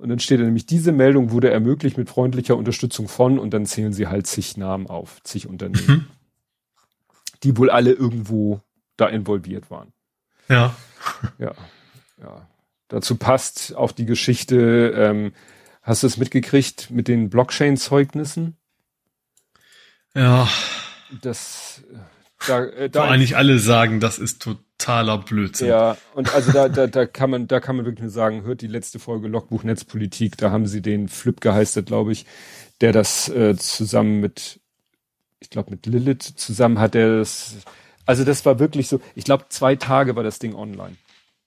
Speaker 2: und dann steht da nämlich, diese Meldung wurde ermöglicht mit freundlicher Unterstützung von und dann zählen sie halt zig Namen auf, zig Unternehmen, mhm. die wohl alle irgendwo da involviert waren.
Speaker 3: Ja.
Speaker 2: Ja, ja. Dazu passt auch die Geschichte, ähm, hast du es mitgekriegt mit den Blockchain-Zeugnissen?
Speaker 3: Ja.
Speaker 2: Das,
Speaker 3: äh, da, äh, da eigentlich alle sagen, das ist total totaler Blödsinn.
Speaker 2: Ja, und also da, da, da kann man, da kann man wirklich nur sagen, hört die letzte Folge Logbuch Netzpolitik, da haben sie den Flip geheistet, glaube ich, der das äh, zusammen mit, ich glaube mit Lilith zusammen hat er das, also das war wirklich so, ich glaube zwei Tage war das Ding online.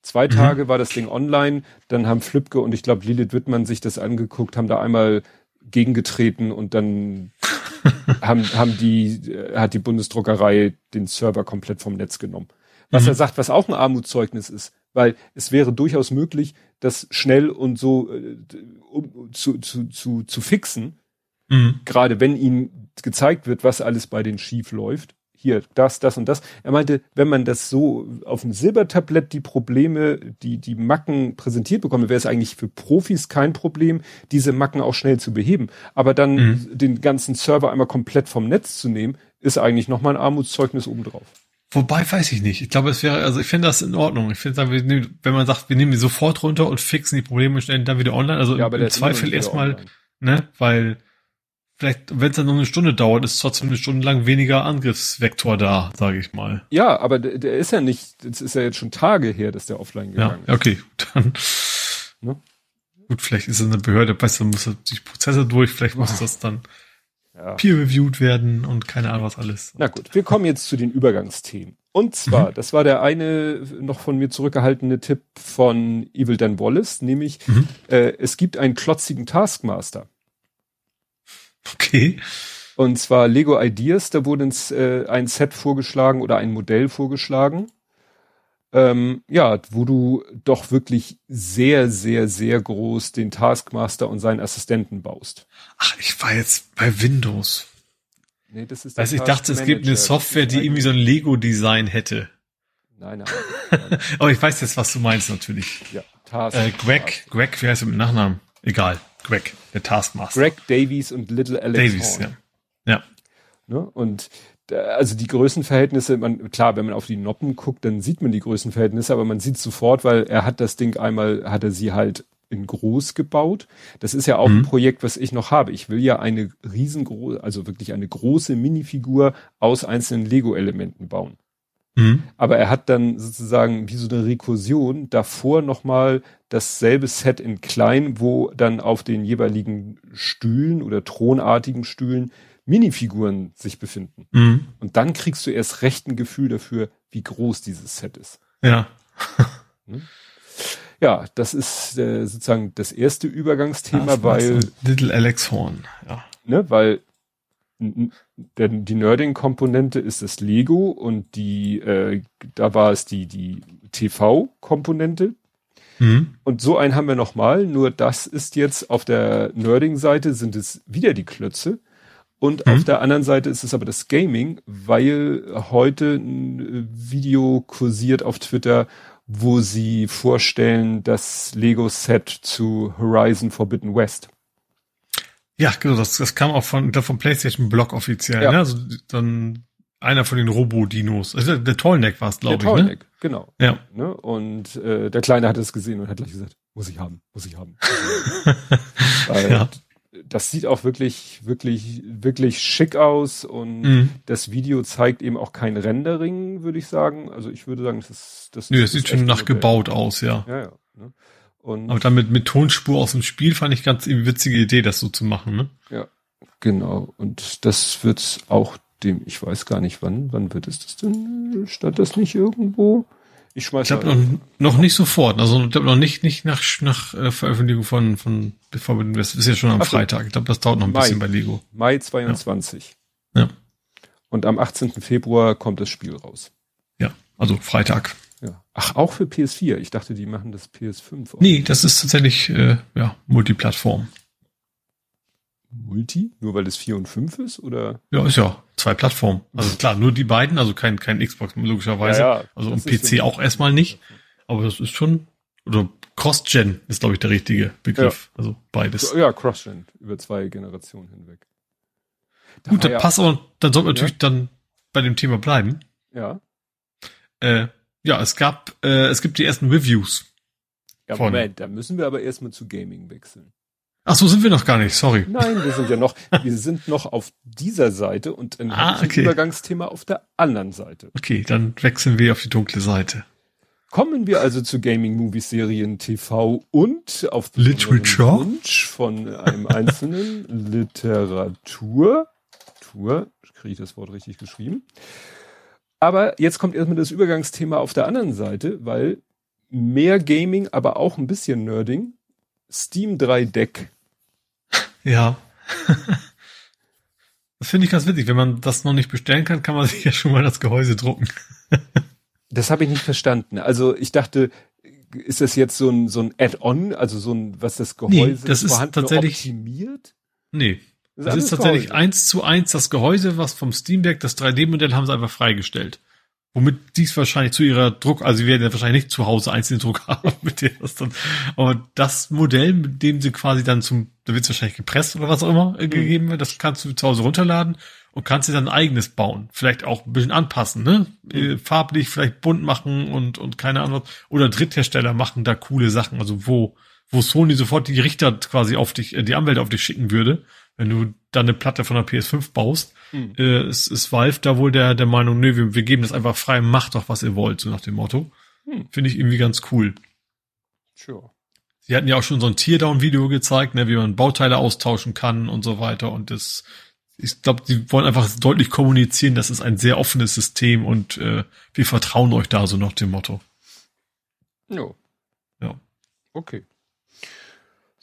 Speaker 2: Zwei mhm. Tage war das Ding online, dann haben Flipke und ich glaube Lilith Wittmann sich das angeguckt, haben da einmal gegengetreten und dann haben, haben die, äh, hat die Bundesdruckerei den Server komplett vom Netz genommen. Was mhm. er sagt, was auch ein Armutszeugnis ist, weil es wäre durchaus möglich, das schnell und so äh, um, zu, zu, zu, zu fixen, mhm. gerade wenn ihm gezeigt wird, was alles bei den schief läuft. Hier, das, das und das. Er meinte, wenn man das so auf dem Silbertablett die Probleme, die, die Macken präsentiert bekomme, wäre es eigentlich für Profis kein Problem, diese Macken auch schnell zu beheben. Aber dann mhm. den ganzen Server einmal komplett vom Netz zu nehmen, ist eigentlich nochmal ein Armutszeugnis obendrauf.
Speaker 3: Wobei weiß ich nicht. Ich glaube, es wäre, also ich finde das in Ordnung. Ich finde, wenn man sagt, wir nehmen die sofort runter und fixen die Probleme und stellen dann wieder online. Also ja, im Zweifel erstmal, ne, weil vielleicht, wenn es dann nur eine Stunde dauert, ist trotzdem eine Stunde lang weniger Angriffsvektor da, sage ich mal.
Speaker 2: Ja, aber der, der ist ja nicht, das ist ja jetzt schon Tage her, dass der offline gegangen
Speaker 3: ja, okay, gut, dann. Ne? Gut, vielleicht ist es eine Behörde besser, muss die Prozesse durch, vielleicht muss das dann ja. peer-reviewed werden und keine Ahnung was alles.
Speaker 2: Na gut, wir kommen jetzt zu den Übergangsthemen. Und zwar, mhm. das war der eine noch von mir zurückgehaltene Tipp von Evil Dan Wallace, nämlich mhm. äh, es gibt einen klotzigen Taskmaster.
Speaker 3: Okay.
Speaker 2: Und zwar Lego Ideas, da wurde uns äh, ein Set vorgeschlagen oder ein Modell vorgeschlagen ähm, ja, wo du doch wirklich sehr, sehr, sehr groß den Taskmaster und seinen Assistenten baust.
Speaker 3: Ach, ich war jetzt bei Windows.
Speaker 2: Nee, das ist
Speaker 3: also ich dachte, es gibt eine Software, die irgendwie so ein Lego-Design hätte.
Speaker 2: Nein, nein. nein.
Speaker 3: Aber ich weiß jetzt, was du meinst natürlich.
Speaker 2: Ja,
Speaker 3: Task. Äh, Greg, Greg, wie heißt er mit Nachnamen? Egal. Greg, der Taskmaster.
Speaker 2: Greg Davies und Little Alex
Speaker 3: Davies, Horn. ja. Ja.
Speaker 2: Ne? Und also die Größenverhältnisse, man, klar, wenn man auf die Noppen guckt, dann sieht man die Größenverhältnisse, aber man sieht sofort, weil er hat das Ding einmal, hat er sie halt in groß gebaut. Das ist ja auch mhm. ein Projekt, was ich noch habe. Ich will ja eine riesengroße, also wirklich eine große Minifigur aus einzelnen Lego-Elementen bauen. Mhm. Aber er hat dann sozusagen wie so eine Rekursion davor nochmal dasselbe Set in klein, wo dann auf den jeweiligen Stühlen oder thronartigen Stühlen Minifiguren sich befinden. Mhm. Und dann kriegst du erst recht ein Gefühl dafür, wie groß dieses Set ist.
Speaker 3: Ja.
Speaker 2: Hm? ja, das ist äh, sozusagen das erste Übergangsthema, das weil
Speaker 3: Little Alex Horn, ja.
Speaker 2: Ne, weil denn die Nerding-Komponente ist das Lego und die, äh, da war es die, die TV-Komponente. Mhm. Und so einen haben wir nochmal, nur das ist jetzt auf der Nerding-Seite sind es wieder die Klötze. Und mhm. auf der anderen Seite ist es aber das Gaming, weil heute ein Video kursiert auf Twitter, wo sie vorstellen das Lego-Set zu Horizon Forbidden West.
Speaker 3: Ja, genau, das, das kam auch von, vom PlayStation Blog offiziell, ja. ne? Also dann einer von den Robo-Dinos. Also der Tollneck war es, glaube ich. Der Tollneck, ne?
Speaker 2: genau.
Speaker 3: Ja.
Speaker 2: Ne? Und äh, der Kleine hat es gesehen und hat gleich gesagt, muss ich haben, muss ich haben. Weil ja. Das sieht auch wirklich, wirklich, wirklich schick aus und mhm. das Video zeigt eben auch kein Rendering, würde ich sagen. Also ich würde sagen, das ist das.
Speaker 3: Nö, es sieht schon nachgebaut aus, ja.
Speaker 2: Ja, ja. Ne?
Speaker 3: Und Aber damit mit Tonspur aus dem Spiel fand ich ganz eine witzige Idee, das so zu machen, ne?
Speaker 2: Ja, genau. Und das wird auch dem, ich weiß gar nicht wann, wann wird es das denn? Stand das nicht irgendwo?
Speaker 3: Ich schmeiß Ich glaube noch, noch nicht sofort, also ich glaube noch nicht nicht nach nach äh, Veröffentlichung von von bevor wir das ist ja schon am Ach Freitag. Ich glaube, das dauert noch ein Mai, bisschen bei Lego.
Speaker 2: Mai 22.
Speaker 3: Ja. ja.
Speaker 2: Und am 18. Februar kommt das Spiel raus.
Speaker 3: Ja, also Freitag.
Speaker 2: Ja. Ach, auch für PS4. Ich dachte, die machen das PS5.
Speaker 3: Auch. Nee, das ist tatsächlich äh, ja, Multiplattform.
Speaker 2: Multi? Nur weil es 4 und 5 ist? Oder?
Speaker 3: Ja, ist ja zwei Plattformen. Also klar, nur die beiden, also kein, kein Xbox logischerweise. Ja, ja, also und PC auch erstmal nicht. Aber das ist schon, oder Cross-Gen ist, glaube ich, der richtige Begriff. Ja. Also beides.
Speaker 2: Ja, Cross-Gen, über zwei Generationen hinweg.
Speaker 3: Da Gut, dann passt aber, dann sollte man natürlich dann bei dem Thema bleiben.
Speaker 2: Ja.
Speaker 3: Äh, ja, es gab, äh, es gibt die ersten Reviews.
Speaker 2: Ja. Moment, da müssen wir aber erstmal zu Gaming wechseln.
Speaker 3: Ach so, sind wir noch gar nicht, sorry.
Speaker 2: Nein, wir sind ja noch, wir sind noch auf dieser Seite und ein ah, okay. Übergangsthema auf der anderen Seite.
Speaker 3: Okay, dann wechseln wir auf die dunkle Seite.
Speaker 2: Kommen wir also zu Gaming Movies Serien TV und auf
Speaker 3: Literature
Speaker 2: Wunsch von einem einzelnen Literatur. Tour, kriege ich das Wort richtig geschrieben? Aber jetzt kommt erstmal das Übergangsthema auf der anderen Seite, weil mehr Gaming, aber auch ein bisschen Nerding. Steam 3 Deck.
Speaker 3: Ja. das finde ich ganz witzig. Wenn man das noch nicht bestellen kann, kann man sich ja schon mal das Gehäuse drucken.
Speaker 2: das habe ich nicht verstanden. Also ich dachte, ist das jetzt so ein, so ein Add-on, also so ein, was das Gehäuse
Speaker 3: nee, das ist tatsächlich optimiert? Nee, das, das ist tatsächlich eins zu eins das Gehäuse, was vom Steam Deck, das 3D-Modell haben sie einfach freigestellt. Womit dies wahrscheinlich zu ihrer Druck, also sie werden ja wahrscheinlich nicht zu Hause einzelnen Druck haben, mit dem das dann, aber das Modell, mit dem sie quasi dann zum, da wird es wahrscheinlich gepresst oder was auch immer äh, mhm. gegeben wird, das kannst du zu Hause runterladen und kannst dir dann ein eigenes bauen. Vielleicht auch ein bisschen anpassen, ne? Mhm. Farblich vielleicht bunt machen und, und keine Ahnung. Oder Dritthersteller machen da coole Sachen, also wo, wo Sony sofort die Richter quasi auf dich, äh, die Anwälte auf dich schicken würde wenn du dann eine Platte von der PS5 baust, mhm. äh, ist, ist Valve da wohl der, der Meinung, nö, wir, wir geben das einfach frei, macht doch, was ihr wollt, so nach dem Motto. Mhm. Finde ich irgendwie ganz cool.
Speaker 2: Sure.
Speaker 3: Sie hatten ja auch schon so ein Teardown-Video gezeigt, ne, wie man Bauteile austauschen kann und so weiter. Und das, ich glaube, sie wollen einfach deutlich kommunizieren, das ist ein sehr offenes System und äh, wir vertrauen euch da so nach dem Motto.
Speaker 2: Jo.
Speaker 3: Ja.
Speaker 2: Okay.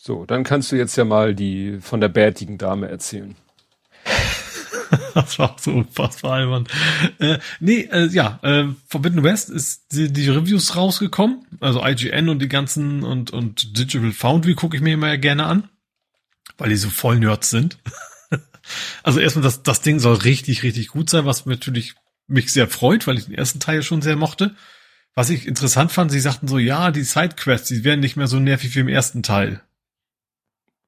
Speaker 2: So, dann kannst du jetzt ja mal die von der bärtigen Dame erzählen.
Speaker 3: das war so unfassbar albern. Äh, nee, äh, ja, äh, Forbidden West ist die, die Reviews rausgekommen. Also IGN und die ganzen und, und Digital Foundry gucke ich mir immer gerne an, weil die so voll Nerds sind. also erstmal, das, das Ding soll richtig, richtig gut sein, was natürlich mich sehr freut, weil ich den ersten Teil schon sehr mochte. Was ich interessant fand, sie sagten so, ja, die Sidequests, die werden nicht mehr so nervig wie im ersten Teil.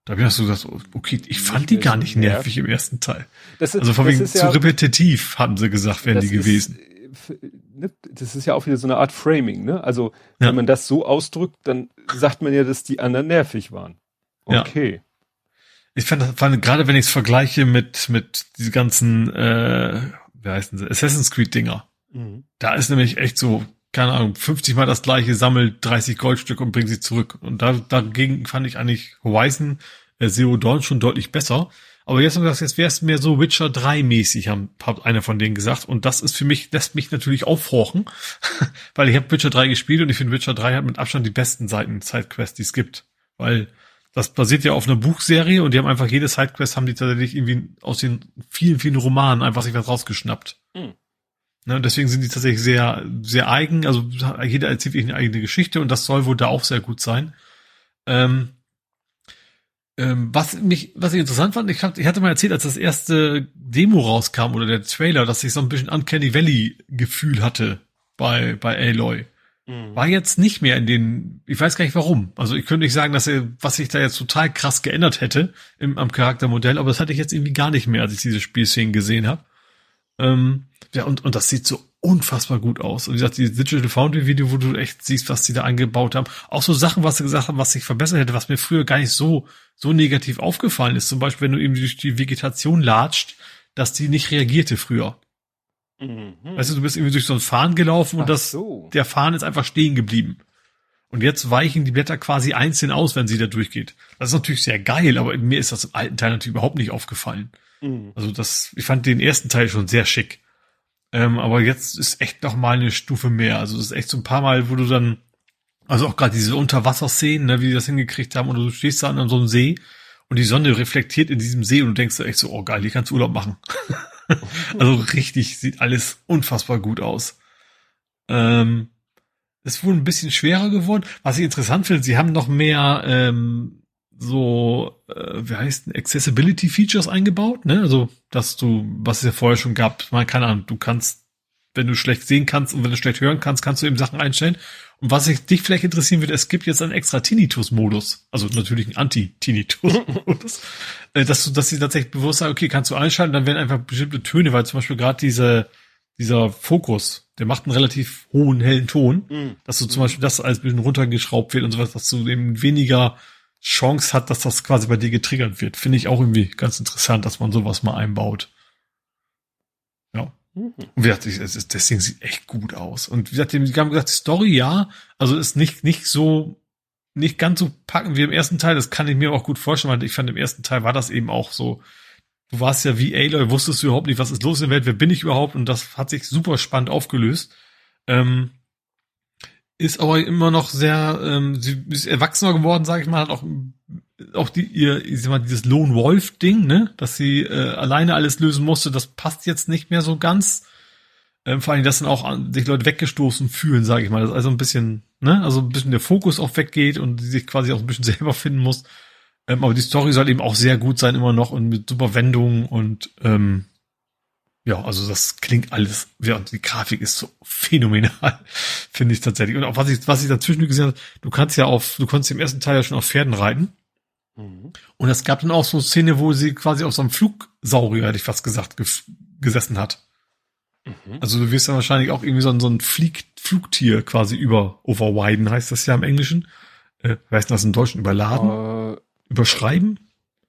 Speaker 3: Da habe ich so gesagt, okay, ich fand die gar nicht nervig im ersten Teil. Ist, also von wegen zu ja, repetitiv, hatten sie gesagt, wären die gewesen.
Speaker 2: Ist, ne, das ist ja auch wieder so eine Art Framing, ne? Also, wenn ja. man das so ausdrückt, dann sagt man ja, dass die anderen nervig waren. Okay. Ja.
Speaker 3: Ich fand, fand gerade wenn ich es vergleiche mit, mit diese ganzen, äh, wie heißen sie, Assassin's Creed Dinger. Mhm. Da ist nämlich echt so, keine Ahnung, 50 mal das gleiche, sammelt 30 Goldstücke und bringt sie zurück. Und da, dagegen fand ich eigentlich Horizon äh, Zero Dawn schon deutlich besser. Aber jetzt haben wir gesagt, jetzt wäre es mehr so Witcher 3 mäßig, haben, hat einer von denen gesagt. Und das ist für mich, lässt mich natürlich aufhorchen, weil ich habe Witcher 3 gespielt und ich finde Witcher 3 hat mit Abstand die besten Seiten Sidequests, die es gibt. Weil das basiert ja auf einer Buchserie und die haben einfach jede Sidequest haben die tatsächlich irgendwie aus den vielen, vielen Romanen einfach sich was rausgeschnappt. Mhm. Ne, deswegen sind die tatsächlich sehr, sehr eigen. Also jeder erzählt eine eigene Geschichte und das soll wohl da auch sehr gut sein. Ähm, ähm, was mich, was ich interessant fand, ich, hab, ich hatte mal erzählt, als das erste Demo rauskam oder der Trailer, dass ich so ein bisschen Uncanny Valley Gefühl hatte bei, bei Aloy. Mhm. War jetzt nicht mehr in den, ich weiß gar nicht warum. Also ich könnte nicht sagen, dass er, was sich da jetzt total krass geändert hätte im, am Charaktermodell, aber das hatte ich jetzt irgendwie gar nicht mehr, als ich diese Spielszenen gesehen habe. Ähm, ja, und, und das sieht so unfassbar gut aus. Und wie gesagt, die Digital Foundry Video, wo du echt siehst, was die da eingebaut haben. Auch so Sachen, was sie gesagt haben, was sich verbessert hätte, was mir früher gar nicht so, so negativ aufgefallen ist. Zum Beispiel, wenn du eben durch die Vegetation latscht, dass die nicht reagierte früher. Mhm. Weißt du, du bist irgendwie durch so ein Fahnen gelaufen und das, so. der Fahnen ist einfach stehen geblieben. Und jetzt weichen die Blätter quasi einzeln aus, wenn sie da durchgeht. Das ist natürlich sehr geil, aber mir ist das im alten Teil natürlich überhaupt nicht aufgefallen. Mhm. Also das, ich fand den ersten Teil schon sehr schick. Ähm, aber jetzt ist echt noch mal eine Stufe mehr. Also das ist echt so ein paar Mal, wo du dann, also auch gerade diese Unterwasserszenen, ne, wie die das hingekriegt haben, und du stehst da an so einem See und die Sonne reflektiert in diesem See und du denkst da echt so, oh geil, hier kannst du Urlaub machen. also richtig, sieht alles unfassbar gut aus. Ähm, es wurde ein bisschen schwerer geworden. Was ich interessant finde, sie haben noch mehr ähm, so, äh, wie heißt denn, Accessibility Features eingebaut, ne? Also, dass du, was es ja vorher schon gab, mal keine Ahnung, du kannst, wenn du schlecht sehen kannst und wenn du schlecht hören kannst, kannst du eben Sachen einstellen. Und was sich dich vielleicht interessieren würde, es gibt jetzt einen extra Tinnitus-Modus, also natürlich einen Anti-Tinnitus-Modus, äh, dass du, dass sie tatsächlich bewusst sagen, okay, kannst du einschalten, dann werden einfach bestimmte Töne, weil zum Beispiel gerade diese, dieser Fokus, der macht einen relativ hohen, hellen Ton, mhm. dass du zum Beispiel das alles ein bisschen runtergeschraubt wird und sowas, dass du eben weniger Chance hat, dass das quasi bei dir getriggert wird. Finde ich auch irgendwie ganz interessant, dass man sowas mal einbaut. Ja. Mhm. Und wie gesagt, das, Ding sieht echt gut aus. Und wie gesagt, die haben gesagt, die Story, ja, also ist nicht, nicht so, nicht ganz so packen wie im ersten Teil. Das kann ich mir auch gut vorstellen, weil ich fand, im ersten Teil war das eben auch so. Du warst ja wie Aloy, wusstest du überhaupt nicht, was ist los in der Welt, wer bin ich überhaupt? Und das hat sich super spannend aufgelöst. Ähm, ist aber immer noch sehr, ähm, sie ist erwachsener geworden, sage ich mal, hat auch auch die ihr, ich sag mal, dieses Lone Wolf Ding, ne, dass sie äh, alleine alles lösen musste, das passt jetzt nicht mehr so ganz. Ähm, vor allem, dass dann auch sich Leute weggestoßen fühlen, sage ich mal, dass also ein bisschen, ne, also ein bisschen der Fokus auch weggeht und sie sich quasi auch ein bisschen selber finden muss. Ähm, aber die Story soll eben auch sehr gut sein immer noch und mit super Wendungen und ähm, ja, also das klingt alles, ja, und die Grafik ist so phänomenal, finde ich tatsächlich. Und auch was ich, was ich dazwischen gesehen habe, du kannst ja auf, du konntest im ersten Teil ja schon auf Pferden reiten. Mhm. Und es gab dann auch so eine Szene, wo sie quasi auf so einem Flugsaurier, hätte ich fast gesagt, gesessen hat. Mhm. Also du wirst dann wahrscheinlich auch irgendwie so ein, so ein Flieg, Flugtier quasi über overwiden, heißt das ja im Englischen. Äh, heißt das im Deutschen überladen? Äh, Überschreiben?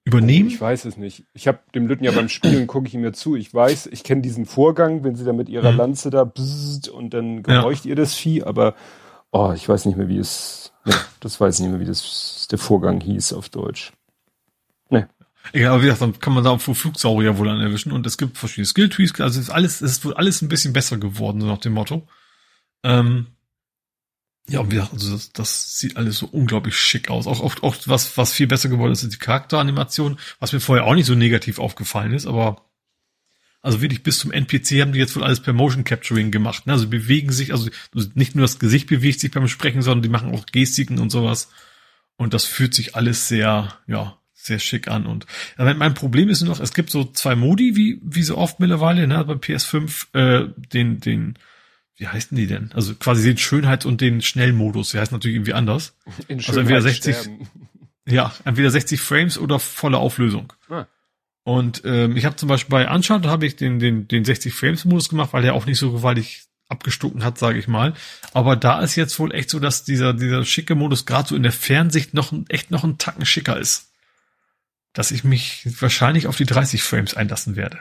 Speaker 3: Übernehmen?
Speaker 2: Oh, ich weiß es nicht. Ich habe dem Lütten ja beim Spielen gucke ich ihm ja zu. Ich weiß, ich kenne diesen Vorgang, wenn sie da mit ihrer mhm. Lanze da bzzzt und dann gehorcht ja. ihr das Vieh, aber oh, ich weiß nicht mehr, wie es, ne, das weiß ich nicht mehr, wie das der Vorgang hieß auf Deutsch.
Speaker 3: Ne. Egal, aber wie gesagt, dann kann man da auch Flugsaurier wohl dann erwischen und es gibt verschiedene Skill-Tweaks, also es ist alles, es ist wohl alles ein bisschen besser geworden, so nach dem Motto. Ähm, ja, und gesagt, also das, das sieht alles so unglaublich schick aus. Auch, auch, auch was, was viel besser geworden ist, ist die Charakteranimation, was mir vorher auch nicht so negativ aufgefallen ist, aber also wirklich bis zum NPC haben die jetzt wohl alles per Motion Capturing gemacht. Ne? Also bewegen sich, also nicht nur das Gesicht bewegt sich beim Sprechen, sondern die machen auch Gestiken und sowas. Und das fühlt sich alles sehr, ja, sehr schick an. Und mein Problem ist nur noch, es gibt so zwei Modi, wie, wie so oft mittlerweile, ne, beim PS5, äh, den, den wie heißen die denn? Also quasi den Schönheits- und den Schnellmodus. Der heißt natürlich irgendwie anders. In also entweder 60, sterben. Ja, entweder 60 Frames oder volle Auflösung. Ah. Und ähm, ich habe zum Beispiel bei Uncharted habe ich den, den, den 60 Frames Modus gemacht, weil der auch nicht so gewaltig abgestucken hat, sage ich mal. Aber da ist jetzt wohl echt so, dass dieser, dieser schicke Modus gerade so in der Fernsicht noch echt noch ein Tacken schicker ist. Dass ich mich wahrscheinlich auf die 30 Frames einlassen werde.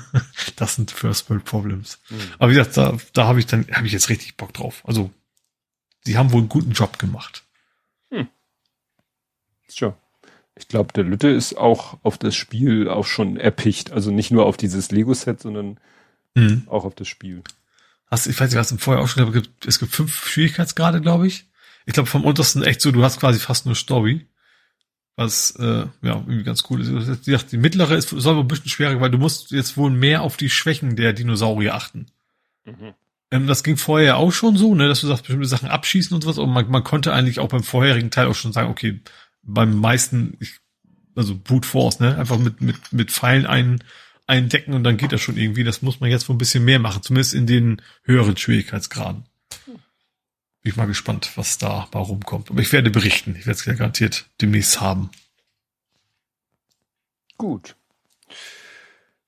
Speaker 3: das sind First World Problems. Mhm. Aber wie gesagt, da, da habe ich dann, habe ich jetzt richtig Bock drauf. Also, die haben wohl einen guten Job gemacht. Hm.
Speaker 2: Sure. Ich glaube, der Lütte ist auch auf das Spiel auch schon erpicht. Also nicht nur auf dieses Lego-Set, sondern mhm. auch auf das Spiel.
Speaker 3: Hast, ich weiß nicht, was im Vorher auch schon, aber es gibt fünf Schwierigkeitsgrade, glaube ich. Ich glaube, vom untersten echt so, du hast quasi fast nur Story. Was, äh, ja, irgendwie ganz cool ist. Die, die mittlere ist, soll wohl ein bisschen schwerer, weil du musst jetzt wohl mehr auf die Schwächen der Dinosaurier achten. Mhm. Ähm, das ging vorher auch schon so, ne, dass du sagst, bestimmte Sachen abschießen und sowas, aber man, man konnte eigentlich auch beim vorherigen Teil auch schon sagen, okay, beim meisten, ich, also Brute Force, ne, einfach mit, mit, mit Pfeilen ein, eindecken und dann geht das schon irgendwie. Das muss man jetzt wohl ein bisschen mehr machen, zumindest in den höheren Schwierigkeitsgraden. Bin ich mal gespannt, was da bei rumkommt. Aber ich werde berichten. Ich werde es ja garantiert demnächst haben.
Speaker 2: Gut.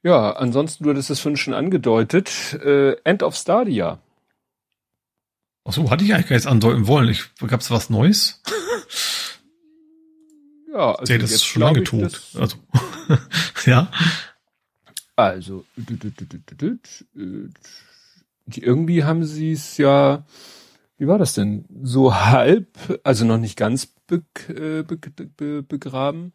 Speaker 2: Ja, ansonsten, du hattest es vorhin schon angedeutet. Äh, End of Stadia.
Speaker 3: Ach so, hatte ich eigentlich gar jetzt andeuten wollen. Ich, gab's was Neues? ja, also. Der ist schon lange tot. Also, ja.
Speaker 2: Also, irgendwie haben sie es ja, wie war das denn? So halb, also noch nicht ganz be, äh, be, be, begraben.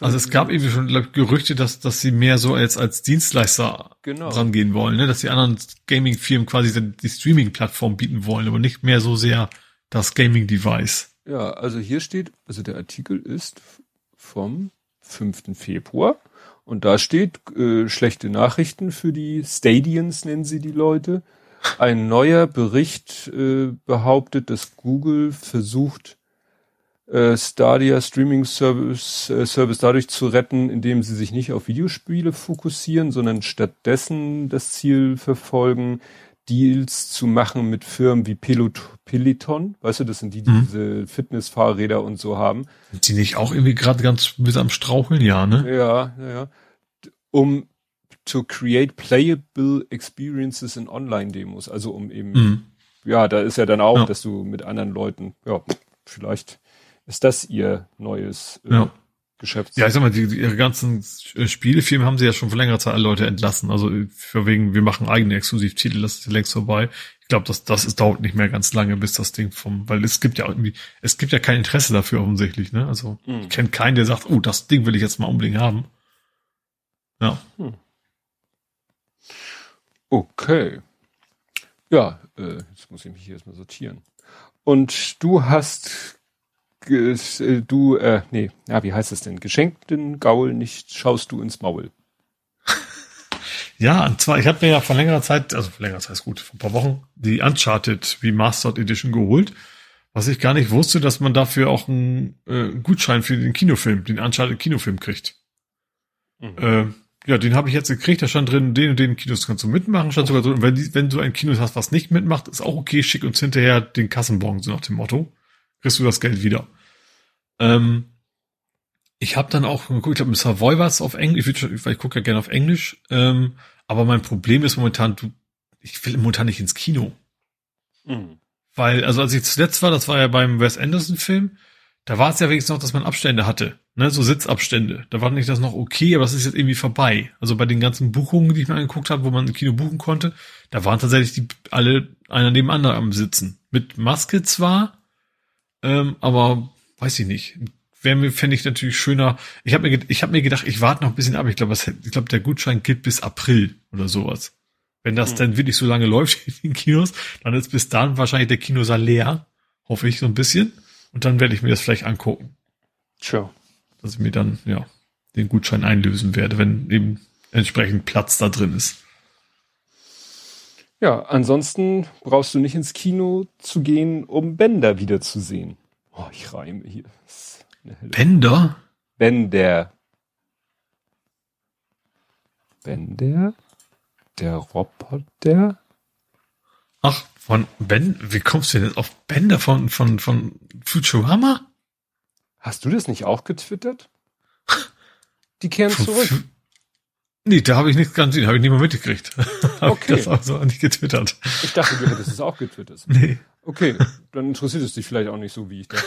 Speaker 3: Also es gab irgendwie schon glaub, Gerüchte, dass, dass sie mehr so als, als Dienstleister genau. rangehen wollen, ne? dass die anderen Gaming-Firmen quasi die, die Streaming-Plattform bieten wollen, aber nicht mehr so sehr das Gaming-Device.
Speaker 2: Ja, also hier steht, also der Artikel ist vom 5. Februar. Und da steht äh, schlechte Nachrichten für die Stadians, nennen sie die Leute. Ein neuer Bericht äh, behauptet, dass Google versucht, äh, Stadia Streaming Service, äh, Service dadurch zu retten, indem sie sich nicht auf Videospiele fokussieren, sondern stattdessen das Ziel verfolgen, Deals zu machen mit Firmen wie Pelot Peloton, weißt du, das sind die, die mhm. diese Fitnessfahrräder und so haben.
Speaker 3: Sind die nicht auch irgendwie gerade ganz bis am Straucheln, ja, ne?
Speaker 2: Ja, ja, ja. Um to create playable experiences in Online-Demos, also um eben, mhm. ja, da ist ja dann auch, ja. dass du mit anderen Leuten, ja, vielleicht ist das ihr neues
Speaker 3: äh, ja. Geschäfts. Ja, ich sag mal, die, ihre ganzen äh, Spielefirmen haben sie ja schon vor längerer Zeit alle Leute entlassen. Also äh, für wegen, wir machen eigene Exklusivtitel, das ist längst vorbei. Ich glaube, das, das ist, dauert nicht mehr ganz lange, bis das Ding vom, weil es gibt ja irgendwie, es gibt ja kein Interesse dafür offensichtlich, ne? Also mhm. ich kenne keinen, der sagt, oh, das Ding will ich jetzt mal unbedingt haben. Ja. Hm.
Speaker 2: Okay. Ja, äh, jetzt muss ich mich hier erstmal sortieren. Und du hast äh, du, äh, nee, ja, wie heißt es denn? Geschenkten Gaul nicht schaust du ins Maul.
Speaker 3: Ja, und zwar, ich habe mir ja vor längerer Zeit, also vor längerer Zeit ist gut, vor ein paar Wochen, die Uncharted Remastered Edition geholt. Was ich gar nicht wusste, dass man dafür auch einen äh, Gutschein für den Kinofilm, den Uncharted Kinofilm kriegt. Mhm. Äh, ja, den habe ich jetzt gekriegt, da stand drin, den und den Kinos kannst du mitmachen, stand sogar drin, wenn, wenn du ein Kino hast, was nicht mitmacht, ist auch okay, schick uns hinterher den Kassenbon, so nach dem Motto kriegst du das Geld wieder. Ähm, ich habe dann auch geguckt, ich habe Savoy was auf Englisch, ich, ich, ich gucke ja gerne auf Englisch, ähm, aber mein Problem ist momentan, du, ich will momentan nicht ins Kino. Mhm. Weil, also als ich zuletzt war, das war ja beim Wes Anderson-Film, da war es ja wenigstens noch, dass man Abstände hatte, ne, so Sitzabstände. Da war nicht das noch okay, aber es ist jetzt irgendwie vorbei. Also bei den ganzen Buchungen, die ich mir angeguckt habe, wo man ein Kino buchen konnte, da waren tatsächlich die alle einer neben anderen am Sitzen. Mit Maske zwar, ähm, aber weiß ich nicht. Wäre mir, fände ich natürlich schöner. Ich habe mir, ich hab mir gedacht, ich warte noch ein bisschen ab. Ich glaube, ich glaube, der Gutschein gilt bis April oder sowas. Wenn das mhm. dann wirklich so lange läuft in den Kinos, dann ist bis dann wahrscheinlich der Kinosaal leer. Hoffe ich so ein bisschen. Und dann werde ich mir das vielleicht angucken.
Speaker 2: Sure.
Speaker 3: Dass ich mir dann, ja, den Gutschein einlösen werde, wenn eben entsprechend Platz da drin ist.
Speaker 2: Ja, ansonsten brauchst du nicht ins Kino zu gehen, um Bänder wiederzusehen. Oh, ich reime hier.
Speaker 3: Bänder?
Speaker 2: Bänder. Bänder? Der Roboter?
Speaker 3: Ach, von Ben, wie kommst du denn auf Bänder von, von, von Futurama?
Speaker 2: Hast du das nicht auch getwittert? Die kehren zurück.
Speaker 3: Nee, da habe ich nichts ganz, habe ich nicht mal mitgekriegt. okay. ich das also nicht getwittert.
Speaker 2: Ich dachte, du hättest es auch getwittert.
Speaker 3: Nee.
Speaker 2: Okay, dann interessiert es dich vielleicht auch nicht so, wie ich dachte.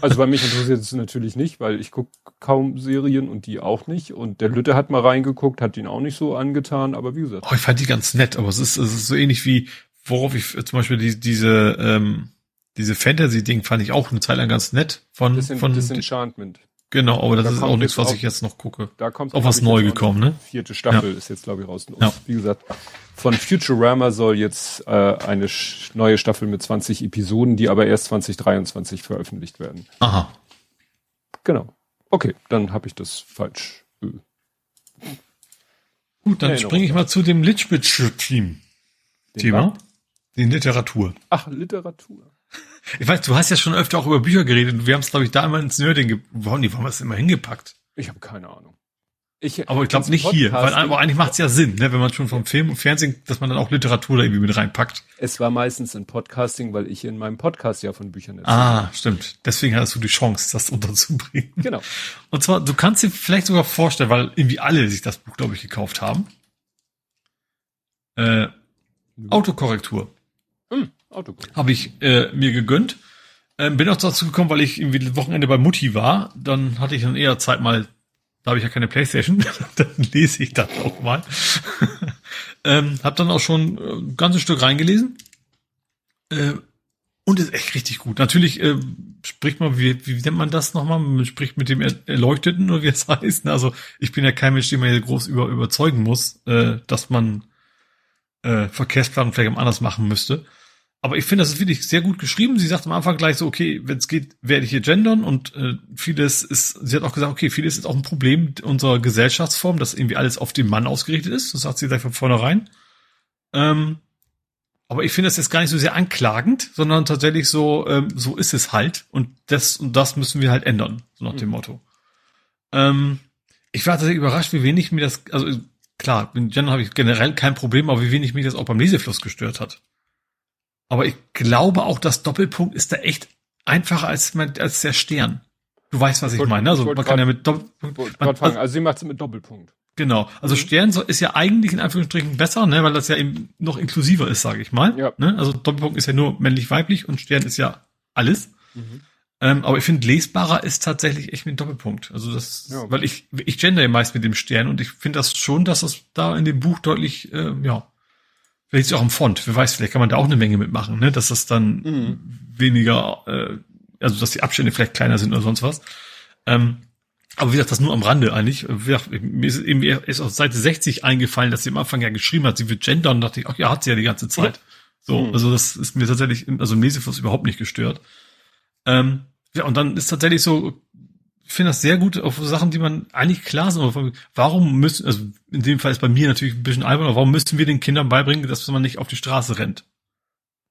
Speaker 2: Also bei mich interessiert es natürlich nicht, weil ich gucke kaum Serien und die auch nicht. Und der Lütte hat mal reingeguckt, hat ihn auch nicht so angetan, aber wie gesagt.
Speaker 3: Oh, ich fand die ganz nett, aber es ist, es ist so ähnlich wie, worauf ich zum Beispiel die, diese, ähm, diese Fantasy-Ding fand ich auch eine Zeit lang ganz nett von,
Speaker 2: Disin
Speaker 3: von
Speaker 2: Disenchantment.
Speaker 3: Genau, aber das da ist auch nichts, was auch, ich jetzt noch gucke.
Speaker 2: Da kommt
Speaker 3: auch was neu gekommen, ne?
Speaker 2: Vierte Staffel ja. ist jetzt, glaube ich, raus. Und ja. wie gesagt, von Futurama soll jetzt äh, eine neue Staffel mit 20 Episoden, die aber erst 2023 veröffentlicht werden.
Speaker 3: Aha.
Speaker 2: Genau. Okay, dann habe ich das falsch. Äh.
Speaker 3: Gut, dann springe ich mal zu dem Litschbitsch-Team. Thema? Die Literatur.
Speaker 2: Ach, Literatur.
Speaker 3: Ich weiß, du hast ja schon öfter auch über Bücher geredet und wir haben es, glaube ich, da immer ins Nerding gehauen. Die haben es immer hingepackt.
Speaker 2: Ich habe keine Ahnung.
Speaker 3: Ich, aber ich glaube nicht hier, weil aber eigentlich macht es ja Sinn, ne, wenn man schon vom Film und Fernsehen, dass man dann auch Literatur da irgendwie mit reinpackt.
Speaker 2: Es war meistens in Podcasting, weil ich in meinem Podcast ja von Büchern
Speaker 3: erzähle. Ah, stimmt. Deswegen hattest du die Chance, das unterzubringen.
Speaker 2: Genau.
Speaker 3: Und zwar, du kannst dir vielleicht sogar vorstellen, weil irgendwie alle sich das Buch, glaube ich, gekauft haben. Äh, Autokorrektur.
Speaker 2: Hm, Autokorrektur.
Speaker 3: Habe ich äh, mir gegönnt. Ähm, bin auch dazu gekommen, weil ich irgendwie das Wochenende bei Mutti war. Dann hatte ich dann eher Zeit mal da habe ich ja keine Playstation, dann lese ich das auch mal. ähm, hab dann auch schon äh, ein ganzes Stück reingelesen. Äh, und ist echt richtig gut. Natürlich äh, spricht man, wie, wie nennt man das nochmal? Man spricht mit dem Erleuchteten oder wie es heißt. Also ich bin ja kein Mensch, den man hier groß über, überzeugen muss, äh, dass man äh, Verkehrsplanung vielleicht anders machen müsste. Aber ich finde, das ist wirklich sehr gut geschrieben. Sie sagt am Anfang gleich so, okay, wenn es geht, werde ich hier gendern und äh, vieles ist, sie hat auch gesagt, okay, vieles ist auch ein Problem unserer Gesellschaftsform, dass irgendwie alles auf den Mann ausgerichtet ist. Das sagt sie gleich von vornherein. Ähm, aber ich finde das jetzt gar nicht so sehr anklagend, sondern tatsächlich so, ähm, so ist es halt und das und das müssen wir halt ändern, so nach mhm. dem Motto. Ähm, ich war tatsächlich überrascht, wie wenig mir das, also klar, mit Gender habe ich generell kein Problem, aber wie wenig mich das auch beim Lesefluss gestört hat. Aber ich glaube auch, das Doppelpunkt ist da echt einfacher als, als der Stern. Du weißt, was ich, ich meine. Ne? Also man kann ja mit Doppelpunkt.
Speaker 2: Man, also, also sie macht es mit Doppelpunkt.
Speaker 3: Genau. Also mhm. Stern ist ja eigentlich in Anführungsstrichen besser, ne, weil das ja eben noch inklusiver ist, sage ich mal. Ja. Ne? Also Doppelpunkt ist ja nur männlich-weiblich und Stern ist ja alles. Mhm. Ähm, aber ich finde, lesbarer ist tatsächlich echt mit Doppelpunkt. Also das, ja. weil ich, ich gender ja meist mit dem Stern und ich finde das schon, dass es da in dem Buch deutlich, äh, ja, Vielleicht ist es auch im Font. Wer weiß, vielleicht kann man da auch eine Menge mitmachen, ne? Dass das dann mhm. weniger, äh, also dass die Abstände vielleicht kleiner sind oder sonst was. Ähm, aber wie gesagt, das nur am Rande eigentlich. Wie gesagt, mir ist eben erst auf Seite 60 eingefallen, dass sie am Anfang ja geschrieben hat, sie wird gendern und dachte ich, ach ja, hat sie ja die ganze Zeit. So, mhm. also das ist mir tatsächlich, also im Lesefluss überhaupt nicht gestört. Ähm, ja, und dann ist tatsächlich so, finde das sehr gut auf Sachen, die man eigentlich klar sind. Warum müssen, also in dem Fall ist bei mir natürlich ein bisschen albern, aber warum müssen wir den Kindern beibringen, dass man nicht auf die Straße rennt?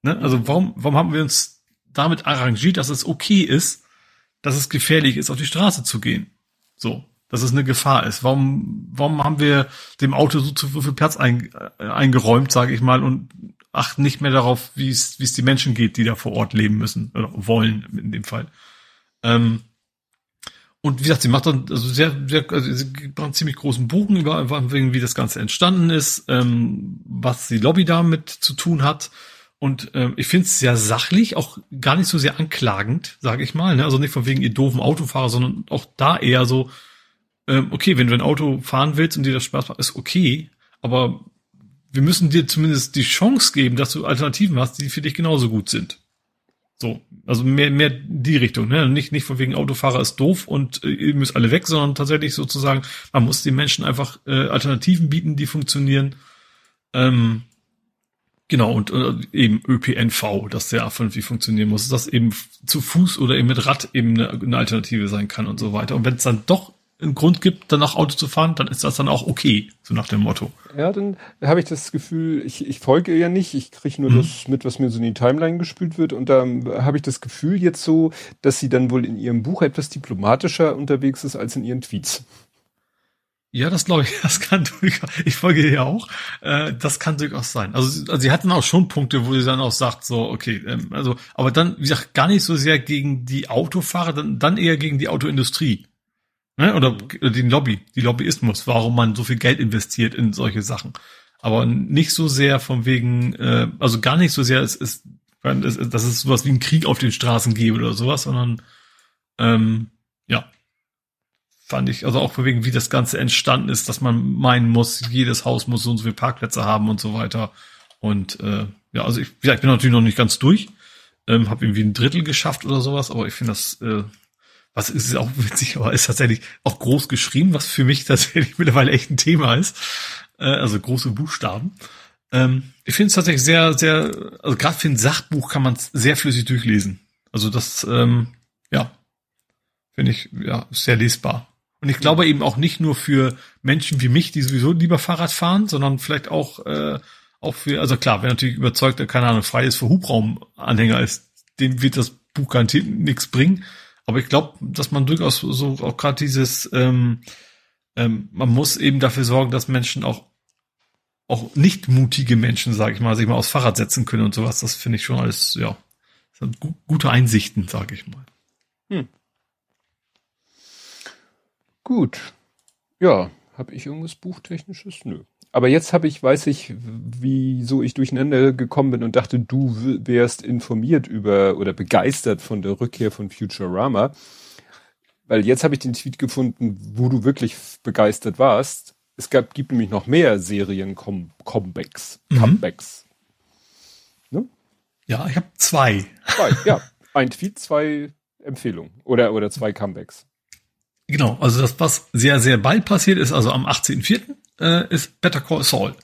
Speaker 3: Ne? Also warum, warum haben wir uns damit arrangiert, dass es okay ist, dass es gefährlich ist, auf die Straße zu gehen? So, dass es eine Gefahr ist. Warum, warum haben wir dem Auto so zu viel Platz ein, äh, eingeräumt, sage ich mal, und achten nicht mehr darauf, wie es, wie es die Menschen geht, die da vor Ort leben müssen oder wollen in dem Fall. Ähm, und wie gesagt, sie macht dann also sehr, sehr, also sie macht einen ziemlich großen Bogen über, wie das Ganze entstanden ist, ähm, was die Lobby damit zu tun hat. Und ähm, ich finde es sehr sachlich, auch gar nicht so sehr anklagend, sage ich mal. Ne? Also nicht von wegen ihr doofen Autofahrer, sondern auch da eher so, ähm, okay, wenn du ein Auto fahren willst und dir das Spaß macht, ist okay, aber wir müssen dir zumindest die Chance geben, dass du Alternativen hast, die für dich genauso gut sind. So, also mehr, mehr die Richtung, ne? Nicht, nicht von wegen Autofahrer ist doof und äh, ihr müsst alle weg, sondern tatsächlich sozusagen, man muss den Menschen einfach äh, Alternativen bieten, die funktionieren. Ähm, genau, und äh, eben ÖPNV, dass der vernünftig funktionieren muss, dass eben zu Fuß oder eben mit Rad eben eine, eine Alternative sein kann und so weiter. Und wenn es dann doch einen Grund gibt, danach Auto zu fahren, dann ist das dann auch okay, so nach dem Motto.
Speaker 2: Ja, dann habe ich das Gefühl, ich, ich folge ja nicht, ich kriege nur mhm. das mit, was mir so in die Timeline gespült wird und da habe ich das Gefühl jetzt so, dass sie dann wohl in ihrem Buch etwas diplomatischer unterwegs ist als in ihren Tweets.
Speaker 3: Ja, das glaube ich, das kann durchaus, ich folge dir ja auch, äh, das kann durchaus sein. Also, also sie hatten auch schon Punkte, wo sie dann auch sagt, so, okay, ähm, also, aber dann, wie gesagt, gar nicht so sehr gegen die Autofahrer, dann, dann eher gegen die Autoindustrie. Ne? Oder den Lobby, die Lobbyismus, warum man so viel Geld investiert in solche Sachen. Aber nicht so sehr von wegen, äh, also gar nicht so sehr, es ist, dass es sowas wie einen Krieg auf den Straßen gäbe oder sowas, sondern ähm, ja, fand ich, also auch wegen, wie das Ganze entstanden ist, dass man meinen muss, jedes Haus muss so und so viele Parkplätze haben und so weiter. Und äh, ja, also ich, ja, ich bin natürlich noch nicht ganz durch, ähm, habe irgendwie ein Drittel geschafft oder sowas, aber ich finde das, äh, was ist auch witzig, aber ist tatsächlich auch groß geschrieben, was für mich tatsächlich mittlerweile echt ein Thema ist. Äh, also große Buchstaben. Ähm, ich finde es tatsächlich sehr, sehr, also gerade für ein Sachbuch kann man es sehr flüssig durchlesen. Also das, ähm, ja, finde ich ja sehr lesbar. Und ich glaube eben auch nicht nur für Menschen wie mich, die sowieso lieber Fahrrad fahren, sondern vielleicht auch, äh, auch für, also klar, wer natürlich überzeugt, keine Ahnung, frei ist für Hubraumanhänger ist, dem wird das Buch garantiert nichts bringen. Aber ich glaube, dass man durchaus so auch gerade dieses, ähm, ähm, man muss eben dafür sorgen, dass Menschen auch auch nicht mutige Menschen, sage ich mal, sich mal aufs Fahrrad setzen können und sowas. Das finde ich schon alles, ja, gute Einsichten, sage ich mal. Hm.
Speaker 2: Gut. Ja, habe ich irgendwas Buchtechnisches? Nö. Aber jetzt habe ich, weiß ich, wieso ich durcheinander gekommen bin und dachte, du wärst informiert über oder begeistert von der Rückkehr von Futurama. Weil jetzt habe ich den Tweet gefunden, wo du wirklich begeistert warst. Es gab, gibt nämlich noch mehr Serien-Comebacks. Mhm. Comebacks.
Speaker 3: Ne? Ja, ich habe zwei.
Speaker 2: Zwei, ja. Ein Tweet, zwei Empfehlungen. Oder, oder zwei Comebacks.
Speaker 3: Genau, also das, was sehr, sehr bald passiert ist, also am 18.04. Äh, ist Better Call Saul.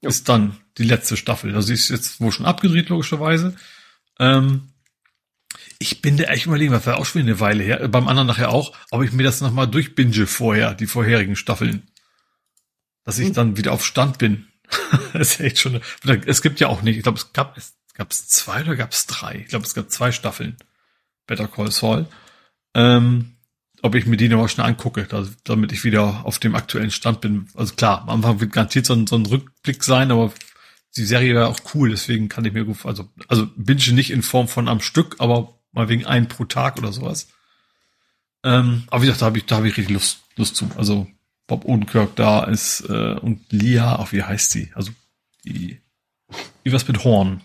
Speaker 3: Ja. Ist dann die letzte Staffel. Also sie ist jetzt wohl schon abgedreht, logischerweise. Ähm, ich bin da echt überlegen, was war auch schon eine Weile her, beim anderen nachher auch, ob ich mir das nochmal durchbinge vorher, die vorherigen Staffeln. Dass ich hm. dann wieder auf Stand bin. das ist echt schon, es gibt ja auch nicht, ich glaube, es gab, es gab es zwei oder gab es drei? Ich glaube, es gab zwei Staffeln. Better Call Saul. Ähm, ob ich mir die nochmal schnell angucke, damit ich wieder auf dem aktuellen Stand bin. Also klar, am Anfang wird garantiert so ein, so ein Rückblick sein, aber die Serie war auch cool, deswegen kann ich mir gut, also, also binge nicht in Form von am Stück, aber mal wegen ein pro Tag oder sowas. Ähm, aber wie gesagt, da habe ich, da habe ich richtig Lust, Lust zu. Also Bob Odenkirk da ist äh, und Lia, auch wie heißt sie? Also die, wie was mit Horn?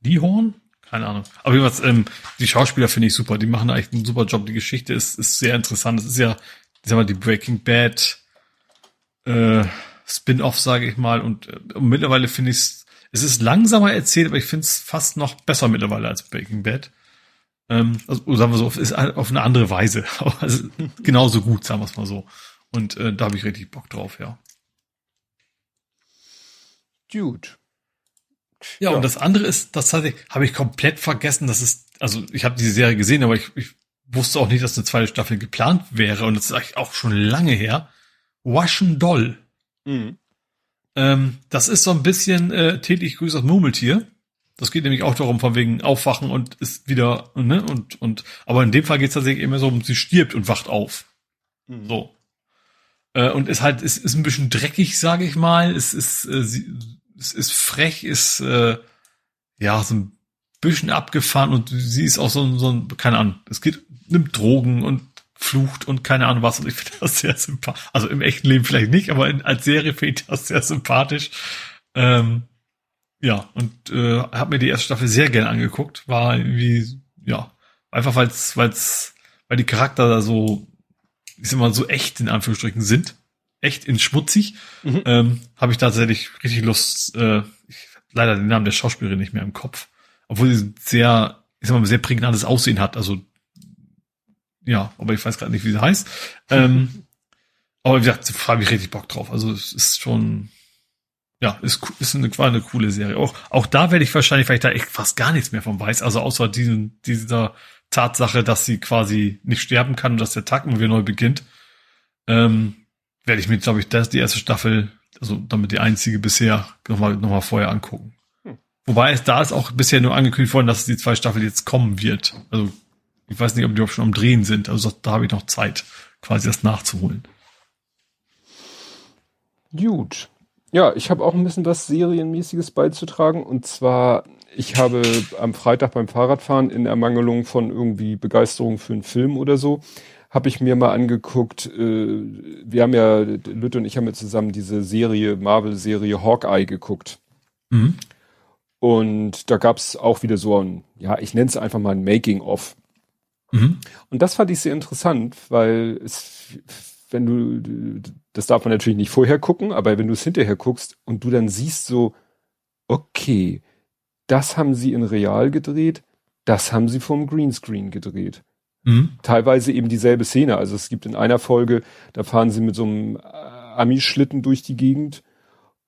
Speaker 3: Die Horn? Keine Ahnung. Aber jedenfalls, ähm, die Schauspieler finde ich super. Die machen eigentlich einen super Job. Die Geschichte ist, ist sehr interessant. Es ist ja, ich sag mal, die Breaking Bad äh, Spin-off, sage ich mal. Und, äh, und mittlerweile finde ich es, es ist langsamer erzählt, aber ich finde es fast noch besser mittlerweile als Breaking Bad. Ähm, also sagen wir so, ist auf eine andere Weise. also, genauso gut, sagen wir es mal so. Und äh, da habe ich richtig Bock drauf, ja.
Speaker 2: Dude.
Speaker 3: Ja, ja, und das andere ist, das habe ich komplett vergessen, dass es, also ich habe diese Serie gesehen, aber ich, ich wusste auch nicht, dass eine zweite Staffel geplant wäre und das ist eigentlich auch schon lange her. Waschen Doll. Mhm. Ähm, das ist so ein bisschen äh, täglich grüßt das Murmeltier. Das geht nämlich auch darum, von wegen aufwachen und ist wieder, ne, und, und, aber in dem Fall geht es tatsächlich immer so um, sie stirbt und wacht auf. Mhm. So. Äh, und ist halt, ist, ist ein bisschen dreckig, sage ich mal. Es ist, äh, sie, es ist frech, ist äh, ja so ein bisschen abgefahren und sie ist auch so, so ein, keine Ahnung, es geht, nimmt Drogen und flucht und keine Ahnung was und ich finde das sehr sympathisch. Also im echten Leben vielleicht nicht, aber in, als Serie finde ich das sehr sympathisch. Ähm, ja, und äh, habe mir die erste Staffel sehr gern angeguckt. War irgendwie, ja, einfach weil's, weil's, weil die Charakter da so, ich sag mal, so echt in Anführungsstrichen sind echt in schmutzig, mhm. ähm, habe ich tatsächlich richtig Lust, äh, ich leider den Namen der Schauspielerin nicht mehr im Kopf, obwohl sie sehr, ich sag mal, sehr prägnantes Aussehen hat, also ja, aber ich weiß gerade nicht, wie sie heißt. Ähm, aber wie gesagt, habe ich richtig Bock drauf. Also es ist schon, ja, ist, ist eine, war eine coole Serie. Auch, auch da werde ich wahrscheinlich, weil ich da echt fast gar nichts mehr von weiß, also außer diesen, dieser Tatsache, dass sie quasi nicht sterben kann und dass der Tag immer wieder neu beginnt. Ähm, werde ich mir, glaube ich, das die erste Staffel, also damit die einzige bisher, nochmal noch mal vorher angucken. Hm. Wobei es da ist auch bisher nur angekündigt worden, dass die zwei Staffel jetzt kommen wird. Also ich weiß nicht, ob die auch schon am Drehen sind. Also da habe ich noch Zeit, quasi das nachzuholen.
Speaker 2: Gut. Ja, ich habe auch ein bisschen was Serienmäßiges beizutragen. Und zwar, ich habe am Freitag beim Fahrradfahren in Ermangelung von irgendwie Begeisterung für einen Film oder so, habe ich mir mal angeguckt, äh, wir haben ja, Lütte und ich haben ja zusammen diese Serie, Marvel-Serie Hawkeye geguckt. Mhm. Und da gab's auch wieder so ein, ja, ich nenne es einfach mal ein Making-of. Mhm. Und das fand ich sehr interessant, weil es, wenn du, das darf man natürlich nicht vorher gucken, aber wenn du es hinterher guckst und du dann siehst so, okay, das haben sie in real gedreht, das haben sie vom Greenscreen gedreht. Mhm. Teilweise eben dieselbe Szene. Also es gibt in einer Folge, da fahren sie mit so einem Ami-Schlitten durch die Gegend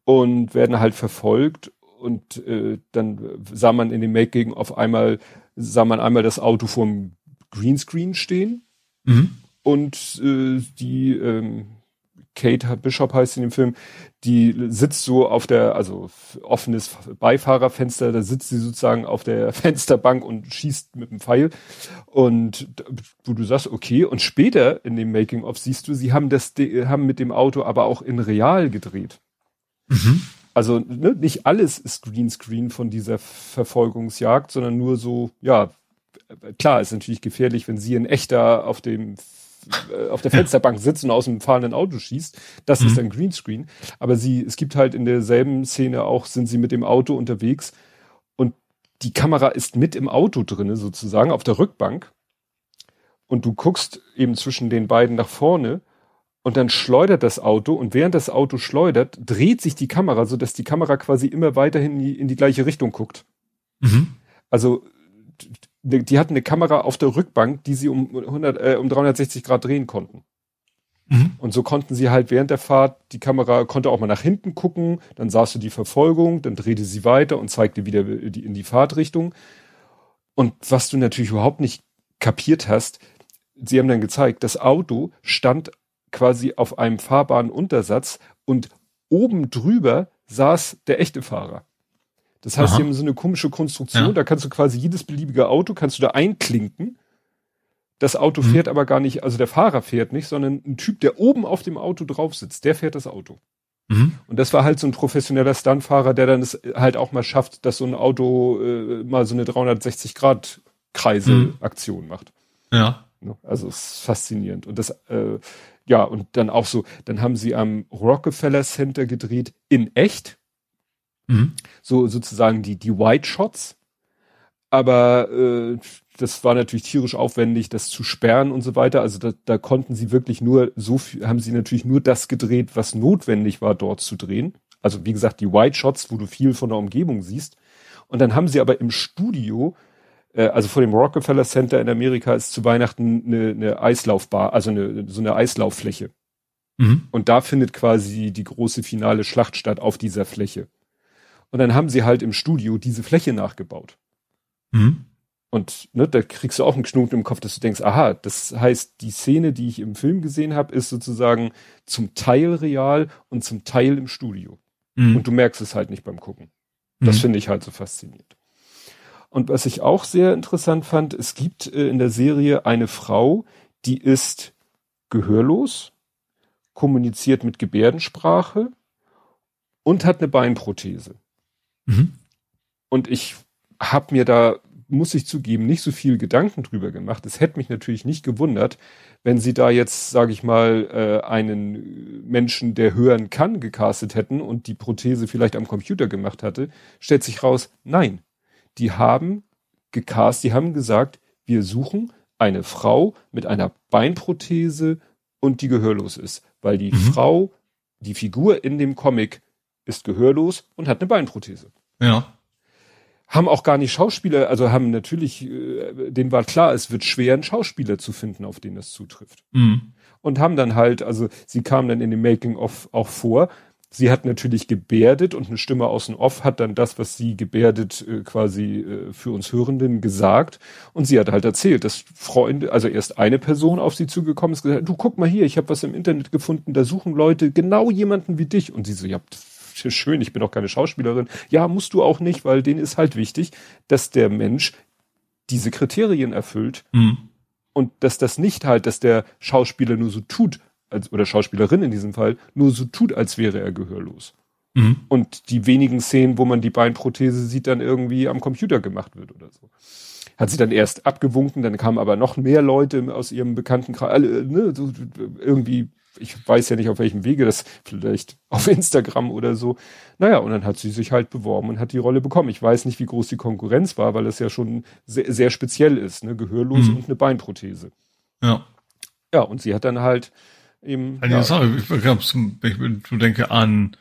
Speaker 2: und werden halt verfolgt und äh, dann sah man in dem Making auf einmal, sah man einmal das Auto vorm Greenscreen stehen mhm. und äh, die ähm, Kate Bishop heißt in dem Film, die sitzt so auf der, also offenes Beifahrerfenster, da sitzt sie sozusagen auf der Fensterbank und schießt mit dem Pfeil. Und wo du sagst, okay, und später in dem Making-of siehst du, sie haben das, haben mit dem Auto aber auch in real gedreht. Mhm. Also ne, nicht alles ist Greenscreen von dieser Verfolgungsjagd, sondern nur so, ja, klar, ist natürlich gefährlich, wenn sie in echter auf dem auf der Fensterbank sitzt und aus dem fahrenden Auto schießt. Das mhm. ist dann Greenscreen. Aber sie, es gibt halt in derselben Szene auch, sind sie mit dem Auto unterwegs und die Kamera ist mit im Auto drinne sozusagen auf der Rückbank. Und du guckst eben zwischen den beiden nach vorne und dann schleudert das Auto und während das Auto schleudert, dreht sich die Kamera, so dass die Kamera quasi immer weiterhin in die, in die gleiche Richtung guckt. Mhm. Also die hatten eine Kamera auf der Rückbank, die sie um 100, äh, um 360 Grad drehen konnten. Mhm. Und so konnten sie halt während der Fahrt, die Kamera konnte auch mal nach hinten gucken, dann sahst du die Verfolgung, dann drehte sie weiter und zeigte wieder die, in die Fahrtrichtung. Und was du natürlich überhaupt nicht kapiert hast, sie haben dann gezeigt, das Auto stand quasi auf einem Fahrbahnuntersatz und oben drüber saß der echte Fahrer. Das heißt, Aha. sie haben so eine komische Konstruktion, ja. da kannst du quasi jedes beliebige Auto, kannst du da einklinken. Das Auto mhm. fährt aber gar nicht, also der Fahrer fährt nicht, sondern ein Typ, der oben auf dem Auto drauf sitzt, der fährt das Auto. Mhm. Und das war halt so ein professioneller Stuntfahrer, der dann es halt auch mal schafft, dass so ein Auto äh, mal so eine 360 Grad Kreise mhm. Aktion macht.
Speaker 3: Ja.
Speaker 2: Ne? Also es ist faszinierend. Und das, äh, ja, und dann auch so, dann haben sie am Rockefeller Center gedreht in echt. Mhm. So sozusagen die, die White Shots. Aber äh, das war natürlich tierisch aufwendig, das zu sperren und so weiter. Also da, da konnten sie wirklich nur so viel, haben sie natürlich nur das gedreht, was notwendig war, dort zu drehen. Also wie gesagt, die White Shots, wo du viel von der Umgebung siehst. Und dann haben sie aber im Studio, äh, also vor dem Rockefeller Center in Amerika ist zu Weihnachten eine, eine Eislaufbar, also eine, so eine Eislauffläche. Mhm. Und da findet quasi die große finale Schlacht statt auf dieser Fläche. Und dann haben sie halt im Studio diese Fläche nachgebaut. Mhm. Und ne, da kriegst du auch einen Knoten im Kopf, dass du denkst, aha, das heißt, die Szene, die ich im Film gesehen habe, ist sozusagen zum Teil real und zum Teil im Studio. Mhm. Und du merkst es halt nicht beim Gucken. Das mhm. finde ich halt so faszinierend. Und was ich auch sehr interessant fand, es gibt äh, in der Serie eine Frau, die ist gehörlos, kommuniziert mit Gebärdensprache und hat eine Beinprothese. Mhm. Und ich habe mir da, muss ich zugeben, nicht so viel Gedanken drüber gemacht. Es hätte mich natürlich nicht gewundert, wenn sie da jetzt, sage ich mal, äh, einen Menschen, der hören kann, gecastet hätten und die Prothese vielleicht am Computer gemacht hatte. Stellt sich raus, nein. Die haben gecast, die haben gesagt, wir suchen eine Frau mit einer Beinprothese und die gehörlos ist, weil die mhm. Frau, die Figur in dem Comic ist gehörlos und hat eine Beinprothese.
Speaker 3: Ja.
Speaker 2: Haben auch gar nicht Schauspieler, also haben natürlich, äh, denen war klar, es wird schwer, einen Schauspieler zu finden, auf den das zutrifft. Mhm. Und haben dann halt, also sie kam dann in dem Making-of auch vor, sie hat natürlich gebärdet und eine Stimme aus dem Off hat dann das, was sie gebärdet, äh, quasi äh, für uns Hörenden gesagt. Und sie hat halt erzählt, dass Freunde, also erst eine Person auf sie zugekommen ist, gesagt, du guck mal hier, ich habe was im Internet gefunden, da suchen Leute genau jemanden wie dich. Und sie so, ja, schön, ich bin auch keine Schauspielerin. Ja, musst du auch nicht, weil denen ist halt wichtig, dass der Mensch diese Kriterien erfüllt. Mhm. Und dass das nicht halt, dass der Schauspieler nur so tut, als, oder Schauspielerin in diesem Fall, nur so tut, als wäre er gehörlos. Mhm. Und die wenigen Szenen, wo man die Beinprothese sieht, dann irgendwie am Computer gemacht wird oder so. Hat sie dann erst abgewunken, dann kamen aber noch mehr Leute aus ihrem Bekanntenkreis, alle, ne, so, irgendwie, ich weiß ja nicht auf welchem Wege, das vielleicht auf Instagram oder so. Naja, und dann hat sie sich halt beworben und hat die Rolle bekommen. Ich weiß nicht, wie groß die Konkurrenz war, weil es ja schon sehr, sehr speziell ist, ne, gehörlos mhm. und eine Beinprothese.
Speaker 3: Ja.
Speaker 2: Ja, und sie hat dann halt eben. Ja,
Speaker 3: ich, ich, ich denke an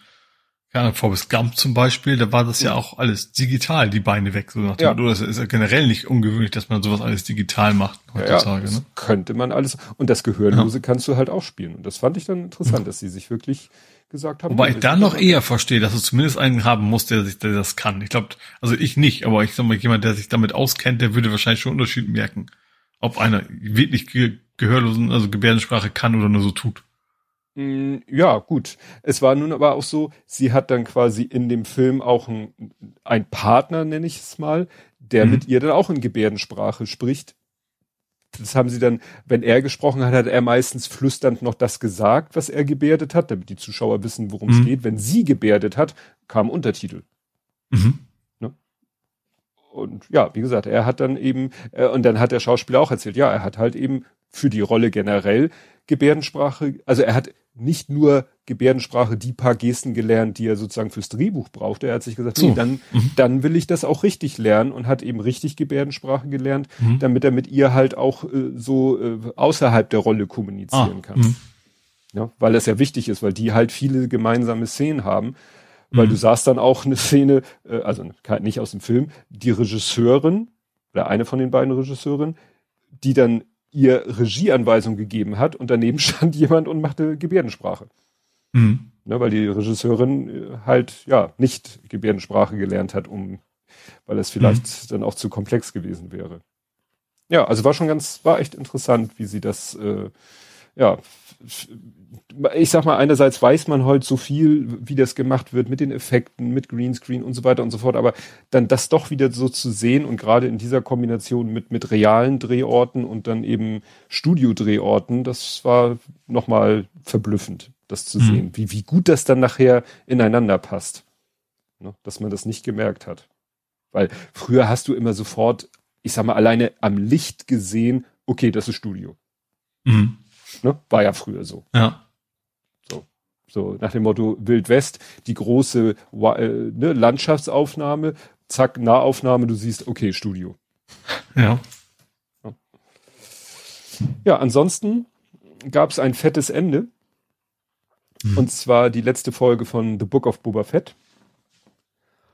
Speaker 3: ja, Forrest Gump zum Beispiel, da war das ja auch alles digital, die Beine weg. So nach dem, ja. Oder das ist ja generell nicht ungewöhnlich, dass man sowas alles digital macht
Speaker 2: heutzutage. Ja. Ne? Könnte man alles. Und das Gehörlose ja. kannst du halt auch spielen. Und das fand ich dann interessant, dass sie sich wirklich gesagt haben.
Speaker 3: Wobei ich da noch eher verstehe, dass du zumindest einen haben musst, der sich, der das kann. Ich glaube, also ich nicht, aber ich sag mal, jemand, der sich damit auskennt, der würde wahrscheinlich schon Unterschied merken, ob einer wirklich Gehörlosen, also Gebärdensprache kann oder nur so tut.
Speaker 2: Mm, ja, gut. Es war nun aber auch so, sie hat dann quasi in dem Film auch ein, ein Partner, nenne ich es mal, der mhm. mit ihr dann auch in Gebärdensprache spricht. Das haben sie dann, wenn er gesprochen hat, hat er meistens flüsternd noch das gesagt, was er gebärdet hat, damit die Zuschauer wissen, worum es mhm. geht. Wenn sie gebärdet hat, kam Untertitel. Mhm. Ne? Und ja, wie gesagt, er hat dann eben, äh, und dann hat der Schauspieler auch erzählt, ja, er hat halt eben für die Rolle generell Gebärdensprache, also er hat nicht nur Gebärdensprache, die paar Gesten gelernt, die er sozusagen fürs Drehbuch brauchte. Er hat sich gesagt, so. nee, dann, mhm. dann will ich das auch richtig lernen und hat eben richtig Gebärdensprache gelernt, mhm. damit er mit ihr halt auch äh, so äh, außerhalb der Rolle kommunizieren ah. kann. Mhm. Ja, weil das ja wichtig ist, weil die halt viele gemeinsame Szenen haben. Weil du mhm. sahst dann auch eine Szene, äh, also nicht aus dem Film, die Regisseurin, oder eine von den beiden Regisseuren, die dann ihr Regieanweisung gegeben hat und daneben stand jemand und machte Gebärdensprache. Mhm. Ne, weil die Regisseurin äh, halt ja nicht Gebärdensprache gelernt hat, um weil es vielleicht mhm. dann auch zu komplex gewesen wäre. Ja, also war schon ganz, war echt interessant, wie sie das äh, ja ich sag mal, einerseits weiß man heute so viel, wie das gemacht wird mit den Effekten, mit Greenscreen und so weiter und so fort, aber dann das doch wieder so zu sehen und gerade in dieser Kombination mit, mit realen Drehorten und dann eben Studiodrehorten, das war nochmal verblüffend, das zu mhm. sehen, wie, wie gut das dann nachher ineinander passt. Ne? Dass man das nicht gemerkt hat. Weil früher hast du immer sofort, ich sag mal, alleine am Licht gesehen, okay, das ist Studio. Mhm. Ne? War ja früher so.
Speaker 3: Ja.
Speaker 2: So, so nach dem Motto Wild West, die große äh, ne, Landschaftsaufnahme, zack, Nahaufnahme, du siehst, okay, Studio.
Speaker 3: Ja.
Speaker 2: Ja, ansonsten gab es ein fettes Ende. Mhm. Und zwar die letzte Folge von The Book of Boba Fett.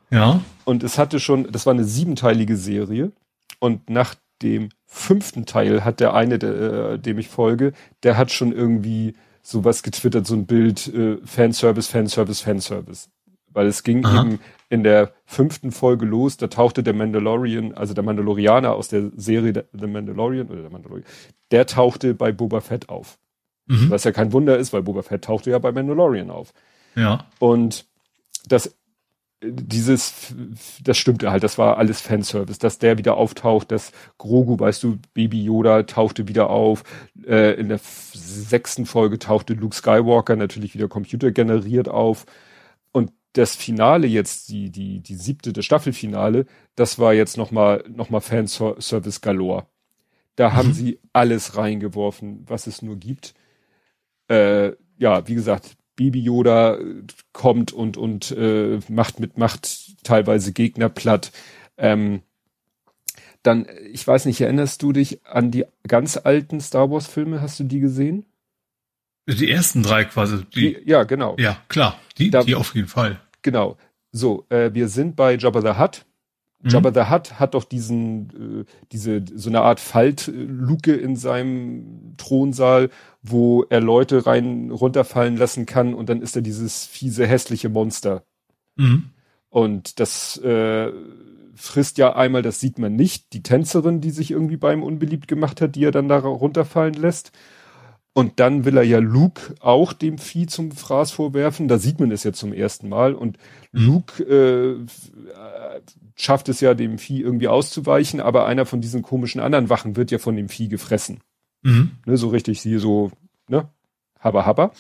Speaker 3: Ja.
Speaker 2: Und es hatte schon, das war eine siebenteilige Serie. Und nach dem fünften Teil hat der eine, der, äh, dem ich folge, der hat schon irgendwie sowas getwittert, so ein Bild, äh, Fanservice, Fanservice, Fanservice. Weil es ging Aha. eben in der fünften Folge los, da tauchte der Mandalorian, also der Mandalorianer aus der Serie The Mandalorian, oder der Mandalorian, der tauchte bei Boba Fett auf. Mhm. Was ja kein Wunder ist, weil Boba Fett tauchte ja bei Mandalorian auf.
Speaker 3: Ja.
Speaker 2: Und das dieses, das stimmte halt, das war alles Fanservice, dass der wieder auftaucht, dass Grogu, weißt du, Baby Yoda tauchte wieder auf, äh, in der sechsten Folge tauchte Luke Skywalker natürlich wieder computergeneriert auf und das Finale jetzt, die, die, die siebte, das Staffelfinale, das war jetzt nochmal, nochmal Fanservice galore. Da mhm. haben sie alles reingeworfen, was es nur gibt. Äh, ja, wie gesagt, Baby Yoda äh, kommt und und äh, macht mit Macht teilweise Gegner platt. Ähm, dann, ich weiß nicht, erinnerst du dich an die ganz alten Star Wars Filme? Hast du die gesehen?
Speaker 3: Die ersten drei quasi.
Speaker 2: Die, die ja, genau.
Speaker 3: Ja, klar. Die, da, die auf jeden Fall.
Speaker 2: Genau. So, äh, wir sind bei Jabba the Hutt. Mhm. Jabba the Hutt hat doch diesen, äh, diese, so eine Art Faltluke in seinem Thronsaal, wo er Leute rein runterfallen lassen kann und dann ist er dieses fiese, hässliche Monster. Mhm. Und das äh, frisst ja einmal, das sieht man nicht, die Tänzerin, die sich irgendwie bei ihm unbeliebt gemacht hat, die er dann da runterfallen lässt. Und dann will er ja Luke auch dem Vieh zum Fraß vorwerfen. Da sieht man es ja zum ersten Mal. Und mhm. Luke äh, schafft es ja, dem Vieh irgendwie auszuweichen, aber einer von diesen komischen anderen Wachen wird ja von dem Vieh gefressen. Mhm. Ne, so richtig, sie so, ne? habba habba.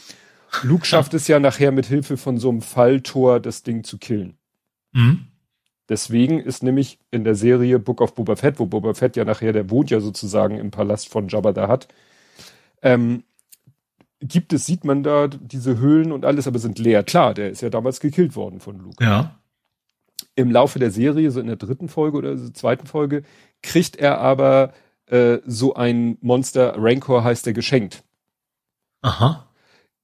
Speaker 2: Luke schafft es ja nachher mit Hilfe von so einem Falltor, das Ding zu killen. Mhm. Deswegen ist nämlich in der Serie Book of Boba Fett, wo Boba Fett ja nachher, der wohnt ja sozusagen im Palast von Jabba da hat, ähm, gibt es, sieht man da diese Höhlen und alles, aber sind leer. Klar, der ist ja damals gekillt worden von Luke.
Speaker 3: Ja.
Speaker 2: Im Laufe der Serie, so in der dritten Folge oder so zweiten Folge, kriegt er aber äh, so ein Monster, Rancor heißt der, geschenkt.
Speaker 3: Aha.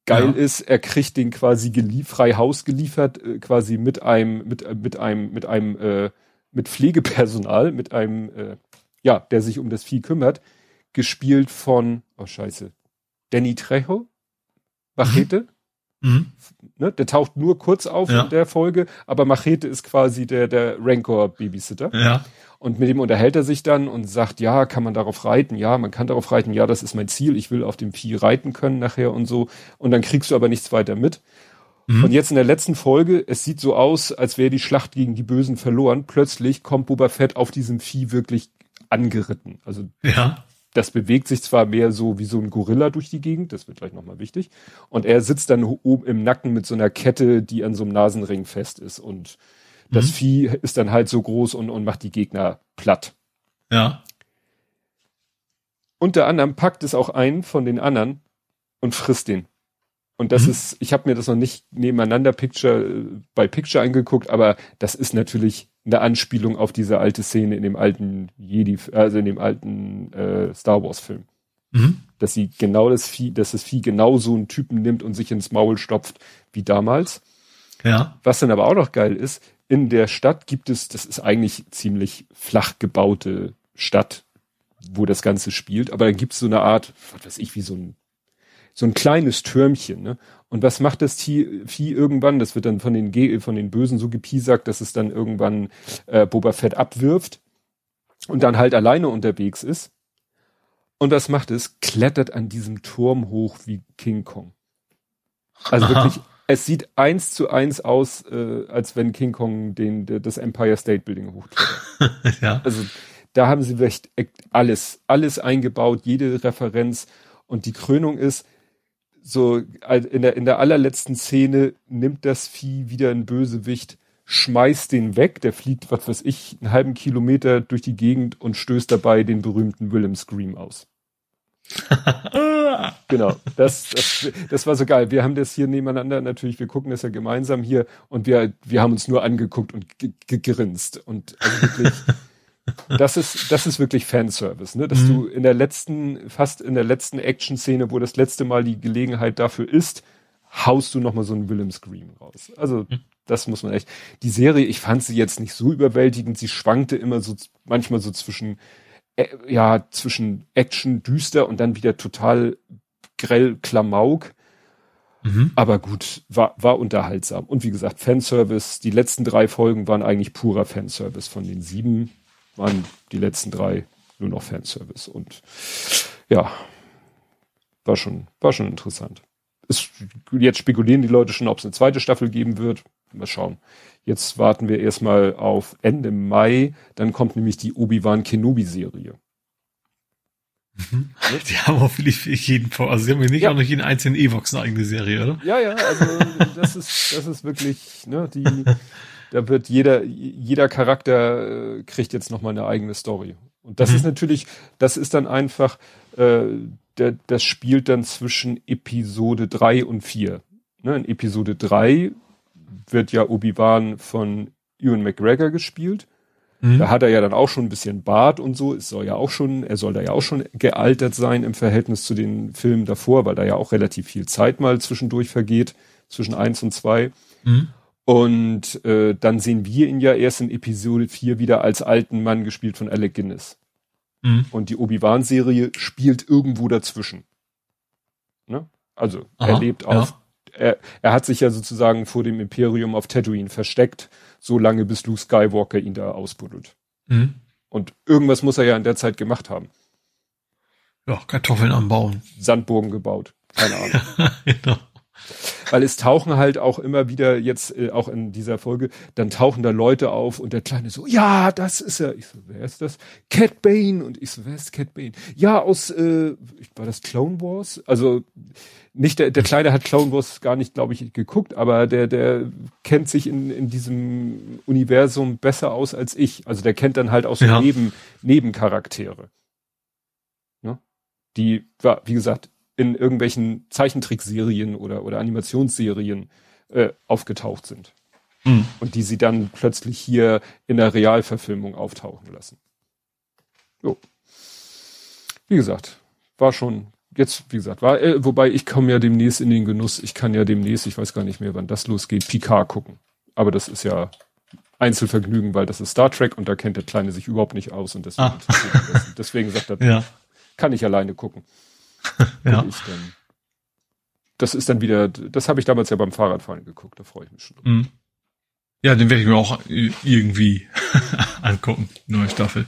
Speaker 2: Geil ja. ist, er kriegt den quasi frei Haus geliefert, äh, quasi mit einem, mit, äh, mit einem, mit einem, äh, mit Pflegepersonal, mit einem, äh, ja, der sich um das Vieh kümmert, gespielt von, oh scheiße, Danny Trejo, Machete. Mhm. mhm. Ne, der taucht nur kurz auf ja. in der Folge, aber Machete ist quasi der, der Rancor-Babysitter.
Speaker 3: Ja.
Speaker 2: Und mit dem unterhält er sich dann und sagt, ja, kann man darauf reiten? Ja, man kann darauf reiten. Ja, das ist mein Ziel. Ich will auf dem Vieh reiten können nachher und so. Und dann kriegst du aber nichts weiter mit. Mhm. Und jetzt in der letzten Folge, es sieht so aus, als wäre die Schlacht gegen die Bösen verloren. Plötzlich kommt Boba Fett auf diesem Vieh wirklich angeritten. Also
Speaker 3: ja
Speaker 2: das bewegt sich zwar mehr so wie so ein Gorilla durch die Gegend, das wird gleich nochmal wichtig. Und er sitzt dann oben im Nacken mit so einer Kette, die an so einem Nasenring fest ist. Und das mhm. Vieh ist dann halt so groß und, und macht die Gegner platt.
Speaker 3: Ja.
Speaker 2: Unter anderem packt es auch einen von den anderen und frisst den. Und das mhm. ist, ich habe mir das noch nicht nebeneinander Picture äh, bei Picture angeguckt, aber das ist natürlich eine Anspielung auf diese alte Szene in dem alten Jedi, also in dem alten äh, Star Wars Film. Mhm. Dass sie genau das Vieh, dass das Vieh genau so einen Typen nimmt und sich ins Maul stopft wie damals.
Speaker 3: Ja.
Speaker 2: Was dann aber auch noch geil ist, in der Stadt gibt es, das ist eigentlich ziemlich flach gebaute Stadt, wo das Ganze spielt, aber dann gibt es so eine Art, was weiß ich, wie so ein so ein kleines Türmchen, ne? Und was macht das Vieh, Vieh irgendwann? Das wird dann von den, Ge von den Bösen so gepiesackt, dass es dann irgendwann äh, Boba Fett abwirft und dann halt alleine unterwegs ist. Und was macht es? Klettert an diesem Turm hoch wie King Kong. Also Aha. wirklich, es sieht eins zu eins aus, äh, als wenn King Kong den, das Empire State Building hochklettert.
Speaker 3: ja.
Speaker 2: Also da haben sie echt alles, alles eingebaut, jede Referenz. Und die Krönung ist, so in der, in der allerletzten Szene nimmt das Vieh wieder ein Bösewicht, schmeißt den weg, der fliegt, was weiß ich, einen halben Kilometer durch die Gegend und stößt dabei den berühmten Willem Scream aus. genau, das, das, das war so geil. Wir haben das hier nebeneinander natürlich, wir gucken das ja gemeinsam hier und wir, wir haben uns nur angeguckt und gegrinst. Und also wirklich, das ist, das ist wirklich Fanservice, ne? Dass mhm. du in der letzten, fast in der letzten Action-Szene, wo das letzte Mal die Gelegenheit dafür ist, haust du nochmal so einen Willem Scream raus. Also, mhm. das muss man echt. Die Serie, ich fand sie jetzt nicht so überwältigend. Sie schwankte immer so, manchmal so zwischen, äh, ja, zwischen Action, düster und dann wieder total grell, Klamauk. Mhm. Aber gut, war, war unterhaltsam. Und wie gesagt, Fanservice, die letzten drei Folgen waren eigentlich purer Fanservice von den sieben waren die letzten drei nur noch Fanservice. Und ja, war schon, war schon interessant. Ist, jetzt spekulieren die Leute schon, ob es eine zweite Staffel geben wird. Mal schauen. Jetzt warten wir erstmal auf Ende Mai. Dann kommt nämlich die Obi-Wan Kenobi-Serie.
Speaker 3: Mhm. Die haben auch wirklich jeden Fall, also sie haben ja nicht ja. auch noch jeden einzelnen Evox eine eigene Serie, oder?
Speaker 2: Ja, ja, also das ist, das ist wirklich, ne, die, da wird jeder, jeder Charakter äh, kriegt jetzt nochmal eine eigene Story. Und das mhm. ist natürlich, das ist dann einfach, äh, der, das spielt dann zwischen Episode drei und vier. Ne, in Episode drei wird ja Obi-Wan von Ewan McGregor gespielt. Mhm. Da hat er ja dann auch schon ein bisschen Bart und so. Es soll ja auch schon, er soll da ja auch schon gealtert sein im Verhältnis zu den Filmen davor, weil da ja auch relativ viel Zeit mal zwischendurch vergeht, zwischen eins und zwei. Mhm. Und äh, dann sehen wir ihn ja erst in Episode 4 wieder als alten Mann gespielt von Alec Guinness. Mhm. Und die Obi-Wan-Serie spielt irgendwo dazwischen. Ne? Also Aha, er lebt auf, ja. er, er hat sich ja sozusagen vor dem Imperium auf Tatooine versteckt, so lange bis Luke Skywalker ihn da ausbuddelt. Mhm. Und irgendwas muss er ja in der Zeit gemacht haben.
Speaker 3: Ja, Kartoffeln anbauen.
Speaker 2: Sandburgen gebaut. Keine Ahnung. genau. Weil es tauchen halt auch immer wieder jetzt, äh, auch in dieser Folge, dann tauchen da Leute auf und der Kleine so, ja, das ist er. Ich so, wer ist das? Cat Bane. Und ich so, wer ist Cat Bane? Ja, aus, äh, war das Clone Wars? Also, nicht der, der Kleine hat Clone Wars gar nicht, glaube ich, geguckt, aber der, der kennt sich in, in diesem Universum besser aus als ich. Also der kennt dann halt auch so ja. Neben, Nebencharaktere. Ne? Die, wie gesagt, in irgendwelchen Zeichentrickserien oder, oder Animationsserien äh, aufgetaucht sind. Mhm. Und die sie dann plötzlich hier in der Realverfilmung auftauchen lassen. Jo. Wie gesagt, war schon jetzt, wie gesagt, war, äh, wobei ich komme ja demnächst in den Genuss, ich kann ja demnächst, ich weiß gar nicht mehr, wann das losgeht, Picard gucken. Aber das ist ja Einzelvergnügen, weil das ist Star Trek und da kennt der Kleine sich überhaupt nicht aus und deswegen, ah. deswegen sagt er, ja. kann ich alleine gucken. ja. Ich dann, das ist dann wieder, das habe ich damals ja beim Fahrradfahren geguckt, da freue ich mich schon. Mhm.
Speaker 3: Ja, den werde ich mir auch irgendwie angucken, neue Staffel.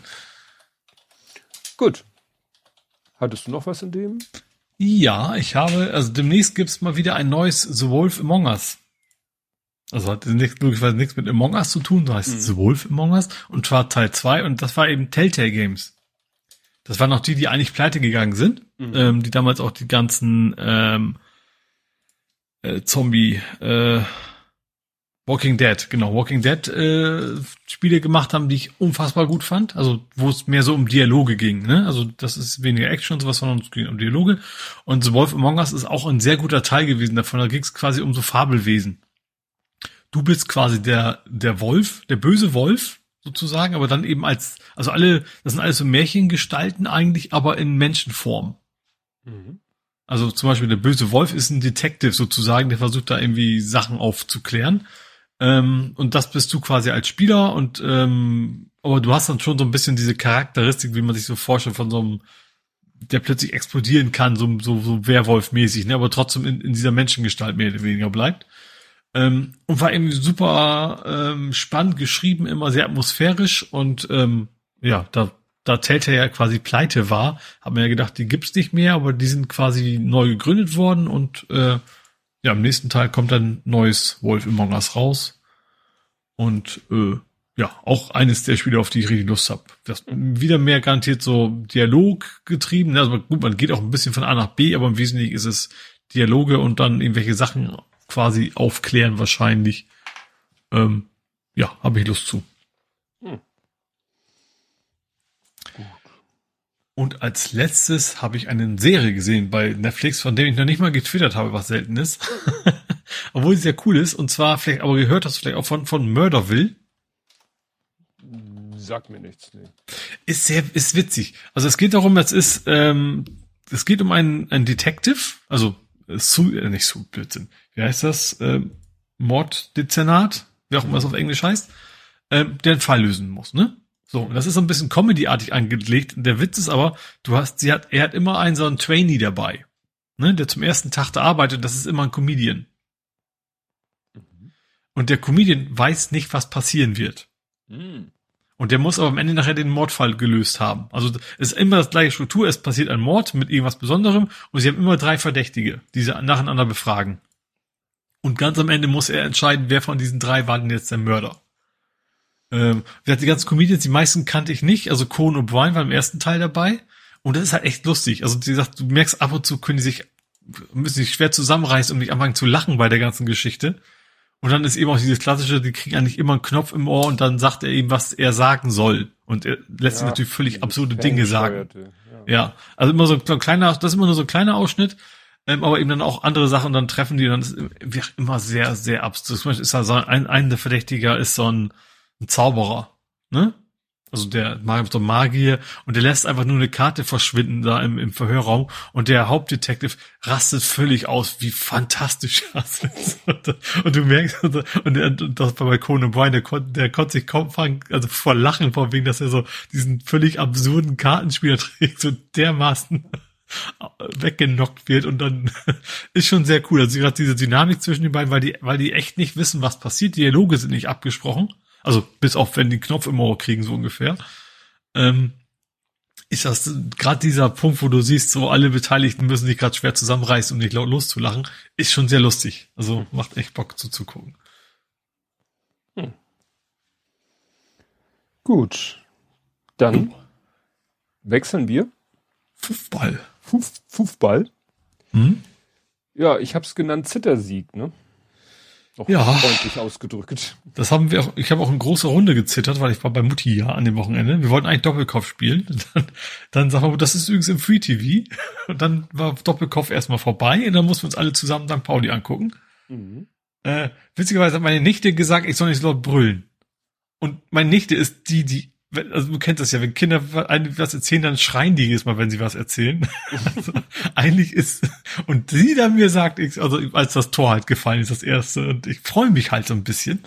Speaker 2: Gut, Hattest du noch was in dem?
Speaker 3: Ja, ich habe, also demnächst gibt's mal wieder ein neues The Wolf Among Us. Also hat nichts, möglicherweise nichts mit Among Us zu tun, da heißt mhm. The Wolf Among Us und zwar Teil 2 und das war eben Telltale Games. Das waren auch die, die eigentlich pleite gegangen sind, mhm. ähm, die damals auch die ganzen ähm, äh, Zombie, äh, Walking Dead, genau, Walking Dead äh, Spiele gemacht haben, die ich unfassbar gut fand. Also wo es mehr so um Dialoge ging. Ne? Also das ist weniger Action und sowas, sondern es ging um Dialoge. Und The Wolf Among Us ist auch ein sehr guter Teil gewesen davon. Da ging es quasi um so Fabelwesen. Du bist quasi der der Wolf, der böse Wolf sozusagen, aber dann eben als also alle, das sind alles so Märchengestalten eigentlich, aber in Menschenform. Mhm. Also zum Beispiel der böse Wolf ist ein Detective sozusagen, der versucht da irgendwie Sachen aufzuklären. Ähm, und das bist du quasi als Spieler und ähm, aber du hast dann schon so ein bisschen diese Charakteristik, wie man sich so vorstellt von so einem, der plötzlich explodieren kann, so, so, so Werwolf-mäßig, ne, aber trotzdem in, in dieser Menschengestalt mehr oder weniger bleibt. Ähm, und war irgendwie super ähm, spannend geschrieben, immer sehr atmosphärisch und ähm, ja, da da Telltale ja quasi pleite war, haben wir ja gedacht, die gibt's nicht mehr, aber die sind quasi neu gegründet worden und äh, ja, im nächsten Teil kommt dann neues Wolf Among Us raus. Und äh, ja, auch eines der Spiele, auf die ich richtig Lust habe. Das wieder mehr garantiert so Dialog getrieben. Also gut, man geht auch ein bisschen von A nach B, aber im Wesentlichen ist es Dialoge und dann irgendwelche Sachen quasi aufklären wahrscheinlich. Ähm, ja, habe ich Lust zu. Hm. Und als letztes habe ich eine Serie gesehen bei Netflix, von der ich noch nicht mal getwittert habe, was selten ist. Obwohl sie sehr cool ist. Und zwar, vielleicht, aber gehört hast du vielleicht auch von, von Murderville.
Speaker 2: Sagt mir nichts, nee.
Speaker 3: Ist sehr, ist witzig. Also es geht darum, es ist, ähm, es geht um einen, einen Detective, also Su, äh, nicht Su, Blödsinn. Wie heißt das? Ähm, Morddezernat, wie auch immer es auf Englisch heißt, ähm, der einen Fall lösen muss, ne? So, und das ist so ein bisschen Comedy-artig angelegt. Der Witz ist aber, du hast, sie hat, er hat immer einen so einen Trainee dabei, ne, der zum ersten Tag da arbeitet, das ist immer ein Comedian. Mhm. Und der Comedian weiß nicht, was passieren wird. Mhm. Und der muss aber am Ende nachher den Mordfall gelöst haben. Also es ist immer das gleiche Struktur, es passiert ein Mord mit irgendwas Besonderem und sie haben immer drei Verdächtige, die sie nacheinander befragen. Und ganz am Ende muss er entscheiden, wer von diesen drei war denn jetzt der Mörder. Ähm, die ganzen Comedians, die meisten kannte ich nicht. Also Cohen und Brian waren im ersten Teil dabei. Und das ist halt echt lustig. Also, wie gesagt, du merkst ab und zu können die sich, müssen sich schwer zusammenreißen, um nicht anfangen zu lachen bei der ganzen Geschichte. Und dann ist eben auch dieses klassische, die kriegen eigentlich immer einen Knopf im Ohr und dann sagt er eben, was er sagen soll. Und er lässt ja, sich natürlich völlig absurde Dinge sagen. Ja. ja. also immer so ein kleiner, das ist immer nur so ein kleiner Ausschnitt, ähm, aber eben dann auch andere Sachen dann treffen die dann ist immer sehr, sehr abstrus. Zum Beispiel ist da so ein, ein der Verdächtiger ist so ein, ein Zauberer, ne? Also der so Magier und der lässt einfach nur eine Karte verschwinden da im, im Verhörraum und der Hauptdetektiv rastet völlig aus, wie fantastisch das ist. Und du merkst, und, der, das war bei Conan O'Brien, der, konnte, der konnte sich kaum fangen, also vor Lachen, vor wegen, dass er so diesen völlig absurden Kartenspieler trägt, so dermaßen weggenockt wird und dann ist schon sehr cool. Also gerade diese Dynamik zwischen den beiden, weil die, weil die echt nicht wissen, was passiert. Die Dialoge sind nicht abgesprochen also bis auf wenn die Knopf im Ohr kriegen, so ungefähr. Ähm, ist das gerade dieser Punkt, wo du siehst, so alle Beteiligten müssen sich gerade schwer zusammenreißen, um nicht laut loszulachen, ist schon sehr lustig. Also macht echt Bock zuzugucken. Hm.
Speaker 2: Gut. Dann wechseln wir.
Speaker 3: Fußball.
Speaker 2: Fußball. Hm? Ja, ich habe es genannt Zittersieg, ne?
Speaker 3: Auch ja.
Speaker 2: freundlich ausgedrückt.
Speaker 3: Das haben wir auch, ich habe auch in großer Runde gezittert, weil ich war bei Mutti ja an dem Wochenende. Wir wollten eigentlich Doppelkopf spielen. Dann, dann sagen wir, das ist übrigens im Free TV. Und dann war Doppelkopf erstmal vorbei und dann mussten wir uns alle zusammen St. Pauli angucken. Mhm. Äh, witzigerweise hat meine Nichte gesagt, ich soll nicht so laut brüllen. Und meine Nichte ist die, die also du kennst das ja, wenn Kinder was erzählen, dann schreien die jedes Mal, wenn sie was erzählen. also, eigentlich ist, und sie dann mir sagt, ich, also als das Tor halt gefallen ist, das erste, und ich freue mich halt so ein bisschen.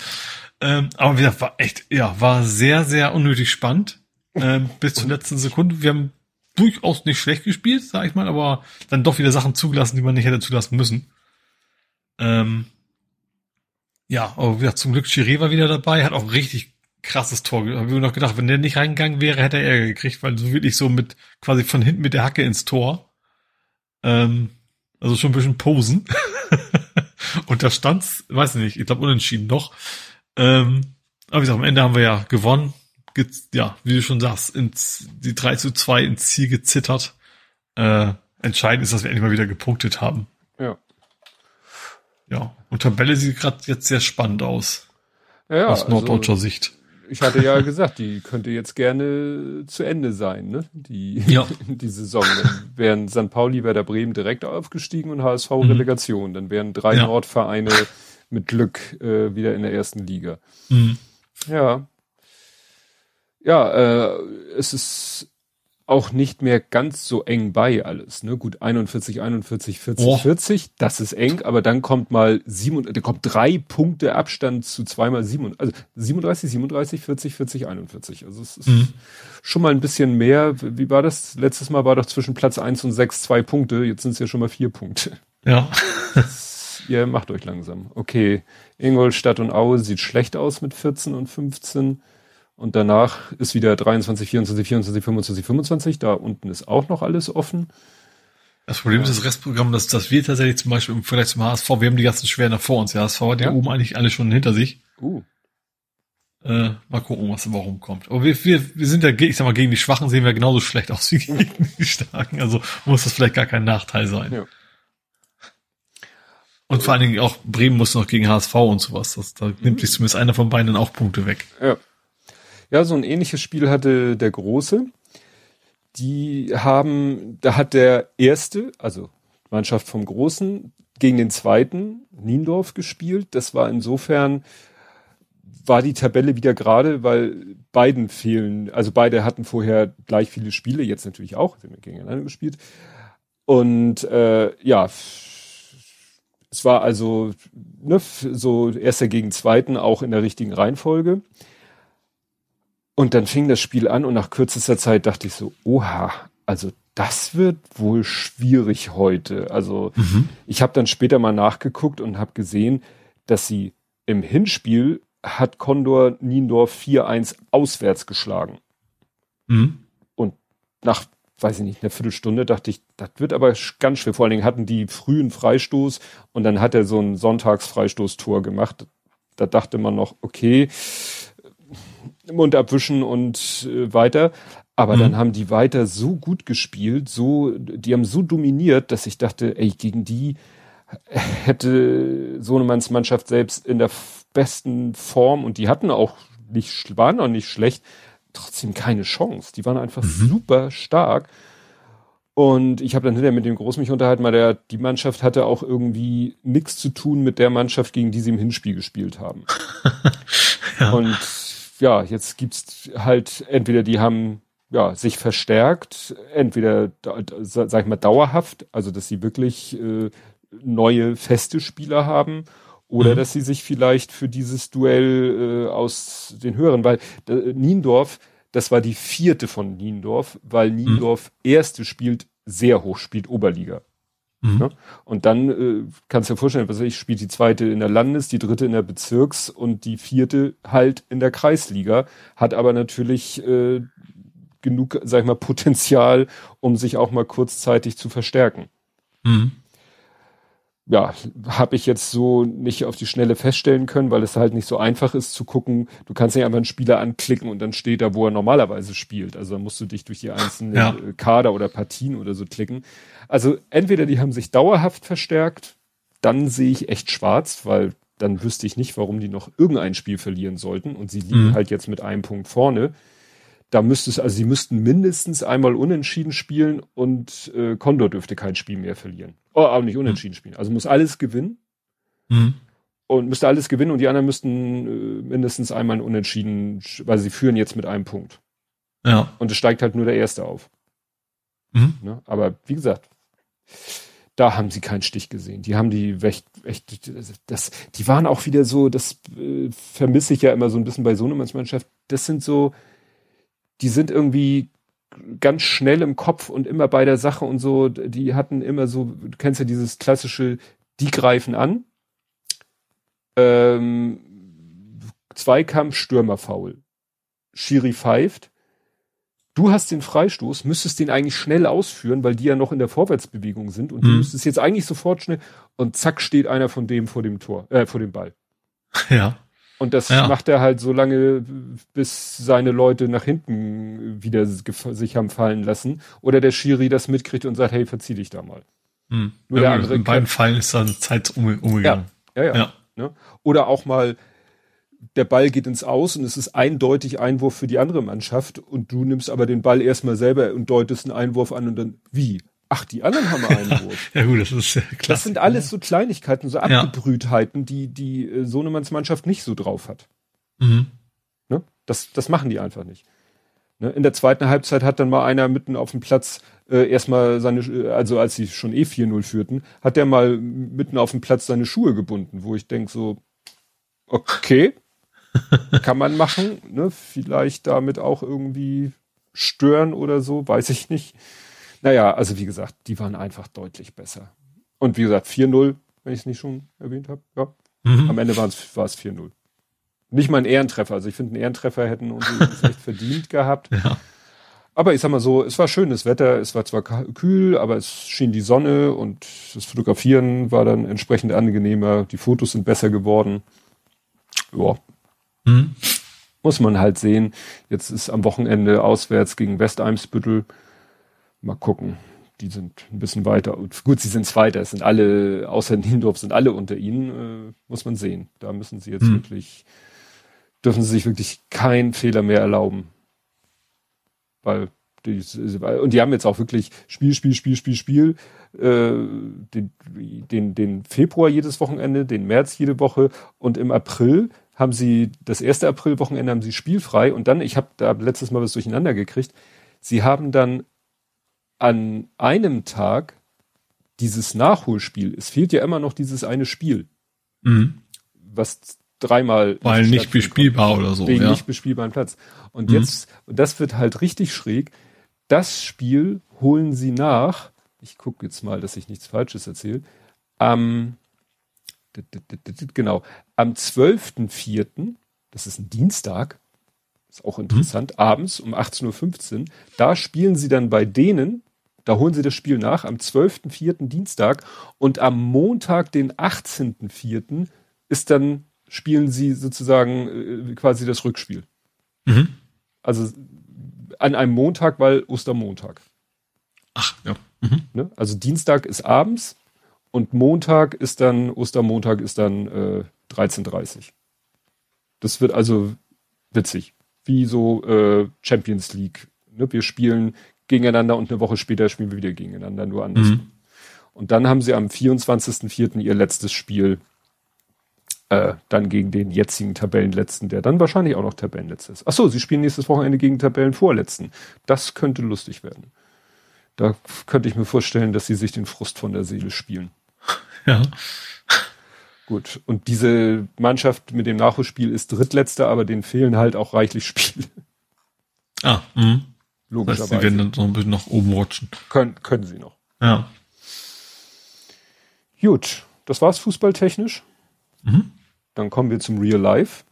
Speaker 3: Ähm, aber wie gesagt, war echt, ja, war sehr, sehr unnötig spannend. Ähm, bis zur letzten Sekunde. Wir haben durchaus nicht schlecht gespielt, sag ich mal, aber dann doch wieder Sachen zugelassen, die man nicht hätte zulassen müssen. Ähm, ja, aber wie gesagt, zum Glück Chiré war wieder dabei, hat auch richtig krasses Tor. Habe ich noch gedacht, wenn der nicht reingegangen wäre, hätte er Ärger gekriegt, weil so wirklich so mit quasi von hinten mit der Hacke ins Tor. Ähm, also schon ein bisschen posen. und da stand's, weiß nicht, ich glaube unentschieden noch. Ähm, aber wie gesagt, am Ende haben wir ja gewonnen. Ge ja, wie du schon sagst, ins, die 3 zu 2 ins Ziel gezittert. Äh, entscheidend ist, dass wir endlich mal wieder gepunktet haben.
Speaker 2: Ja.
Speaker 3: Ja. Und Tabelle sieht gerade jetzt sehr spannend aus.
Speaker 2: Ja,
Speaker 3: aus norddeutscher also, Sicht
Speaker 2: ich hatte ja gesagt, die könnte jetzt gerne zu Ende sein, ne? Die,
Speaker 3: ja.
Speaker 2: die Saison. Dann wären St. Pauli, Werder Bremen direkt aufgestiegen und HSV mhm. Relegation. Dann wären drei ja. Nordvereine mit Glück äh, wieder in der ersten Liga. Mhm. Ja. Ja, äh, es ist auch nicht mehr ganz so eng bei alles. Ne? Gut, 41, 41, 40, oh. 40, das ist eng, aber dann kommt mal sieben, da kommt drei Punkte Abstand zu zweimal sieben, also 37, 37, 40, 40, 41. Also es ist mhm. schon mal ein bisschen mehr. Wie war das? Letztes Mal war doch zwischen Platz eins und sechs zwei Punkte, jetzt sind es ja schon mal vier Punkte.
Speaker 3: Ja.
Speaker 2: ihr macht euch langsam. Okay, Ingolstadt und Aue sieht schlecht aus mit 14 und 15. Und danach ist wieder 23, 24, 24, 25, 25. Da unten ist auch noch alles offen.
Speaker 3: Das Problem ist das Restprogramm, dass, dass wir tatsächlich zum Beispiel im Vergleich zum HSV, wir haben die ganzen schwer nach vor uns. Der HSV hat ja, oben eigentlich alle schon hinter sich.
Speaker 2: Uh.
Speaker 3: Äh, mal gucken, was warum kommt. Aber wir, wir, wir sind ja, ich sag mal, gegen die Schwachen sehen wir genauso schlecht aus wie gegen die Starken. Also muss das vielleicht gar kein Nachteil sein. Ja. Und vor allen Dingen auch Bremen muss noch gegen HSV und sowas. Das, da nimmt sich zumindest einer von beiden dann auch Punkte weg.
Speaker 2: Ja. Ja, so ein ähnliches Spiel hatte der Große. Die haben, da hat der erste, also Mannschaft vom Großen, gegen den zweiten, Niendorf, gespielt. Das war insofern, war die Tabelle wieder gerade, weil beiden fehlen, also beide hatten vorher gleich viele Spiele, jetzt natürlich auch, sie haben gegeneinander gespielt. Und äh, ja, es war also ne, so erster gegen zweiten auch in der richtigen Reihenfolge. Und dann fing das Spiel an und nach kürzester Zeit dachte ich so, oha, also das wird wohl schwierig heute. Also mhm. ich habe dann später mal nachgeguckt und habe gesehen, dass sie im Hinspiel hat Condor Niendorf 4-1 auswärts geschlagen. Mhm. Und nach, weiß ich nicht, einer Viertelstunde dachte ich, das wird aber ganz schwer. Vor allen Dingen hatten die frühen Freistoß und dann hat er so ein Sonntagsfreistoßtor gemacht. Da dachte man noch, okay, Mund abwischen und äh, weiter. Aber mhm. dann haben die weiter so gut gespielt, so, die haben so dominiert, dass ich dachte, ey, gegen die hätte Sohnemanns Mannschaft selbst in der besten Form und die hatten auch nicht, waren auch nicht schlecht, trotzdem keine Chance. Die waren einfach mhm. super stark. Und ich habe dann hinterher mit dem Groß mich unterhalten, weil der, die Mannschaft hatte auch irgendwie nichts zu tun mit der Mannschaft, gegen die sie im Hinspiel gespielt haben. ja. Und ja, jetzt gibt's halt entweder die haben ja sich verstärkt, entweder sag ich mal dauerhaft, also dass sie wirklich äh, neue feste Spieler haben oder mhm. dass sie sich vielleicht für dieses Duell äh, aus den höheren, weil äh, Niendorf, das war die vierte von Niendorf, weil mhm. Niendorf mhm. erste spielt sehr hoch, spielt Oberliga. Mhm. Ja? Und dann äh, kannst du dir vorstellen, was ich spiele die zweite in der Landes, die dritte in der Bezirks und die vierte halt in der Kreisliga, hat aber natürlich äh, genug, sag ich mal, Potenzial, um sich auch mal kurzzeitig zu verstärken. Mhm. Ja, habe ich jetzt so nicht auf die Schnelle feststellen können, weil es halt nicht so einfach ist zu gucken. Du kannst nicht einfach einen Spieler anklicken und dann steht da, wo er normalerweise spielt. Also dann musst du dich durch die einzelnen ja. Kader oder Partien oder so klicken. Also entweder die haben sich dauerhaft verstärkt, dann sehe ich echt schwarz, weil dann wüsste ich nicht, warum die noch irgendein Spiel verlieren sollten und sie liegen mhm. halt jetzt mit einem Punkt vorne. Da müsste es, also sie müssten mindestens einmal unentschieden spielen und äh, Condor dürfte kein Spiel mehr verlieren. Oh, aber nicht unentschieden mhm. spielen. Also muss alles gewinnen. Mhm. Und müsste alles gewinnen und die anderen müssten äh, mindestens einmal unentschieden, weil sie führen jetzt mit einem Punkt. Ja. Und es steigt halt nur der Erste auf. Mhm. Ne? Aber wie gesagt, da haben sie keinen Stich gesehen. Die haben die echt, echt das, die waren auch wieder so, das äh, vermisse ich ja immer so ein bisschen bei so einer Mannschaft. Das sind so, die sind irgendwie ganz schnell im Kopf und immer bei der Sache und so. Die hatten immer so, du kennst ja dieses klassische, die greifen an. Ähm, Zweikampf, Stürmerfaul. Schiri pfeift du hast den Freistoß, müsstest den eigentlich schnell ausführen, weil die ja noch in der Vorwärtsbewegung sind und mhm. du müsstest jetzt eigentlich sofort schnell und zack steht einer von dem vor dem Tor, äh, vor dem Ball.
Speaker 3: Ja.
Speaker 2: Und das ja. macht er halt so lange, bis seine Leute nach hinten wieder sich haben fallen lassen. Oder der Schiri das mitkriegt und sagt, hey, verzieh dich da mal.
Speaker 3: Hm. Nur der andere in beiden Fällen ist dann Zeit umgegangen.
Speaker 2: Ja, ja. ja. ja. Ne? Oder auch mal, der Ball geht ins Aus und es ist eindeutig Einwurf für die andere Mannschaft und du nimmst aber den Ball erstmal selber und deutest einen Einwurf an und dann, wie? Ach, die anderen haben einen Einwurf.
Speaker 3: ja gut, das ist ja
Speaker 2: klar. Das sind alles so Kleinigkeiten, so Abgebrühtheiten, die die äh, Sohnemanns Mannschaft nicht so drauf hat. Mhm. Ne? Das, das machen die einfach nicht. Ne? In der zweiten Halbzeit hat dann mal einer mitten auf dem Platz äh, erstmal seine, äh, also als sie schon eh 4-0 führten, hat der mal mitten auf dem Platz seine Schuhe gebunden, wo ich denk so, okay, kann man machen, ne? Vielleicht damit auch irgendwie stören oder so, weiß ich nicht. Naja, also wie gesagt, die waren einfach deutlich besser. Und wie gesagt, 4-0, wenn ich es nicht schon erwähnt habe. Ja. Mhm. Am Ende war es 4-0. Nicht mal ein Ehrentreffer. Also ich finde, einen Ehrentreffer hätten uns echt verdient gehabt. Ja. Aber ich sag mal so, es war schönes Wetter, es war zwar kühl, aber es schien die Sonne und das Fotografieren war dann entsprechend angenehmer, die Fotos sind besser geworden. Ja, hm. Muss man halt sehen. Jetzt ist am Wochenende auswärts gegen Westeimsbüttel. Mal gucken. Die sind ein bisschen weiter. Gut, sie sind Zweiter. Es sind alle, außer Niendorf sind alle unter ihnen. Äh, muss man sehen. Da müssen sie jetzt hm. wirklich, dürfen sie sich wirklich keinen Fehler mehr erlauben. Weil die, und die haben jetzt auch wirklich Spiel, Spiel, Spiel, Spiel, Spiel. Äh, den, den, den Februar jedes Wochenende, den März jede Woche und im April haben sie das erste Aprilwochenende haben sie spielfrei und dann, ich habe da letztes Mal was durcheinander gekriegt, sie haben dann an einem Tag dieses Nachholspiel, es fehlt ja immer noch dieses eine Spiel, mhm. was dreimal
Speaker 3: weil nicht bespielbar oder so,
Speaker 2: wegen ja. nicht bespielbaren Platz. Und mhm. jetzt, und das wird halt richtig schräg. Das Spiel holen sie nach. Ich gucke jetzt mal, dass ich nichts Falsches erzähle. Am Genau. Am 12.04., das ist ein Dienstag, ist auch interessant, mhm. abends um 18.15 Uhr, da spielen sie dann bei denen, da holen sie das Spiel nach, am 12.04. Dienstag und am Montag, den 18.04. ist dann, spielen sie sozusagen äh, quasi das Rückspiel. Mhm. Also an einem Montag, weil Ostermontag.
Speaker 3: Ach, ja.
Speaker 2: Mhm. Ne? Also Dienstag ist abends, und Montag ist dann, Ostermontag ist dann äh, 13.30 Das wird also witzig. Wie so äh, Champions League. Ne? Wir spielen gegeneinander und eine Woche später spielen wir wieder gegeneinander, nur anders. Mhm. Und dann haben sie am 24.04. ihr letztes Spiel äh, dann gegen den jetzigen Tabellenletzten, der dann wahrscheinlich auch noch Tabellenletzter ist. Achso, sie spielen nächstes Wochenende gegen Tabellenvorletzten. Das könnte lustig werden. Da könnte ich mir vorstellen, dass sie sich den Frust von der Seele spielen.
Speaker 3: Ja.
Speaker 2: Gut. Und diese Mannschaft mit dem Nachholspiel ist drittletzter, aber denen fehlen halt auch reichlich Spiele.
Speaker 3: Ah, mh. Logischerweise. Das heißt, sie werden dann so ein bisschen nach oben rutschen.
Speaker 2: Können, können sie noch.
Speaker 3: Ja.
Speaker 2: Gut. Das war's fußballtechnisch. Mhm. Dann kommen wir zum Real Life.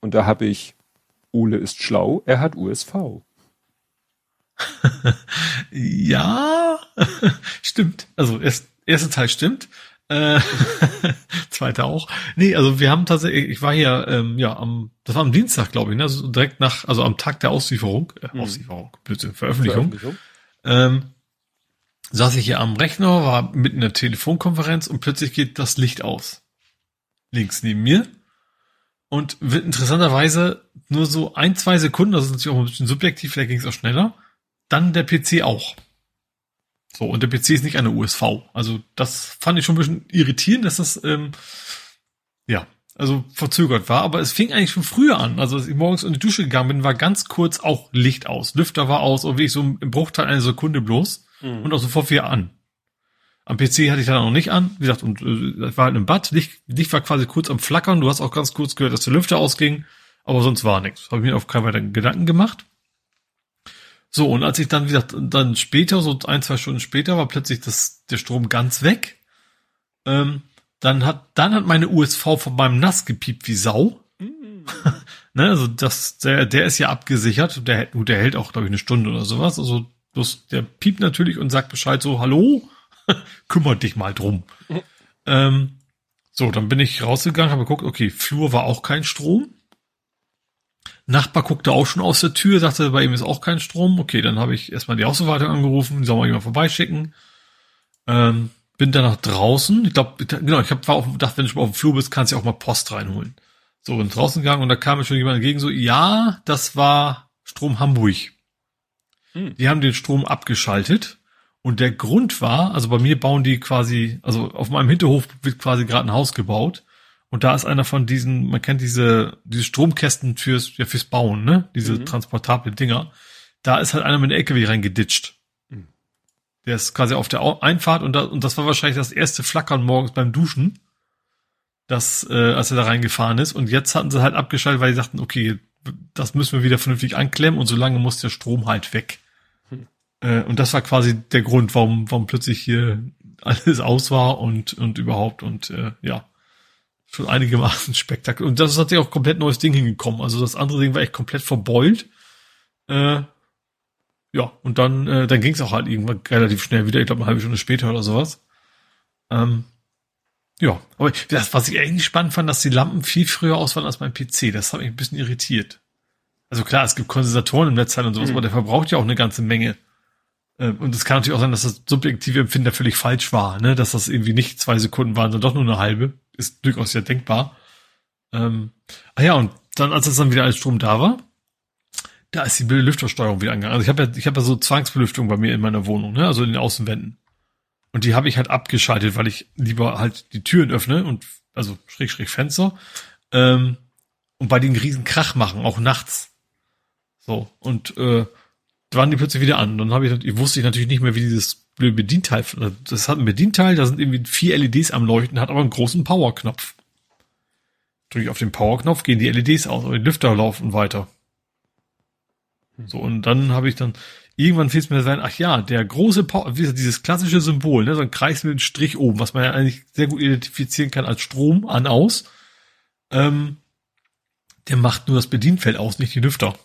Speaker 2: Und da habe ich, Ole ist schlau, er hat USV.
Speaker 3: ja, stimmt. Also erst, erster Teil stimmt. Äh, zweiter auch. Nee, also wir haben tatsächlich, ich war hier, ähm, ja, am, das war am Dienstag, glaube ich, ne? also direkt nach, also am Tag der Auslieferung, äh, hm. Auslieferung, bitte, Veröffentlichung, Veröffentlichung. Ähm, saß ich hier am Rechner, war mitten in der Telefonkonferenz und plötzlich geht das Licht aus. Links neben mir. Und wird interessanterweise nur so ein, zwei Sekunden, das ist natürlich auch ein bisschen subjektiv, vielleicht ging es auch schneller, dann der PC auch. So, und der PC ist nicht eine USV. Also das fand ich schon ein bisschen irritierend, dass das, ähm, ja, also verzögert war. Aber es fing eigentlich schon früher an. Also als ich morgens in die Dusche gegangen bin, war ganz kurz auch Licht aus. Lüfter war aus, und wirklich so im Bruchteil einer Sekunde bloß. Mhm. Und auch sofort wieder an. Am PC hatte ich dann noch nicht an. Wie gesagt, und äh, war halt im Bad. Licht, Licht war quasi kurz am Flackern. Du hast auch ganz kurz gehört, dass der Lüfter ausging. Aber sonst war nichts. Habe ich mir auf keinen weiteren Gedanken gemacht. So, und als ich dann, wie gesagt, dann später, so ein, zwei Stunden später, war plötzlich das, der Strom ganz weg. Ähm, dann hat, dann hat meine USV von meinem Nass gepiept wie Sau. Mm. ne, also das, der, der ist ja abgesichert. Der, der hält auch, glaube ich, eine Stunde oder sowas. Also bloß der piept natürlich und sagt Bescheid so, hallo, kümmert dich mal drum. Ähm, so, dann bin ich rausgegangen, habe geguckt, okay, Flur war auch kein Strom. Nachbar guckte auch schon aus der Tür, sagte, bei ihm ist auch kein Strom. Okay, dann habe ich erstmal die Hausverwaltung angerufen, die soll mal jemand vorbeischicken. Ähm, bin dann nach draußen. Ich glaube, genau, ich habe auch gedacht, wenn du schon auf dem Flur bist, kannst du auch mal Post reinholen. So, bin draußen gegangen und da kam mir schon jemand entgegen, so, ja, das war Strom Hamburg. Hm. Die haben den Strom abgeschaltet. Und der Grund war, also bei mir bauen die quasi, also auf meinem Hinterhof wird quasi gerade ein Haus gebaut. Und da ist einer von diesen, man kennt diese, diese Stromkästen fürs, ja, fürs Bauen, ne? Diese mhm. transportable Dinger. Da ist halt einer mit einem LKW reingeditscht. Mhm. Der ist quasi auf der Einfahrt und, da, und das war wahrscheinlich das erste Flackern morgens beim Duschen. Das, äh, als er da reingefahren ist. Und jetzt hatten sie halt abgeschaltet, weil sie sagten, okay, das müssen wir wieder vernünftig anklemmen und solange muss der Strom halt weg. Hm. Äh, und das war quasi der Grund, warum, warum plötzlich hier alles aus war und, und überhaupt und äh, ja schon einigermaßen spektakulär. Und das ist natürlich auch komplett neues Ding hingekommen. Also das andere Ding war echt komplett verbeult. Äh, ja, und dann, äh, dann ging es auch halt irgendwann relativ schnell wieder, ich glaube eine halbe Stunde später oder sowas. Ähm, ja, aber das, was ich eigentlich spannend fand, dass die Lampen viel früher aus waren als mein PC. Das hat mich ein bisschen irritiert. Also klar, es gibt Kondensatoren im Netzteil und sowas, mhm. aber der verbraucht ja auch eine ganze Menge. Äh, und es kann natürlich auch sein, dass das subjektive Empfinden völlig falsch war, ne? Dass das irgendwie nicht zwei Sekunden waren, sondern doch nur eine halbe ist durchaus ja denkbar. Ähm, ah ja, und dann, als es dann wieder als Strom da war, da ist die Belüftersteuerung wieder angegangen. Also ich habe ja, ich habe ja so Zwangsbelüftung bei mir in meiner Wohnung, ne? also in den Außenwänden. Und die habe ich halt abgeschaltet, weil ich lieber halt die Türen öffne und also schräg schräg Fenster ähm, und bei den riesen Krach machen, auch nachts. So und äh, waren die plötzlich wieder an. Dann habe ich, ich wusste ich natürlich nicht mehr, wie dieses Bedienteil, das hat ein Bedienteil, da sind irgendwie vier LEDs am Leuchten, hat aber einen großen Powerknopf. Drücke ich auf den Powerknopf, gehen die LEDs aus, aber die Lüfter laufen weiter. Hm. So, und dann habe ich dann, irgendwann es mir sein, ach ja, der große Power, dieses klassische Symbol, ne, so ein Kreis mit einem Strich oben, was man ja eigentlich sehr gut identifizieren kann als Strom an aus, ähm, der macht nur das Bedienfeld aus, nicht die Lüfter.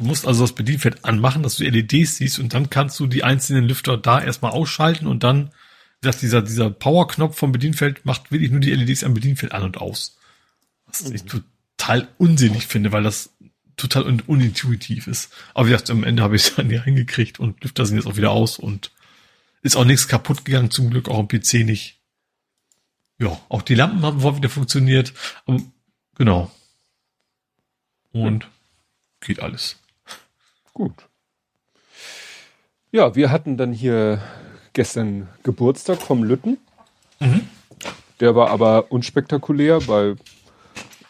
Speaker 3: Du musst also das Bedienfeld anmachen, dass du LEDs siehst und dann kannst du die einzelnen Lüfter da erstmal ausschalten und dann, dass dieser, dieser Powerknopf vom Bedienfeld macht wirklich nur die LEDs am Bedienfeld an und aus. Was mhm. ich total unsinnig finde, weil das total un unintuitiv ist. Aber wie gesagt, am Ende habe ich es dann hier hingekriegt und Lüfter sind jetzt auch wieder aus und ist auch nichts kaputt gegangen, zum Glück auch am PC nicht. Ja, auch die Lampen haben wieder funktioniert. Aber, genau. Und geht alles.
Speaker 2: Gut. Ja, wir hatten dann hier gestern Geburtstag vom Lütten. Mhm. Der war aber unspektakulär, weil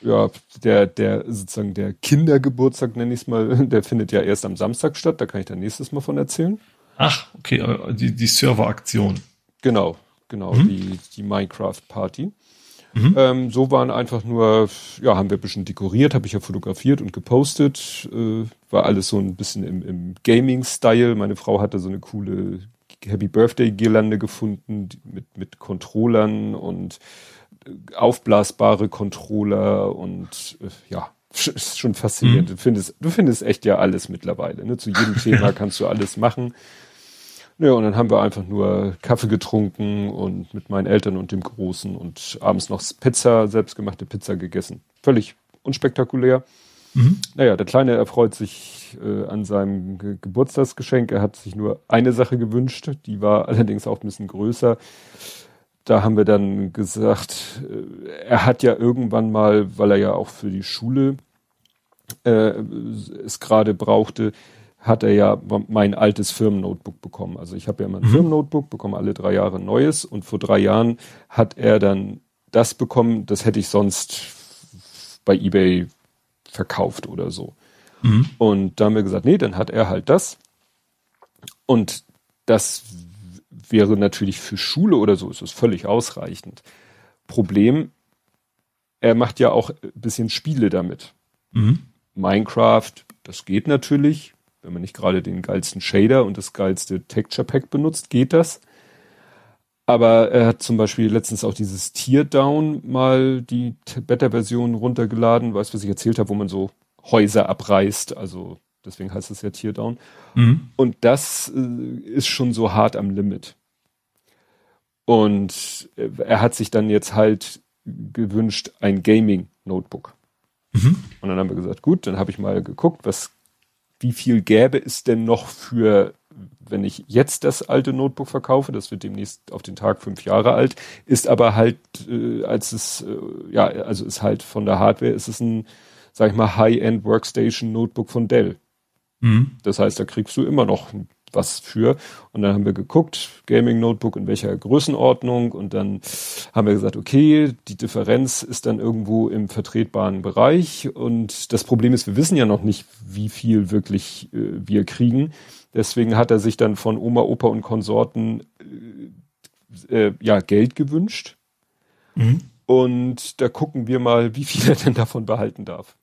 Speaker 2: ja, der, der sozusagen der Kindergeburtstag, nenne ich es mal, der findet ja erst am Samstag statt, da kann ich dann nächstes Mal von erzählen.
Speaker 3: Ach, okay, die, die Serveraktion.
Speaker 2: Genau, genau, mhm. die, die Minecraft-Party. Mhm. Ähm, so waren einfach nur, ja, haben wir ein bisschen dekoriert, habe ich ja fotografiert und gepostet. Äh, war alles so ein bisschen im, im Gaming-Style. Meine Frau hatte so eine coole Happy Birthday-Girlande gefunden mit, mit Controllern und äh, aufblasbare Controller und äh, ja, ist schon faszinierend. Mhm. Du findest, du findest echt ja alles mittlerweile. Ne? Zu jedem Thema kannst du alles machen. Ja, und dann haben wir einfach nur Kaffee getrunken und mit meinen Eltern und dem Großen und abends noch Pizza, selbstgemachte Pizza gegessen. Völlig unspektakulär. Mhm. Naja, der Kleine erfreut sich äh, an seinem Ge Geburtstagsgeschenk. Er hat sich nur eine Sache gewünscht, die war allerdings auch ein bisschen größer. Da haben wir dann gesagt, äh, er hat ja irgendwann mal, weil er ja auch für die Schule äh, es gerade brauchte, hat er ja mein altes Firmennotebook bekommen. Also ich habe ja mein mhm. Firmennotebook, bekomme alle drei Jahre ein neues und vor drei Jahren hat er dann das bekommen, das hätte ich sonst bei eBay verkauft oder so. Mhm. Und da haben wir gesagt, nee, dann hat er halt das. Und das wäre natürlich für Schule oder so, ist es völlig ausreichend. Problem, er macht ja auch ein bisschen Spiele damit. Mhm. Minecraft, das geht natürlich, wenn man nicht gerade den geilsten Shader und das geilste Texture Pack benutzt, geht das. Aber er hat zum Beispiel letztens auch dieses Teardown mal die Beta-Version runtergeladen, weißt du, was ich erzählt habe, wo man so Häuser abreißt, also deswegen heißt es ja Teardown. Mhm. Und das äh, ist schon so hart am Limit. Und äh, er hat sich dann jetzt halt gewünscht, ein Gaming-Notebook. Mhm. Und dann haben wir gesagt, gut, dann habe ich mal geguckt, was wie viel gäbe es denn noch für, wenn ich jetzt das alte Notebook verkaufe, das wird demnächst auf den Tag fünf Jahre alt, ist aber halt, äh, als es, äh, ja, also ist halt von der Hardware, ist es ein, sag ich mal, High-End Workstation Notebook von Dell. Mhm. Das heißt, da kriegst du immer noch ein was für. Und dann haben wir geguckt, Gaming Notebook in welcher Größenordnung. Und dann haben wir gesagt, okay, die Differenz ist dann irgendwo im vertretbaren Bereich. Und das Problem ist, wir wissen ja noch nicht, wie viel wirklich äh, wir kriegen. Deswegen hat er sich dann von Oma, Opa und Konsorten äh, äh, ja Geld gewünscht. Mhm. Und da gucken wir mal, wie viel er denn davon behalten darf.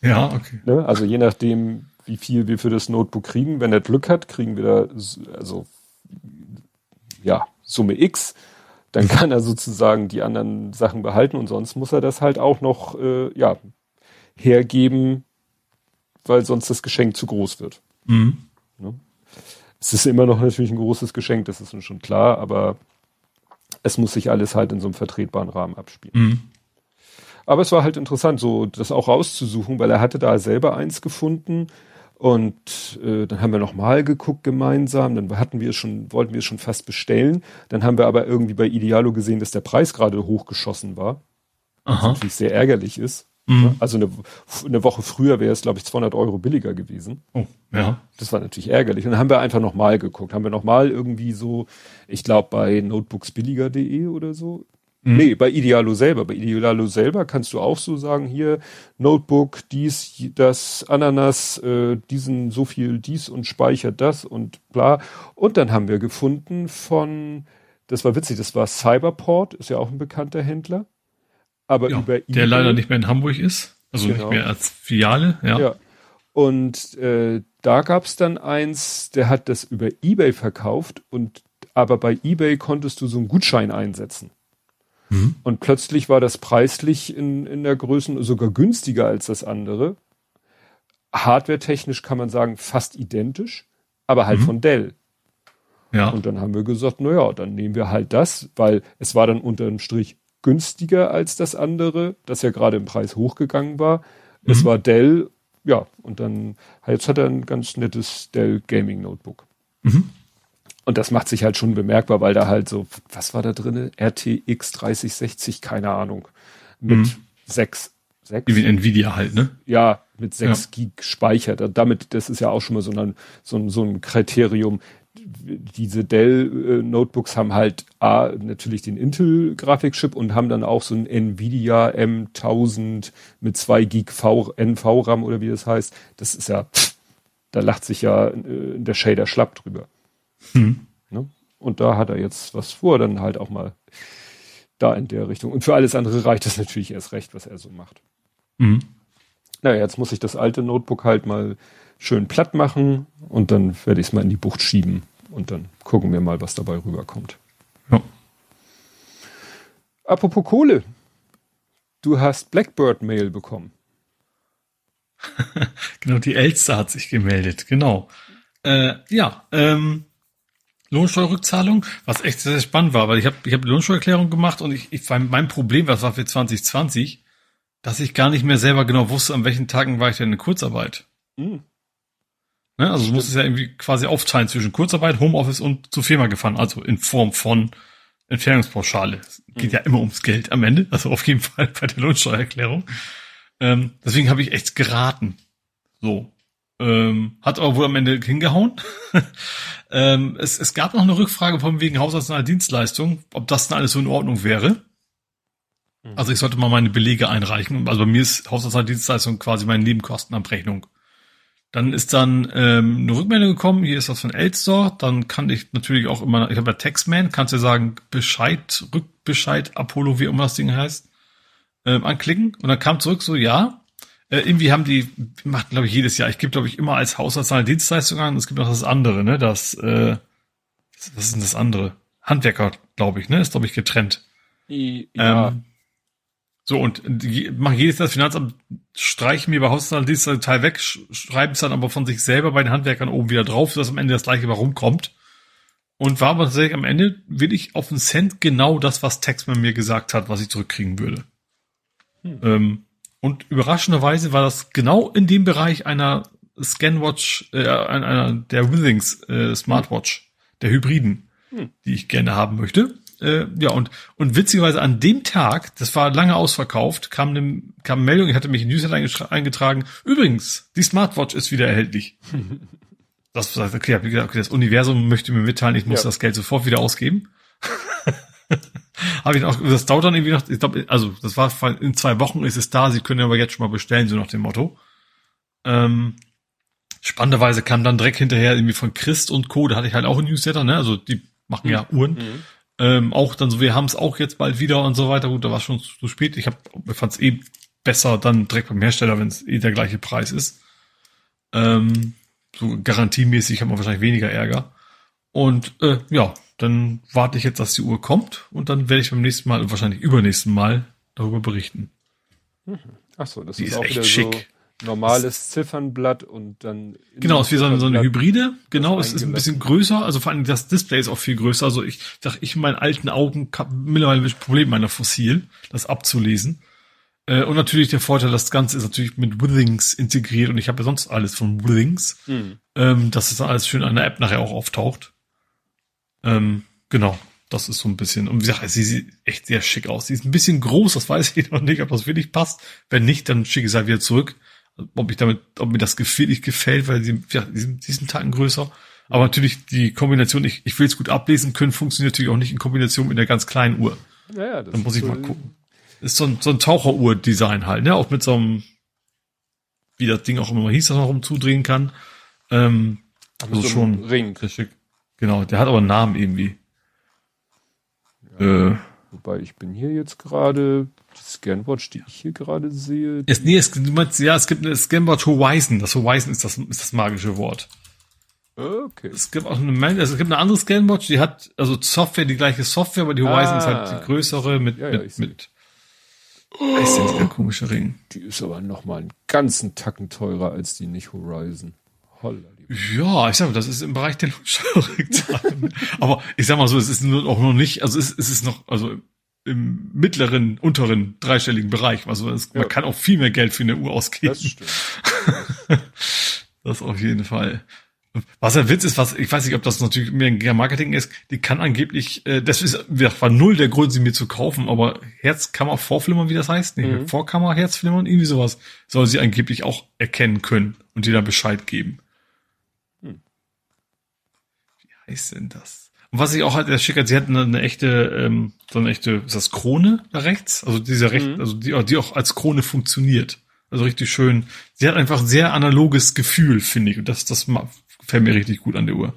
Speaker 3: Ja, okay.
Speaker 2: Ne? Also je nachdem, wie viel wir für das Notebook kriegen. Wenn er Glück hat, kriegen wir da, also, ja, Summe X. Dann mhm. kann er sozusagen die anderen Sachen behalten und sonst muss er das halt auch noch, äh, ja, hergeben, weil sonst das Geschenk zu groß wird. Mhm. Ne? Es ist immer noch natürlich ein großes Geschenk, das ist uns schon klar, aber es muss sich alles halt in so einem vertretbaren Rahmen abspielen. Mhm. Aber es war halt interessant, so das auch rauszusuchen, weil er hatte da selber eins gefunden, und äh, dann haben wir nochmal geguckt gemeinsam, dann hatten wir es schon, wollten wir es schon fast bestellen. Dann haben wir aber irgendwie bei Idealo gesehen, dass der Preis gerade hochgeschossen war. Aha. Was natürlich sehr ärgerlich ist. Mhm. Also eine, eine Woche früher wäre es, glaube ich, 200 Euro billiger gewesen.
Speaker 3: Oh, ja.
Speaker 2: Das war natürlich ärgerlich. Und dann haben wir einfach nochmal geguckt. Haben wir nochmal irgendwie so, ich glaube bei notebooksbilliger.de oder so, Mhm. Nee, bei Idealo selber. Bei Idealo selber kannst du auch so sagen, hier Notebook, dies, das, Ananas, äh, diesen so viel dies und speichert das und bla. Und dann haben wir gefunden von, das war witzig, das war Cyberport, ist ja auch ein bekannter Händler. Aber ja, über
Speaker 3: Der leider nicht mehr in Hamburg ist. Also genau. nicht mehr als Filiale, ja. ja.
Speaker 2: Und äh, da gab's dann eins, der hat das über Ebay verkauft und aber bei Ebay konntest du so einen Gutschein einsetzen. Mhm. Und plötzlich war das preislich in, in der Größen sogar günstiger als das andere. Hardware-technisch kann man sagen fast identisch, aber halt mhm. von Dell. Ja. Und dann haben wir gesagt, na ja, dann nehmen wir halt das, weil es war dann unter dem Strich günstiger als das andere, das ja gerade im Preis hochgegangen war. Mhm. Es war Dell, ja, und dann, jetzt hat er ein ganz nettes Dell Gaming Notebook. Mhm. Und das macht sich halt schon bemerkbar, weil da halt so, was war da drinne? RTX 3060, keine Ahnung. Mit mhm. sechs,
Speaker 3: sechs. Wie Nvidia halt, ne?
Speaker 2: Ja, mit sechs ja. Gig Speicher. Damit, das ist ja auch schon mal so ein, so ein, so ein Kriterium. Diese Dell äh, Notebooks haben halt A, natürlich den Intel Grafikchip und haben dann auch so ein Nvidia M1000 mit zwei Gig v, NV RAM oder wie das heißt. Das ist ja, pff, da lacht sich ja äh, der Shader schlapp drüber. Hm. Ne? Und da hat er jetzt was vor, dann halt auch mal da in der Richtung. Und für alles andere reicht es natürlich erst recht, was er so macht. Mhm. Naja, jetzt muss ich das alte Notebook halt mal schön platt machen und dann werde ich es mal in die Bucht schieben und dann gucken wir mal, was dabei rüberkommt. Ja. Apropos Kohle. Du hast Blackbird Mail bekommen.
Speaker 3: genau, die Elster hat sich gemeldet, genau. Äh, ja, ähm, Lohnsteuerrückzahlung, was echt sehr, sehr spannend war, weil ich habe ich hab Lohnsteuererklärung gemacht und ich, ich mein Problem, was war für 2020, dass ich gar nicht mehr selber genau wusste, an welchen Tagen war ich denn in Kurzarbeit. Mhm. Ne, also du musst es ja irgendwie quasi aufteilen zwischen Kurzarbeit, Homeoffice und zur Firma gefahren, also in Form von Entfernungspauschale. Es geht mhm. ja immer ums Geld am Ende, also auf jeden Fall bei der Lohnsteuererklärung. Ähm, deswegen habe ich echt geraten. So. Ähm, hat aber wohl am Ende hingehauen. ähm, es, es gab noch eine Rückfrage von wegen haushaltsnahe Dienstleistung, ob das dann alles so in Ordnung wäre. Mhm. Also ich sollte mal meine Belege einreichen. Also bei mir ist haushaltsnahe Dienstleistung quasi meine Nebenkostenabrechnung. Dann ist dann ähm, eine Rückmeldung gekommen, hier ist das von Elster, dann kann ich natürlich auch immer, ich habe ja Textman, kannst du sagen, Bescheid, Rückbescheid, Apollo, wie immer das Ding heißt, ähm, anklicken. Und dann kam zurück so, ja, äh, irgendwie haben die, macht glaube ich jedes Jahr, ich gebe glaube ich immer als Haushaltszahl Dienstleistung an, es gibt noch das andere, ne, das, äh, was ist denn das andere? Handwerker, glaube ich, ne, ist glaube ich getrennt. Ja. Ähm, so, und die, machen jedes Jahr das Finanzamt, streichen mir bei Haushaltsdienst Teil weg, schreiben es dann aber von sich selber bei den Handwerkern oben wieder drauf, dass am Ende das gleiche warum kommt. Und war aber tatsächlich am Ende wirklich auf einen Cent genau das, was Textman mir gesagt hat, was ich zurückkriegen würde. Hm. Ähm, und überraschenderweise war das genau in dem Bereich einer Scanwatch, äh, einer der Withings äh, Smartwatch, der Hybriden, hm. die ich gerne haben möchte. Äh, ja, und, und witzigerweise an dem Tag, das war lange ausverkauft, kam eine, kam eine Meldung, ich hatte mich in Newsletter eingetragen, übrigens, die Smartwatch ist wieder erhältlich. das sagt, okay, okay, okay, das Universum möchte mir mitteilen, ich muss ja. das Geld sofort wieder ausgeben. Habe ich auch, das dauert dann irgendwie noch, ich glaube, also das war in zwei Wochen ist es da, Sie können aber jetzt schon mal bestellen, so nach dem Motto. Ähm, spannenderweise kam dann direkt hinterher irgendwie von Christ und Co., da hatte ich halt auch ein Newsletter, ne? Also die machen ja mhm. Uhren. Mhm. Ähm, auch dann so, wir haben es auch jetzt bald wieder und so weiter. Gut, da war schon zu spät. Ich hab, ich fand es eh besser dann direkt beim Hersteller, wenn es eh der gleiche Preis ist. Ähm, so garantiemäßig hat man wahrscheinlich weniger Ärger. Und äh, ja, dann warte ich jetzt, dass die Uhr kommt und dann werde ich beim nächsten Mal, wahrscheinlich übernächsten Mal, darüber berichten.
Speaker 2: Mhm. Ach so, das die ist, ist auch echt wieder schick. So normales Ziffernblatt und dann.
Speaker 3: Genau, es ist wie so eine, so eine Hybride. Genau, es ist ein bisschen größer. Also vor allem das Display ist auch viel größer. Also ich sag, ich in meinen alten Augen mittlerweile ein Problem meiner Fossil, das abzulesen. Äh, und natürlich der Vorteil, das Ganze ist natürlich mit Withings integriert und ich habe ja sonst alles von Withings, mhm. ähm, dass es alles schön an der App nachher auch auftaucht. Ähm, genau, das ist so ein bisschen, und wie gesagt, sie sieht echt sehr schick aus. Sie ist ein bisschen groß, das weiß ich noch nicht, ob das wirklich passt. Wenn nicht, dann schicke ich sie halt wieder zurück ob ich damit, ob mir das nicht gefällt, weil sie, ja, die sind, sind Tacken größer. Aber natürlich die Kombination, ich, ich will es gut ablesen können, funktioniert natürlich auch nicht in Kombination mit einer ganz kleinen Uhr. Ja, ja, das Dann muss ich so mal gucken. Ist so ein, so ein Taucheruhr-Design halt, ne? Auch mit so einem, wie das Ding auch immer hieß, dass man rumzudrehen kann. Ähm, also so schon Ring. Richtig. Genau, der hat aber einen Namen irgendwie.
Speaker 2: Ja, äh, wobei ich bin hier jetzt gerade die Scanwatch, die ich hier gerade sehe.
Speaker 3: Es, nee, es, du meinst, ja, es gibt eine Scanwatch Horizon. Das Horizon ist das, ist das magische Wort. Okay. Es gibt auch eine, also es gibt eine andere Scanwatch, die hat, also Software, die gleiche Software, aber die Horizon ah, ist halt die größere mit, ja, ja, mit, mit,
Speaker 2: Oh, ist denn der komische Ring? Die ist aber noch mal einen ganzen Tacken teurer als die nicht Horizon.
Speaker 3: Holla. Ja, ich sag mal, das ist im Bereich der Lohnsteuerrückzahlung. aber ich sag mal so, es ist nur auch noch nicht, also es, es ist noch, also im mittleren, unteren dreistelligen Bereich. Also es, ja. man kann auch viel mehr Geld für eine Uhr ausgeben. Das stimmt. das auf jeden Fall. Was ein Witz ist, was ich weiß nicht, ob das natürlich mehr Marketing ist, die kann angeblich, äh, das ist, das war null der Grund, sie mir zu kaufen, aber Herzkammer Vorflimmern, wie das heißt, nee, mhm. Vorkammer Herzflimmern, irgendwie sowas, soll sie angeblich auch erkennen können und dir dann Bescheid geben. Hm. Heißt denn das? Und was ich auch halt, der Schicker, sie hatten eine, echte, ähm, so eine echte, ist das Krone da rechts? Also diese recht, mhm. also die, die auch als Krone funktioniert. Also richtig schön. Sie hat einfach ein sehr analoges Gefühl, finde ich. Und das, das gefällt mir richtig gut an der Uhr.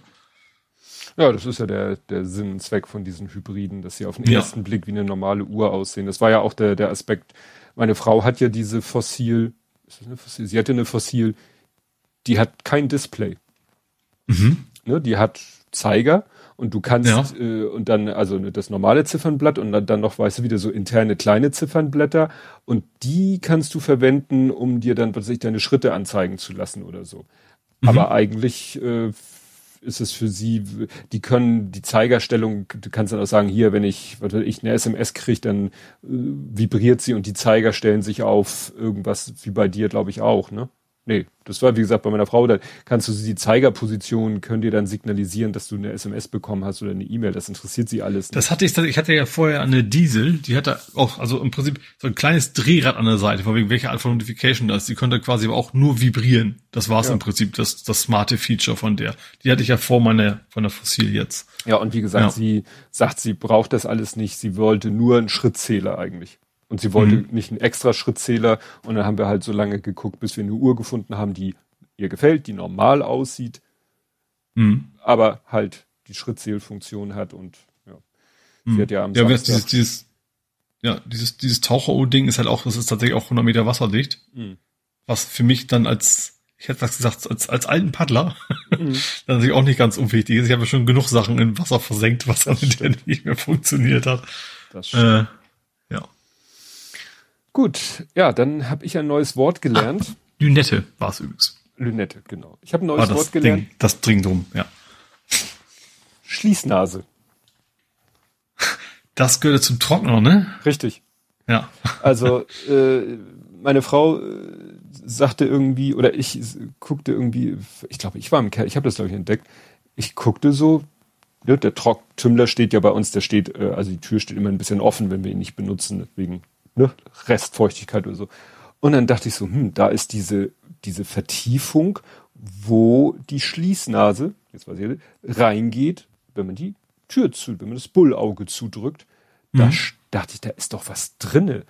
Speaker 2: Ja, das ist ja der, der Sinn und Zweck von diesen Hybriden, dass sie auf den ja. ersten Blick wie eine normale Uhr aussehen. Das war ja auch der, der Aspekt. Meine Frau hat ja diese Fossil, ist das eine Fossil? Sie hatte eine Fossil, die hat kein Display. Mhm. Ne, die hat Zeiger und du kannst ja. äh, und dann also das normale Ziffernblatt und dann, dann noch weißt du wieder so interne kleine Ziffernblätter und die kannst du verwenden, um dir dann was ich deine Schritte anzeigen zu lassen oder so. Mhm. Aber eigentlich äh, ist es für sie, die können die Zeigerstellung, du kannst dann auch sagen, hier, wenn ich, was weiß ich, eine SMS kriege, dann äh, vibriert sie und die Zeiger stellen sich auf irgendwas, wie bei dir, glaube ich, auch, ne? Nee, das war wie gesagt bei meiner Frau, da kannst du die Zeigerposition, können dir dann signalisieren, dass du eine SMS bekommen hast oder eine E-Mail, das interessiert sie alles.
Speaker 3: Nicht. Das hatte ich, ich hatte ja vorher eine Diesel, die hatte auch, also im Prinzip so ein kleines Drehrad an der Seite, von wegen welcher Art von Notification das ist. Die konnte quasi aber auch nur vibrieren. Das war es ja. im Prinzip, das, das smarte Feature von der. Die hatte ich ja vor meiner, von der Fossil jetzt.
Speaker 2: Ja, und wie gesagt, ja. sie sagt, sie braucht das alles nicht, sie wollte nur einen Schrittzähler eigentlich. Und sie wollte mhm. nicht einen extra Schrittzähler. Und dann haben wir halt so lange geguckt, bis wir eine Uhr gefunden haben, die ihr gefällt, die normal aussieht, mhm. aber halt die Schrittzählfunktion hat und ja.
Speaker 3: Mhm. Sie hat ja am ja, Samstag, dieses, dieses, ja, dieses, dieses Taucher-O-Ding ist halt auch, das ist tatsächlich auch 100 Meter wasserdicht. Mhm. Was für mich dann als, ich hätte was gesagt, als, als alten Paddler, mhm. dann natürlich auch nicht ganz unwichtig ist. Ich habe schon genug Sachen in Wasser versenkt, was dann nicht mehr funktioniert hat. Das stimmt. Äh,
Speaker 2: Gut, ja, dann habe ich ein neues Wort gelernt. Ah,
Speaker 3: Lünette war es übrigens.
Speaker 2: Lünette, genau. Ich habe ein neues Wort gelernt.
Speaker 3: Ding, das dringt drum, ja.
Speaker 2: Schließnase.
Speaker 3: Das gehört zum Trockner, ne?
Speaker 2: Richtig.
Speaker 3: Ja.
Speaker 2: Also äh, meine Frau äh, sagte irgendwie, oder ich guckte irgendwie, ich glaube, ich war im Keller, ich habe das glaube ich entdeckt. Ich guckte so, ne, der Trocktümmler steht ja bei uns, der steht, äh, also die Tür steht immer ein bisschen offen, wenn wir ihn nicht benutzen, deswegen ne, Restfeuchtigkeit oder so. Und dann dachte ich so, hm, da ist diese, diese Vertiefung, wo die Schließnase, jetzt weiß ich, reingeht, wenn man die Tür zu, wenn man das Bullauge zudrückt. Mhm. Da dachte ich, da ist doch was drinne.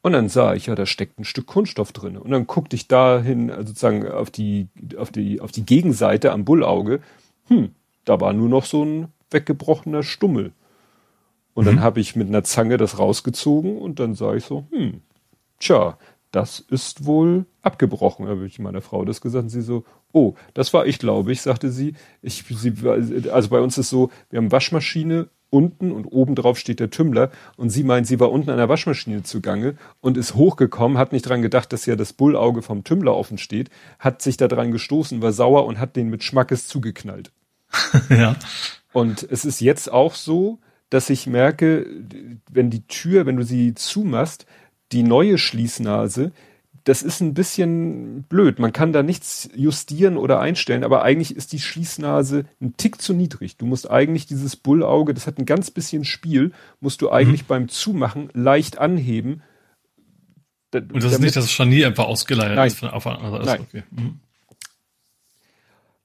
Speaker 2: Und dann sah ich, ja, da steckt ein Stück Kunststoff drinne. Und dann guckte ich dahin, also sozusagen auf die, auf die, auf die Gegenseite am Bullauge. Hm, da war nur noch so ein weggebrochener Stummel. Und mhm. dann habe ich mit einer Zange das rausgezogen und dann sah ich so, hm, tja, das ist wohl abgebrochen. Da habe ich meiner Frau das gesagt und sie so, oh, das war ich, glaube ich, sagte sie. Ich, sie. Also bei uns ist so, wir haben Waschmaschine unten und oben drauf steht der Tümmler und sie meint, sie war unten an der Waschmaschine zugange und ist hochgekommen, hat nicht dran gedacht, dass ja das Bullauge vom Tümmler offen steht, hat sich da dran gestoßen, war sauer und hat den mit Schmackes zugeknallt.
Speaker 3: ja.
Speaker 2: Und es ist jetzt auch so, dass ich merke, wenn die Tür, wenn du sie zumachst, die neue Schließnase, das ist ein bisschen blöd. Man kann da nichts justieren oder einstellen, aber eigentlich ist die Schließnase ein Tick zu niedrig. Du musst eigentlich dieses Bullauge, das hat ein ganz bisschen Spiel, musst du eigentlich mhm. beim Zumachen leicht anheben.
Speaker 3: Und das ist nicht das Scharnier einfach ausgeleiert
Speaker 2: Nein.
Speaker 3: ist von
Speaker 2: auf, also Nein. Okay. Mhm.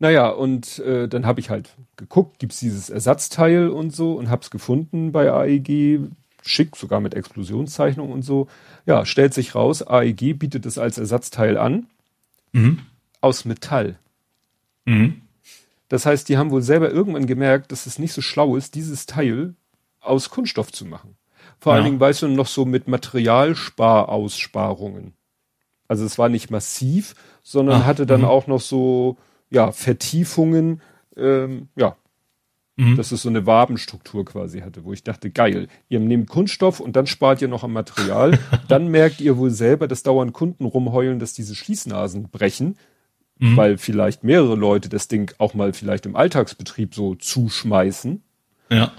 Speaker 2: Naja, und äh, dann habe ich halt geguckt, gibt's dieses Ersatzteil und so und hab's gefunden bei AEG, schick, sogar mit Explosionszeichnung und so. Ja, stellt sich raus, AEG bietet es als Ersatzteil an. Mhm. Aus Metall. Mhm. Das heißt, die haben wohl selber irgendwann gemerkt, dass es nicht so schlau ist, dieses Teil aus Kunststoff zu machen. Vor ja. allen Dingen, weißt du, noch so mit Materialsparaussparungen. Also es war nicht massiv, sondern Ach, hatte dann mhm. auch noch so ja, Vertiefungen, ähm, ja, mhm. dass es so eine Wabenstruktur quasi hatte, wo ich dachte, geil, ihr nehmt Kunststoff und dann spart ihr noch am Material, dann merkt ihr wohl selber, dass dauernd Kunden rumheulen, dass diese Schließnasen brechen, mhm. weil vielleicht mehrere Leute das Ding auch mal vielleicht im Alltagsbetrieb so zuschmeißen.
Speaker 3: Ja.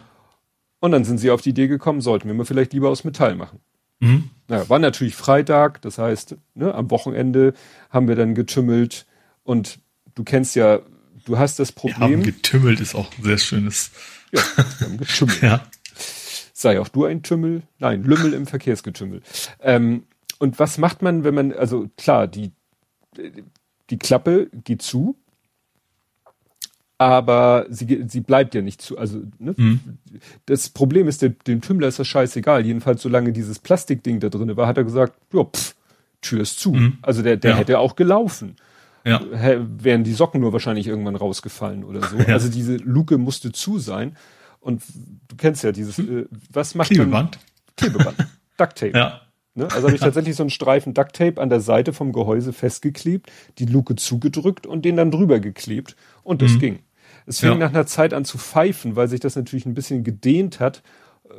Speaker 2: Und dann sind sie auf die Idee gekommen, sollten wir mal vielleicht lieber aus Metall machen. Mhm. Naja, war natürlich Freitag, das heißt, ne, am Wochenende haben wir dann getümmelt und du kennst ja, du hast das Problem. Wir haben
Speaker 3: getümmelt ist auch ein sehr schönes.
Speaker 2: Ja, wir haben getümmelt. ja. Sei auch du ein Tümmel? Nein, Lümmel im Verkehrsgetümmel. Ähm, und was macht man, wenn man, also klar, die, die Klappe geht zu, aber sie, sie bleibt ja nicht zu. Also ne? Mhm. das Problem ist, dem Tümmler ist das scheißegal. Jedenfalls, solange dieses Plastikding da drin war, hat er gesagt, ja, pff, Tür ist zu. Mhm. Also der, der ja. hätte auch gelaufen ja. wären die Socken nur wahrscheinlich irgendwann rausgefallen oder so. Ja. Also diese Luke musste zu sein. Und du kennst ja dieses, äh, was macht
Speaker 3: Klebeband?
Speaker 2: Man? Klebeband. Ducktape. Ja. Ne? Also habe ich tatsächlich so einen Streifen Ducktape an der Seite vom Gehäuse festgeklebt, die Luke zugedrückt und den dann drüber geklebt und das mhm. ging. Es fing ja. nach einer Zeit an zu pfeifen, weil sich das natürlich ein bisschen gedehnt hat,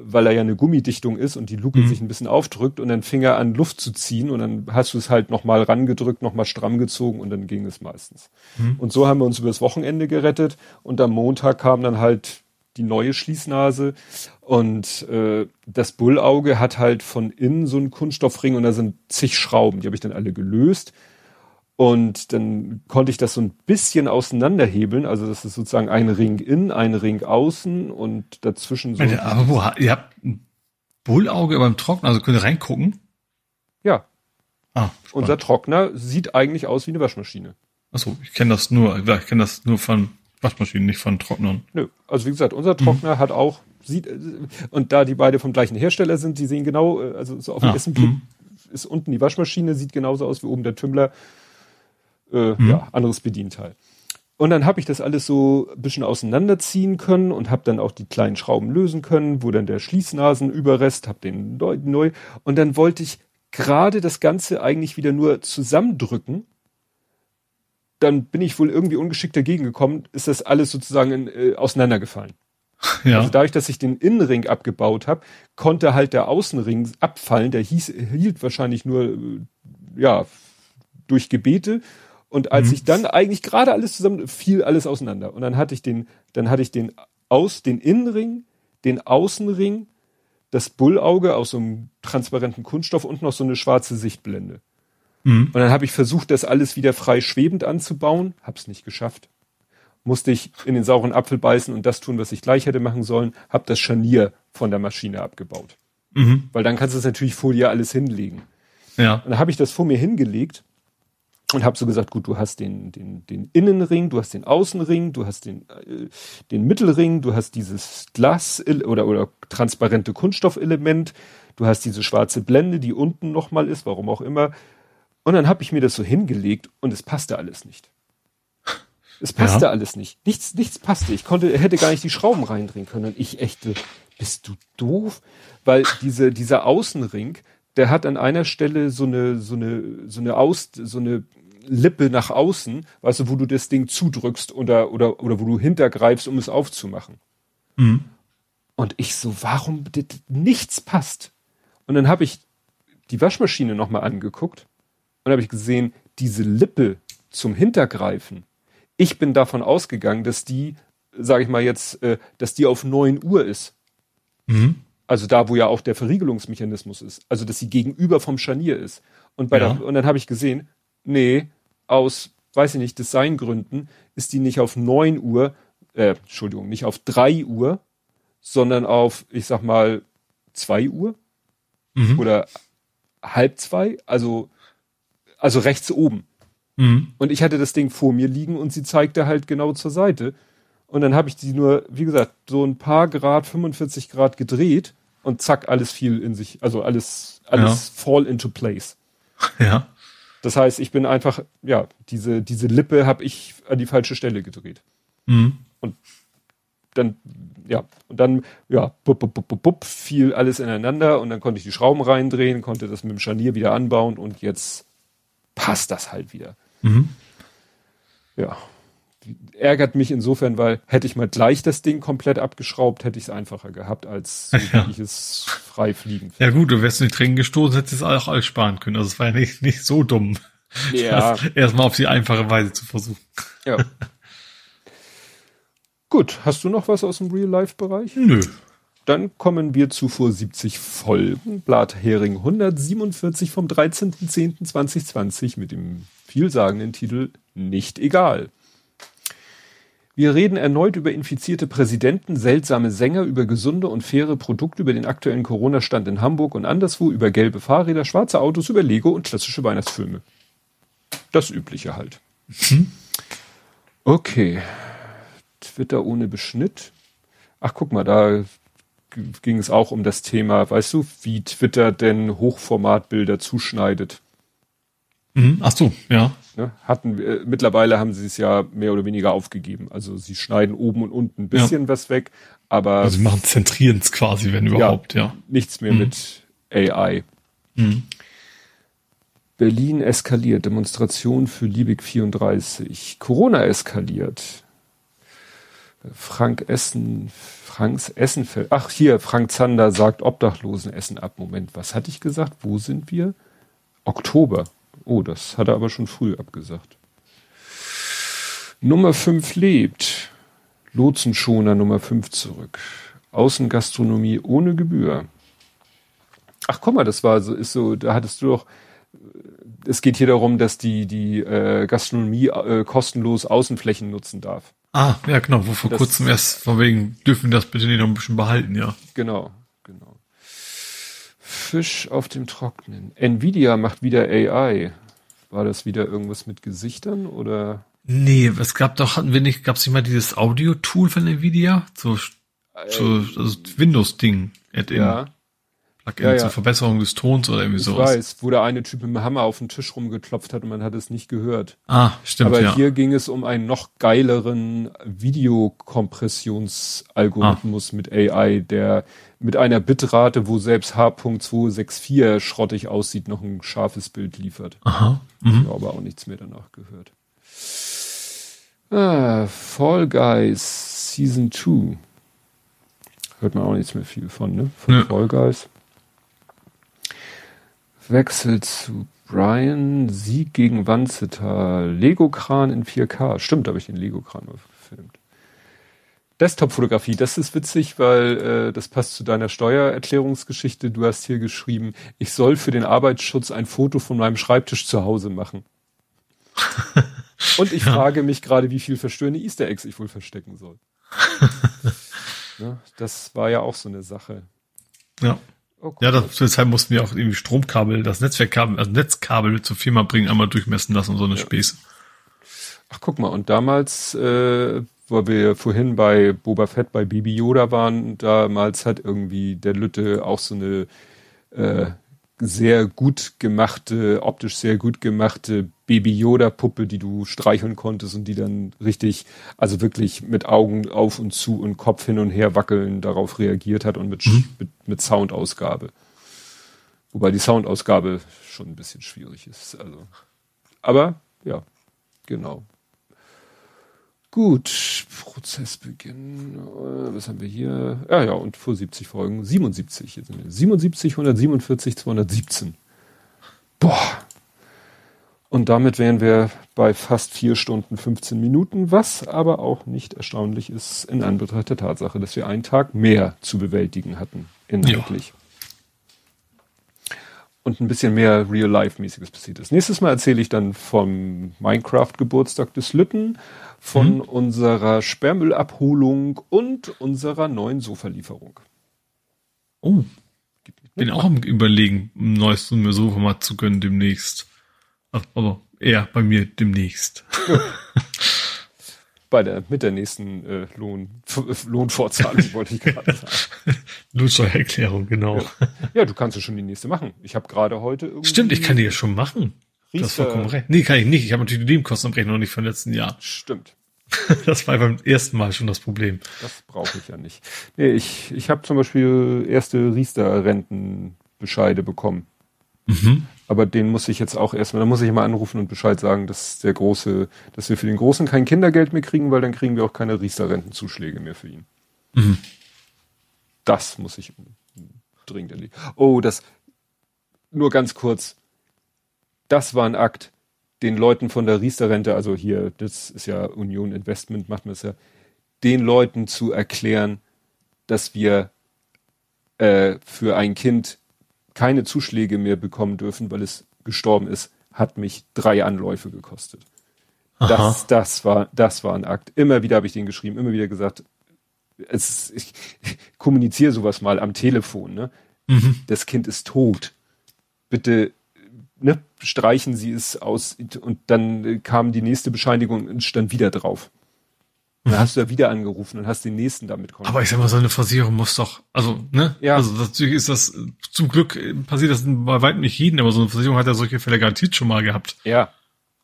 Speaker 2: weil er ja eine Gummidichtung ist und die Luke mhm. sich ein bisschen aufdrückt und dann fing er an Luft zu ziehen und dann hast du es halt nochmal rangedrückt, nochmal stramm gezogen und dann ging es meistens. Mhm. Und so haben wir uns übers Wochenende gerettet und am Montag kam dann halt die neue Schließnase und äh, das Bullauge hat halt von innen so einen Kunststoffring und da sind zig Schrauben, die habe ich dann alle gelöst und dann konnte ich das so ein bisschen auseinanderhebeln, also das ist sozusagen ein Ring innen, ein Ring außen und dazwischen so.
Speaker 3: Aber wo, ihr habt ein Bullauge beim Trockner, also könnt ihr reingucken?
Speaker 2: Ja. Ah, Unser Trockner sieht eigentlich aus wie eine Waschmaschine.
Speaker 3: Achso, ich kenne das nur, ich kenne das nur von Waschmaschinen, nicht von Trocknern.
Speaker 2: Nö, also wie gesagt, unser Trockner mhm. hat auch, sieht, und da die beide vom gleichen Hersteller sind, die sehen genau, äh, also so auf dem ah, ersten Blick mhm. ist unten die Waschmaschine, sieht genauso aus wie oben der Tümmler. Äh, mhm. Ja, anderes Bedienteil. Und dann habe ich das alles so ein bisschen auseinanderziehen können und habe dann auch die kleinen Schrauben lösen können, wo dann der Schließnasenüberrest, habe den neu, neu. Und dann wollte ich gerade das Ganze eigentlich wieder nur zusammendrücken dann bin ich wohl irgendwie ungeschickt dagegen gekommen, ist das alles sozusagen in, äh, auseinandergefallen. Ja. Also dadurch, dass ich den Innenring abgebaut habe, konnte halt der Außenring abfallen. Der hieß, hielt wahrscheinlich nur äh, ja durch Gebete. Und als mhm. ich dann eigentlich gerade alles zusammen fiel alles auseinander. Und dann hatte ich den, dann hatte ich den aus den Innenring, den Außenring, das Bullauge aus so einem transparenten Kunststoff und noch so eine schwarze Sichtblende. Mhm. Und dann habe ich versucht, das alles wieder frei schwebend anzubauen, hab's nicht geschafft. Musste ich in den sauren Apfel beißen und das tun, was ich gleich hätte machen sollen, hab das Scharnier von der Maschine abgebaut. Mhm. Weil dann kannst du es natürlich vor dir alles hinlegen. Ja. Und dann habe ich das vor mir hingelegt und habe so gesagt, gut, du hast den, den, den Innenring, du hast den Außenring, du hast den, äh, den Mittelring, du hast dieses Glas oder, oder transparente Kunststoffelement, du hast diese schwarze Blende, die unten nochmal ist, warum auch immer. Und dann habe ich mir das so hingelegt und es passte alles nicht. Es passte ja. alles nicht. Nichts, nichts passte. Ich konnte, hätte gar nicht die Schrauben reindrehen können. Und ich echte, bist du doof? Weil diese, dieser Außenring, der hat an einer Stelle so eine, so eine, so eine Aus, so eine Lippe nach außen, weißt du, wo du das Ding zudrückst oder, oder, oder wo du hintergreifst, um es aufzumachen. Mhm. Und ich so, warum nichts passt? Und dann habe ich die Waschmaschine nochmal angeguckt und habe ich gesehen, diese Lippe zum Hintergreifen. Ich bin davon ausgegangen, dass die, sage ich mal jetzt, äh, dass die auf neun Uhr ist. Mhm. Also da, wo ja auch der Verriegelungsmechanismus ist. Also dass sie gegenüber vom Scharnier ist. Und bei ja. der, und dann habe ich gesehen, nee, aus, weiß ich nicht, Designgründen ist die nicht auf neun Uhr, äh, Entschuldigung, nicht auf drei Uhr, sondern auf, ich sag mal, zwei Uhr mhm. oder halb zwei. Also also rechts oben. Mhm. Und ich hatte das Ding vor mir liegen und sie zeigte halt genau zur Seite. Und dann habe ich die nur, wie gesagt, so ein paar Grad, 45 Grad gedreht und zack, alles fiel in sich, also alles, alles ja. fall into place.
Speaker 3: Ja.
Speaker 2: Das heißt, ich bin einfach, ja, diese, diese Lippe habe ich an die falsche Stelle gedreht. Mhm. Und dann, ja, und dann, ja, bup, bup, bup, bup, fiel alles ineinander und dann konnte ich die Schrauben reindrehen, konnte das mit dem Scharnier wieder anbauen und jetzt passt das halt wieder. Mhm. Ja. Ärgert mich insofern, weil hätte ich mal gleich das Ding komplett abgeschraubt, hätte ich es einfacher gehabt, als so, ja. ich es frei fliegen.
Speaker 3: Ja gut, du wärst nicht drin gestoßen, hättest es auch alles sparen können. Also es war ja nicht, nicht so dumm. Ja. Erstmal auf die einfache Weise zu versuchen. Ja.
Speaker 2: Gut, hast du noch was aus dem Real-Life-Bereich?
Speaker 3: Nö.
Speaker 2: Dann kommen wir zu vor 70 Folgen. Blathering 147 vom 13.10.2020 mit dem vielsagenden Titel Nicht egal. Wir reden erneut über infizierte Präsidenten, seltsame Sänger, über gesunde und faire Produkte, über den aktuellen Corona-Stand in Hamburg und anderswo, über gelbe Fahrräder, schwarze Autos, über Lego und klassische Weihnachtsfilme. Das Übliche halt. Mhm. Okay. Twitter ohne Beschnitt. Ach, guck mal, da ging es auch um das Thema, weißt du, wie Twitter denn Hochformatbilder zuschneidet.
Speaker 3: Mhm, ach so, ja.
Speaker 2: Ne, hatten äh, mittlerweile haben sie es ja mehr oder weniger aufgegeben. Also sie schneiden oben und unten ein bisschen ja. was weg, aber
Speaker 3: also sie machen zentrieren es quasi, wenn überhaupt, ja. ja.
Speaker 2: Nichts mehr mhm. mit AI. Mhm. Berlin eskaliert, Demonstration für Liebig 34. Corona eskaliert. Frank Essen, Franks Essenfeld. Ach, hier, Frank Zander sagt Obdachlosenessen ab. Moment, was hatte ich gesagt? Wo sind wir? Oktober. Oh, das hat er aber schon früh abgesagt. Nummer 5 lebt. Lotsenschoner Nummer 5 zurück. Außengastronomie ohne Gebühr. Ach, guck mal, das war so, ist so, da hattest du doch, es geht hier darum, dass die, die äh, Gastronomie äh, kostenlos Außenflächen nutzen darf.
Speaker 3: Ah, ja, genau, wo vor das, kurzem erst von wegen, dürfen wir das bitte nicht noch ein bisschen behalten, ja.
Speaker 2: Genau, genau. Fisch auf dem Trocknen. Nvidia macht wieder AI. War das wieder irgendwas mit Gesichtern oder?
Speaker 3: Nee, es gab doch, hatten wir nicht, gab es nicht mal dieses Audio-Tool von Nvidia? So, so das Windows-Ding.
Speaker 2: Ja.
Speaker 3: Plugin ja, ja. zur Verbesserung des Tons oder irgendwie
Speaker 2: ich
Speaker 3: sowas.
Speaker 2: Ich weiß, wo der eine Typ mit dem Hammer auf den Tisch rumgeklopft hat und man hat es nicht gehört.
Speaker 3: Ah, stimmt.
Speaker 2: Aber
Speaker 3: ja.
Speaker 2: hier ging es um einen noch geileren Videokompressionsalgorithmus ah. mit AI, der mit einer Bitrate, wo selbst H.264 schrottig aussieht, noch ein scharfes Bild liefert.
Speaker 3: Aha.
Speaker 2: Mhm. Ich habe aber auch nichts mehr danach gehört. Ah, Fall Guys Season 2. Hört man auch nichts mehr viel von, ne? Von ja. Fall Guys. Wechsel zu Brian, Sieg gegen Wanzeta, Lego-Kran in 4K. Stimmt, da habe ich den Lego-Kran gefilmt. Desktop-Fotografie, das ist witzig, weil äh, das passt zu deiner Steuererklärungsgeschichte. Du hast hier geschrieben, ich soll für den Arbeitsschutz ein Foto von meinem Schreibtisch zu Hause machen. Und ich ja. frage mich gerade, wie viel verstörende Easter Eggs ich wohl verstecken soll. ne? Das war ja auch so eine Sache.
Speaker 3: Ja. Oh, ja, das, deshalb mussten wir auch irgendwie Stromkabel, das Netzwerkkabel, also Netzkabel zur Firma bringen, einmal durchmessen lassen und so eine ja. Späße.
Speaker 2: Ach, guck mal, und damals, äh, wo wir vorhin bei Boba Fett bei Baby Yoda waren, damals hat irgendwie der Lütte auch so eine äh, sehr gut gemachte, optisch sehr gut gemachte Baby Yoda Puppe, die du streicheln konntest und die dann richtig, also wirklich mit Augen auf und zu und Kopf hin und her wackeln darauf reagiert hat und mit, mhm. mit, mit Soundausgabe. Wobei die Soundausgabe schon ein bisschen schwierig ist. Also, aber ja, genau. Gut, Prozessbeginn, äh, was haben wir hier? Ja, ja, und vor 70 Folgen, 77, jetzt sind wir 77, 147, 217. Boah. Und damit wären wir bei fast vier Stunden 15 Minuten, was aber auch nicht erstaunlich ist in Anbetracht der Tatsache, dass wir einen Tag mehr zu bewältigen hatten, inhaltlich. Ja und ein bisschen mehr Real-Life-mäßiges passiert ist. Nächstes Mal erzähle ich dann vom Minecraft-Geburtstag des Lütten, von mhm. unserer Sperrmüllabholung und unserer neuen Sofa-Lieferung.
Speaker 3: Oh, bin auch am überlegen, ein neues Sofa mal zu gönnen demnächst. Ach, aber eher bei mir demnächst.
Speaker 2: Bei der, mit der nächsten äh, Lohn, Lohnfortzahlung, wollte ich gerade sagen.
Speaker 3: Lohnsteuererklärung, genau.
Speaker 2: Ja. ja. du kannst ja schon die nächste machen. Ich habe gerade heute irgendwie.
Speaker 3: Stimmt, ich kann die ja schon machen. Riester. Du hast vollkommen recht. Nee, kann ich nicht. Ich habe natürlich die Nebenkostenabrechnung noch nicht vom letzten Jahr.
Speaker 2: Stimmt.
Speaker 3: Das war beim ersten Mal schon das Problem.
Speaker 2: Das brauche ich ja nicht. Nee, ich, ich habe zum Beispiel erste Riester-Rentenbescheide bekommen. Mhm. Aber den muss ich jetzt auch erstmal, da muss ich mal anrufen und Bescheid sagen, dass der große, dass wir für den Großen kein Kindergeld mehr kriegen, weil dann kriegen wir auch keine Riester-Rentenzuschläge mehr für ihn. Mhm. Das muss ich dringend erledigen. Oh, das, nur ganz kurz. Das war ein Akt, den Leuten von der Riester-Rente, also hier, das ist ja Union Investment, macht man es ja, den Leuten zu erklären, dass wir äh, für ein Kind keine Zuschläge mehr bekommen dürfen, weil es gestorben ist, hat mich drei Anläufe gekostet. Das, das war, das war ein Akt. Immer wieder habe ich den geschrieben, immer wieder gesagt, es, ich, ich kommuniziere sowas mal am Telefon, ne? Mhm. Das Kind ist tot. Bitte, ne, streichen Sie es aus. Und dann kam die nächste Bescheinigung und stand wieder drauf. Dann hast du ja wieder angerufen und hast den nächsten damit
Speaker 3: konfrontiert. Aber ich sag mal, so eine Versicherung muss doch, also, ne? Ja. Also natürlich ist das, zum Glück passiert das bei weitem nicht jeden, aber so eine Versicherung hat ja solche Fälle garantiert schon mal gehabt.
Speaker 2: Ja.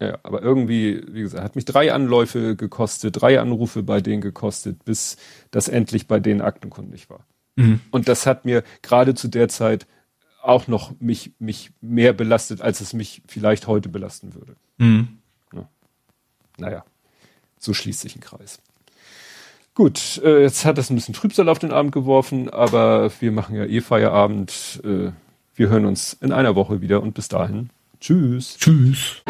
Speaker 2: Ja, aber irgendwie, wie gesagt, hat mich drei Anläufe gekostet, drei Anrufe bei denen gekostet, bis das endlich bei denen aktenkundig war. Mhm. Und das hat mir gerade zu der Zeit auch noch mich, mich mehr belastet, als es mich vielleicht heute belasten würde. Mhm. Ja. Naja, so schließt sich ein Kreis. Gut, äh, jetzt hat das ein bisschen Trübsal auf den Abend geworfen, aber wir machen ja eh Feierabend. Äh, wir hören uns in einer Woche wieder und bis dahin. Tschüss.
Speaker 3: Tschüss.